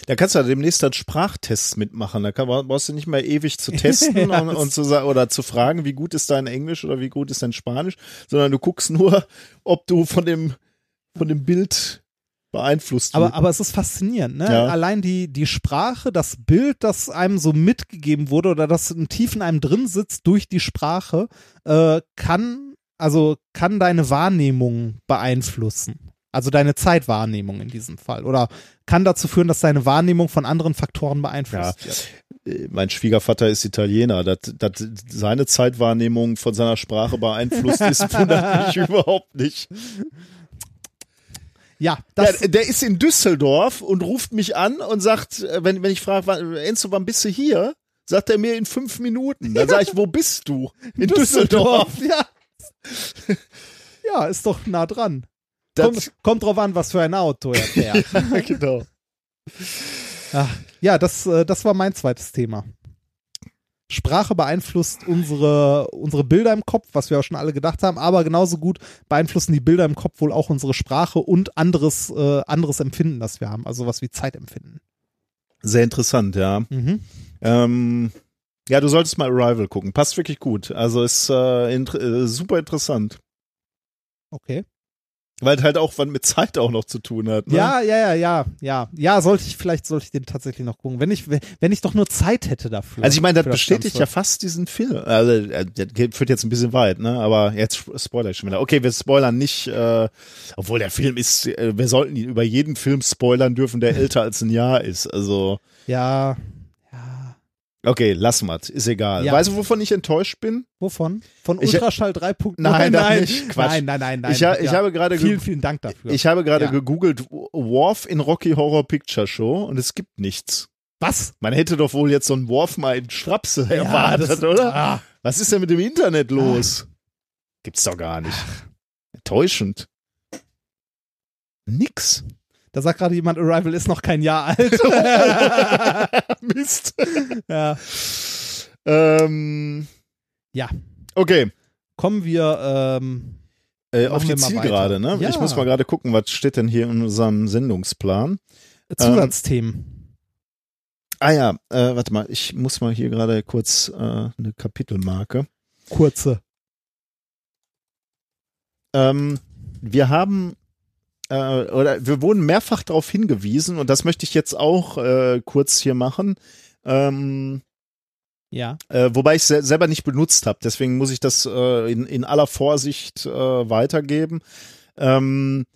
Da kannst du ja demnächst dann Sprachtests mitmachen. Da kann, brauchst du nicht mehr ewig zu testen Ja, und, und zu sagen oder zu fragen, wie gut ist dein Englisch oder wie gut ist dein Spanisch, sondern du guckst nur, ob du von dem von dem Bild beeinflusst Aber, wirst. aber es ist faszinierend, ne? Ja. Allein die, die Sprache, das Bild, das einem so mitgegeben wurde oder das tief in einem drin sitzt durch die Sprache, äh, kann, also kann deine Wahrnehmung beeinflussen. Also deine Zeitwahrnehmung in diesem Fall. Oder kann dazu führen, dass deine Wahrnehmung von anderen Faktoren beeinflusst wird. Äh, mein Schwiegervater ist Italiener. Dass, dass seine Zeitwahrnehmung von seiner Sprache beeinflusst ist, wundert mich überhaupt nicht. Ja, das, ja, der ist in Düsseldorf und ruft mich an und sagt, äh, wenn, wenn ich frage, wann- Enzo, wann bist du hier? Sagt er mir in fünf Minuten. Dann sage ich, wo bist du? In Düsseldorf. Ja. ja, ist doch nah dran. Kommt, kommt drauf an, was für ein Auto er fährt. genau. Ach, ja, das, äh, das war mein zweites Thema. Sprache beeinflusst unsere, unsere Bilder im Kopf, was wir auch schon alle gedacht haben, aber genauso gut beeinflussen die Bilder im Kopf wohl auch unsere Sprache und anderes, äh, anderes Empfinden, das wir haben, also was wie Zeitempfinden. Sehr interessant, ja. Mhm. Ähm, ja, du solltest mal Arrival gucken. Passt wirklich gut. Also ist äh, inter äh, super interessant. Okay. Weil halt auch mit Zeit auch noch zu tun hat. Ne? Ja, ja, ja, ja, ja. Ja, sollte ich, vielleicht sollte ich den tatsächlich noch gucken. Wenn ich, wenn ich doch nur Zeit hätte dafür. Also ich meine, das bestätigt ja Ganze. fast diesen Film. Also äh, der geht- führt jetzt ein bisschen weit, ne? Aber jetzt spoiler ich schon wieder. Okay, wir spoilern nicht, äh, obwohl der Film ist, äh, wir sollten ihn über jeden Film spoilern dürfen, der älter als ein Jahr ist. Also Ja. Ja. okay, lass mal, ist egal. Ja. Weißt du, wovon ich enttäuscht bin? Wovon? Von Ich- Ultraschall 3.0? Nein, nein, nicht. Quatsch. Nein, nein, nein, nein. Ich, ha ich habe gerade ge- Vielen, vielen Dank dafür. ich habe gerade Ja. gegoogelt Worf in Rocky Horror Picture Show und es gibt nichts. Was? Man hätte doch wohl jetzt so einen Worf mal in Strapse erwartet, das- oder? Ah, Was ist denn mit dem Internet los? Gibt's doch gar nicht. Enttäuschend. Nix. Da sagt gerade jemand, Arrival ist noch kein Jahr alt. Mist. ja. Ähm, ja. okay. Kommen wir, ähm, Äh, auf die Zielgerade, ne? Ja. Ich muss mal gerade gucken, was steht denn hier in unserem Sendungsplan? Zusatzthemen. Ah ja, äh, warte mal, ich muss mal hier gerade kurz äh, eine Kapitelmarke. Kurze. Ähm, wir haben äh, oder wir wurden mehrfach darauf hingewiesen und das möchte ich jetzt auch äh, kurz hier machen. Ähm, Ja. Äh, wobei ich se selber nicht benutzt habe, deswegen muss ich das äh, in, in aller Vorsicht äh, weitergeben. Ähm,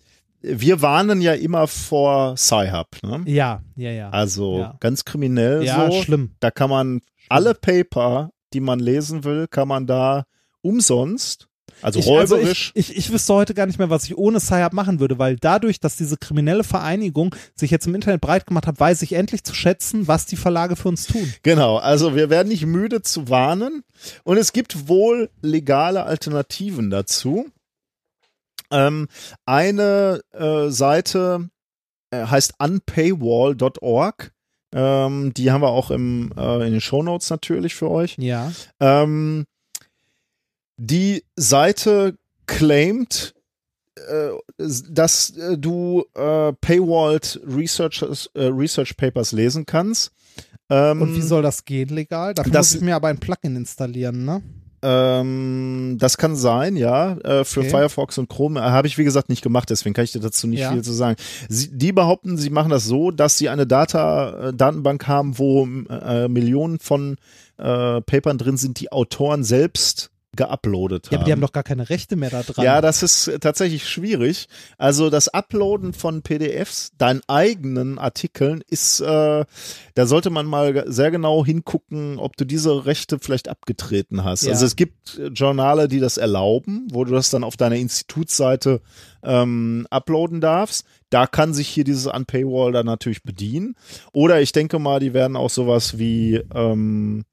wir warnen ja immer vor Sci-Hub, ne? Ja, ja, ja. Also Ja. ganz kriminell ja, so. schlimm. Da kann man alle Paper, die man lesen will, kann man da umsonst, also ich, also räuberisch. ich, ich, ich wüsste heute gar nicht mehr, was ich ohne Sci-Hub machen würde, weil dadurch, dass diese kriminelle Vereinigung sich jetzt im Internet breit gemacht hat, weiß ich endlich zu schätzen, was die Verlage für uns tun. Genau, also wir werden nicht müde zu warnen und es gibt wohl legale Alternativen dazu. Ähm, eine äh, Seite äh, heißt unpaywall.org. Ähm, die haben wir auch im, äh, in den Shownotes natürlich für euch. Ja. Ähm, die Seite claimt äh, dass äh, du äh, Paywalled Research, äh, Research Papers lesen kannst. Ähm, Und wie soll das gehen legal? Dafür das- muss ich mir aber ein Plugin installieren, ne? ähm, das kann sein, ja. Äh, für Okay. Firefox und Chrome äh, habe ich wie gesagt nicht gemacht, deswegen kann ich dir dazu nicht Ja. viel zu sagen. Sie, die behaupten, sie machen das so, dass sie eine Data, äh, Datenbank haben, wo Millionen von Papern drin sind, die Autoren selbst geuploadet haben. Ja, aber die haben doch gar keine Rechte mehr da dran. Ja, das ist äh, tatsächlich schwierig. Also das Uploaden von PDFs, deinen eigenen Artikeln, ist, äh, da sollte man mal sehr genau hingucken, ob du diese Rechte vielleicht abgetreten hast. Ja. Also es gibt äh, Journale, die das erlauben, wo du das dann auf deiner Institutsseite ähm, uploaden darfst. Da kann sich hier dieses Unpaywall dann natürlich bedienen. Oder ich denke mal, die werden auch sowas wie ähm,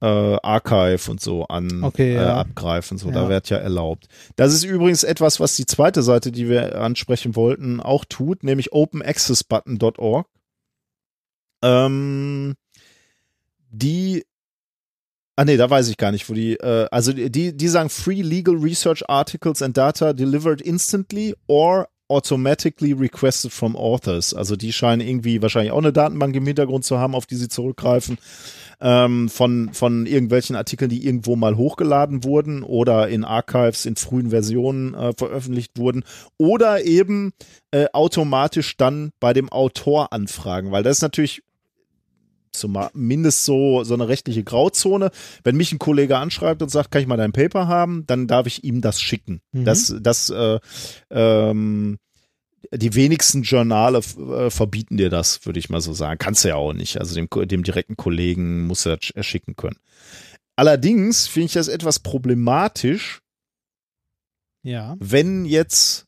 äh, Archive und so an Okay, äh, ja. abgreifen. So, Ja. da wird ja erlaubt. Das ist übrigens etwas, was die zweite Seite, die wir ansprechen wollten, auch tut, nämlich openaccessbutton.org. Ähm, die Ah nee, da weiß ich gar nicht, wo die, äh, also die, die sagen Free Legal Research Articles and Data delivered instantly or automatically requested from authors. Also die scheinen irgendwie wahrscheinlich auch eine Datenbank im Hintergrund zu haben, auf die sie zurückgreifen, ähm, von, von irgendwelchen Artikeln, die irgendwo mal hochgeladen wurden oder in Archives in frühen Versionen äh, veröffentlicht wurden oder eben äh, automatisch dann bei dem Autor anfragen, weil das ist natürlich zumindest so, so eine rechtliche Grauzone. Wenn mich ein Kollege anschreibt und sagt, kann ich mal dein Paper haben, dann darf ich ihm das schicken. Mhm. Das, das, äh, ähm, die wenigsten Journale äh, verbieten dir das, würde ich mal so sagen. Kannst du ja auch nicht. Also dem, dem direkten Kollegen muss er sch- schicken können. Allerdings finde ich das etwas problematisch, Ja. wenn jetzt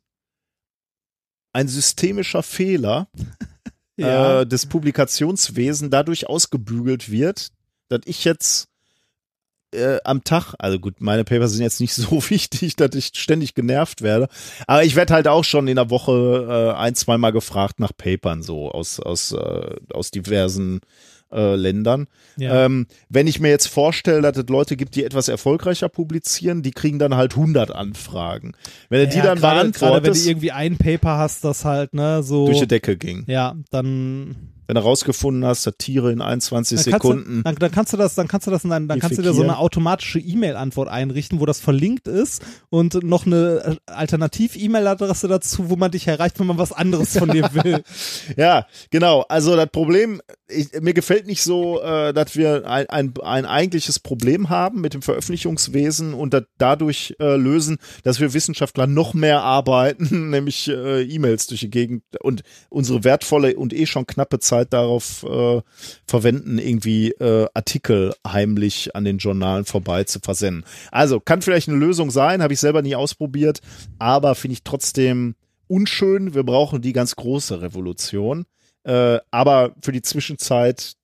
ein systemischer Fehler Ja. äh, des Publikationswesen dadurch ausgebügelt wird, dass ich jetzt äh, am Tag, also gut, meine Papers sind jetzt nicht so wichtig, dass ich ständig genervt werde, aber ich werde halt auch schon in der Woche äh, ein, zweimal gefragt nach Papern so aus aus äh, aus diversen äh, Ländern. ja. Ähm, wenn ich mir jetzt vorstelle, dass es Leute gibt, die etwas erfolgreicher publizieren, die kriegen dann halt 100 Anfragen. Wenn du die ja, dann gerade, gerade wenn du beantwortest, irgendwie ein Paper hast, das halt, ne, so. durch die Decke ging. ja, dann Wenn du rausgefunden hast, dass Tiere in 21 Dann kannst, du, Sekunden. dann, dann kannst du das, dann kannst du das in dein, dann kannst du dir so eine automatische E-Mail-Antwort einrichten, wo das verlinkt ist und noch eine äh, Alternativ-E-Mail-Adresse dazu, wo man dich erreicht, wenn man was anderes von dir will. Ja, genau. Also das Problem, ich, mir gefällt nicht so, äh, dass wir ein, ein, ein eigentliches Problem haben mit dem Veröffentlichungswesen und das dadurch äh, lösen, dass wir Wissenschaftler noch mehr arbeiten, nämlich äh, E-Mails durch die Gegend und unsere wertvolle und eh schon knappe Zeit darauf äh, verwenden, irgendwie äh, Artikel heimlich an den Journalen vorbei zu versenden. Also kann vielleicht eine Lösung sein, habe ich selber nie ausprobiert, aber finde ich trotzdem unschön. Wir brauchen die ganz große Revolution. Äh, aber für die Zwischenzeit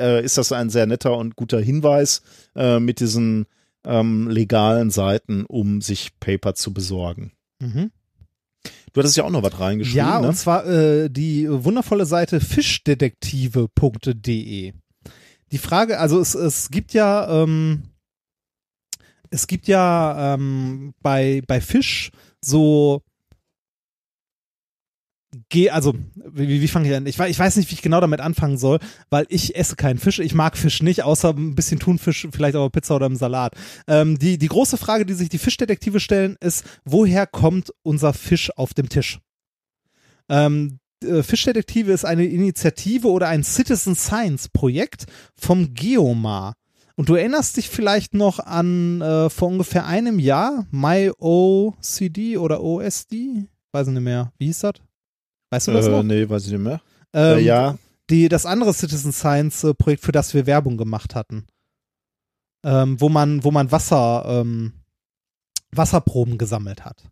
äh, ist das ein sehr netter und guter Hinweis äh, mit diesen ähm, legalen Seiten, um sich Paper zu besorgen. Mhm. Du hattest ja auch noch was reingeschrieben, Ja, ne? und zwar äh, die wundervolle Seite fischdetektive.de. Die Frage, also es, es gibt ja, ähm, es gibt ja ähm, bei, bei Fisch so Geh, also, wie, wie fange ich an? Ich, ich weiß nicht, wie ich genau damit anfangen soll, weil ich esse keinen Fisch. Ich mag Fisch nicht, außer ein bisschen Thunfisch, vielleicht auch Pizza oder im Salat. Ähm, die, die große Frage, die sich die Fischdetektive stellen, ist, woher kommt unser Fisch auf dem Tisch? Ähm, äh, Fischdetektive ist eine Initiative oder ein Citizen Science Projekt vom Geomar. Und du erinnerst dich vielleicht noch an äh, vor ungefähr einem Jahr MyOCD oder OSD? Weiß ich nicht mehr. Wie hieß das? Weißt du das Äh, noch? nee, weiß ich nicht mehr. Ähm, äh, ja, die, das andere Citizen Science äh, Projekt, für das wir Werbung gemacht hatten. Ähm, wo man, wo man Wasser, ähm, Wasserproben gesammelt hat.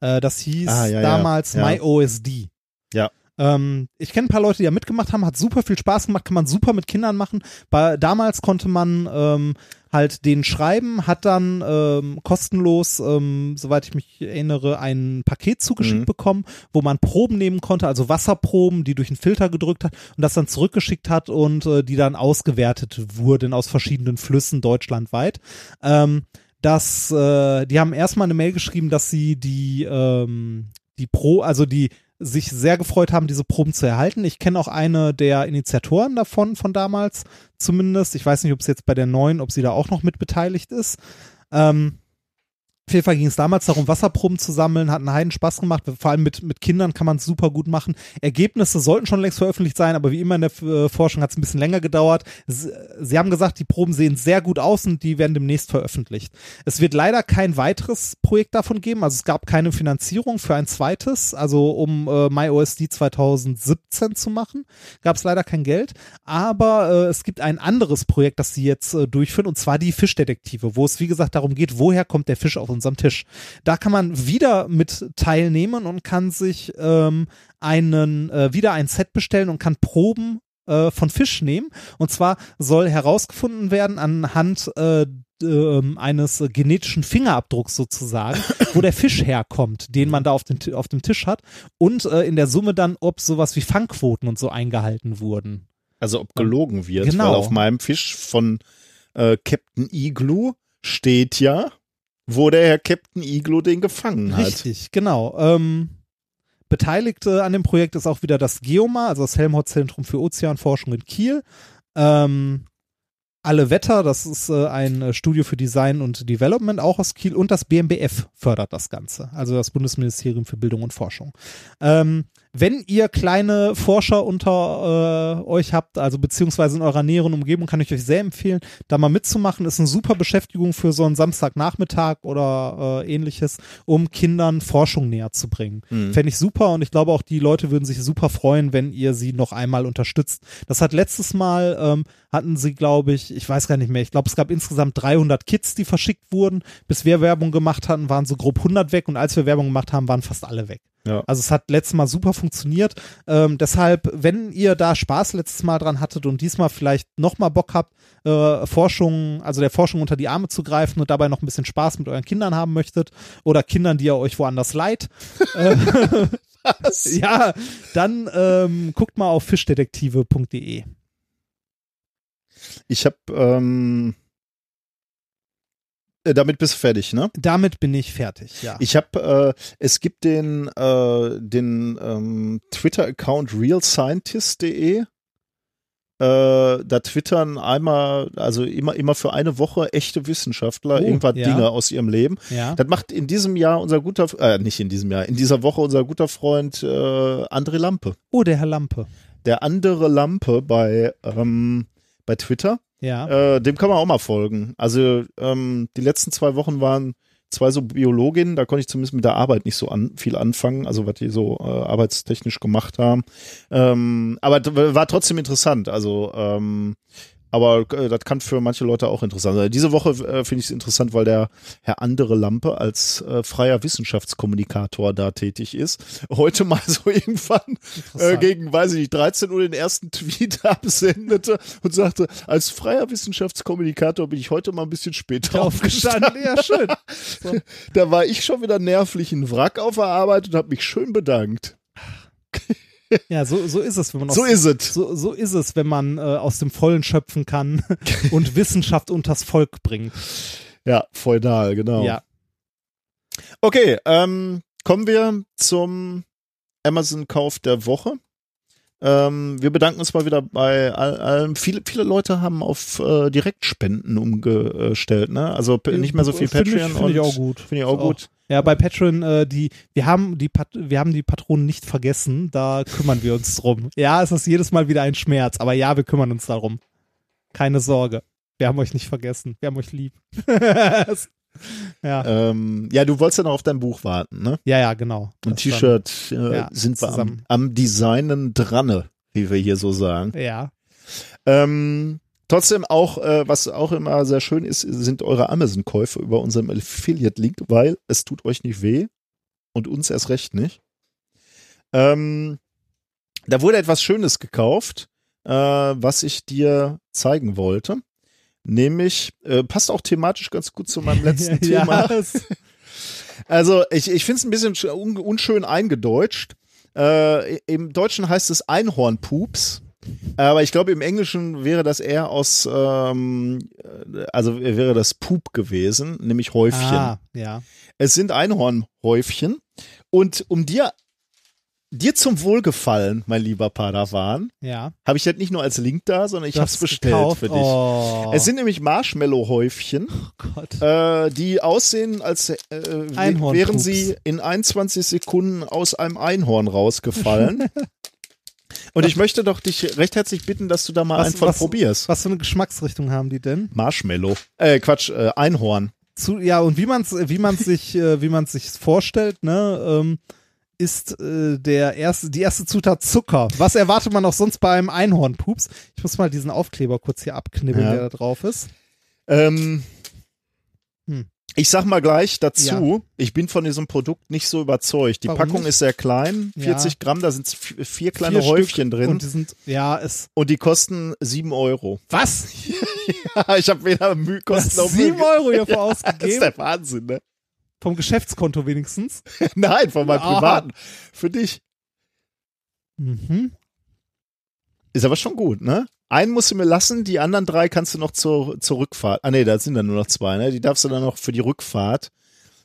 Äh, das hieß Ah, ja, damals ja. MyOSD. Ja. Ähm, ich kenne ein paar Leute, die da mitgemacht haben, hat super viel Spaß gemacht, kann man super mit Kindern machen. Bei, damals konnte man ähm, halt den schreiben, hat dann ähm, kostenlos, ähm, soweit ich mich erinnere, ein Paket zugeschickt Mhm. bekommen, wo man Proben nehmen konnte, also Wasserproben, die durch einen Filter gedrückt hat und das dann zurückgeschickt hat und äh, die dann ausgewertet wurden aus verschiedenen Flüssen deutschlandweit. Ähm, dass äh, die haben erstmal eine Mail geschrieben, dass sie die ähm, die Pro, also die sich sehr gefreut haben, diese Proben zu erhalten. Ich kenne auch eine der Initiatoren davon, von damals zumindest. Ich weiß nicht, ob es jetzt bei der neuen, ob sie da auch noch mit beteiligt ist. Ähm, auf jeden Fall ging es damals darum, Wasserproben zu sammeln, hat einen Heiden Spaß gemacht. Vor allem mit, mit Kindern kann man es super gut machen. Ergebnisse sollten schon längst veröffentlicht sein, aber wie immer in der äh, Forschung hat es ein bisschen länger gedauert. Sie, sie haben gesagt, die Proben sehen sehr gut aus und die werden demnächst veröffentlicht. Es wird leider kein weiteres Projekt davon geben. Also es gab keine Finanzierung für ein zweites, also um äh, MyOSD 2017 zu machen, gab es leider kein Geld. Aber äh, es gibt ein anderes Projekt, das sie jetzt äh, durchführen, und zwar die Fischdetektive, wo es wie gesagt darum geht, woher kommt der Fisch auf unserem Tisch. Da kann man wieder mit teilnehmen und kann sich ähm, einen äh, wieder ein Set bestellen und kann Proben äh, von Fisch nehmen. Und zwar soll herausgefunden werden anhand äh, ähm, eines genetischen Fingerabdrucks sozusagen, wo der Fisch herkommt, den man da auf, den, auf dem Tisch hat und äh, in der Summe dann, ob sowas wie Fangquoten und so eingehalten wurden. Also ob gelogen wird, Genau. weil auf meinem Fisch von äh, Captain Igloo steht ja, wo der Herr Captain Igloo den gefangen hat. Richtig, genau. Ähm, Beteiligte an dem Projekt ist auch wieder das GEOMA, also das Helmholtz-Zentrum für Ozeanforschung in Kiel. Ähm, alle Wetter, das ist äh, ein äh, Studio für Design und Development, auch aus Kiel, und das BMBF fördert das Ganze, also das Bundesministerium für Bildung und Forschung. Ähm, wenn ihr kleine Forscher unter äh, euch habt, also beziehungsweise in eurer näheren Umgebung, kann ich euch sehr empfehlen, da mal mitzumachen. Ist eine super Beschäftigung für so einen Samstagnachmittag oder äh, ähnliches, um Kindern Forschung näher zu bringen. Mhm. Fände ich super und ich glaube auch die Leute würden sich super freuen, wenn ihr sie noch einmal unterstützt. Das hat letztes Mal, ähm, hatten sie, glaube ich, ich weiß gar nicht mehr, ich glaube es gab insgesamt 300 Kits, die verschickt wurden. Bis wir Werbung gemacht hatten, waren so grob 100 weg und als wir Werbung gemacht haben, waren fast alle weg. Ja. Also es hat letztes Mal super funktioniert. Ähm, deshalb, wenn ihr da Spaß letztes Mal dran hattet und diesmal vielleicht nochmal Bock habt, äh, Forschung, also der Forschung unter die Arme zu greifen und dabei noch ein bisschen Spaß mit euren Kindern haben möchtet oder Kindern, die ihr euch woanders leiht, äh, ja, dann ähm, guckt mal auf fischdetektive.de. Ich habe ähm, äh, damit bist du fertig, ne? Damit bin ich fertig, ja. Ich habe, äh, es gibt den, äh, den ähm, Twitter-Account realscientist.de. Äh, da twittern einmal, also immer, immer für eine Woche echte Wissenschaftler Oh, irgendwas ja. Dinge aus ihrem Leben. ja. Das macht in diesem Jahr unser guter, äh, nicht in diesem Jahr, in dieser Woche unser guter Freund äh, André Lampe. Oh, der Herr Lampe. Der andere Lampe bei, ähm, bei Twitter. Ja. Äh, dem kann man auch mal folgen. Also ähm, die letzten zwei Wochen waren zwei so Biologinnen, da konnte ich zumindest mit der Arbeit nicht so an, viel anfangen, also was die so äh, arbeitstechnisch gemacht haben. Ähm, aber war trotzdem interessant. Also ähm, aber äh, das kann für manche Leute auch interessant sein. Diese Woche äh, finde ich es interessant, weil der Herr Andere Lampe als äh, freier Wissenschaftskommunikator da tätig ist. Heute mal so irgendwann äh, gegen, weiß ich nicht, 13 Uhr den ersten Tweet absendete und sagte, als freier Wissenschaftskommunikator bin ich heute mal ein bisschen später aufgestanden. Aufgestanden, ja, schön. Da war ich schon wieder nervlich ein Wrack auf der Arbeit und habe mich schön bedankt. Ja, so, so ist es, wenn man aus So ist es. So, so ist es, wenn man äh, aus dem Vollen schöpfen kann und Wissenschaft unters Volk bringt. Ja, feudal, genau. Ja. Okay, ähm, kommen wir zum Amazon-Kauf der Woche. Ähm, wir bedanken uns mal wieder bei all- allem. Viele, viele Leute haben auf äh, Direktspenden umgestellt, ne? Also p- nicht mehr so viel Finde ich- Patreon. Finde ich auch gut. Finde ich auch Ist gut. Ja, bei Patreon, äh, die, wir haben die, Pat wir haben die Patronen nicht vergessen, da kümmern wir uns drum. Ja, es ist jedes Mal wieder ein Schmerz, aber ja, wir kümmern uns darum. Keine Sorge. Wir haben euch nicht vergessen. Wir haben euch lieb. ja. Ähm, ja, du wolltest ja noch auf dein Buch warten, ne? ja, ja, genau. Ein T-Shirt äh, ja, sind wir am, zusammen. am Designen dran, wie wir hier so sagen. Ja. Ähm, trotzdem auch, äh, was auch immer sehr schön ist, sind eure Amazon-Käufe über unserem Affiliate-Link, weil es tut euch nicht weh und uns erst recht nicht. Ähm, da wurde etwas Schönes gekauft, äh, was ich dir zeigen wollte. Nämlich, äh, passt auch thematisch ganz gut zu meinem letzten Thema. Also ich, ich finde es ein bisschen sch- un unschön eingedeutscht. Äh, Im Deutschen heißt es Einhornpups. Aber ich glaube, im Englischen wäre das eher aus, ähm, also wäre das Pup gewesen, nämlich Häufchen. Ah, ja. Es sind Einhornhäufchen. Und um dir, dir zum Wohlgefallen, mein lieber Padawan, Ja. habe ich das nicht nur als Link da, sondern ich habe es bestellt gekauft? für dich. Oh. Es sind nämlich Marshmallow-Häufchen, Gott. äh, die aussehen, als äh, Einhornpups. wären sie in 21 Sekunden aus einem Einhorn rausgefallen. Und ich möchte doch dich recht herzlich bitten, dass du da mal einen von probierst. Was für eine Geschmacksrichtung haben die denn? Marshmallow. Äh, Quatsch, äh, Einhorn. Zu, ja, und wie man es wie man's sich, äh, wie man sich vorstellt, ne, ähm, ist äh, der erste, die erste Zutat Zucker. Was erwartet man auch sonst bei einem Einhornpups? Ich muss mal diesen Aufkleber kurz hier abknibbeln, Ja. der da drauf ist. Ähm, Hm. Ich sag mal gleich dazu, Ja. ich bin von diesem Produkt nicht so überzeugt. Die Warum Packung nicht? ist sehr klein, Ja. 40 Gramm, da sind vier kleine Vier Häufchen Stück drin Und und die sind, ja, es. die kosten 7 Euro. Was? ich habe weder Mühe, Kosten noch sieben Mühe. Euro hierfür Das ist ausgegeben. der Wahnsinn, ne? Vom Geschäftskonto wenigstens. Nein, von meinem Ah. privaten. Für dich. Mhm. Ist aber schon gut, ne? Einen musst du mir lassen, die anderen drei kannst du noch zur, zur Rückfahrt. Ah nee, da sind dann nur noch zwei, ne? Die darfst du dann noch für die Rückfahrt.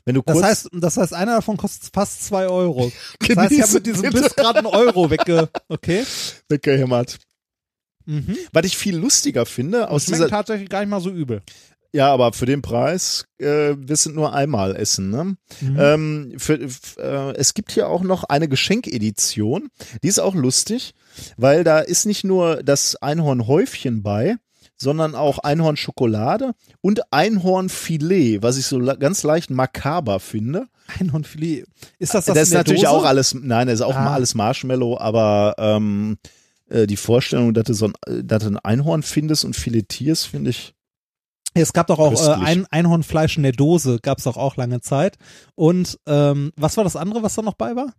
Wenn du Das heißt, das heißt, einer davon kostet fast zwei Euro. Das heißt, ich habe mit diesem bitte. Biss gerade einen Euro wegge. Okay. weggehämmert. Mhm. Was ich viel lustiger finde, aus Das dieser, tatsächlich gar nicht mal so übel. Ja, aber für den Preis, äh, wir sind nur einmal essen, ne? Mhm. Ähm, für, äh, es gibt hier auch noch eine Geschenkedition, die ist auch lustig, weil da ist nicht nur das Einhornhäufchen bei, sondern auch Einhornschokolade und Einhornfilet, was ich so ganz leicht makaber finde. Einhornfilet. Ist das das, Das, ist natürlich Dose? auch alles, nein, das ist auch Ah. mal alles Marshmallow, aber ähm, äh, die Vorstellung, dass du so ein, äh, dass du ein Einhorn findest und filetierst, finde ich. Es gab doch auch äh, ein Einhornfleisch in der Dose, gab es doch auch lange Zeit. Und ähm, was war das andere, was da noch bei war?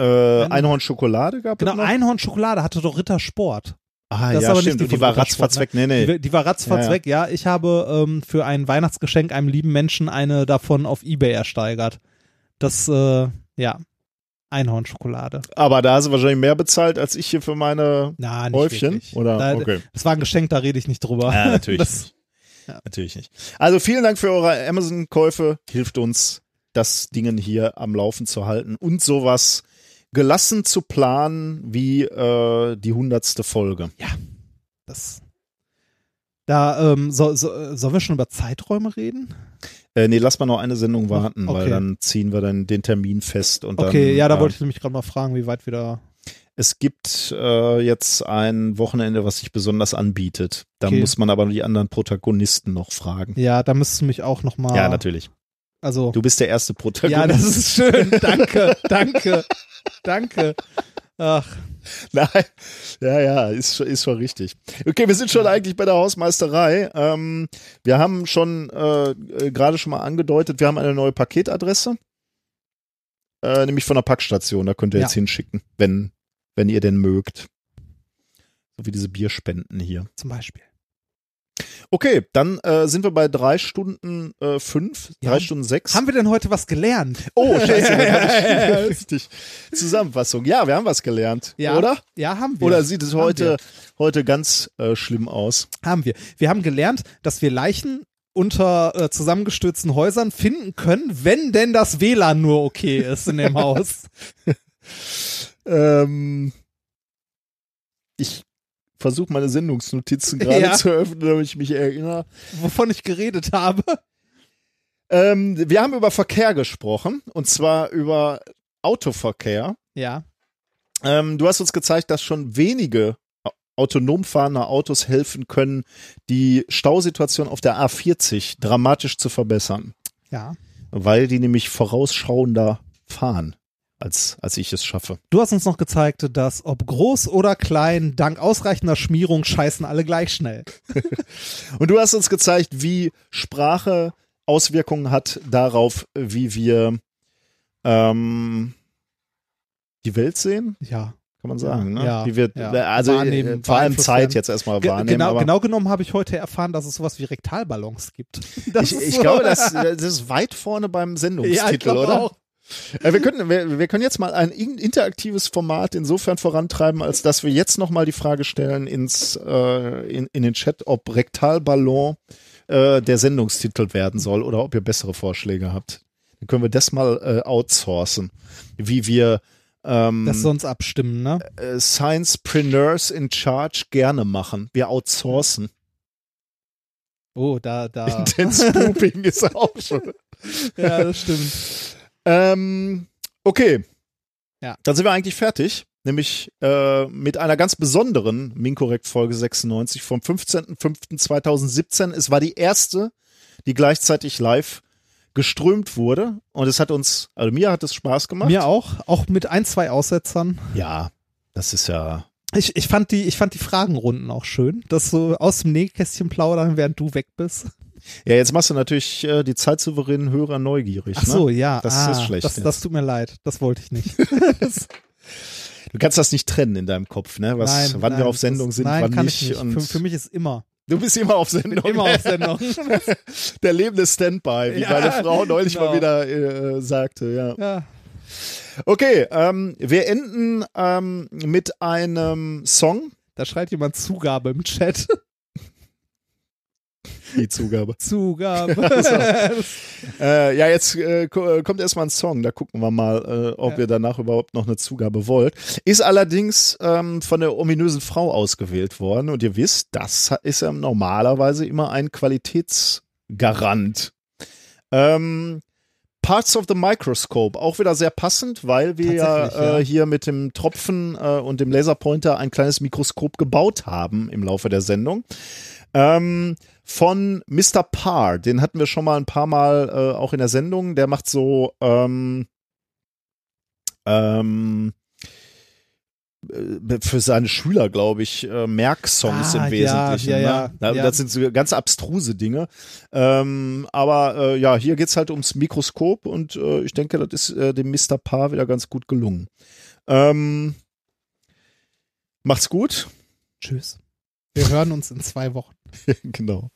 Äh, Ein- Einhornschokolade gab Genau, es noch? Einhornschokolade hatte doch Rittersport. ah, das ja, aber nicht stimmt. die und die von war ratzfatz ne? weg. Nee, nee. Die, die war ratzfatz Ja, ja. weg, ja. Ich habe ähm, für ein Weihnachtsgeschenk einem lieben Menschen eine davon auf Ebay ersteigert. Das, äh, ja, Einhornschokolade. Aber da hast du wahrscheinlich mehr bezahlt als ich hier für meine Na, nicht Häufchen. wirklich. Oder? Da, okay. Das war ein Geschenk, da rede ich nicht drüber. Ja, natürlich Das, nicht. Ja. Natürlich nicht. Also vielen Dank für eure Amazon-Käufe. Hilft uns, das Dingen hier am Laufen zu halten und sowas gelassen zu planen wie äh, die hundertste Folge. das, da, ähm, so, so, sollen wir schon über Zeiträume reden? Äh, nee, lass mal noch eine Sendung warten, weil okay. dann ziehen wir dann den Termin fest und Okay, dann, ja, da äh, wollte ich nämlich gerade mal fragen, wie weit wir da. Es gibt äh, jetzt ein Wochenende, was sich besonders anbietet. Da Okay. muss man aber die anderen Protagonisten noch fragen. Ja, da müsstest du mich auch noch mal. Ja, natürlich. Also. Du bist der erste Protagonist. ja, das ist schön. Danke, danke, danke. Ach, Nein, ja, ja, ist, schon- ist schon richtig. Okay, wir sind schon eigentlich bei der Hausmeisterei. Ähm, wir haben schon äh, äh, gerade schon mal angedeutet, wir haben eine neue Paketadresse, äh, nämlich von der Packstation. Da könnt ihr Ja. jetzt hinschicken, wenn, wenn ihr denn mögt. So wie diese Bierspenden hier. zum Beispiel. Okay, dann äh, sind wir bei drei Stunden äh, fünf, Ja. drei Stunden sechs. Haben wir denn heute was gelernt? oh, scheiße, Ja, ja, richtig. Zusammenfassung. Ja, wir haben was gelernt, Ja. oder? Ja, haben wir. Oder sieht es Haben heute, heute ganz äh, schlimm aus? Haben wir. Wir haben gelernt, dass wir Leichen unter äh, zusammengestürzten Häusern finden können, wenn denn das WLAN nur okay ist in dem Haus. Ähm, ich versuche meine Sendungsnotizen gerade Ja. zu öffnen, damit ich mich erinnere. Wovon ich geredet habe. Ähm, wir haben über Verkehr gesprochen und zwar über Autoverkehr. Ja. Ähm, du hast uns gezeigt, dass schon wenige au- autonom fahrende Autos helfen können, die Stausituation auf der A40 dramatisch zu verbessern, Ja. weil die nämlich vorausschauender fahren, als, als ich es schaffe. Du hast uns noch gezeigt, dass ob groß oder klein, dank ausreichender Schmierung scheißen alle gleich schnell. Und du hast uns gezeigt, wie Sprache Auswirkungen hat darauf, wie wir ähm, die Welt sehen, Ja. kann man sagen. Ne? Ja, wie wir, ja. Also Wahrnehmen, äh, vor allem Zeit werden. jetzt erstmal wahrnehmen. genau, genau genommen habe ich heute erfahren, dass es sowas wie Rektalballons gibt. Das ich, ich glaube, das, das ist weit vorne beim ja, Sendungstitel, glaube oder? auch. Äh, wir, können, wir, wir können jetzt mal ein in- interaktives Format insofern vorantreiben, als dass wir jetzt nochmal die Frage stellen ins, äh, in, in den Chat, ob Rektalballon äh, der Sendungstitel werden soll oder ob ihr bessere Vorschläge habt. Dann können wir das mal äh, outsourcen, wie wir ähm, Das sonst abstimmen, ne? äh, Sciencepreneurs in Charge gerne machen. Wir outsourcen. Oh, da, da. Denn Spooping ist auch schon. ja, das stimmt. Ähm, okay. Ja. Dann sind wir eigentlich fertig. Nämlich äh, mit einer ganz besonderen Minkorrekt Folge 96 vom 15.05.2017. Es war die erste, die gleichzeitig live geströmt wurde. Und es hat uns, also mir hat es Spaß gemacht. Mir auch, auch mit ein, zwei Aussetzern. Ja, das ist ja. Ich, ich, fand die, ich fand die Fragenrunden auch schön, dass so aus dem Nähkästchen plaudern, während du weg bist. Ja, jetzt machst du natürlich äh, die zeitsouveränen Hörer neugierig. Ach so, ne? ja. Das ah, ist schlecht. Das, das tut mir leid. Das wollte ich nicht. du kannst das nicht trennen in deinem Kopf, ne? Was, nein, wann nein, wir auf Sendung das, sind, nein, wann kann nicht. Ich nicht. Für, für mich ist immer. du bist immer auf Sendung. Immer auf Sendung. Der lebende Standby, wie Ja, meine Frau neulich genau. mal wieder äh, sagte, ja. ja. Okay, ähm, wir enden ähm, mit einem Song. Da schreit jemand Zugabe im Chat. Die Zugabe. Zugabe. Äh, ja, jetzt äh, äh, kommt erstmal ein Song, da gucken wir mal, äh, ob Ja. ihr danach überhaupt noch eine Zugabe wollt. Ist allerdings ähm, von der ominösen Frau ausgewählt worden und ihr wisst, das ist ja normalerweise immer ein Qualitätsgarant. Ähm, Parts of the Microscope, auch wieder sehr passend, weil wir ja. Äh, hier mit dem Tropfen äh, und dem Laserpointer ein kleines Mikroskop gebaut haben im Laufe der Sendung. Ähm, von Mr. Parr, den hatten wir schon mal ein paar Mal äh, auch in der Sendung. Der macht so ähm, ähm, äh, für seine Schüler, glaube ich, äh, Merksongs Ah, im Wesentlichen. ja, ne? ja, Da- ja. Das sind so ganz abstruse Dinge. Ähm, aber äh, ja, hier geht's halt ums Mikroskop und äh, ich denke, das ist äh, dem Mr. Parr wieder ganz gut gelungen. Ähm, macht's gut. Tschüss. Wir hören uns in zwei Wochen. genau.